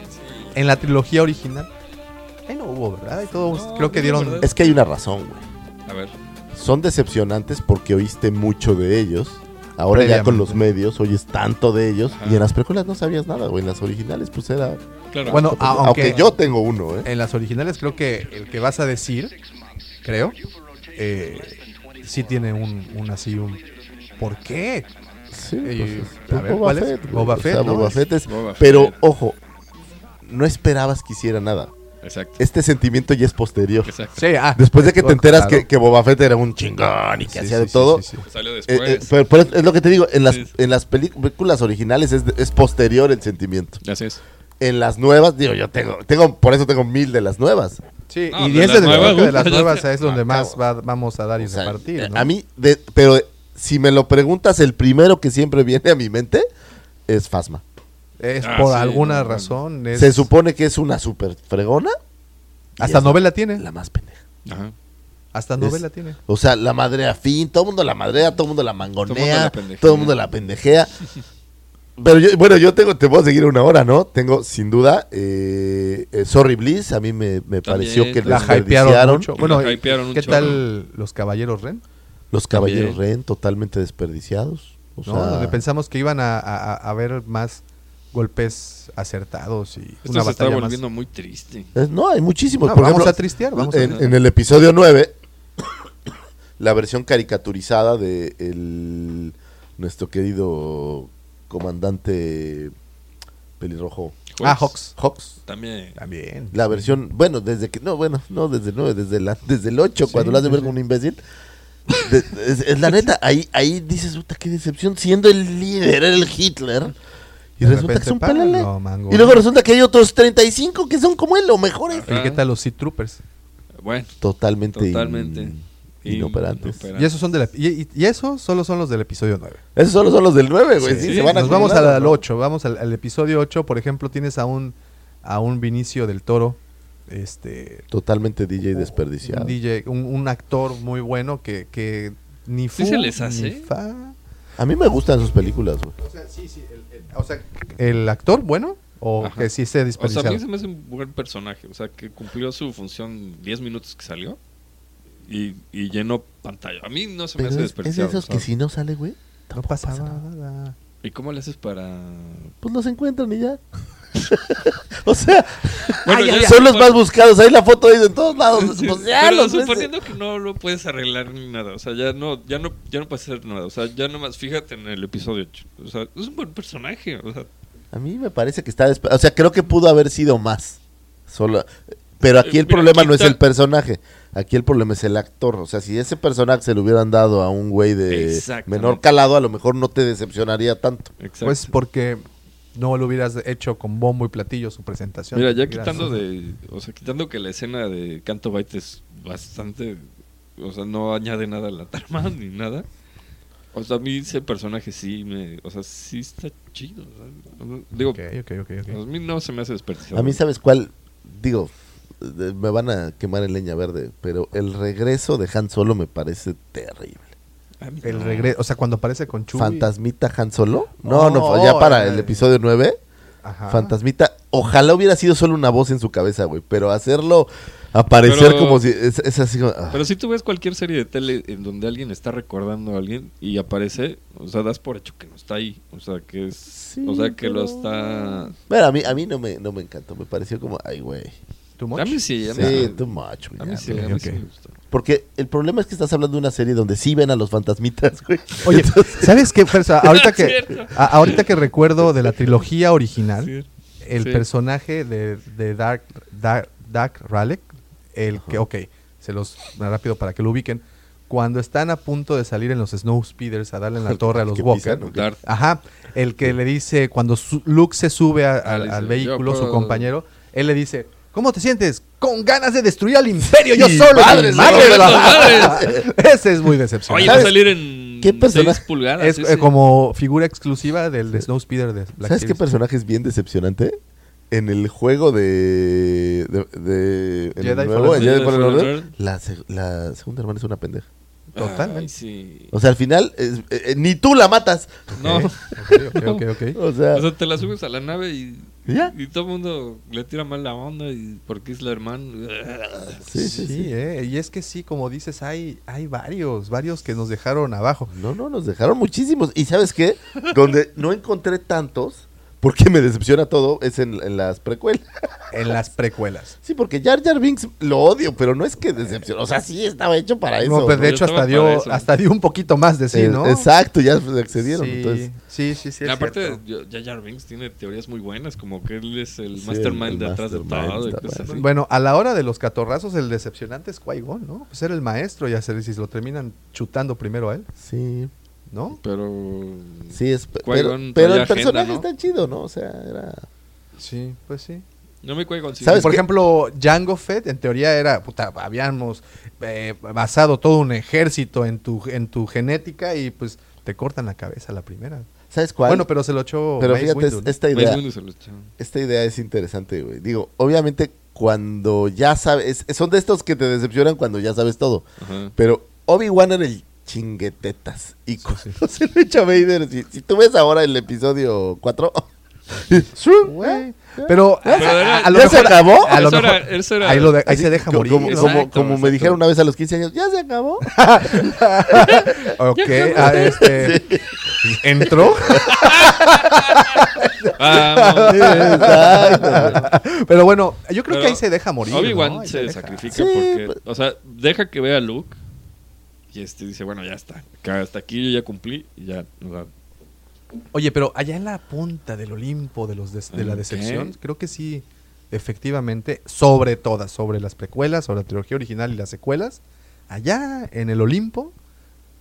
[SPEAKER 2] en la trilogía original. Ahí no hubo, ¿verdad? Ahí todos
[SPEAKER 3] No,
[SPEAKER 2] creo que dieron.
[SPEAKER 4] Es que hay una razón, güey.
[SPEAKER 3] A ver.
[SPEAKER 4] Son decepcionantes porque oíste mucho de ellos. Ahora ya con los medios oyes tanto de ellos.
[SPEAKER 3] Ajá.
[SPEAKER 4] Y en las precuelas no sabías nada, güey. En las originales, pues era.
[SPEAKER 3] Claro.
[SPEAKER 2] Bueno,
[SPEAKER 4] aunque,
[SPEAKER 2] aunque
[SPEAKER 4] yo tengo uno, ¿eh?
[SPEAKER 2] en las originales creo que el que vas a decir, creo, eh, sí tiene un, un así un. ¿Por qué?
[SPEAKER 4] Sí,
[SPEAKER 2] Eh,
[SPEAKER 4] pues,
[SPEAKER 2] a ver,
[SPEAKER 4] Boba. Fett.
[SPEAKER 2] Boba
[SPEAKER 4] O sea,
[SPEAKER 2] Fett, ¿no?
[SPEAKER 4] Boba
[SPEAKER 2] Es-
[SPEAKER 4] Fett es-
[SPEAKER 3] Boba
[SPEAKER 4] Pero,
[SPEAKER 3] Fett.
[SPEAKER 4] ojo, no esperabas que hiciera nada.
[SPEAKER 3] Exacto.
[SPEAKER 4] Este sentimiento ya es posterior.
[SPEAKER 3] Exacto.
[SPEAKER 2] Sí, ah,
[SPEAKER 4] Después de que te
[SPEAKER 2] claro.
[SPEAKER 4] enteras que, que Boba Fett era un chingón y que
[SPEAKER 2] Sí,
[SPEAKER 4] hacía
[SPEAKER 2] sí,
[SPEAKER 4] de
[SPEAKER 2] sí,
[SPEAKER 4] todo.
[SPEAKER 2] sí, sí.
[SPEAKER 3] Salió
[SPEAKER 4] Eh,
[SPEAKER 3] después.
[SPEAKER 4] eh, pero, pero es lo que te digo, en las,
[SPEAKER 3] Sí.
[SPEAKER 4] en las películas originales es, es posterior el sentimiento.
[SPEAKER 3] Así es.
[SPEAKER 4] En las nuevas, digo, yo tengo, tengo, por eso tengo mil de las nuevas.
[SPEAKER 2] Sí,
[SPEAKER 3] No,
[SPEAKER 2] y
[SPEAKER 3] de
[SPEAKER 2] 10
[SPEAKER 3] las
[SPEAKER 2] de,
[SPEAKER 3] nuevas,
[SPEAKER 2] las [laughs] nuevas es donde
[SPEAKER 4] Ah,
[SPEAKER 2] más va- vamos a dar y
[SPEAKER 4] O sea,
[SPEAKER 2] repartir.
[SPEAKER 4] eh,
[SPEAKER 2] ¿no?
[SPEAKER 4] A mí, de, pero si me lo preguntas, el primero que siempre viene a mi mente es Fasma.
[SPEAKER 2] Es
[SPEAKER 3] Ah,
[SPEAKER 2] por
[SPEAKER 3] sí,
[SPEAKER 2] alguna
[SPEAKER 3] no,
[SPEAKER 2] razón. es-
[SPEAKER 4] Se supone que es una super fregona.
[SPEAKER 2] hasta novela tiene.
[SPEAKER 4] La más pendeja.
[SPEAKER 3] Ajá.
[SPEAKER 2] Hasta
[SPEAKER 4] es-
[SPEAKER 2] novela tiene.
[SPEAKER 4] O sea, la madre a fin, todo el mundo la madrea, todo el mundo la mangonea, todo el mundo la pendejea. Pero yo, bueno, yo tengo, te puedo seguir una hora, ¿no? Tengo, sin duda, eh, eh, Sorry Bliss, a mí me, me pareció que
[SPEAKER 2] La hypearon mucho. Bueno,
[SPEAKER 3] La hypearon un
[SPEAKER 2] ¿qué tal los caballeros Ren?
[SPEAKER 4] Los caballeros
[SPEAKER 3] También.
[SPEAKER 4] Ren, totalmente desperdiciados. O
[SPEAKER 2] ¿no?
[SPEAKER 4] sea,
[SPEAKER 2] Donde pensamos que iban a, a- a ver más golpes acertados y
[SPEAKER 3] Esto
[SPEAKER 2] una
[SPEAKER 3] se está
[SPEAKER 2] batalla más.
[SPEAKER 3] volviendo muy triste.
[SPEAKER 4] es- no, hay muchísimos.
[SPEAKER 2] No,
[SPEAKER 4] Por
[SPEAKER 2] vamos
[SPEAKER 4] ejemplo,
[SPEAKER 2] a tristear, vamos a-
[SPEAKER 4] en, en el episodio 9, [coughs] la versión caricaturizada de el, nuestro querido comandante pelirrojo
[SPEAKER 2] Ah, Hawks.
[SPEAKER 4] Hawks.
[SPEAKER 3] También.
[SPEAKER 2] También.
[SPEAKER 4] La versión, bueno, desde que, no, bueno, no, desde el 9, desde, la, desde el 8,
[SPEAKER 2] Sí,
[SPEAKER 4] cuando lo has de ver
[SPEAKER 2] sí.
[SPEAKER 4] como un imbécil. De- es, es la neta, ahí, ahí dices, puta, qué decepción, siendo el líder, el Hitler. Y
[SPEAKER 2] De
[SPEAKER 4] resulta que
[SPEAKER 2] pa,
[SPEAKER 4] pelele.
[SPEAKER 2] no, mango.
[SPEAKER 4] Y luego resulta que hay otros 35 que son como él o mejores.
[SPEAKER 2] ¿Y qué tal los Sea Troopers?
[SPEAKER 3] Bueno,
[SPEAKER 4] Totalmente, in-
[SPEAKER 3] Totalmente.
[SPEAKER 4] inoperantes.
[SPEAKER 3] Inoperantes.
[SPEAKER 2] Y esos son de la- y, y- solo son los del episodio 9.
[SPEAKER 4] Esos solo son los del 9, güey. Sí,
[SPEAKER 3] Sí,
[SPEAKER 4] se van
[SPEAKER 2] Nos vamos al,
[SPEAKER 4] ¿no?
[SPEAKER 2] 8, vamos al, al episodio 8, por ejemplo, tienes a un a un Vinicio del Toro, este
[SPEAKER 4] Totalmente DJ desperdiciado.
[SPEAKER 2] un DJ, un, un actor muy bueno que, que ni fu,
[SPEAKER 3] ¿Sí se les
[SPEAKER 2] ni
[SPEAKER 3] hace?
[SPEAKER 2] fa.
[SPEAKER 4] A mí me gustan sus películas, güey.
[SPEAKER 2] O sea, sí, sí, el, el- o sea, el actor bueno o
[SPEAKER 3] Ajá.
[SPEAKER 2] que sí se
[SPEAKER 3] O sea, a
[SPEAKER 2] desperdiciado.
[SPEAKER 3] mí se me hace un buen personaje. O sea, que cumplió su función 10 minutos que salió y, y llenó pantalla. A mí no se me
[SPEAKER 4] Pero
[SPEAKER 3] hace
[SPEAKER 4] es, es de
[SPEAKER 3] desperdiciado.
[SPEAKER 4] esos que
[SPEAKER 3] ¿sabes?
[SPEAKER 4] si no sale, güey,
[SPEAKER 2] no
[SPEAKER 4] pasa nada.
[SPEAKER 2] nada.
[SPEAKER 3] ¿Y cómo le haces para...?
[SPEAKER 4] Pues los encuentran y ya. [laughs] o sea,
[SPEAKER 3] Bueno,
[SPEAKER 4] ay,
[SPEAKER 3] ya-
[SPEAKER 4] ay,
[SPEAKER 3] ya-
[SPEAKER 4] son los más buscados. Ahí la foto ahí en todos lados.
[SPEAKER 3] Sí,
[SPEAKER 4] pues ya
[SPEAKER 3] pero
[SPEAKER 4] los ves.
[SPEAKER 3] suponiendo que no lo puedes arreglar ni nada, o sea, ya no, ya no, ya no puedes hacer nada, o sea, ya nomás fíjate en el episodio 8, o sea, es un buen personaje, o sea,
[SPEAKER 4] A mí me parece que está... O sea, creo que pudo haber sido más. Solo... Pero aquí
[SPEAKER 3] Eh,
[SPEAKER 4] el
[SPEAKER 3] mira,
[SPEAKER 4] problema no es el personaje. Aquí el problema es el actor. O sea, si ese personaje se lo hubieran dado a un güey de menor calado, a lo mejor no te decepcionaría tanto.
[SPEAKER 3] exacto.
[SPEAKER 2] Pues porque no lo hubieras hecho con bombo y platillo su presentación.
[SPEAKER 3] Mira, ya quitando de, o sea, quitando que la escena de Canto Bite es bastante, o sea, no añade nada a la trama [laughs] ni nada. O sea, a mí ese personaje sí me, o sea, sí está chido, o sea, digo,
[SPEAKER 2] Ok, ok, ok, ok.
[SPEAKER 3] a mí no se me hace desperdiciado.
[SPEAKER 4] A mí, ¿sabes cuál? Digo, de- me van a quemar en leña verde, pero el regreso de Han Solo me parece terrible.
[SPEAKER 2] El regreso, o sea, cuando aparece con Chewie.
[SPEAKER 4] ¿Fantasmita Han Solo? No,
[SPEAKER 2] Oh,
[SPEAKER 4] no, ya para el episodio 9.
[SPEAKER 2] Ajá.
[SPEAKER 4] Fantasmita, ojalá hubiera sido solo una voz en su cabeza, güey, pero hacerlo aparecer
[SPEAKER 3] Pero-
[SPEAKER 4] como si. Es, es así como. ah.
[SPEAKER 3] Pero si tú ves cualquier serie de tele en donde alguien está recordando a alguien y aparece, o sea, das por hecho que no está ahí. O sea, que es.
[SPEAKER 4] Sí,
[SPEAKER 3] o sea, que lo está.
[SPEAKER 4] Bueno, a mí, a mí no, me, no me encantó. Me pareció como. Ay, güey.
[SPEAKER 2] ¿Too much?
[SPEAKER 3] A mí sí, a mí
[SPEAKER 4] Sí, too much, güey.
[SPEAKER 3] A mí
[SPEAKER 4] ya,
[SPEAKER 3] sí,
[SPEAKER 4] güey.
[SPEAKER 3] a mí
[SPEAKER 2] ok.
[SPEAKER 3] sí me gustó.
[SPEAKER 4] Porque el problema es que estás hablando de una serie donde sí ven a los fantasmitas, güey.
[SPEAKER 2] Oye, ¿sabes qué? [laughs] Ahorita, que, a- ahorita que recuerdo de la trilogía original,
[SPEAKER 3] Sí.
[SPEAKER 2] el
[SPEAKER 3] Sí.
[SPEAKER 2] personaje de, de Dark, Dark, Dark Raleigh, el que, ok, se los rápido para que lo ubiquen, cuando están a punto de salir en los Snow Speeders a darle en la torre a [laughs] los Walker. Ajá, el que le dice, cuando su- Luke se sube a-
[SPEAKER 3] Ah,
[SPEAKER 2] al,
[SPEAKER 3] dice,
[SPEAKER 2] al
[SPEAKER 3] "Yo
[SPEAKER 2] vehículo, su
[SPEAKER 3] puedo".
[SPEAKER 2] compañero, él le dice, ¿cómo te sientes? Con ganas de destruir al imperio, yo solo. madre
[SPEAKER 3] no,
[SPEAKER 2] de la-. Ese es muy decepcionante.
[SPEAKER 3] Oye, va a
[SPEAKER 4] ¿Sabes
[SPEAKER 3] salir en
[SPEAKER 4] qué personaje?
[SPEAKER 3] 6 pulgadas.
[SPEAKER 2] Es eh, como figura exclusiva del de Snow Speeder de Black
[SPEAKER 4] ¿Sabes qué
[SPEAKER 2] Series.
[SPEAKER 4] personaje es bien decepcionante? En el juego de. de, de- en el
[SPEAKER 2] Jedi
[SPEAKER 4] nuevo,
[SPEAKER 2] Fallen
[SPEAKER 4] en Jedi. Fallen
[SPEAKER 3] Fallen
[SPEAKER 4] Order,
[SPEAKER 3] Order.
[SPEAKER 4] la, la segunda hermana es una pendeja.
[SPEAKER 2] Totalmente.
[SPEAKER 3] Ay, sí.
[SPEAKER 4] O sea, al final, es- eh, eh, ni tú la matas.
[SPEAKER 3] No. [laughs]
[SPEAKER 2] Ok, ok, ok, ok.
[SPEAKER 4] O sea,
[SPEAKER 3] O sea, te la subes a la nave y,
[SPEAKER 4] ¿Ya?
[SPEAKER 3] y todo el mundo le tira mal la onda y porque es la hermana.
[SPEAKER 4] sí, sí,
[SPEAKER 2] Sí,
[SPEAKER 4] sí.
[SPEAKER 2] eh, y es que sí, como dices, hay, hay varios, varios que nos dejaron abajo.
[SPEAKER 4] No, no, nos dejaron muchísimos. ¿Y sabes qué? Donde no encontré tantos, porque me decepciona todo, es en, en las precuelas. [laughs]
[SPEAKER 2] En las precuelas.
[SPEAKER 4] Sí, porque Jar Jar Binks lo odio, pero no es que decepciona. O sea, sí estaba hecho para eso.
[SPEAKER 2] No, pues de hecho hasta dio,
[SPEAKER 3] eso.
[SPEAKER 2] hasta dio un poquito más de sí,
[SPEAKER 4] Eh,
[SPEAKER 2] ¿no?
[SPEAKER 4] Exacto, ya se accedieron.
[SPEAKER 2] Sí,
[SPEAKER 4] Entonces,
[SPEAKER 2] sí, sí, sí. es
[SPEAKER 3] Aparte, Jar Jar Binks tiene teorías muy buenas, como que él es el
[SPEAKER 4] Sí,
[SPEAKER 3] mastermind
[SPEAKER 4] el-
[SPEAKER 3] de todo y cosas
[SPEAKER 4] bueno.
[SPEAKER 3] así.
[SPEAKER 2] Bueno, a la hora de los catorrazos, el decepcionante es Qui-Gon, ¿no? Pues era el maestro, ya se si lo terminan chutando primero a él,
[SPEAKER 4] sí.
[SPEAKER 2] ¿No?
[SPEAKER 3] Pero.
[SPEAKER 4] Sí, es, pero, pero el personaje
[SPEAKER 3] agenda, ¿no?
[SPEAKER 4] está chido, ¿no? O sea, era...
[SPEAKER 2] Sí, pues sí.
[SPEAKER 3] No me cuelgo sí.
[SPEAKER 4] ¿Sabes
[SPEAKER 2] Por
[SPEAKER 4] qué?
[SPEAKER 2] ejemplo, Jango Fett, en teoría era, puta, habíamos eh, basado todo un ejército en tu, en tu genética y pues te cortan la cabeza la primera.
[SPEAKER 4] ¿Sabes cuál?
[SPEAKER 2] Bueno, pero se lo echó
[SPEAKER 4] Pero
[SPEAKER 2] Mace
[SPEAKER 4] fíjate,
[SPEAKER 2] Windu,
[SPEAKER 4] esta idea,
[SPEAKER 3] Windu se lo echó.
[SPEAKER 4] esta idea es interesante, güey. Digo, obviamente cuando ya sabes, son de estos que te decepcionan cuando ya sabes todo.
[SPEAKER 3] Ajá.
[SPEAKER 4] Pero Obi-Wan era el chinguetetas. Y cuando [laughs] se lo echa Vader, si, si tú ves ahora el episodio 4, [laughs]
[SPEAKER 2] Güey. Pero, a,
[SPEAKER 3] Pero era-
[SPEAKER 2] a- a lo
[SPEAKER 4] ¿Ya se
[SPEAKER 2] mejor-
[SPEAKER 4] acabó?
[SPEAKER 2] a lo
[SPEAKER 3] Eso era-
[SPEAKER 2] mejor-
[SPEAKER 3] eso era-
[SPEAKER 2] ahí, lo de- ahí
[SPEAKER 4] así,
[SPEAKER 2] se deja morir.
[SPEAKER 4] Como,
[SPEAKER 2] ¿no?
[SPEAKER 4] como-
[SPEAKER 3] Exacto,
[SPEAKER 4] como me
[SPEAKER 3] exacto.
[SPEAKER 4] dijeron una vez a los 15 años, ¿ya se acabó? [laughs]
[SPEAKER 2] Ok, ah, este, entró.
[SPEAKER 3] Vamos.
[SPEAKER 4] Exacto.
[SPEAKER 2] Pero bueno, yo creo
[SPEAKER 3] Pero
[SPEAKER 2] que ahí se deja morir.
[SPEAKER 3] Obi-Wan
[SPEAKER 2] ¿no? Ahí
[SPEAKER 3] se
[SPEAKER 2] deja.
[SPEAKER 3] sacrifica
[SPEAKER 4] Sí,
[SPEAKER 3] porque,
[SPEAKER 4] pues-
[SPEAKER 3] o sea, deja que vea a Luke y este dice, bueno, ya está, hasta aquí yo ya cumplí y ya, o sea,
[SPEAKER 2] Oye, pero allá en la punta del Olimpo de los de la decepción, creo que sí, efectivamente, sobre todas, sobre las precuelas, sobre la trilogía original y las secuelas, allá en el Olimpo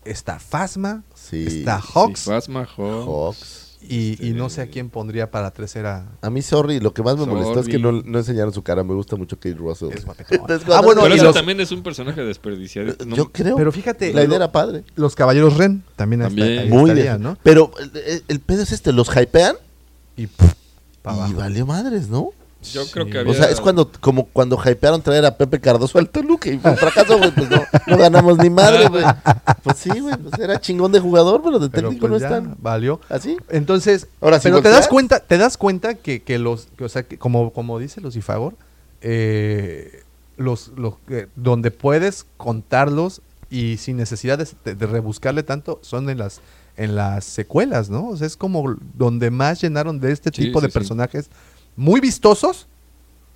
[SPEAKER 2] está Phasma,
[SPEAKER 4] Sí.
[SPEAKER 2] está Hawks
[SPEAKER 3] sí, Phasma, Hawks,
[SPEAKER 4] Hawks.
[SPEAKER 2] Y, y no
[SPEAKER 3] este,
[SPEAKER 2] sé a quién pondría para tercera.
[SPEAKER 4] A mí, sorry, lo que más me molestó es que no, no enseñaron su cara. Me gusta mucho Kate Russell.
[SPEAKER 2] Es [laughs] Ah, bueno,
[SPEAKER 3] Pero
[SPEAKER 2] los-
[SPEAKER 3] también es un personaje desperdiciado. No-
[SPEAKER 4] Yo creo.
[SPEAKER 2] Pero fíjate,
[SPEAKER 4] la idea
[SPEAKER 2] lo-
[SPEAKER 4] era padre.
[SPEAKER 2] los caballeros Ren también, hasta
[SPEAKER 3] También.
[SPEAKER 2] ahí
[SPEAKER 4] Muy
[SPEAKER 2] estarían,
[SPEAKER 4] de-
[SPEAKER 2] ¿no?
[SPEAKER 4] Pero el, pedo es este, los hypean
[SPEAKER 2] Y pff,
[SPEAKER 4] y valió madres, ¿no?
[SPEAKER 3] Yo creo
[SPEAKER 2] Sí.
[SPEAKER 3] que había...
[SPEAKER 4] O sea, es cuando como cuando hypearon traer a Pepe Cardoso al Toluca y fue un fracaso, güey, pues no, no ganamos ni madre, güey. [laughs] Pues sí, güey, pues era chingón de jugador, pero de
[SPEAKER 2] Pero
[SPEAKER 4] técnico
[SPEAKER 2] pues
[SPEAKER 4] no
[SPEAKER 2] ya,
[SPEAKER 4] están
[SPEAKER 2] valió.
[SPEAKER 4] así.
[SPEAKER 2] Entonces,
[SPEAKER 4] Ahora, si
[SPEAKER 2] pero te das cuenta, te das cuenta que, que los, que, o sea, que como, como dice Lucifagor, eh, los, los que- donde puedes contarlos y sin necesidad de, de rebuscarle tanto son en las en las secuelas, ¿no? O sea, es como donde más llenaron de este
[SPEAKER 3] Sí,
[SPEAKER 2] tipo de
[SPEAKER 3] sí, sí.
[SPEAKER 2] Muy vistosos,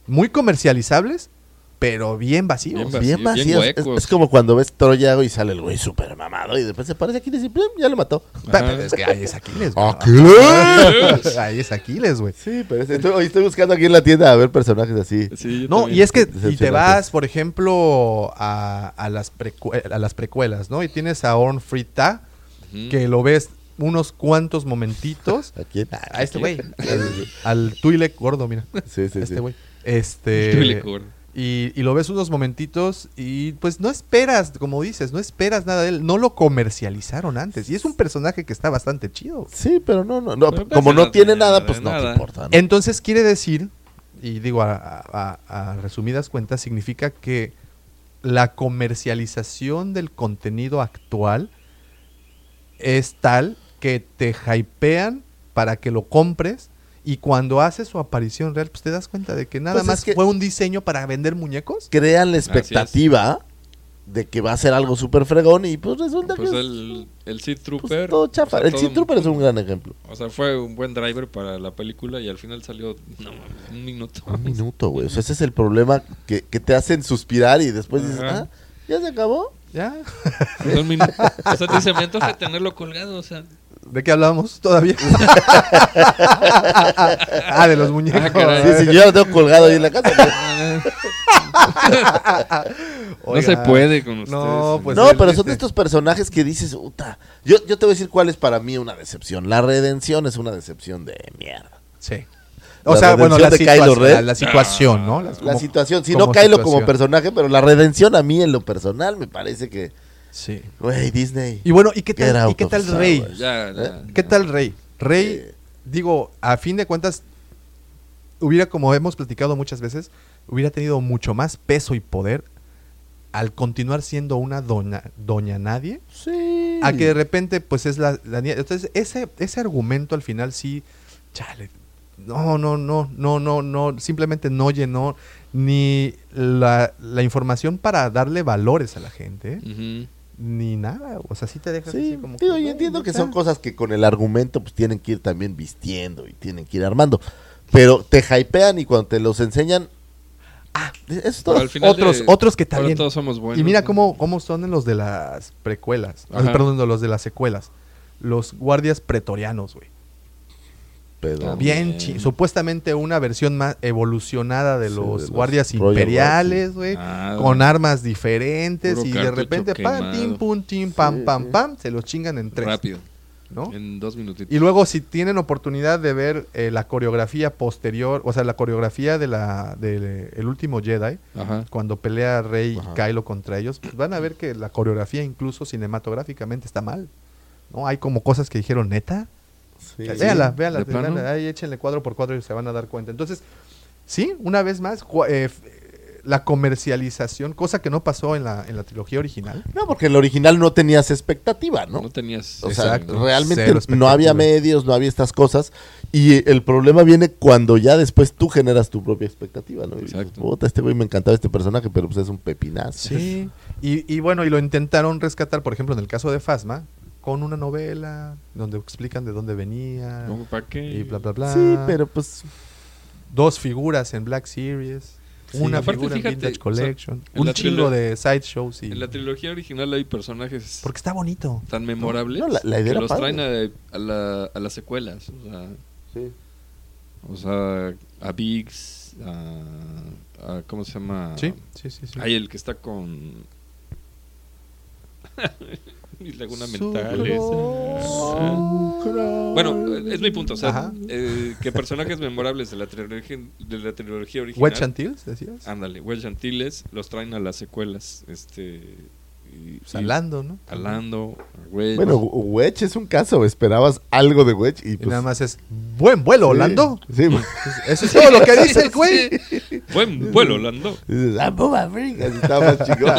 [SPEAKER 2] muy comercializables, pero bien vacíos.
[SPEAKER 3] Bien
[SPEAKER 4] vacíos. Es, como cuando ves Troya y sale el güey súper mamado y después se parece a Aquiles y ¡plum! ya lo mató.
[SPEAKER 2] Pero
[SPEAKER 3] Ajá.
[SPEAKER 2] es que ahí es Aquiles, güey.
[SPEAKER 4] ¿Aquiles? [laughs]
[SPEAKER 2] ahí es Aquiles, güey.
[SPEAKER 4] Sí, pero es- estoy, hoy estoy buscando aquí en la tienda a ver personajes así.
[SPEAKER 3] Sí, yo
[SPEAKER 2] No,
[SPEAKER 3] también.
[SPEAKER 2] y es que y te vas, por ejemplo, a, a las a las precuelas, ¿no? Y tienes a Orn Frita, que lo ves unos cuantos momentitos. [laughs]
[SPEAKER 4] ¿A quién?
[SPEAKER 2] A este güey, [laughs] al, al Twi'lek gordo, mira.
[SPEAKER 4] Sí, sí,
[SPEAKER 2] este
[SPEAKER 4] sí.
[SPEAKER 2] güey. Este.
[SPEAKER 3] Twi'lek gordo.
[SPEAKER 2] Y, y lo ves unos momentitos y pues no esperas, como dices, no esperas nada de él. No lo comercializaron antes. Y es un personaje que está bastante chido.
[SPEAKER 4] Sí, pero no, no, no,
[SPEAKER 3] Pero
[SPEAKER 4] como no tiene nada,
[SPEAKER 3] nada,
[SPEAKER 4] pues no te importa. ¿no?
[SPEAKER 2] Entonces quiere decir, y digo a, a- a- a resumidas cuentas, significa que la comercialización del contenido actual es tal que te hypean para que lo compres Y cuando hace su aparición real, pues te das cuenta de que nada
[SPEAKER 4] Pues es
[SPEAKER 2] más
[SPEAKER 4] que-
[SPEAKER 2] fue un diseño para vender muñecos.
[SPEAKER 4] Crean la expectativa de que va a ser algo súper fregón y pues resulta
[SPEAKER 3] Pues
[SPEAKER 4] que es
[SPEAKER 3] el, el Seed
[SPEAKER 4] pues,
[SPEAKER 3] Trooper.
[SPEAKER 4] todo chafa.
[SPEAKER 3] o sea,
[SPEAKER 4] el
[SPEAKER 3] todo-
[SPEAKER 4] Seed Trooper es un gran ejemplo.
[SPEAKER 3] O sea, fue un buen driver para la película y al final salió no, un minuto.
[SPEAKER 4] Un minuto, güey. O sea, ese es el problema que, que te hacen suspirar y después dices, ah, ¿ya se acabó?
[SPEAKER 2] ¿Ya?
[SPEAKER 3] Un minuto. O sea, dice, me antoja tenerlo colgado, o sea.
[SPEAKER 2] ¿De qué hablábamos todavía? [laughs] ah, de los muñecos.
[SPEAKER 3] Ah, caray.
[SPEAKER 4] Sí, sí, yo lo tengo colgado ahí en la casa. [laughs]
[SPEAKER 3] no se puede con ustedes.
[SPEAKER 2] No, pues
[SPEAKER 4] no, pero son de estos personajes que dices, puta. Yo, yo te voy a decir cuál es para mí una decepción. La redención es una decepción de mierda.
[SPEAKER 2] Sí. O
[SPEAKER 4] La
[SPEAKER 2] sea, bueno, la, situa- situación, ¿no? Las-
[SPEAKER 4] La
[SPEAKER 2] como-
[SPEAKER 4] situación, si
[SPEAKER 2] como
[SPEAKER 4] no Kylo como
[SPEAKER 2] situación.
[SPEAKER 4] personaje, pero la redención a mí en lo personal me parece que,
[SPEAKER 2] Sí.
[SPEAKER 4] güey, Disney.
[SPEAKER 2] Y bueno, ¿y qué tal, ¿y qué
[SPEAKER 4] of
[SPEAKER 2] tal Rey?
[SPEAKER 4] Wars.
[SPEAKER 3] Ya,
[SPEAKER 4] ¿Eh?
[SPEAKER 3] ya.
[SPEAKER 2] ¿Qué tal Rey? Rey, digo, a fin de cuentas, hubiera, como hemos platicado muchas veces, hubiera tenido mucho más peso y poder al continuar siendo una doña, doña nadie,
[SPEAKER 4] Sí.
[SPEAKER 2] a que de repente, pues es la, la niña. Entonces, ese, ese argumento al final sí, chale, no, no, no, no, no, no, simplemente no llenó ni la, la información para darle valores a la gente, ¿eh?
[SPEAKER 3] Ujú.
[SPEAKER 2] Ni nada. O sea, sí te dejas
[SPEAKER 4] Sí,
[SPEAKER 2] así como
[SPEAKER 4] digo,
[SPEAKER 2] que,
[SPEAKER 4] yo entiendo que son cosas que con el argumento pues tienen que ir también vistiendo y tienen que ir armando. Pero te hypean y cuando te los enseñan... Ah, eso es todo.
[SPEAKER 3] Pero al final
[SPEAKER 2] otros,
[SPEAKER 3] de-
[SPEAKER 2] otros que también.
[SPEAKER 3] todos somos buenos.
[SPEAKER 2] y mira
[SPEAKER 3] ¿no?
[SPEAKER 2] cómo, cómo son en los de las precuelas. Perdón, los de las secuelas. Los guardias pretorianos, güey. Bien, chi- supuestamente una versión más evolucionada de
[SPEAKER 4] Sí,
[SPEAKER 2] los
[SPEAKER 4] de
[SPEAKER 2] guardias imperiales, güey,
[SPEAKER 3] Ah,
[SPEAKER 2] con armas diferentes
[SPEAKER 3] Puro
[SPEAKER 2] y de repente pam, tim, pum, tim, pam, pam, pam, se los chingan en tres,
[SPEAKER 3] Rápido.
[SPEAKER 2] ¿no?
[SPEAKER 3] En dos minutitos.
[SPEAKER 2] Y luego si tienen oportunidad de ver eh, la coreografía posterior, o sea, la coreografía de la de el último Jedi,
[SPEAKER 3] Ajá.
[SPEAKER 2] cuando pelea Rey
[SPEAKER 4] Ajá.
[SPEAKER 2] y Kylo contra ellos, pues van a ver que la coreografía incluso cinematográficamente está mal. ¿No? Hay como cosas que dijeron, "¿Neta?"
[SPEAKER 4] Sí.
[SPEAKER 2] Véala, véala, véala, ahí échenle cuadro por cuadro y se van a dar cuenta. Entonces, sí, una vez más, eh, eh, la comercialización, cosa que no pasó en la, en la trilogía original.
[SPEAKER 4] No, porque en el original no tenías expectativa, ¿no?
[SPEAKER 3] No tenías.
[SPEAKER 4] O sea,
[SPEAKER 2] Exacto.
[SPEAKER 4] realmente no había medios, no había estas cosas. Y el problema viene cuando ya después tú generas tu propia expectativa, ¿no? Y dices,
[SPEAKER 3] Exacto.
[SPEAKER 4] "Puta, este güey me encantaba este personaje, pero pues es un pepinazo.
[SPEAKER 2] Sí. Y, y bueno, y lo intentaron rescatar, por ejemplo, en el caso de Fasma, con una novela donde explican de dónde venía
[SPEAKER 3] No, ¿Para qué?
[SPEAKER 2] y bla, bla, bla.
[SPEAKER 4] Sí, pero pues
[SPEAKER 2] Dos figuras en Black Series, una
[SPEAKER 3] Aparte,
[SPEAKER 2] figura
[SPEAKER 3] fíjate,
[SPEAKER 2] en Vintage
[SPEAKER 3] o sea,
[SPEAKER 2] Collection,
[SPEAKER 3] en
[SPEAKER 2] un chingo de sideshows y...
[SPEAKER 3] En la trilogía original hay personajes
[SPEAKER 2] Porque está bonito.
[SPEAKER 3] tan memorables
[SPEAKER 4] No, la- la idea
[SPEAKER 3] que los
[SPEAKER 4] padre.
[SPEAKER 3] traen a, a la- a las secuelas. O sea, o sea a Biggs, a, a- ¿Cómo se llama?
[SPEAKER 2] Sí, sí, sí. sí.
[SPEAKER 3] Hay el que está con. [laughs] [laughs] Mi laguna
[SPEAKER 2] Sucro,
[SPEAKER 3] mental. esa. Bueno, es mi punto. O sea, eh, que personajes memorables de la trilogía, de la trilogía original.
[SPEAKER 2] Wedge Antilles, decías.
[SPEAKER 3] Ándale, Wedge Antilles los traen a las secuelas. Este. Y,
[SPEAKER 2] Pues Lando, ¿no?
[SPEAKER 3] a Lando, a Wedge.
[SPEAKER 4] bueno, Wedge es un caso, esperabas algo de Wedge y
[SPEAKER 2] Y
[SPEAKER 4] pues
[SPEAKER 2] nada más es buen vuelo,
[SPEAKER 4] sí,
[SPEAKER 2] Lando.
[SPEAKER 4] Sí, pues, [laughs]
[SPEAKER 2] Eso es todo lo que [laughs] dice el güey. [laughs]
[SPEAKER 3] Buen vuelo, Lando.
[SPEAKER 4] dices, ah, estaba más chingón.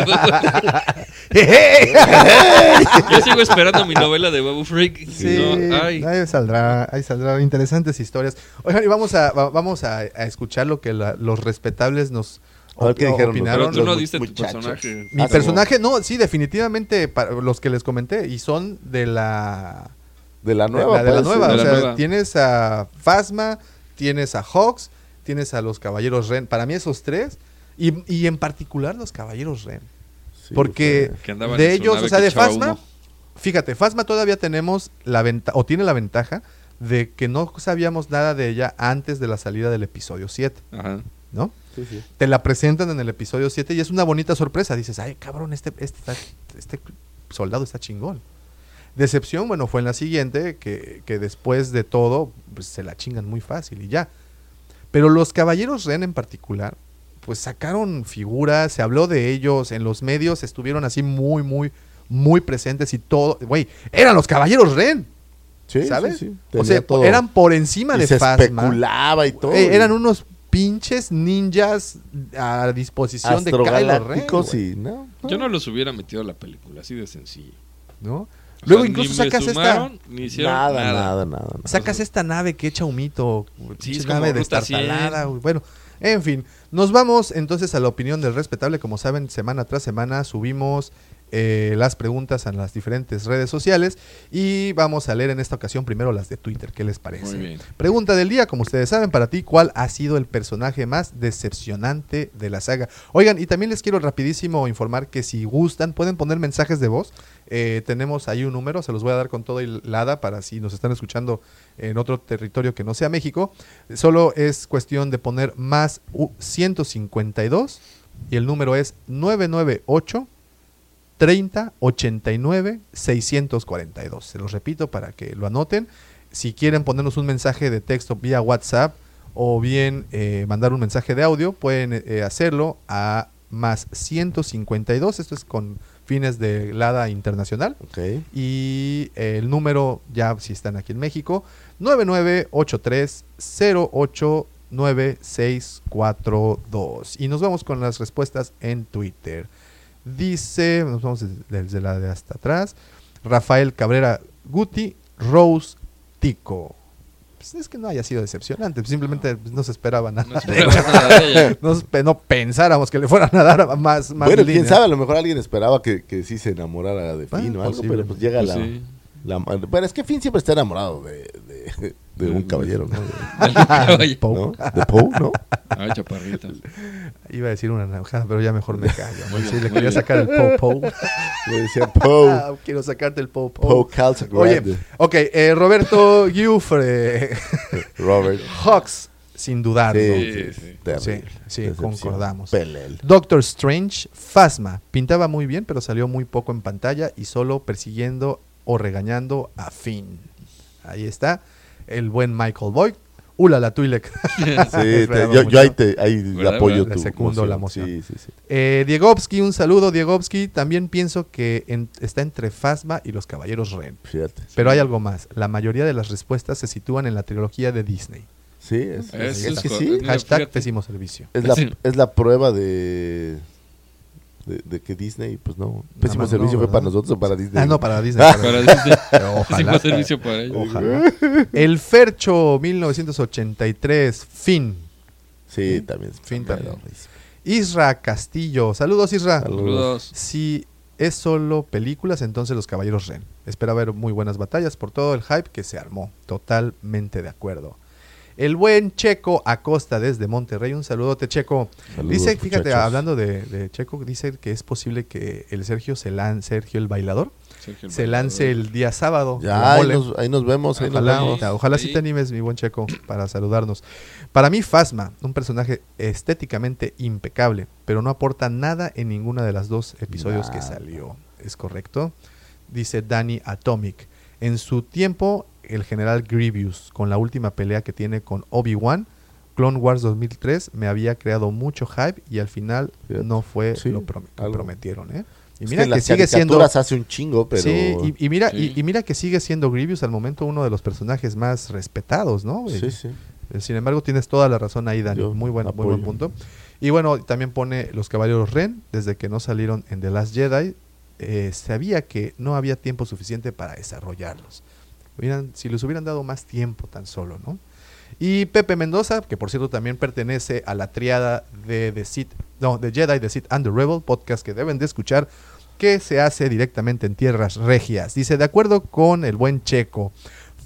[SPEAKER 3] Yo sigo esperando mi novela de Babu Freak.
[SPEAKER 2] Sí,
[SPEAKER 3] No, ay.
[SPEAKER 2] ahí saldrá, ahí saldrá interesantes historias. Oigan, y vamos a, va- vamos a, a escuchar lo que la- los respetables nos
[SPEAKER 4] A ver qué dijeron los-
[SPEAKER 2] opinaron.
[SPEAKER 3] Pero tú no diste tu personaje.
[SPEAKER 2] Mi
[SPEAKER 4] Ah,
[SPEAKER 2] personaje, no, sí, definitivamente para los que les comenté y son de la
[SPEAKER 4] De la
[SPEAKER 2] de
[SPEAKER 4] nueva,
[SPEAKER 2] la, de la
[SPEAKER 4] pues,
[SPEAKER 2] nueva.
[SPEAKER 3] de
[SPEAKER 2] o
[SPEAKER 3] la
[SPEAKER 2] sea,
[SPEAKER 3] nueva.
[SPEAKER 2] tienes a Phasma, tienes a Hawks, tienes a los Caballeros Ren. Para mí esos tres y, y en particular los Caballeros Ren,
[SPEAKER 4] sí,
[SPEAKER 2] porque de ellos, o sea, de Phasma,
[SPEAKER 3] humo.
[SPEAKER 2] fíjate, Phasma todavía tenemos la ventaja o tiene la ventaja de que no sabíamos nada de ella antes de la salida del episodio 7,
[SPEAKER 3] Ajá.
[SPEAKER 2] ¿No?
[SPEAKER 4] sí, sí.
[SPEAKER 2] te la presentan en el episodio 7 y es una bonita sorpresa. Dices, ay, cabrón, este, este, este soldado está chingón. Decepción, bueno, fue en la siguiente, que, que después de todo, pues se la chingan muy fácil y ya. Pero los caballeros Ren en particular, pues sacaron figuras, se habló de ellos, en los medios estuvieron así muy, muy, muy presentes y todo. Güey, eran los caballeros Ren,
[SPEAKER 4] Sí,
[SPEAKER 2] ¿sabes?
[SPEAKER 4] sí, sí.
[SPEAKER 2] O sea,
[SPEAKER 4] todo.
[SPEAKER 2] eran por encima
[SPEAKER 4] Y
[SPEAKER 2] de
[SPEAKER 4] se especulaba y todo.
[SPEAKER 2] Eh, eran unos pinches ninjas a disposición de Kylo Ren.
[SPEAKER 4] y no.
[SPEAKER 3] Yo no los hubiera metido a la película, así de sencillo.
[SPEAKER 2] ¿no? Luego
[SPEAKER 3] sea,
[SPEAKER 2] incluso sacas esta...
[SPEAKER 3] sumaron, ni hicieron
[SPEAKER 4] Nada,
[SPEAKER 3] nada.
[SPEAKER 4] nada, nada. nada.
[SPEAKER 2] Sacas esta nave que echa humito,
[SPEAKER 3] Sí, es
[SPEAKER 2] nave destartalada,
[SPEAKER 3] 100.
[SPEAKER 2] güey. Bueno, en fin, nos vamos entonces a la opinión del respetable. Como saben, semana tras semana subimos eh, las preguntas en las diferentes redes sociales y vamos a leer en esta ocasión primero las de Twitter. ¿Qué les parece?
[SPEAKER 3] Muy bien.
[SPEAKER 2] Pregunta del día, como ustedes saben, para ti, ¿cuál ha sido el personaje más decepcionante de la saga? Oigan, y también les quiero rapidísimo informar que si gustan, pueden poner mensajes de voz. Eh, tenemos ahí un número, se los voy a dar con todo y lada para si nos están escuchando en otro territorio que no sea México. Solo es cuestión de poner más u- 152 y el número es 998 30 89 642. Se los repito para que lo anoten. Si quieren ponernos un mensaje de texto vía WhatsApp o bien eh, mandar un mensaje de audio, pueden eh, hacerlo a más 152. Esto es con fines de LADA internacional. Y eh, el número, ya si están aquí en México, 9983-089642. Y nos vamos con las respuestas en Twitter. Dice, nos vamos desde, desde la de hasta atrás, Rafael Cabrera Guti, Rose Tico. Pues es que no haya sido decepcionante, simplemente pues, no se esperaba nada.
[SPEAKER 3] No se esperaba nada de ella. [laughs]
[SPEAKER 2] no, pensáramos que le fueran a dar más, más
[SPEAKER 4] bueno, quién sabe, a lo mejor alguien esperaba que, que sí se enamorara de
[SPEAKER 2] Bueno,
[SPEAKER 4] Finn o algo, pero pues llega
[SPEAKER 3] Pues
[SPEAKER 4] la,
[SPEAKER 3] sí.
[SPEAKER 4] la- Bueno, es que Finn siempre está enamorado de, de, de un caballero, ¿no?
[SPEAKER 3] Caballo.
[SPEAKER 2] Poe.
[SPEAKER 4] ¿No? De Poe, ¿no?
[SPEAKER 3] Ay, chaparrita.
[SPEAKER 2] Iba a decir una naranjada, pero ya mejor me callo.
[SPEAKER 3] Muy
[SPEAKER 2] Sí,
[SPEAKER 3] bien,
[SPEAKER 2] le quería
[SPEAKER 3] bien.
[SPEAKER 2] sacar el po po. [laughs]
[SPEAKER 4] Le decía Poe.
[SPEAKER 2] Ah, quiero sacarte el po po.
[SPEAKER 4] Poe Calzagrande.
[SPEAKER 2] Oye, ok, eh, Roberto Giuffre, [laughs]
[SPEAKER 4] Robert.
[SPEAKER 2] Hawks, sin dudarlo.
[SPEAKER 4] Sí,
[SPEAKER 3] Sí,
[SPEAKER 4] sí,
[SPEAKER 3] sí.
[SPEAKER 2] concordamos.
[SPEAKER 4] Pelel.
[SPEAKER 2] Doctor Strange, Phasma, pintaba muy bien, pero salió muy poco en pantalla y solo persiguiendo o regañando a Finn. Ahí está, el buen Michael Boyd. Ula la Twi'lek. [laughs]
[SPEAKER 4] Sí, [laughs] te- yo, ahí, te, ahí
[SPEAKER 3] ¿Verdad,
[SPEAKER 4] apoyo
[SPEAKER 2] verdad?
[SPEAKER 4] tu
[SPEAKER 2] Le secundo la emoción.
[SPEAKER 4] Sí, sí, sí.
[SPEAKER 2] Eh, Diegovsky, un saludo, Diegovsky. También pienso que en- está entre Phasma y los Caballeros Ren.
[SPEAKER 4] Fíjate.
[SPEAKER 2] Pero hay algo más. La mayoría de las respuestas se sitúan en la trilogía de Disney.
[SPEAKER 4] Sí, es, es-
[SPEAKER 3] es
[SPEAKER 4] es que sí.
[SPEAKER 2] Hashtag
[SPEAKER 3] fíjate.
[SPEAKER 2] pésimo servicio.
[SPEAKER 4] Es la, es la prueba de, de, de que Disney, pues no. Pésimo
[SPEAKER 2] más
[SPEAKER 4] servicio
[SPEAKER 2] no,
[SPEAKER 4] fue para nosotros o para Disney.
[SPEAKER 2] Ah, no, para Disney.
[SPEAKER 4] Ah,
[SPEAKER 2] para
[SPEAKER 3] Para [laughs]
[SPEAKER 2] Disney. Ojalá.
[SPEAKER 3] Hicimos servicio para ellos.
[SPEAKER 2] Ojalá. El Fercho 1983, Fin.
[SPEAKER 4] Sí, también.
[SPEAKER 2] Fin también. Isra Castillo. Saludos, Isra.
[SPEAKER 3] Saludos.
[SPEAKER 2] Si es solo películas, entonces Los Caballeros Ren. Espera ver muy buenas batallas por todo el hype que se armó. Totalmente de acuerdo. El buen Checo Acosta desde Monterrey. Un saludote, Checo.
[SPEAKER 4] Saludos,
[SPEAKER 2] dice, fíjate,
[SPEAKER 4] muchachos.
[SPEAKER 2] hablando de, de Checo, dice que es posible que el Sergio se lance, Sergio el bailador,
[SPEAKER 3] Sergio el
[SPEAKER 2] se
[SPEAKER 3] Bailador.
[SPEAKER 2] lance el día sábado.
[SPEAKER 4] Ya, ahí nos, ahí nos vemos. Ahí nos
[SPEAKER 2] Ojalá,
[SPEAKER 4] vemos.
[SPEAKER 2] ojalá, ojalá sí
[SPEAKER 3] Sí.
[SPEAKER 2] te animes, mi buen Checo, para saludarnos. Para mí, Fasma, un personaje estéticamente impecable, pero no aporta nada en ninguna de las dos episodios que salió. ¿Es correcto? Dice Danny Atomic. En su tiempo, el general Grievous, con la última pelea que tiene con Obi-Wan, Clone Wars 2003, me había creado mucho hype y al final no fue
[SPEAKER 4] Sí,
[SPEAKER 2] lo prom-
[SPEAKER 4] algo.
[SPEAKER 2] prometieron. ¿eh? Y mira que,
[SPEAKER 4] las
[SPEAKER 2] sigue siendo...
[SPEAKER 4] hace un chingo, pero.
[SPEAKER 2] Sí, y, y mira,
[SPEAKER 3] Sí.
[SPEAKER 2] y, y mira que sigue siendo Grievous al momento uno de los personajes más respetados, ¿no?
[SPEAKER 4] Sí, sí.
[SPEAKER 2] Eh, Sin embargo, tienes toda la razón ahí, Dani.
[SPEAKER 4] Yo
[SPEAKER 2] Muy buen, muy buen punto. Y bueno, también pone los caballeros Ren, desde que no salieron en The Last Jedi, eh, sabía que no había tiempo suficiente para desarrollarlos. Hubieran- si les hubieran dado más tiempo tan solo, ¿no? Y Pepe Mendoza, que por cierto también pertenece a la triada de The Sith, no, de Jedi, The Sith and the Rebel, podcast que deben de escuchar, que se hace directamente en tierras regias. Dice, de acuerdo con el buen Checo,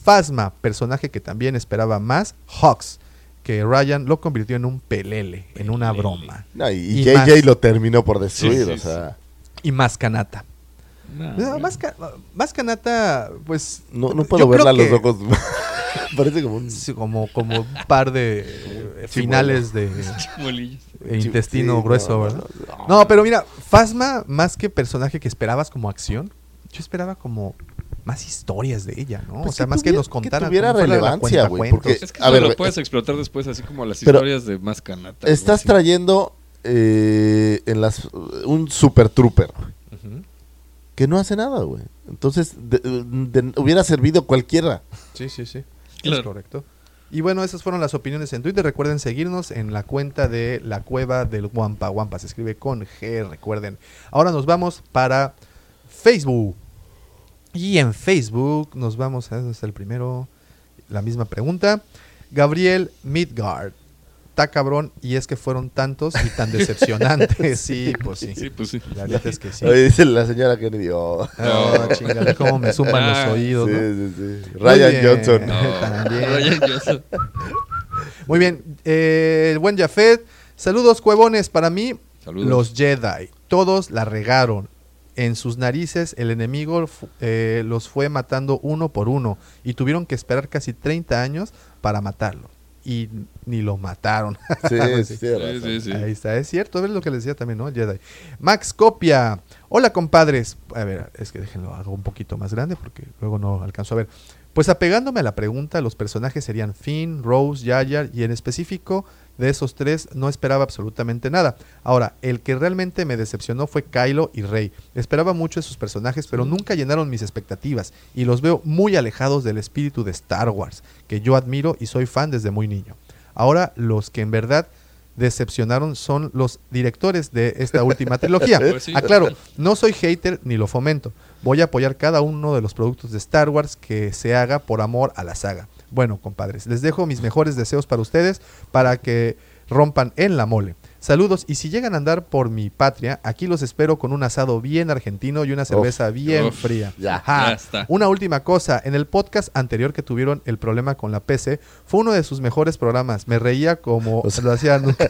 [SPEAKER 2] Phasma, personaje que también esperaba más, Hawks, que Ryan lo convirtió en un pelele, en una broma.
[SPEAKER 4] No, y,
[SPEAKER 2] Y
[SPEAKER 4] y JJ
[SPEAKER 2] más.
[SPEAKER 4] lo terminó por destruir,
[SPEAKER 3] Sí, sí,
[SPEAKER 4] o sea.
[SPEAKER 2] Y más canata.
[SPEAKER 3] No,
[SPEAKER 2] No, más, ca- más canata, pues...
[SPEAKER 4] No, no puedo verla a los
[SPEAKER 2] que-
[SPEAKER 4] ojos. [laughs] Parece como un.
[SPEAKER 2] Sí, como, como un par de eh, finales de [laughs] de intestino
[SPEAKER 4] Sí,
[SPEAKER 2] grueso,
[SPEAKER 4] no,
[SPEAKER 2] ¿verdad?
[SPEAKER 4] no,
[SPEAKER 2] No, pero mira, Fasma, más que personaje que esperabas como acción, yo esperaba como más historias de ella, ¿no?
[SPEAKER 4] Pues
[SPEAKER 2] o sea,
[SPEAKER 4] que
[SPEAKER 2] más que
[SPEAKER 4] tuviera-
[SPEAKER 2] nos
[SPEAKER 4] que
[SPEAKER 2] contaran.
[SPEAKER 4] tuviera
[SPEAKER 2] cómo fuera la
[SPEAKER 4] relevancia, güey,
[SPEAKER 2] cuentacuentos.
[SPEAKER 4] porque-
[SPEAKER 3] Es que
[SPEAKER 4] A ver,
[SPEAKER 3] lo puedes explotar después, así como las historias de más canata.
[SPEAKER 4] Estás trayendo eh, en las un super trooper. Que no hace nada, güey. Entonces, de- de- hubiera servido cualquiera.
[SPEAKER 2] Sí, sí, sí. Es correcto. Y bueno, esas fueron las opiniones en Twitter. Recuerden seguirnos en la cuenta de la cueva del Wampa. Wampa se escribe con G, recuerden. Ahora nos vamos para Facebook. Y en Facebook nos vamos a ver dónde está el primero. La misma pregunta. Gabriel Midgard. Está cabrón y es que fueron tantos y tan decepcionantes. [laughs] Sí, pues sí.
[SPEAKER 3] Sí, pues sí.
[SPEAKER 2] La neta es que sí.
[SPEAKER 4] Oye, dice la señora Kennedy. Oh.
[SPEAKER 2] No, chingale, cómo me zumban
[SPEAKER 3] Ah,
[SPEAKER 2] los oídos.
[SPEAKER 4] Sí,
[SPEAKER 2] ¿no?
[SPEAKER 4] sí, sí.
[SPEAKER 2] Muy
[SPEAKER 4] Ryan
[SPEAKER 2] bien.
[SPEAKER 4] Johnson. [laughs]
[SPEAKER 2] También.
[SPEAKER 3] Ryan Johnson.
[SPEAKER 2] Muy bien. eh, el buen Jafet. Saludos, cuevones. Para mí,
[SPEAKER 3] Saludos.
[SPEAKER 2] los Jedi. Todos la regaron. En sus narices, el enemigo eh, los fue matando uno por uno. Y tuvieron que esperar casi 30 años para matarlo. Y ni lo mataron.
[SPEAKER 4] Sí, [laughs]
[SPEAKER 2] Sí.
[SPEAKER 4] sí.
[SPEAKER 2] Ahí está, es cierto, es lo que les decía también, ¿no? Jedi. Max Copia. Hola, compadres. A ver, es que déjenlo, hago un poquito más grande porque luego no alcanzo a ver. Pues apegándome a la pregunta, los personajes serían Finn, Rose, Jar y en específico de esos tres no esperaba absolutamente nada. Ahora, el que realmente me decepcionó fue Kylo y Rey. Esperaba mucho de sus personajes, pero nunca llenaron mis expectativas y los veo muy alejados del espíritu de Star Wars, que yo admiro y soy fan desde muy niño. Ahora, los que en verdad decepcionaron son los directores de esta última [laughs] trilogía.
[SPEAKER 3] Pues.
[SPEAKER 2] Aclaro, no soy hater ni lo fomento. Voy a apoyar cada uno de los productos de Star Wars que se haga por amor a la saga. Bueno, compadres, les dejo mis mejores deseos para ustedes para que rompan en la mole. Saludos y si llegan a andar por mi patria, aquí los espero con un asado bien argentino y una cerveza bien
[SPEAKER 3] Uf,
[SPEAKER 2] fría.
[SPEAKER 4] ya.
[SPEAKER 3] Está.
[SPEAKER 2] Una última cosa, en el podcast anterior que tuvieron el problema con la PC, fue uno de sus mejores programas. Me reía como lo hacía nunca.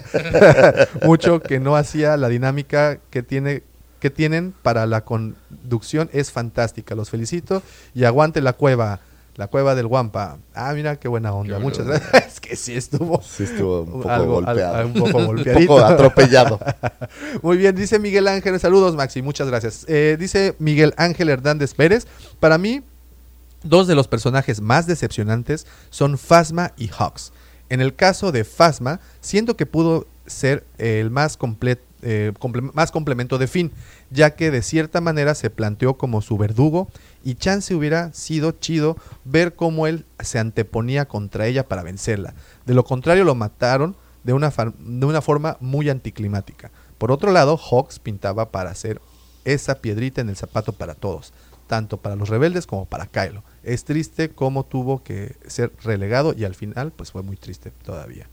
[SPEAKER 2] [laughs] mucho que no hacía la dinámica que tiene que tienen para la conducción es fantástica. Los felicito y aguante la cueva, la cueva del Guampa. Ah, mira qué buena onda.
[SPEAKER 3] Qué
[SPEAKER 2] Muchas gracias. [laughs] es que sí estuvo
[SPEAKER 4] Sí, estuvo un poco
[SPEAKER 2] algo- al-
[SPEAKER 4] golpeado.
[SPEAKER 2] un poco [laughs] [laughs]
[SPEAKER 4] un
[SPEAKER 2] golpeadito.
[SPEAKER 4] poco atropellado.
[SPEAKER 2] Muy bien, dice Miguel Ángel. Saludos, Maxi, muchas gracias. Eh, dice Miguel Ángel Hernández Pérez. Para mí, dos de los personajes más decepcionantes son Phasma y Hawks. En el caso de Phasma, siento que pudo ser el más, eh, comple- más complemento de Finn, ya que de cierta manera se planteó como su verdugo y chance hubiera sido chido ver cómo él se anteponía contra ella para vencerla. De lo contrario, lo mataron de una, de una forma muy anticlimática. Por otro lado, Hawks pintaba para ser esa piedrita en el zapato para todos, tanto para los rebeldes como para Kylo. Es triste cómo tuvo que ser relegado y al final pues fue muy triste todavía.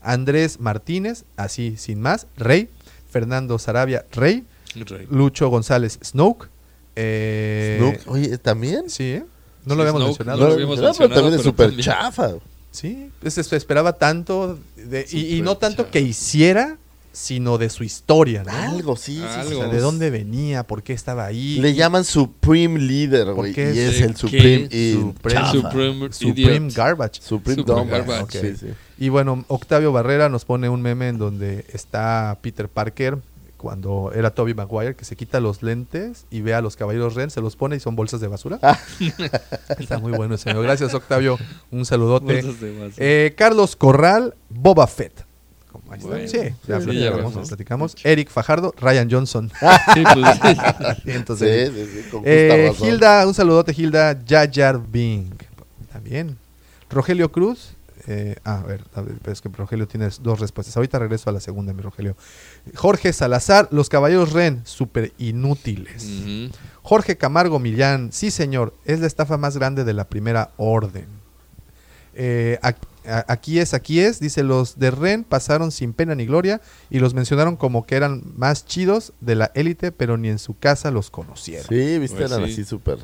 [SPEAKER 2] Andrés Martínez, así sin más, Rey, Fernando Sarabia, Rey,
[SPEAKER 3] Rey.
[SPEAKER 2] Lucho González, Snoke. Eh,
[SPEAKER 4] oye, ¿también?
[SPEAKER 2] Sí, ¿eh? No
[SPEAKER 3] Sí,
[SPEAKER 2] lo habíamos mencionado.
[SPEAKER 3] no lo habíamos
[SPEAKER 4] pero
[SPEAKER 3] mencionado,
[SPEAKER 4] también es
[SPEAKER 3] pero
[SPEAKER 4] súper chafa.
[SPEAKER 2] Sí, pues, se esperaba tanto de- y, y no tanto
[SPEAKER 3] chafa.
[SPEAKER 2] que hiciera, sino de su historia, ¿no?
[SPEAKER 4] Algo, sí, sí, sí,
[SPEAKER 3] Algo.
[SPEAKER 2] O sea, de dónde venía, por qué estaba ahí.
[SPEAKER 4] Le llaman Supreme Leader, güey. Y
[SPEAKER 2] es
[SPEAKER 4] el Supreme
[SPEAKER 2] Supreme-
[SPEAKER 4] chafa.
[SPEAKER 3] Supreme,
[SPEAKER 2] Supreme. Garbage.
[SPEAKER 4] Supreme
[SPEAKER 3] Supreme. Garbage.
[SPEAKER 2] Ok.
[SPEAKER 4] Sí, sí.
[SPEAKER 2] Y bueno, Octavio Barrera nos pone un meme en donde está Peter Parker cuando era Toby Maguire que se quita los lentes y ve a los caballeros Ren, se los pone y son bolsas de basura.
[SPEAKER 4] Ah. [laughs]
[SPEAKER 2] Está muy bueno ese meme. Gracias Octavio, un saludote.
[SPEAKER 3] Bolsas de basura.
[SPEAKER 2] Eh, Carlos Corral, Boba Fett. Como ahí está.
[SPEAKER 3] Bueno.
[SPEAKER 2] sí, ya
[SPEAKER 3] Sí,
[SPEAKER 2] platicamos,
[SPEAKER 3] ya
[SPEAKER 2] platicamos. Eric Fajardo, Ryan Johnson. [laughs]
[SPEAKER 3] Sí, pues, [laughs]
[SPEAKER 2] entonces,
[SPEAKER 4] Sí, sí, sí, con justa
[SPEAKER 2] eh. Hilda, un saludote, Hilda Yayar Bing. También. Rogelio Cruz. Eh, ah, a ver, a ver, pero es que Rogelio tiene dos respuestas. Ahorita regreso a la segunda, mi Rogelio. Jorge Salazar, los caballeros Ren, súper inútiles. Jorge Camargo Millán, sí señor, es la estafa más grande de la primera orden. Eh, aquí es, aquí es, dice, los de Ren pasaron sin pena ni gloria y los mencionaron como que eran más chidos de la élite, pero ni en su casa los conocieron.
[SPEAKER 4] Sí, viste,
[SPEAKER 3] Pues
[SPEAKER 4] eran
[SPEAKER 3] sí.
[SPEAKER 4] así súper.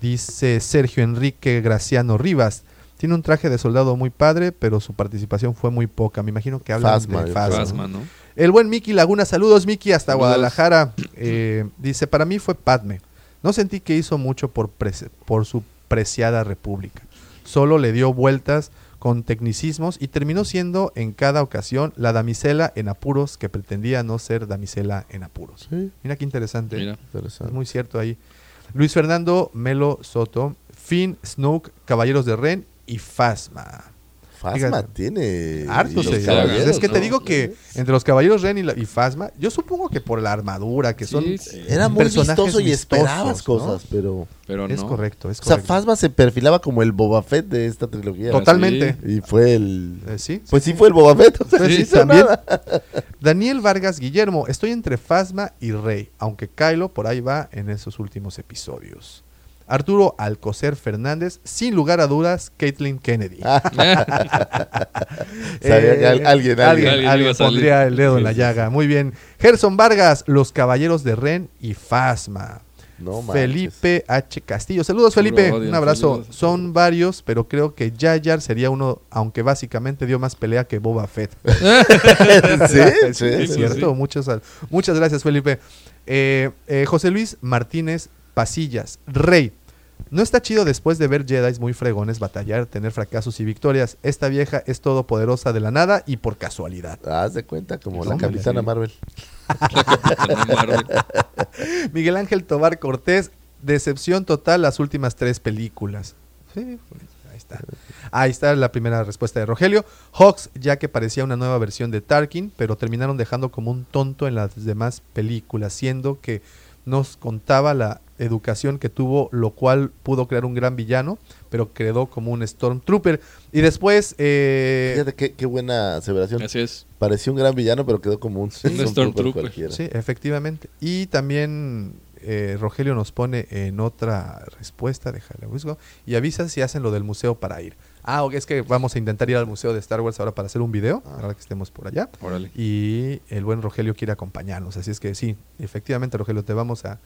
[SPEAKER 2] Dice Sergio Enrique Graciano Rivas. Tiene un traje de soldado muy padre, pero su participación fue muy poca. Me imagino que hablan
[SPEAKER 4] Phasma,
[SPEAKER 2] de
[SPEAKER 4] creo.
[SPEAKER 3] Phasma, ¿no?
[SPEAKER 2] El buen Miki Laguna, saludos Miki hasta
[SPEAKER 3] Saludos.
[SPEAKER 2] Guadalajara. Eh, dice, para mí fue Padme. No sentí que hizo mucho por, por su preciada república. Solo le dio vueltas con tecnicismos y terminó siendo en cada ocasión la damisela en apuros que pretendía no ser damisela en apuros.
[SPEAKER 4] Sí,
[SPEAKER 2] Mira qué interesante.
[SPEAKER 3] Mira.
[SPEAKER 2] Es muy cierto ahí. Luis Fernando Melo Soto, Finn, Snoke, Caballeros de Ren y.
[SPEAKER 4] Fasma
[SPEAKER 2] Fíjate.
[SPEAKER 4] tiene.
[SPEAKER 2] Hartos seguidores.
[SPEAKER 3] caballeros,
[SPEAKER 2] Es que te digo que entre los caballeros Ren y, la- y Phasma, yo supongo que por la armadura, que
[SPEAKER 3] Sí,
[SPEAKER 2] son
[SPEAKER 3] sí.
[SPEAKER 4] Era muy vistoso y esperabas cosas, pero.
[SPEAKER 2] Es correcto, es
[SPEAKER 4] O sea,
[SPEAKER 2] correcto.
[SPEAKER 4] Fasma se perfilaba como el Boba Fett de esta trilogía.
[SPEAKER 2] Totalmente.
[SPEAKER 4] Y fue el.
[SPEAKER 2] Eh, sí.
[SPEAKER 4] Pues sí, fue el Boba Fett. o sea,
[SPEAKER 2] Pues también. Daniel Vargas Guillermo, estoy entre Phasma y Rey, aunque Kylo por ahí va en esos últimos episodios. Arturo Alcocer Fernández, sin lugar a dudas, Caitlin Kennedy. [laughs] [laughs]
[SPEAKER 4] Sabía que al- alguien, alguien.
[SPEAKER 2] pondría el dedo
[SPEAKER 4] Sí,
[SPEAKER 2] en la llaga. Muy bien. Gerson Vargas, Los Caballeros de Ren y Fasma.
[SPEAKER 4] No.
[SPEAKER 2] Felipe H. Castillo. Saludos, Felipe.
[SPEAKER 3] odio,
[SPEAKER 2] Un abrazo.
[SPEAKER 3] saludos.
[SPEAKER 2] Son varios, pero creo que Jar sería uno, aunque básicamente dio más pelea que Boba Fett. [laughs]
[SPEAKER 4] sí,
[SPEAKER 2] Sí,
[SPEAKER 4] sí,
[SPEAKER 2] es
[SPEAKER 4] sí,
[SPEAKER 2] cierto.
[SPEAKER 3] sí.
[SPEAKER 2] Muchas, muchas gracias, Felipe. Eh, eh, José Luis Martínez Pasillas, Rey. No está chido después de ver Jedi muy fregones batallar, tener fracasos y victorias. Esta vieja es todopoderosa de la nada y por casualidad.
[SPEAKER 4] Haz de cuenta, como la capitana. Marvel. [laughs]
[SPEAKER 2] Miguel Ángel Tobar Cortés, decepción total las últimas tres películas. Sí, pues, ahí está. Ahí está la primera respuesta de Rogelio. Hawks, ya que parecía una nueva versión de Tarkin, pero terminaron dejando como un tonto en las demás películas, siendo que nos contaba la educación que tuvo, lo cual pudo crear un gran villano, pero quedó como un Stormtrooper. Y después... eh,
[SPEAKER 4] Fíjate qué, qué buena aseveración.
[SPEAKER 3] Así es.
[SPEAKER 4] Pareció un gran villano, pero quedó como un, Stormtrooper
[SPEAKER 3] Stormtrooper.
[SPEAKER 4] cualquiera.
[SPEAKER 2] Sí, efectivamente. Y también eh, Rogelio nos pone en otra respuesta, déjale busco, y avisa si hacen lo del museo para ir. Ah, ok, es que vamos a intentar ir al museo de Star Wars ahora para hacer un video, ahora que estemos por allá.
[SPEAKER 3] Órale.
[SPEAKER 2] Y el buen Rogelio quiere acompañarnos, así es que sí, efectivamente Rogelio, te vamos a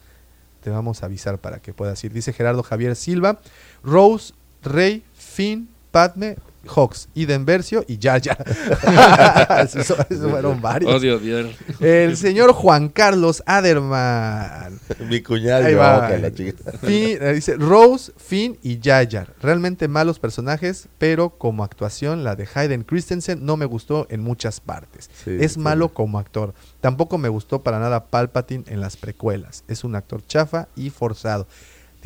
[SPEAKER 2] te vamos a avisar para que puedas ir. Dice Gerardo Javier Silva, Rose, Rey, Finn, Padme, Hawks, Iden Versio y Jar. [laughs] esos, fueron varios.
[SPEAKER 3] Odio.
[SPEAKER 2] El señor Juan Carlos Aderman.
[SPEAKER 4] Mi cuñado
[SPEAKER 2] Ahí va.
[SPEAKER 4] la chica.
[SPEAKER 2] Finn- eh, dice Rose, Finn y Jar. Realmente malos personajes, pero como actuación, la de Hayden Christensen no me gustó en muchas partes.
[SPEAKER 4] Sí,
[SPEAKER 2] es
[SPEAKER 4] sí.
[SPEAKER 2] malo como actor. Tampoco me gustó para nada Palpatine en las precuelas. Es un actor chafa y forzado.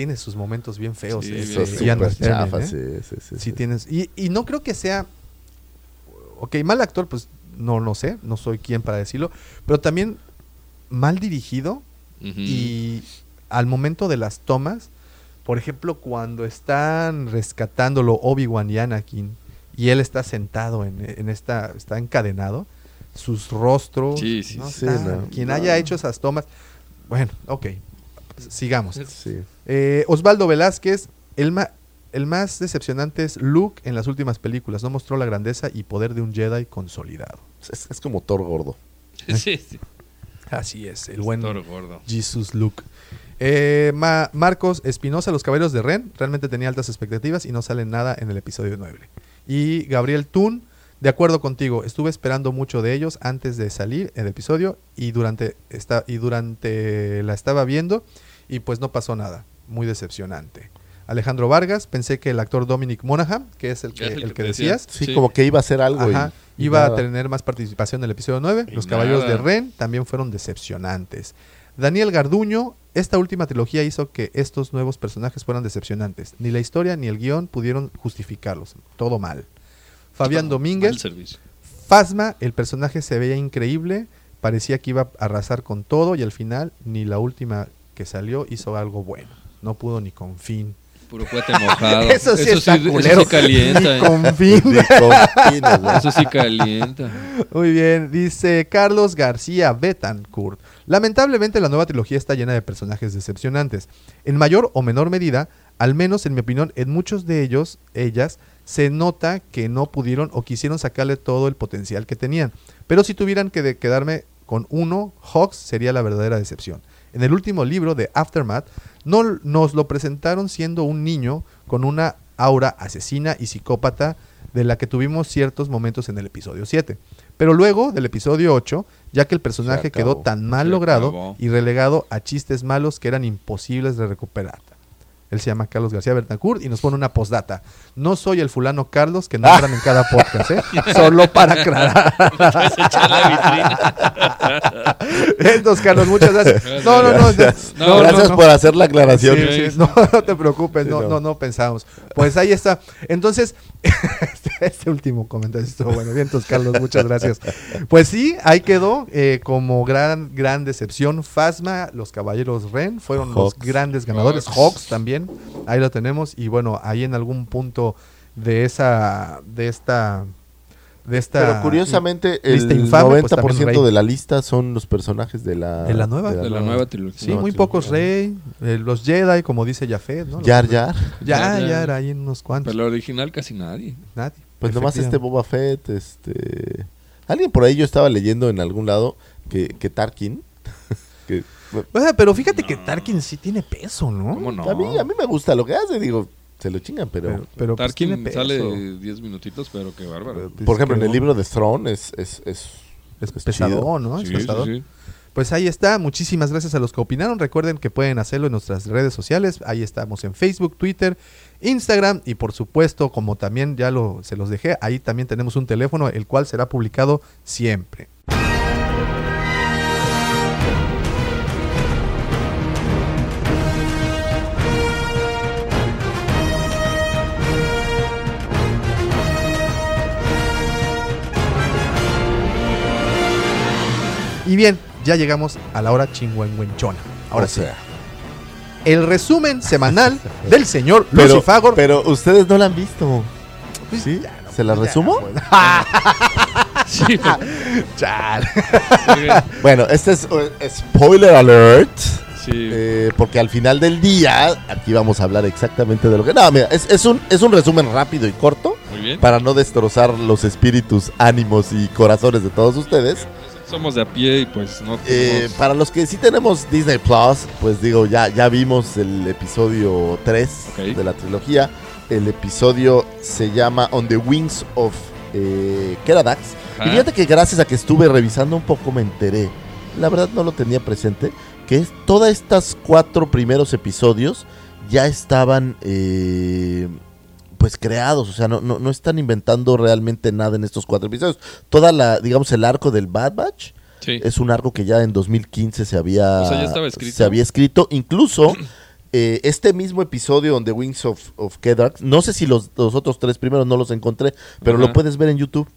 [SPEAKER 2] Tiene sus momentos bien feos.
[SPEAKER 3] Sí,
[SPEAKER 2] eh,
[SPEAKER 4] sí, sí, sí,
[SPEAKER 2] Sí
[SPEAKER 4] sí.
[SPEAKER 2] tienes. Y, y no creo que sea. Ok, mal actor, pues no lo sé, no soy quien para decirlo. Pero también mal dirigido y al momento de las tomas, por ejemplo, cuando están rescatándolo Obi-Wan y Anakin y él está sentado en, en esta, está encadenado, sus rostros,
[SPEAKER 3] Sí, sí,
[SPEAKER 2] no
[SPEAKER 4] sí, no.
[SPEAKER 2] quien
[SPEAKER 4] No.
[SPEAKER 2] haya hecho esas tomas, bueno, ok, sigamos.
[SPEAKER 4] Sí.
[SPEAKER 2] Eh, Osvaldo Velázquez, el, ma- el más decepcionante es Luke en las últimas películas. No mostró la grandeza y poder de un Jedi consolidado.
[SPEAKER 4] Es, es como Thor gordo.
[SPEAKER 3] Sí, sí.
[SPEAKER 2] Así es, el buen
[SPEAKER 3] Toro gordo.
[SPEAKER 2] Jesus Luke. Eh, Ma- Marcos Espinosa, Los Caballeros de Ren, realmente tenía altas expectativas y no sale nada en el episodio 9. Y Gabriel Tun, de acuerdo contigo, estuve esperando mucho de ellos antes de salir el episodio y durante, esta, y durante la estaba viendo y pues no pasó nada. Muy decepcionante. Alejandro Vargas, pensé que el actor Dominic Monaghan, que es el que,
[SPEAKER 3] Es el
[SPEAKER 2] el
[SPEAKER 3] que
[SPEAKER 2] que
[SPEAKER 3] te decía.
[SPEAKER 2] decías,
[SPEAKER 4] Sí,
[SPEAKER 3] Sí.
[SPEAKER 4] como que iba a hacer algo. y-
[SPEAKER 2] Ajá,
[SPEAKER 4] y
[SPEAKER 2] iba a tener más participación en el episodio 9.
[SPEAKER 3] Y
[SPEAKER 2] Los Caballeros de. Ren también fueron decepcionantes. Daniel Garduño, esta última trilogía hizo que estos nuevos personajes fueran decepcionantes. Ni la historia ni el guion pudieron justificarlos. Todo mal. Fabián Domínguez,
[SPEAKER 3] servicio.
[SPEAKER 2] Fasma, el personaje se veía increíble, parecía que iba a arrasar con todo y al final ni la última que salió hizo algo bueno. No pudo ni con fin.
[SPEAKER 3] Puro cohete mojado. [laughs]
[SPEAKER 2] Eso sí está
[SPEAKER 3] eso
[SPEAKER 2] culero.
[SPEAKER 3] sí calienta.
[SPEAKER 2] Ni
[SPEAKER 3] eh.
[SPEAKER 2] con fin.
[SPEAKER 4] Ni con pines, [laughs] güey.
[SPEAKER 3] Eso sí calienta.
[SPEAKER 2] Muy bien, dice Carlos García Betancourt. Lamentablemente la nueva trilogía está llena de personajes decepcionantes. En mayor o menor medida, al menos en mi opinión, en muchos de ellos, ellas, se nota que no pudieron o quisieron sacarle todo el potencial que tenían. Pero si tuvieran que de- quedarme con uno, Hawks sería la verdadera decepción. En el último libro de Aftermath, no, nos lo presentaron siendo un niño con una aura asesina y psicópata de la que tuvimos ciertos momentos en el episodio 7. Pero luego del episodio 8, ya que el personaje quedó tan mal logrado y relegado a chistes malos que eran imposibles de recuperar. Él se llama Carlos García Bertancourt y nos pone una postdata. No soy el fulano Carlos que [laughs] nombran en cada podcast, ¿eh? Solo para aclarar. Entonces, Carlos, muchas gracias. No, no, no. no,
[SPEAKER 4] Gracias,
[SPEAKER 2] no, no,
[SPEAKER 4] Gracias
[SPEAKER 2] no.
[SPEAKER 4] por hacer la aclaración.
[SPEAKER 2] Sí, sí, no, no te preocupes,
[SPEAKER 4] Sí,
[SPEAKER 2] no,
[SPEAKER 4] no.
[SPEAKER 2] no, no pensamos. Pues ahí está. Entonces, [laughs] este, [laughs] este último comentario estuvo bueno. Bien, entonces, Carlos, muchas gracias. Pues sí, ahí quedó eh, como gran, gran decepción. Fasma, los Caballeros Ren fueron los grandes ganadores.
[SPEAKER 3] Hawks.
[SPEAKER 2] Hawks también, ahí lo tenemos. Y bueno, ahí en algún punto de esa, de esta de esta
[SPEAKER 4] Pero curiosamente, el
[SPEAKER 2] lista infame, pues,
[SPEAKER 4] 90%
[SPEAKER 2] también Rey.
[SPEAKER 4] de la lista son los personajes de la,
[SPEAKER 2] ¿De la nueva?
[SPEAKER 3] De la nueva trilogía.
[SPEAKER 2] Sí, muy pocos Rey, eh, los Jedi, como dice Jafet, ¿no?
[SPEAKER 4] Yar Yar.
[SPEAKER 2] Ya,
[SPEAKER 3] Jar
[SPEAKER 2] ya,
[SPEAKER 3] Jar.
[SPEAKER 2] era ahí unos cuantos.
[SPEAKER 3] Pero el original casi nadie.
[SPEAKER 2] Nadie.
[SPEAKER 4] Pues nomás este. Boba Fett, este... Alguien por ahí yo estaba leyendo en algún lado que, que Tarkin... [laughs] que,
[SPEAKER 2] O sea, pero fíjate que Tarkin sí tiene peso, ¿no?
[SPEAKER 3] ¿Cómo no?
[SPEAKER 4] a, mí, a mí me gusta lo que hace, digo, se lo chingan, pero...
[SPEAKER 2] Pero, pero pues, tiene
[SPEAKER 3] Tarkin
[SPEAKER 2] peso.
[SPEAKER 3] sale 10 minutitos, pero qué bárbaro.
[SPEAKER 4] por ejemplo, en el libro de Throne es... Es, es,
[SPEAKER 2] Es
[SPEAKER 4] chido.
[SPEAKER 2] ¿no? Es
[SPEAKER 3] Sí,
[SPEAKER 2] pesadón.
[SPEAKER 3] sí, sí.
[SPEAKER 2] Pues ahí está. Muchísimas gracias a los que opinaron. Recuerden que pueden hacerlo en nuestras redes sociales. Ahí estamos en Facebook, Twitter, Instagram y por supuesto, como también ya lo, se los dejé, ahí también tenemos un teléfono el cual será publicado siempre. Y bien, ya llegamos a la hora chingüengüenchona. Ahora
[SPEAKER 4] O
[SPEAKER 2] sí.
[SPEAKER 4] sea,
[SPEAKER 2] El resumen semanal [laughs] del señor
[SPEAKER 4] pero,
[SPEAKER 2] Lucifagor.
[SPEAKER 4] pero ustedes no la han visto.
[SPEAKER 2] Pues
[SPEAKER 4] ¿Sí?
[SPEAKER 2] ya, no,
[SPEAKER 4] ¿Se la
[SPEAKER 2] pues
[SPEAKER 4] resumo?
[SPEAKER 2] pues. [laughs]
[SPEAKER 3] Sí. [laughs]
[SPEAKER 4] Bueno, este es eh, spoiler alert.
[SPEAKER 3] sí.
[SPEAKER 4] eh, porque al final del día, aquí vamos a hablar exactamente de lo que. No, mira, es, es un, es un resumen rápido y corto
[SPEAKER 3] Muy bien.
[SPEAKER 4] para no destrozar los espíritus, ánimos y corazones de todos ustedes.
[SPEAKER 3] Somos de a pie y pues no
[SPEAKER 4] Eh,
[SPEAKER 3] tenemos-
[SPEAKER 4] para los que sí tenemos Disney Plus, pues digo, ya, ya vimos el episodio 3
[SPEAKER 3] Ok.
[SPEAKER 4] de la trilogía. El episodio se llama On the Wings of eh, Keradax.
[SPEAKER 3] Ajá.
[SPEAKER 4] Y fíjate que gracias a que estuve revisando un poco me enteré. La verdad no lo tenía presente. Que es todas estas cuatro primeros episodios ya estaban eh, pues creados. O sea, no, no, no están inventando realmente nada en estos cuatro episodios. Toda la, digamos, el arco del Bad Batch
[SPEAKER 3] Sí.
[SPEAKER 4] es un arco que ya en 2015 se había,
[SPEAKER 3] O sea, ya estaba escrito.
[SPEAKER 4] Se había escrito. Incluso [clears throat] eh, este mismo episodio on The Wings of, of Kedark, no sé si los, los otros tres primeros no los encontré, pero
[SPEAKER 3] Ajá.
[SPEAKER 4] lo puedes ver en YouTube.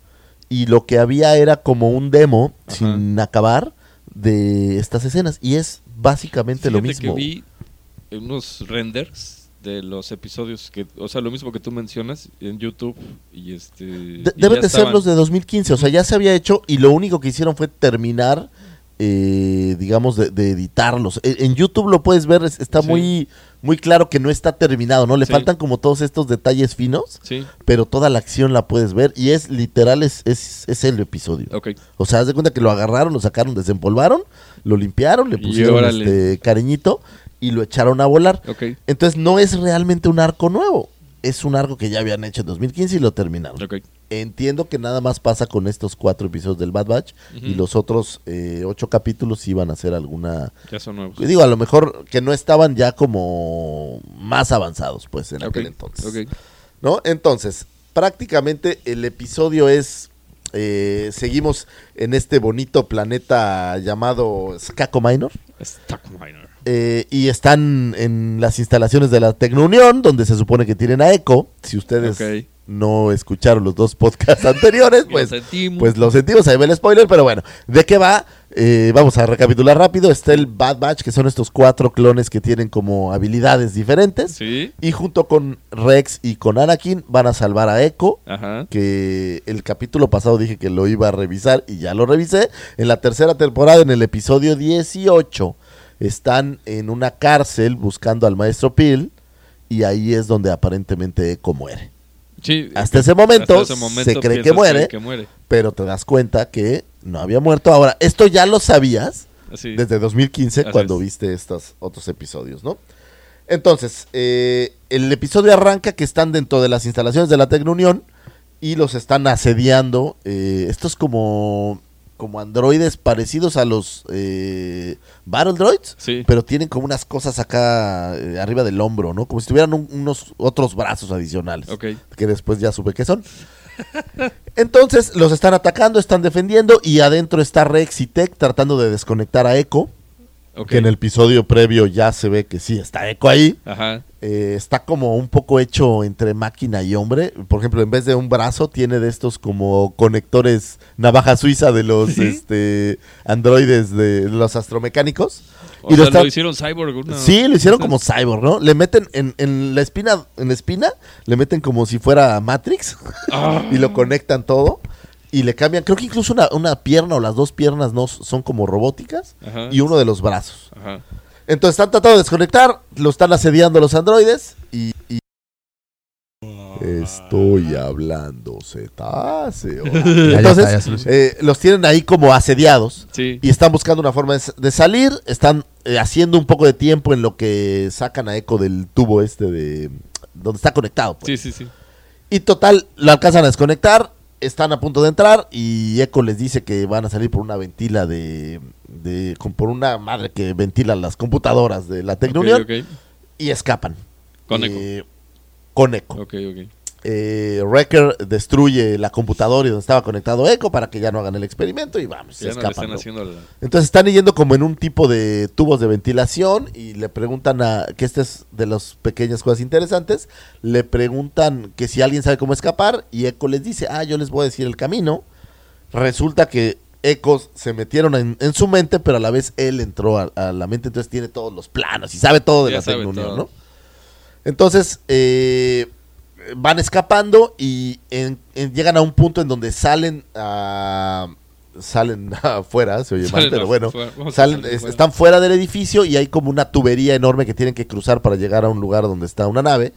[SPEAKER 4] Y lo que había era como un demo
[SPEAKER 3] Ajá.
[SPEAKER 4] sin acabar de estas escenas. Y es básicamente lo
[SPEAKER 3] Fíjate
[SPEAKER 4] mismo.
[SPEAKER 3] que vi unos renders de los episodios que, o sea, lo mismo que tú mencionas en YouTube y este
[SPEAKER 4] De-
[SPEAKER 3] y
[SPEAKER 4] deben de ser los de 2015, o sea, ya se había hecho y lo único que hicieron fue terminar, eh, digamos, de, de editarlos. E- En, YouTube lo puedes ver, es- está
[SPEAKER 3] Sí.
[SPEAKER 4] muy, muy claro que no está terminado, ¿no? Le
[SPEAKER 3] Sí.
[SPEAKER 4] faltan como todos estos detalles finos,
[SPEAKER 3] Sí,
[SPEAKER 4] pero toda la acción la puedes ver y es literal, es, es, es el episodio.
[SPEAKER 3] ok.
[SPEAKER 4] O sea, haz de cuenta que lo agarraron, lo sacaron, desempolvaron, lo limpiaron, le pusieron este cariñito y lo echaron a volar. Entonces no es realmente un arco nuevo, es un arco que ya habían hecho en 2015 y lo terminaron. Entiendo que nada más pasa con estos cuatro episodios del Bad Batch y los otros eh, ocho capítulos iban a hacer alguna...
[SPEAKER 3] Ya son nuevos.
[SPEAKER 4] Digo, a lo mejor que no estaban ya como más avanzados, pues, en aquel entonces. ¿No? Entonces, prácticamente el episodio es... eh, seguimos en este bonito planeta llamado Skako Minor. Eh, y están en las instalaciones de la Tecnounión, donde se supone que tienen a Echo. Si ustedes no escucharon los dos podcasts [laughs] anteriores, pues,
[SPEAKER 3] sentimos.
[SPEAKER 4] pues lo sentimos, ahí ve el spoiler, pero bueno, ¿de qué va? Eh, vamos a recapitular rápido. Está el Bad Batch, que son estos cuatro clones que tienen como habilidades diferentes.
[SPEAKER 3] Sí.
[SPEAKER 4] Y junto con Rex y con Anakin van a salvar a Echo.
[SPEAKER 3] Ajá.
[SPEAKER 4] Que el capítulo pasado dije que lo iba a revisar y ya lo revisé. En la tercera temporada, en el episodio 18, están en una cárcel buscando al maestro Peel. Y ahí es donde aparentemente Echo muere.
[SPEAKER 3] Sí,
[SPEAKER 4] Hasta ese momento,
[SPEAKER 3] hasta ese momento
[SPEAKER 4] se cree que
[SPEAKER 3] piensas
[SPEAKER 4] muere,
[SPEAKER 3] que muere.
[SPEAKER 4] pero te das cuenta que no había muerto. Ahora, esto ya lo sabías
[SPEAKER 3] Así.
[SPEAKER 4] desde 2015
[SPEAKER 3] Así
[SPEAKER 4] cuando
[SPEAKER 3] es.
[SPEAKER 4] viste estos otros episodios, ¿no? Entonces, eh, el episodio arranca que están dentro de las instalaciones de la Tecnounión y los están asediando. eh, estos como, como androides parecidos a los eh, Battle Droids,
[SPEAKER 3] Sí.
[SPEAKER 4] pero tienen como unas cosas acá eh, arriba del hombro, ¿no? Como si tuvieran un- unos otros brazos adicionales,
[SPEAKER 3] Ok.
[SPEAKER 4] que después ya supe que son. Entonces los están atacando, están defendiendo y adentro está Rex y Tech tratando de desconectar a Echo. Que en el episodio previo ya se ve que sí está Echo ahí.
[SPEAKER 3] Ajá.
[SPEAKER 4] Eh, está como un poco hecho entre máquina y hombre. Por ejemplo, en vez de un brazo, tiene de estos como conectores navaja suiza de los este, androides de los astromecánicos.
[SPEAKER 3] O
[SPEAKER 4] y
[SPEAKER 3] sea,
[SPEAKER 4] lo está-
[SPEAKER 3] lo hicieron cyborg. una-
[SPEAKER 4] Sí, lo hicieron como cyborg, ¿no? Le meten en, en la espina, en la espina, le meten como si fuera Matrix
[SPEAKER 3] Ah. [laughs]
[SPEAKER 4] y lo conectan todo. y le cambian, creo que incluso una, una pierna o las dos piernas no son como robóticas
[SPEAKER 3] Ajá.
[SPEAKER 4] y uno de los brazos.
[SPEAKER 3] Ajá.
[SPEAKER 4] Entonces están tratando de desconectar, lo están asediando los androides y... y- Estoy hablando cetáceo. [laughs] Entonces, eh, los tienen ahí como asediados
[SPEAKER 3] Sí.
[SPEAKER 4] y están buscando una forma de, salir. Están eh, haciendo un poco de tiempo en lo que sacan a Echo del tubo este de donde está conectado. pues.
[SPEAKER 3] Sí, sí, sí.
[SPEAKER 4] Y total, lo alcanzan a desconectar. Están a punto de entrar y Echo les dice que van a salir por una ventila de, de con- por una madre que ventila las computadoras de la Tecnunión
[SPEAKER 3] Ok, ok.
[SPEAKER 4] y escapan.
[SPEAKER 3] Con
[SPEAKER 4] Eh, Con Echo.
[SPEAKER 3] Ok, ok.
[SPEAKER 4] Eh, Wrecker destruye la computadora y donde estaba conectado Echo para que ya no hagan el experimento y vamos, se
[SPEAKER 3] Ya no
[SPEAKER 4] escapan.
[SPEAKER 3] están
[SPEAKER 4] ¿no?
[SPEAKER 3] haciendo la...
[SPEAKER 4] Entonces están yendo como en un tipo de tubos de ventilación y le preguntan a, que esta es de las pequeñas cosas interesantes, le preguntan que si alguien sabe cómo escapar y Echo les dice, ah, yo les voy a decir el camino. Resulta que Echos se metieron en, en su mente, pero a la vez él entró a, a la mente, entonces tiene todos los planos y sabe todo de
[SPEAKER 3] Ya
[SPEAKER 4] la
[SPEAKER 3] todo.
[SPEAKER 4] ¿no? Entonces, eh, van escapando y en- en- llegan a un punto en donde salen a salen [laughs] afuera, se oye mal,
[SPEAKER 3] Salen
[SPEAKER 4] pero bueno, salen,
[SPEAKER 3] salir
[SPEAKER 4] es-
[SPEAKER 3] afuera.
[SPEAKER 4] están fuera del edificio y hay como una tubería enorme que tienen que cruzar para llegar a un lugar donde está una nave.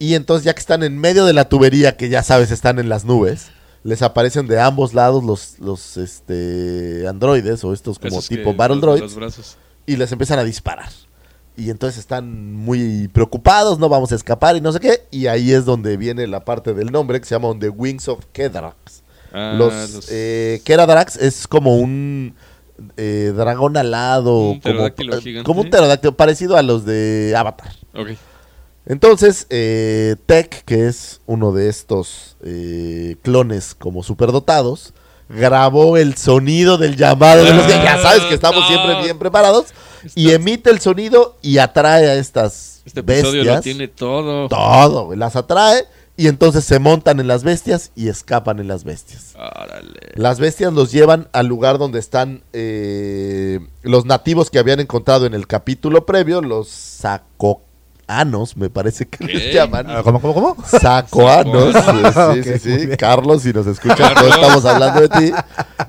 [SPEAKER 4] Y entonces ya que están en medio de la tubería, que ya sabes están en las nubes, les aparecen de ambos lados los, los este, androides o estos como
[SPEAKER 3] Esos
[SPEAKER 4] tipo Battle Droids y les empiezan a disparar. Y entonces están muy preocupados, no vamos a escapar y no sé qué. Y ahí es donde viene la parte del nombre que se llama the Wings of Kedrax.
[SPEAKER 3] Ah,
[SPEAKER 4] los,
[SPEAKER 3] los-
[SPEAKER 4] eh, Kedrax es como un eh, dragón alado,
[SPEAKER 3] Un
[SPEAKER 4] como,
[SPEAKER 3] pterodáctilo
[SPEAKER 4] eh,
[SPEAKER 3] gigante.
[SPEAKER 4] como un pterodáctilo, parecido a los de Avatar. Entonces, eh, Tech, que es uno de estos eh, clones como superdotados, grabó el sonido del llamado de los que ya sabes que estamos
[SPEAKER 3] no.
[SPEAKER 4] siempre bien preparados y emite el sonido y atrae a estas
[SPEAKER 3] Este episodio
[SPEAKER 4] bestias.
[SPEAKER 3] lo tiene todo.
[SPEAKER 4] Todo, las atrae y entonces se montan en las bestias y escapan en las bestias.
[SPEAKER 3] Órale.
[SPEAKER 4] Las bestias los llevan al lugar donde están eh, los nativos que habían encontrado en el capítulo previo, los sacoanos, me parece que les llaman.
[SPEAKER 2] Ah, ¿Cómo, cómo, cómo?
[SPEAKER 4] Sacoanos, sí, sí, sí. Carlos, si nos escuchas, no estamos hablando de ti.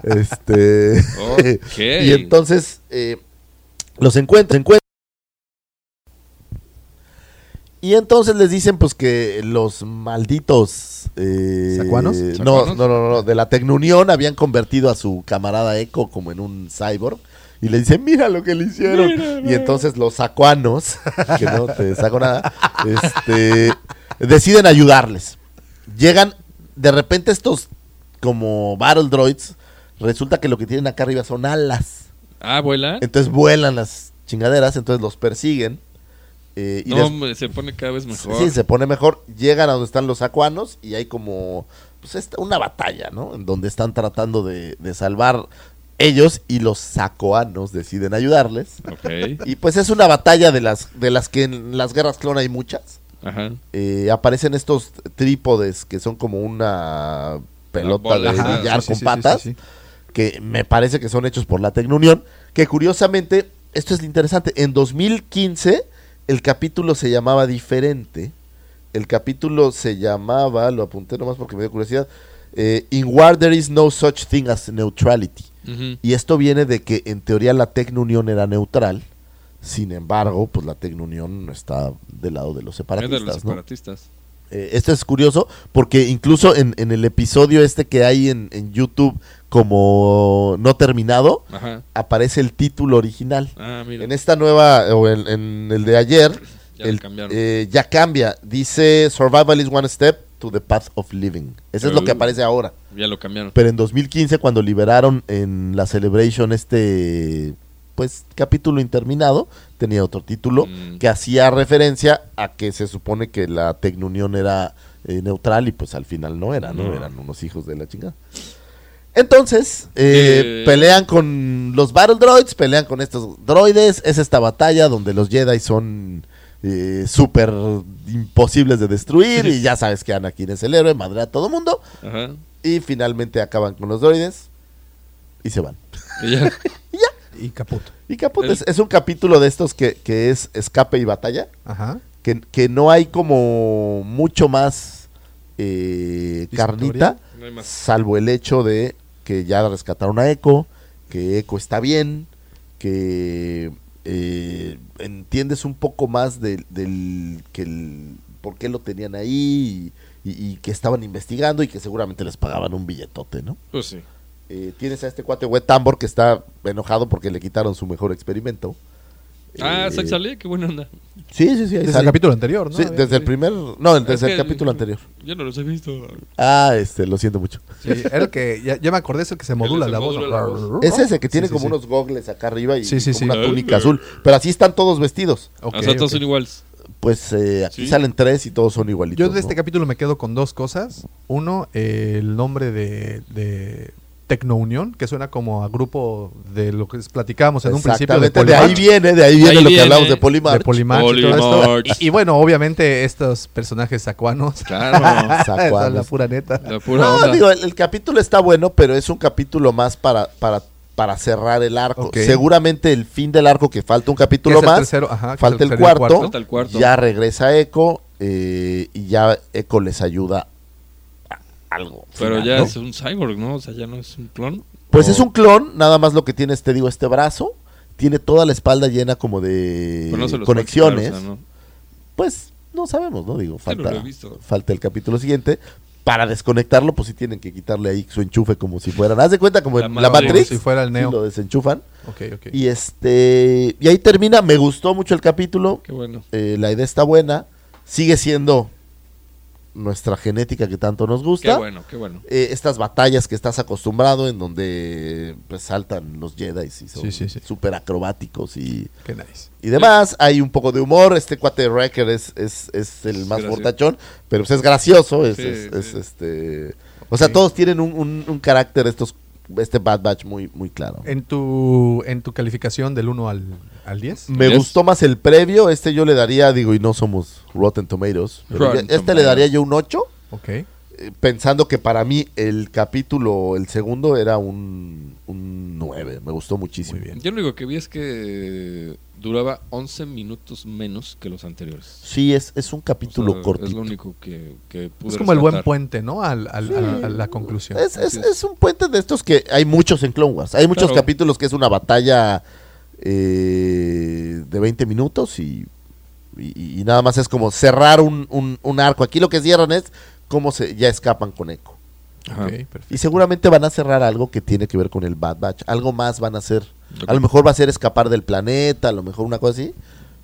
[SPEAKER 4] Este,
[SPEAKER 3] Ok. [laughs]
[SPEAKER 4] y entonces eh, los encuentran, encuentran. Y entonces les dicen pues que los malditos eh,
[SPEAKER 2] ¿Sacuanos?
[SPEAKER 4] No, no, no, no, de la Tecnunión habían convertido a su camarada Echo como en un cyborg y le dicen, mira lo que le hicieron. y entonces los sacuanos, [laughs] que no te saco nada, [laughs] este, deciden ayudarles. Llegan, de repente estos como Battle Droids, resulta que lo que tienen acá arriba son alas.
[SPEAKER 3] Ah, vuela.
[SPEAKER 4] Entonces vuelan las chingaderas, entonces los persiguen. eh, y
[SPEAKER 3] No, hombre, se pone cada vez mejor.
[SPEAKER 4] Sí, se pone mejor. Llegan a donde están los acuanos y hay como pues esta- una batalla, ¿no? En donde están tratando de, de salvar ellos y los sacoanos deciden ayudarles. Y pues es una batalla de las, de las que en las guerras clon hay muchas.
[SPEAKER 3] Ajá.
[SPEAKER 4] Eh, aparecen estos trípodes que son como una pelota
[SPEAKER 3] bola,
[SPEAKER 4] de
[SPEAKER 3] ajá,
[SPEAKER 4] billar
[SPEAKER 2] sí,
[SPEAKER 4] con
[SPEAKER 2] sí, sí,
[SPEAKER 4] patas
[SPEAKER 2] sí, sí.
[SPEAKER 4] que me parece que son hechos por la Tecnunión, que curiosamente, esto es lo interesante, en 2015 el capítulo se llamaba diferente, el capítulo se llamaba, lo apunté nomás porque me dio curiosidad, eh, In War There Is No Such Thing as Neutrality. Y esto viene de que en teoría la Tecnunión era neutral, sin embargo, pues la Tecnunión está del lado de los
[SPEAKER 3] Es de
[SPEAKER 4] separatistas. Eh, esto es curioso porque incluso en, en el episodio este que hay en, en YouTube como no terminado,
[SPEAKER 3] Ajá.
[SPEAKER 4] aparece el título original.
[SPEAKER 3] Ah, mira.
[SPEAKER 4] En esta nueva, o en, en el de ayer,
[SPEAKER 3] Ya
[SPEAKER 4] el- eh, ya cambia. Dice Survival is one step to the path of living. Eso es lo que
[SPEAKER 3] Uh.
[SPEAKER 4] aparece ahora.
[SPEAKER 3] Ya lo cambiaron.
[SPEAKER 4] Pero en 2015, cuando liberaron en la Celebration este pues capítulo interminado, tenía otro título
[SPEAKER 3] Mm.
[SPEAKER 4] que hacía referencia a que se supone que la Tecnunión era eh, neutral y pues al final no era, ¿no?
[SPEAKER 3] No.
[SPEAKER 4] Eran unos hijos de la chingada. Entonces, eh,
[SPEAKER 3] Eh.
[SPEAKER 4] pelean con los Battle Droids, pelean con estos droides, es esta batalla donde los Jedi son eh, súper imposibles de destruir y ya sabes que Anakin es el héroe, madre a todo mundo.
[SPEAKER 3] Ajá.
[SPEAKER 4] Y finalmente acaban con los droides y se van. [laughs]
[SPEAKER 3] Y ya.
[SPEAKER 2] Y caput.
[SPEAKER 4] Y caput,
[SPEAKER 3] El-
[SPEAKER 4] es, es un capítulo de estos que, que es escape y batalla,
[SPEAKER 2] Ajá.
[SPEAKER 4] que, que no hay como mucho más eh, carnita,
[SPEAKER 3] No hay más.
[SPEAKER 4] salvo el hecho de que ya rescataron a Echo, que Echo está bien, que eh, entiendes un poco más del, del que el, por qué lo tenían ahí y, y- y que estaban investigando y que seguramente les pagaban un billetote, ¿no?
[SPEAKER 3] Pues sí.
[SPEAKER 4] Eh, tienes a este cuate Wet Tambor que está enojado porque le quitaron su mejor experimento.
[SPEAKER 3] Ah,
[SPEAKER 4] Eh,
[SPEAKER 3] Zack qué buena onda.
[SPEAKER 4] Sí, sí, sí.
[SPEAKER 2] Desde
[SPEAKER 4] sale.
[SPEAKER 2] el capítulo anterior, ¿no?
[SPEAKER 4] Sí, desde el primer. No, desde
[SPEAKER 3] Es
[SPEAKER 4] el capítulo anterior.
[SPEAKER 3] Yo no los he visto.
[SPEAKER 4] Ah, este, lo siento mucho.
[SPEAKER 2] Sí, era el que, ya, ya me acordé, es el que se modula
[SPEAKER 3] se
[SPEAKER 2] la voz.
[SPEAKER 3] la voz.
[SPEAKER 4] Es ese que tiene
[SPEAKER 2] Sí, sí,
[SPEAKER 4] como
[SPEAKER 2] sí.
[SPEAKER 4] unos gogles acá arriba y,
[SPEAKER 2] Sí, sí,
[SPEAKER 4] y
[SPEAKER 2] sí.
[SPEAKER 4] como una túnica azul. Pero así están todos vestidos.
[SPEAKER 2] Ok,
[SPEAKER 3] o sea, todos son iguales.
[SPEAKER 4] Pues eh, aquí
[SPEAKER 3] Sí.
[SPEAKER 4] salen tres y todos son igualitos.
[SPEAKER 2] Yo de este
[SPEAKER 4] ¿no?
[SPEAKER 2] capítulo me quedo con dos cosas. Uno, eh, el nombre de, de Tecno Unión, que suena como a grupo de lo que platicábamos en un principio de
[SPEAKER 4] de ahí viene, de ahí viene
[SPEAKER 3] ahí
[SPEAKER 4] lo que
[SPEAKER 3] viene.
[SPEAKER 4] hablamos de
[SPEAKER 2] de
[SPEAKER 4] Polymarch.
[SPEAKER 2] Polymarch y todo esto.
[SPEAKER 3] Polymarch.
[SPEAKER 2] Y, y bueno, obviamente estos personajes sacuanos.
[SPEAKER 3] Claro. [laughs]
[SPEAKER 4] Sacuanos.
[SPEAKER 2] La pura neta.
[SPEAKER 3] La pura
[SPEAKER 4] No,
[SPEAKER 3] onda.
[SPEAKER 4] digo, el, el capítulo está bueno, pero es un capítulo más para, para, para cerrar el arco. Seguramente el fin del arco, que falta un capítulo más,
[SPEAKER 2] tercero, ajá, que es
[SPEAKER 4] falta el,
[SPEAKER 2] tercero y
[SPEAKER 4] cuarto,
[SPEAKER 3] Falta el cuarto.
[SPEAKER 4] ya regresa Echo eh, y ya Echo les ayuda a algo.
[SPEAKER 3] Pero
[SPEAKER 4] final,
[SPEAKER 3] ya
[SPEAKER 4] ¿no?
[SPEAKER 3] es un cyborg, ¿no? O sea, ya no es un clon.
[SPEAKER 4] Pues
[SPEAKER 3] O-
[SPEAKER 4] es un clon, nada más lo que tiene, te digo, este brazo. Tiene toda la espalda llena como de
[SPEAKER 3] Pero no
[SPEAKER 4] conexiones.
[SPEAKER 3] va a quitar, o sea, ¿no?
[SPEAKER 4] Pues no sabemos, ¿no? Digo, falta, falta el capítulo siguiente. Para desconectarlo, pues sí tienen que quitarle ahí su enchufe como si fueran. Haz de cuenta como
[SPEAKER 3] La
[SPEAKER 4] en la
[SPEAKER 3] Matrix.
[SPEAKER 2] Si fuera el
[SPEAKER 4] Sí,
[SPEAKER 2] Neo.
[SPEAKER 4] lo desenchufan.
[SPEAKER 2] Ok, ok.
[SPEAKER 4] Y este. Y ahí termina. Me gustó mucho el capítulo.
[SPEAKER 3] Qué bueno.
[SPEAKER 4] eh, la idea está buena. Sigue siendo nuestra genética que tanto nos gusta.
[SPEAKER 3] Qué bueno, qué bueno.
[SPEAKER 4] Eh, estas batallas que estás acostumbrado en donde pues saltan los Jedi y son
[SPEAKER 2] Sí, sí, sí.
[SPEAKER 4] súper acrobáticos y,
[SPEAKER 2] Qué nice.
[SPEAKER 4] y demás. Hay un poco de humor. Este cuate de Wrecker es, es, es el más
[SPEAKER 3] gracioso.
[SPEAKER 4] fortachón, pero pues es gracioso. Es,
[SPEAKER 3] Sí,
[SPEAKER 4] es- es,
[SPEAKER 3] sí.
[SPEAKER 4] este. O sea, todos tienen un, un- un carácter, estos, este Bad Batch muy, muy claro.
[SPEAKER 2] En tu, en tu calificación del 1 al, al 10.
[SPEAKER 4] Me gustó más el previo. Este yo le daría, digo, y no somos Rotten Tomatoes.
[SPEAKER 3] Rotten
[SPEAKER 4] este le
[SPEAKER 3] Tomatoes.
[SPEAKER 4] daría yo un 8.
[SPEAKER 2] Ok.
[SPEAKER 4] Pensando que para mí el capítulo, el segundo, era un, un 9. Me gustó muchísimo.
[SPEAKER 2] Muy bien.
[SPEAKER 3] Yo lo único que vi es que duraba 11 minutos menos que los anteriores.
[SPEAKER 4] Sí, es, es un
[SPEAKER 3] O
[SPEAKER 4] capítulo
[SPEAKER 3] sea,
[SPEAKER 4] cortito.
[SPEAKER 3] Es lo único que, que pude
[SPEAKER 2] Es como el buen
[SPEAKER 3] rescatar.
[SPEAKER 2] puente, ¿no? Al, al- al- a la conclusión.
[SPEAKER 4] Es, es-
[SPEAKER 3] Así es.
[SPEAKER 4] es un puente de estos que hay muchos en Clone Wars. Hay muchos
[SPEAKER 3] Claro.
[SPEAKER 4] capítulos que es una batalla eh, de 20 minutos y, y- y nada más es como cerrar un, un- un arco. Aquí lo que cierran es cómo se, ya escapan con Echo.
[SPEAKER 3] Ajá.
[SPEAKER 2] Ok, perfecto.
[SPEAKER 4] Y seguramente van a cerrar algo que tiene que ver con el Bad Batch. Algo más van a hacer. A lo mejor va a ser escapar del planeta, a lo mejor una cosa así.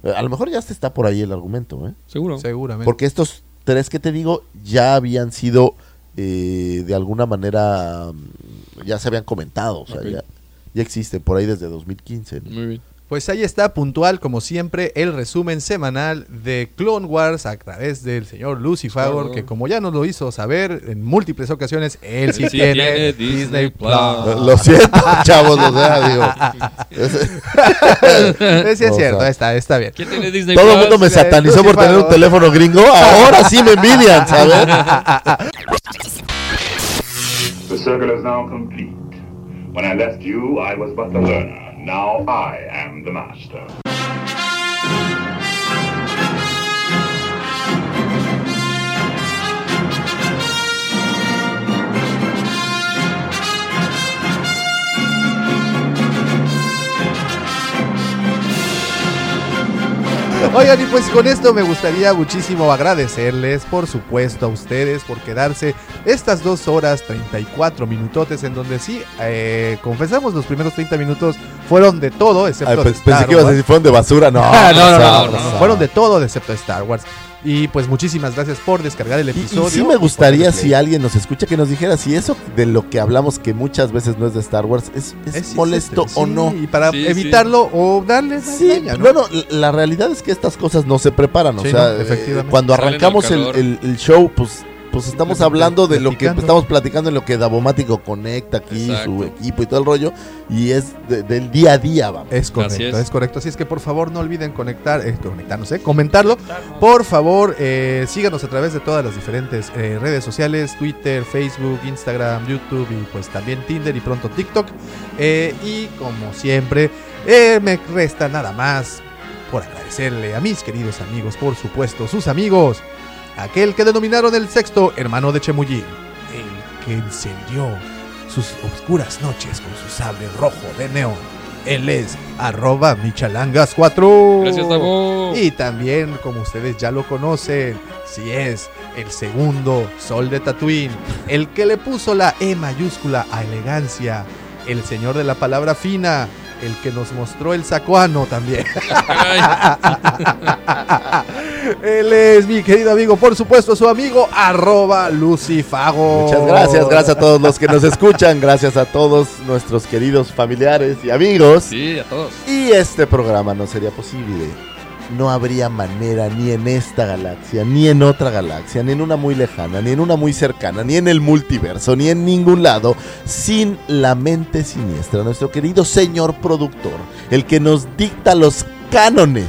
[SPEAKER 4] Eh, A lo mejor ya se está por ahí el argumento, ¿eh?
[SPEAKER 3] Seguro.
[SPEAKER 2] Seguramente.
[SPEAKER 4] Porque estos tres que te digo ya habían sido eh, de alguna manera, mm, ya se habían comentado, o sea, ya, ya existen por ahí desde 2015. ¿no?
[SPEAKER 3] Muy bien.
[SPEAKER 2] Pues ahí está puntual, como siempre, el resumen semanal de Clone Wars a través del señor Lucy Favor, que como ya nos lo hizo saber en múltiples ocasiones, él sí, tiene,
[SPEAKER 3] tiene
[SPEAKER 2] Disney,
[SPEAKER 3] Disney
[SPEAKER 2] Plus.
[SPEAKER 3] Plus.
[SPEAKER 4] Lo siento, [laughs] chavos, o sea, digo. [laughs]
[SPEAKER 2] Sí, es
[SPEAKER 4] O
[SPEAKER 2] cierto,
[SPEAKER 4] sea,
[SPEAKER 2] está, está bien.
[SPEAKER 3] ¿Quién tiene Disney
[SPEAKER 4] todo el mundo me satanizó
[SPEAKER 2] Lucy
[SPEAKER 4] por tener un teléfono gringo, ahora sí me envidian, ¿sabes?
[SPEAKER 9] The circle is now complete. When I left you, I was but the learner. Now I am the master.
[SPEAKER 2] Oigan, y pues con esto me gustaría muchísimo agradecerles, por supuesto, a ustedes por quedarse estas dos horas 34 minutotes en donde sí, eh, confesamos, los primeros 30 minutos fueron de todo, excepto
[SPEAKER 4] Ay,
[SPEAKER 2] de
[SPEAKER 4] pues, pensé que ibas a decir fueron de basura, [laughs] no.
[SPEAKER 2] No, no, no,
[SPEAKER 4] no,
[SPEAKER 2] no, no, no, fueron de todo excepto Star Wars. Y pues muchísimas gracias por descargar el
[SPEAKER 4] Y, y
[SPEAKER 2] episodio.
[SPEAKER 4] sí me gustaría si alguien nos escucha que nos dijera si eso de lo que hablamos que muchas veces no es de Star Wars es, es
[SPEAKER 2] Es-
[SPEAKER 4] molesto
[SPEAKER 2] sí,
[SPEAKER 4] o no.
[SPEAKER 2] Y para
[SPEAKER 3] Sí,
[SPEAKER 2] evitarlo o darle más
[SPEAKER 4] Sí,
[SPEAKER 2] leña, ¿no?
[SPEAKER 4] bueno, la realidad es que estas cosas no se preparan, o
[SPEAKER 2] Sí,
[SPEAKER 4] sea,
[SPEAKER 2] no,
[SPEAKER 4] eh,
[SPEAKER 2] efectivamente.
[SPEAKER 4] cuando arrancamos el, el- el show, pues pues estamos hablando de lo que estamos platicando en lo que Davomático conecta aquí,
[SPEAKER 3] Exacto.
[SPEAKER 4] su equipo y todo el rollo, y es de- del día a día, vamos.
[SPEAKER 2] Es correcto, es.
[SPEAKER 3] es.
[SPEAKER 2] correcto. Así es que por favor no olviden conectar, eh, conectarnos, eh, comentarlo. Por favor, eh, síganos a través de todas las diferentes eh, redes sociales, Twitter, Facebook, Instagram, YouTube y pues también Tinder y pronto TikTok. Eh, y como siempre, eh, me resta nada más por agradecerle a mis queridos amigos, por supuesto, sus amigos. Aquel que denominaron el sexto hermano de Chemullín, el que encendió sus oscuras noches con su sable rojo de neón. Él es arroba michalangas4.
[SPEAKER 3] Gracias.
[SPEAKER 2] Y también, como ustedes ya lo conocen, si es el segundo sol de Tatooine, el que le puso la E mayúscula a elegancia, el señor de la palabra fina, el que nos mostró el sacuano también. [laughs] Él es mi querido amigo, por supuesto, su amigo arroba Lucifago.
[SPEAKER 4] Muchas gracias, gracias a todos los que nos escuchan, gracias a todos nuestros queridos familiares y amigos.
[SPEAKER 3] Sí, a todos.
[SPEAKER 4] Y este programa no sería posible. No habría manera ni en esta galaxia, ni en otra galaxia, ni en una muy lejana, ni en una muy cercana, ni en el multiverso, ni en ningún lado, sin la mente siniestra, nuestro querido señor productor, el que nos dicta los cánones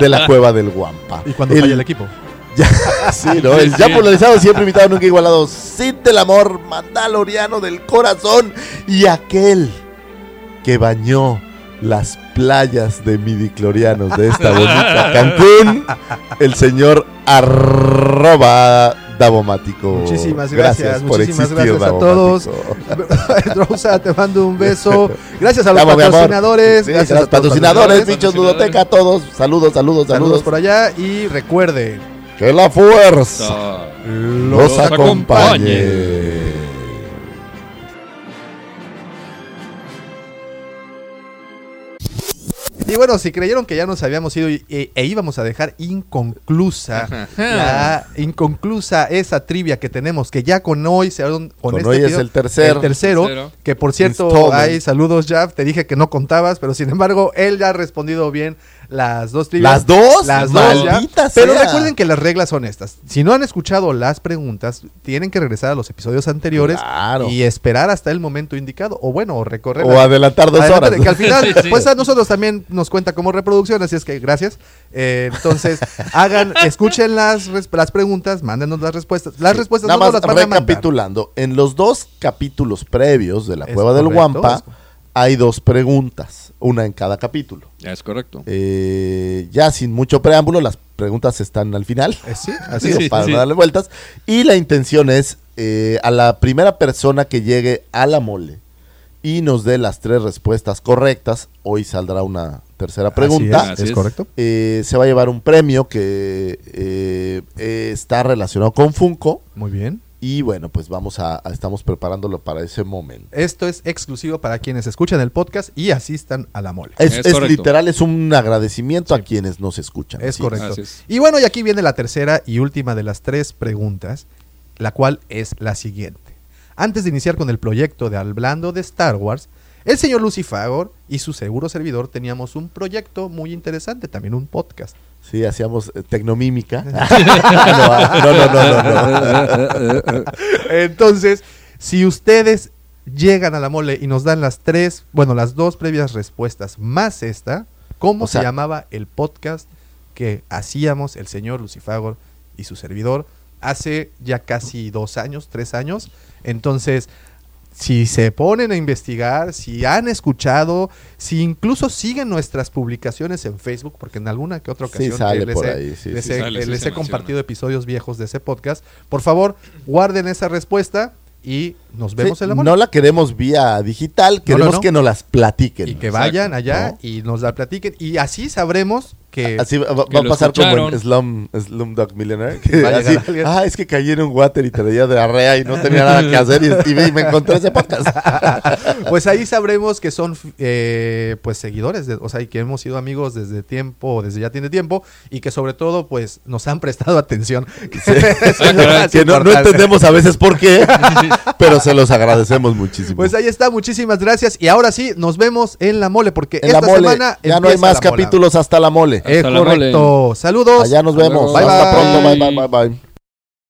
[SPEAKER 4] de la cueva del Guampa.
[SPEAKER 2] Y cuando
[SPEAKER 4] El-
[SPEAKER 2] falla el equipo. [laughs]
[SPEAKER 4] ya, sí, ¿no? El ya polarizado, siempre invitado, nunca igualado. Cid del amor, mandaloriano del corazón. Y aquel que bañó las playas de midiclorianos de esta bonita Cancún, el señor arroba Davomático.
[SPEAKER 2] Muchísimas gracias,
[SPEAKER 4] por
[SPEAKER 2] muchísimas
[SPEAKER 4] existir,
[SPEAKER 2] gracias a todos. [laughs] Rosa, te mando un beso. Gracias a los patrocinadores.
[SPEAKER 4] Sí,
[SPEAKER 2] gracias
[SPEAKER 4] a los patrocinadores, bichos. Ludoteca, a todos. Saludos, saludos,
[SPEAKER 2] Saludos
[SPEAKER 4] saludos.
[SPEAKER 2] por allá y recuerden,
[SPEAKER 4] Que la fuerza los acompañe.
[SPEAKER 2] Y bueno, si creyeron que ya nos habíamos ido y- e, e íbamos a dejar inconclusa, la inconclusa esa trivia que tenemos, que ya con hoy, se, con,
[SPEAKER 4] Con
[SPEAKER 2] este
[SPEAKER 4] hoy es el tercer-
[SPEAKER 2] el tercero,
[SPEAKER 3] tercero.
[SPEAKER 2] que por cierto, hay saludos, Jav, te dije que no contabas, pero sin embargo, él ya ha respondido bien las dos trivias.
[SPEAKER 4] ¿Las dos?
[SPEAKER 2] Las dos, Pero recuerden que las reglas son estas. Si no han escuchado las preguntas, tienen que regresar a los episodios anteriores
[SPEAKER 4] Claro.
[SPEAKER 2] y esperar hasta el momento indicado, o bueno, o recorrer
[SPEAKER 4] O adelantar dos horas.
[SPEAKER 2] Que al final, [laughs]
[SPEAKER 3] Sí, sí.
[SPEAKER 2] pues a nosotros también nos cuenta como reproducción, así es que gracias. Eh, entonces, [laughs] hagan, escuchen las, res- las preguntas, mándenos las respuestas. Las respuestas
[SPEAKER 4] Nada
[SPEAKER 2] no nos
[SPEAKER 4] más
[SPEAKER 2] las van a mandar.
[SPEAKER 4] recapitulando, en los dos capítulos previos de la
[SPEAKER 2] Es
[SPEAKER 4] Cueva del
[SPEAKER 2] correcto,
[SPEAKER 4] Guampa
[SPEAKER 2] es-
[SPEAKER 4] hay dos preguntas, una en cada capítulo.
[SPEAKER 3] Es correcto.
[SPEAKER 4] Eh, ya sin mucho preámbulo, las preguntas están al final.
[SPEAKER 2] Eh, sí, [laughs]
[SPEAKER 4] Así para
[SPEAKER 3] sí.
[SPEAKER 4] darle vueltas. Y la intención es eh, a la primera persona que llegue a la mole y nos dé las tres respuestas correctas, hoy saldrá una tercera pregunta.
[SPEAKER 2] Así es,
[SPEAKER 3] Así
[SPEAKER 2] es
[SPEAKER 3] es.
[SPEAKER 2] correcto.
[SPEAKER 4] Eh, se va a llevar un premio que eh, eh, está relacionado con Funko.
[SPEAKER 2] Muy bien.
[SPEAKER 4] Y bueno, pues vamos a, a- estamos preparándolo para ese momento.
[SPEAKER 2] Esto es exclusivo para quienes escuchan el podcast y asistan a la mole.
[SPEAKER 4] Es,
[SPEAKER 3] Es
[SPEAKER 4] literal, es un agradecimiento a quienes nos escuchan.
[SPEAKER 2] Es
[SPEAKER 4] así
[SPEAKER 2] correcto.
[SPEAKER 3] Es.
[SPEAKER 2] Y bueno, y aquí viene la tercera y última de las tres preguntas, la cual es la siguiente. Antes de iniciar con el proyecto de Hablando de Star Wars, el señor Lucifagor y su seguro servidor teníamos un proyecto muy interesante, también un podcast.
[SPEAKER 4] Sí, hacíamos eh, tecnomímica. [laughs] [laughs] no, no, no, no, no, no.
[SPEAKER 2] Entonces, si ustedes llegan a la mole y nos dan las tres, bueno, las dos previas respuestas más esta, ¿cómo
[SPEAKER 4] O
[SPEAKER 2] se
[SPEAKER 4] sea-
[SPEAKER 2] llamaba el podcast que hacíamos el señor Lucifagor y su servidor hace ya casi dos años, tres años? Entonces, si se ponen a investigar, si han escuchado, si incluso siguen nuestras publicaciones en Facebook, porque en alguna que otra
[SPEAKER 4] Sí,
[SPEAKER 2] ocasión
[SPEAKER 4] sale
[SPEAKER 2] les
[SPEAKER 4] por
[SPEAKER 2] he,
[SPEAKER 4] ahí, sí,
[SPEAKER 2] les
[SPEAKER 4] sí
[SPEAKER 2] he-
[SPEAKER 3] sale, sí
[SPEAKER 2] les
[SPEAKER 3] se
[SPEAKER 2] he
[SPEAKER 3] menciona.
[SPEAKER 2] compartido episodios viejos de ese podcast, por favor, guarden esa respuesta y nos vemos
[SPEAKER 4] Sí,
[SPEAKER 2] en la mole.
[SPEAKER 4] no la queremos vía digital, queremos
[SPEAKER 2] no.
[SPEAKER 4] que nos las platiquen.
[SPEAKER 2] y que
[SPEAKER 3] Exacto,
[SPEAKER 2] vayan allá
[SPEAKER 4] ¿no?
[SPEAKER 2] y nos la platiquen y así sabremos que
[SPEAKER 4] Así va, va-
[SPEAKER 3] Que
[SPEAKER 4] va a pasar como en
[SPEAKER 3] escucharon.
[SPEAKER 4] Slum, Slumdog Millionaire. que así, ah, es que caí en un water y traía diarrea y no tenía nada que hacer y, y me- y me encontré ese podcast. [laughs]
[SPEAKER 2] pues ahí sabremos que son eh, pues seguidores, de- o sea, y que hemos sido amigos desde tiempo, desde ya tiene tiempo y que sobre todo pues nos han prestado atención. [laughs]
[SPEAKER 4] Que no, no entendemos a veces por qué, [laughs] pero se los agradecemos muchísimo.
[SPEAKER 2] Pues ahí está, muchísimas gracias y ahora sí nos vemos en la mole porque
[SPEAKER 4] en la
[SPEAKER 2] esta
[SPEAKER 4] mole,
[SPEAKER 2] semana
[SPEAKER 4] ya no hay más
[SPEAKER 2] la
[SPEAKER 4] capítulos hasta la mole.
[SPEAKER 2] Es
[SPEAKER 3] Hasta la
[SPEAKER 2] correcto. Saludos.
[SPEAKER 4] Allá nos vemos. Hasta
[SPEAKER 2] Bye, bye.
[SPEAKER 4] pronto. Bye, bye, bye, bye.